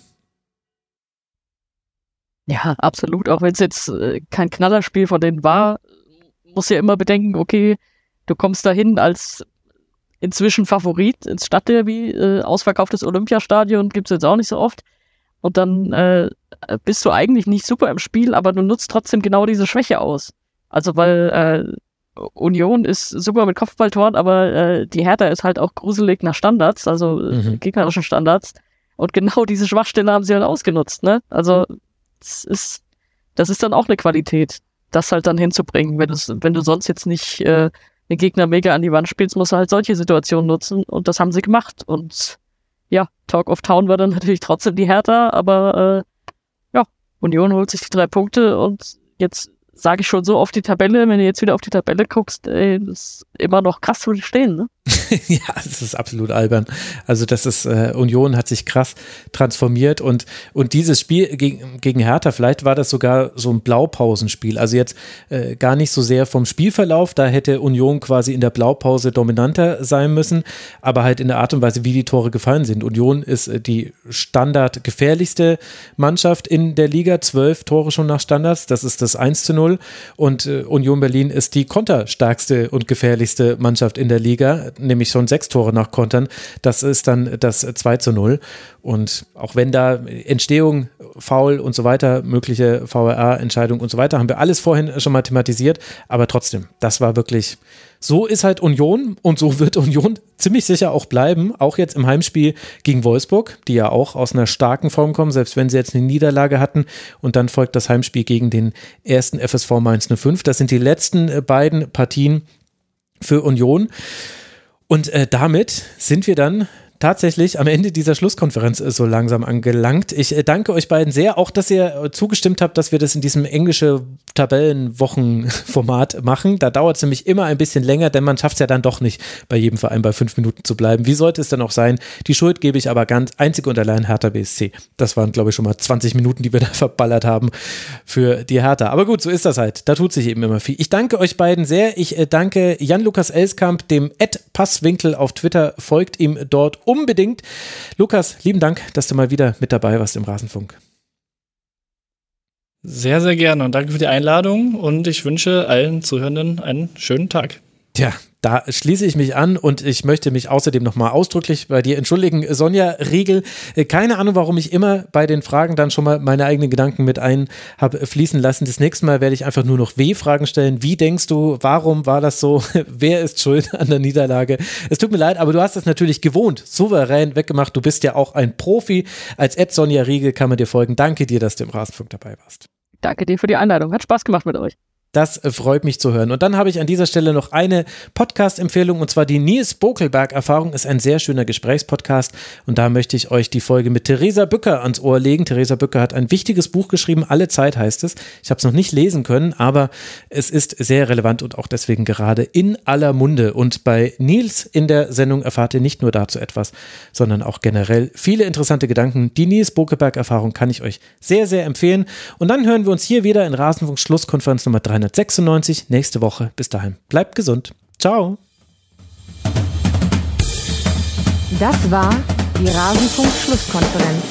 Ja, absolut. Auch wenn es jetzt kein Knallerspiel von denen war, muss ja immer bedenken, okay, du kommst dahin als inzwischen Favorit ins Stadtderby, äh, ausverkauftes Olympiastadion gibt's jetzt auch nicht so oft. Und dann äh, bist du eigentlich nicht super im Spiel, aber du nutzt trotzdem genau diese Schwäche aus. Also weil äh, Union ist super mit Kopfballtoren, aber äh, die Hertha ist halt auch gruselig nach Standards, also äh, mhm. gegnerischen Standards. Und genau diese Schwachstelle haben sie halt ausgenutzt, ne? Also das ist, das ist dann auch eine Qualität das halt dann hinzubringen. Wenn, wenn du sonst jetzt nicht äh, den Gegner mega an die Wand spielst, musst du halt solche Situationen nutzen und das haben sie gemacht. Und ja, Talk of Town war dann natürlich trotzdem die Hertha, aber äh, ja, Union holt sich die drei Punkte und jetzt sage ich schon so auf die Tabelle, wenn du jetzt wieder auf die Tabelle guckst, ey, das ist immer noch krass zu stehen, ne? ja, das ist absolut albern. Also das ist, äh, Union hat sich krass transformiert und, und dieses Spiel gegen, gegen Hertha, vielleicht war das sogar so ein Blaupausenspiel. Also jetzt äh, gar nicht so sehr vom Spielverlauf, da hätte Union quasi in der Blaupause dominanter sein müssen, aber halt in der Art und Weise, wie die Tore gefallen sind. Union ist äh, die standardgefährlichste Mannschaft in der Liga, zwölf Tore schon nach Standards, das ist das 1 zu 0 und äh, Union Berlin ist die konterstärkste und gefährlichste Mannschaft in der Liga, nämlich schon sechs Tore nach Kontern. Das ist dann das 2 zu 0. Und auch wenn da Entstehung, Foul und so weiter, mögliche VRA-Entscheidung und so weiter, haben wir alles vorhin schon mal thematisiert. Aber trotzdem, das war wirklich, so ist halt Union und so wird Union ziemlich sicher auch bleiben. Auch jetzt im Heimspiel gegen Wolfsburg, die ja auch aus einer starken Form kommen, selbst wenn sie jetzt eine Niederlage hatten. Und dann folgt das Heimspiel gegen den ersten FSV Mainz 05. Das sind die letzten beiden Partien für Union. Und äh, damit sind wir dann tatsächlich am Ende dieser Schlusskonferenz so langsam angelangt. Ich äh, danke euch beiden sehr, auch dass ihr äh, zugestimmt habt, dass wir das in diesem englische Tabellenwochenformat machen. Da dauert es nämlich immer ein bisschen länger, denn man schafft es ja dann doch nicht, bei jedem Verein bei fünf Minuten zu bleiben. Wie sollte es dann auch sein? Die Schuld gebe ich aber ganz einzig und allein Hertha BSC. Das waren, glaube ich, schon mal 20 Minuten, die wir da verballert haben für die Hertha. Aber gut, so ist das halt. Da tut sich eben immer viel. Ich danke euch beiden sehr. Ich äh, danke Jan-Lukas Elskamp, dem Ed Passwinkel auf Twitter. Folgt ihm dort unbedingt. Lukas, lieben Dank, dass du mal wieder mit dabei warst im Rasenfunk. Sehr, sehr gerne und danke für die Einladung und ich wünsche allen Zuhörenden einen schönen Tag. Tja, da schließe ich mich an und ich möchte mich außerdem nochmal ausdrücklich bei dir entschuldigen. Sonja Riegel, äh, keine Ahnung, warum ich immer bei den Fragen dann schon mal meine eigenen Gedanken mit ein habe fließen lassen. Das nächste Mal werde ich einfach nur noch W-Fragen stellen. Wie denkst du, warum war das so? Wer ist schuld an der Niederlage? Es tut mir leid, aber du hast das natürlich gewohnt, souverän weggemacht. Du bist ja auch ein Profi. Als Ed Sonja Riegel kann man dir folgen. Danke dir, dass du im Rasenfunk dabei warst. Danke dir für die Einladung. Hat Spaß gemacht mit euch. Das freut mich zu hören. Und dann habe ich an dieser Stelle noch eine Podcast-Empfehlung und zwar die Nils Bokelberg-Erfahrung ist ein sehr schöner Gesprächspodcast und da möchte ich euch die Folge mit Theresa Bücker ans Ohr legen. Theresa Bücker hat ein wichtiges Buch geschrieben, Alle Zeit heißt es. Ich habe es noch nicht lesen können, aber es ist sehr relevant und auch deswegen gerade in aller Munde. Und bei Nils in der Sendung erfahrt ihr nicht nur dazu etwas, sondern auch generell viele interessante Gedanken. Die Nils Bokelberg-Erfahrung kann ich euch sehr, sehr empfehlen. Und dann hören wir uns hier wieder in Rasenfunk Schlusskonferenz Nummer 3 396 nächste Woche. Bis dahin, bleibt gesund. Ciao. Das war die Rasenfunk-Schlusskonferenz.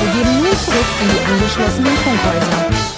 Wir gehen nun zurück in die angeschlossenen Funkhäuser.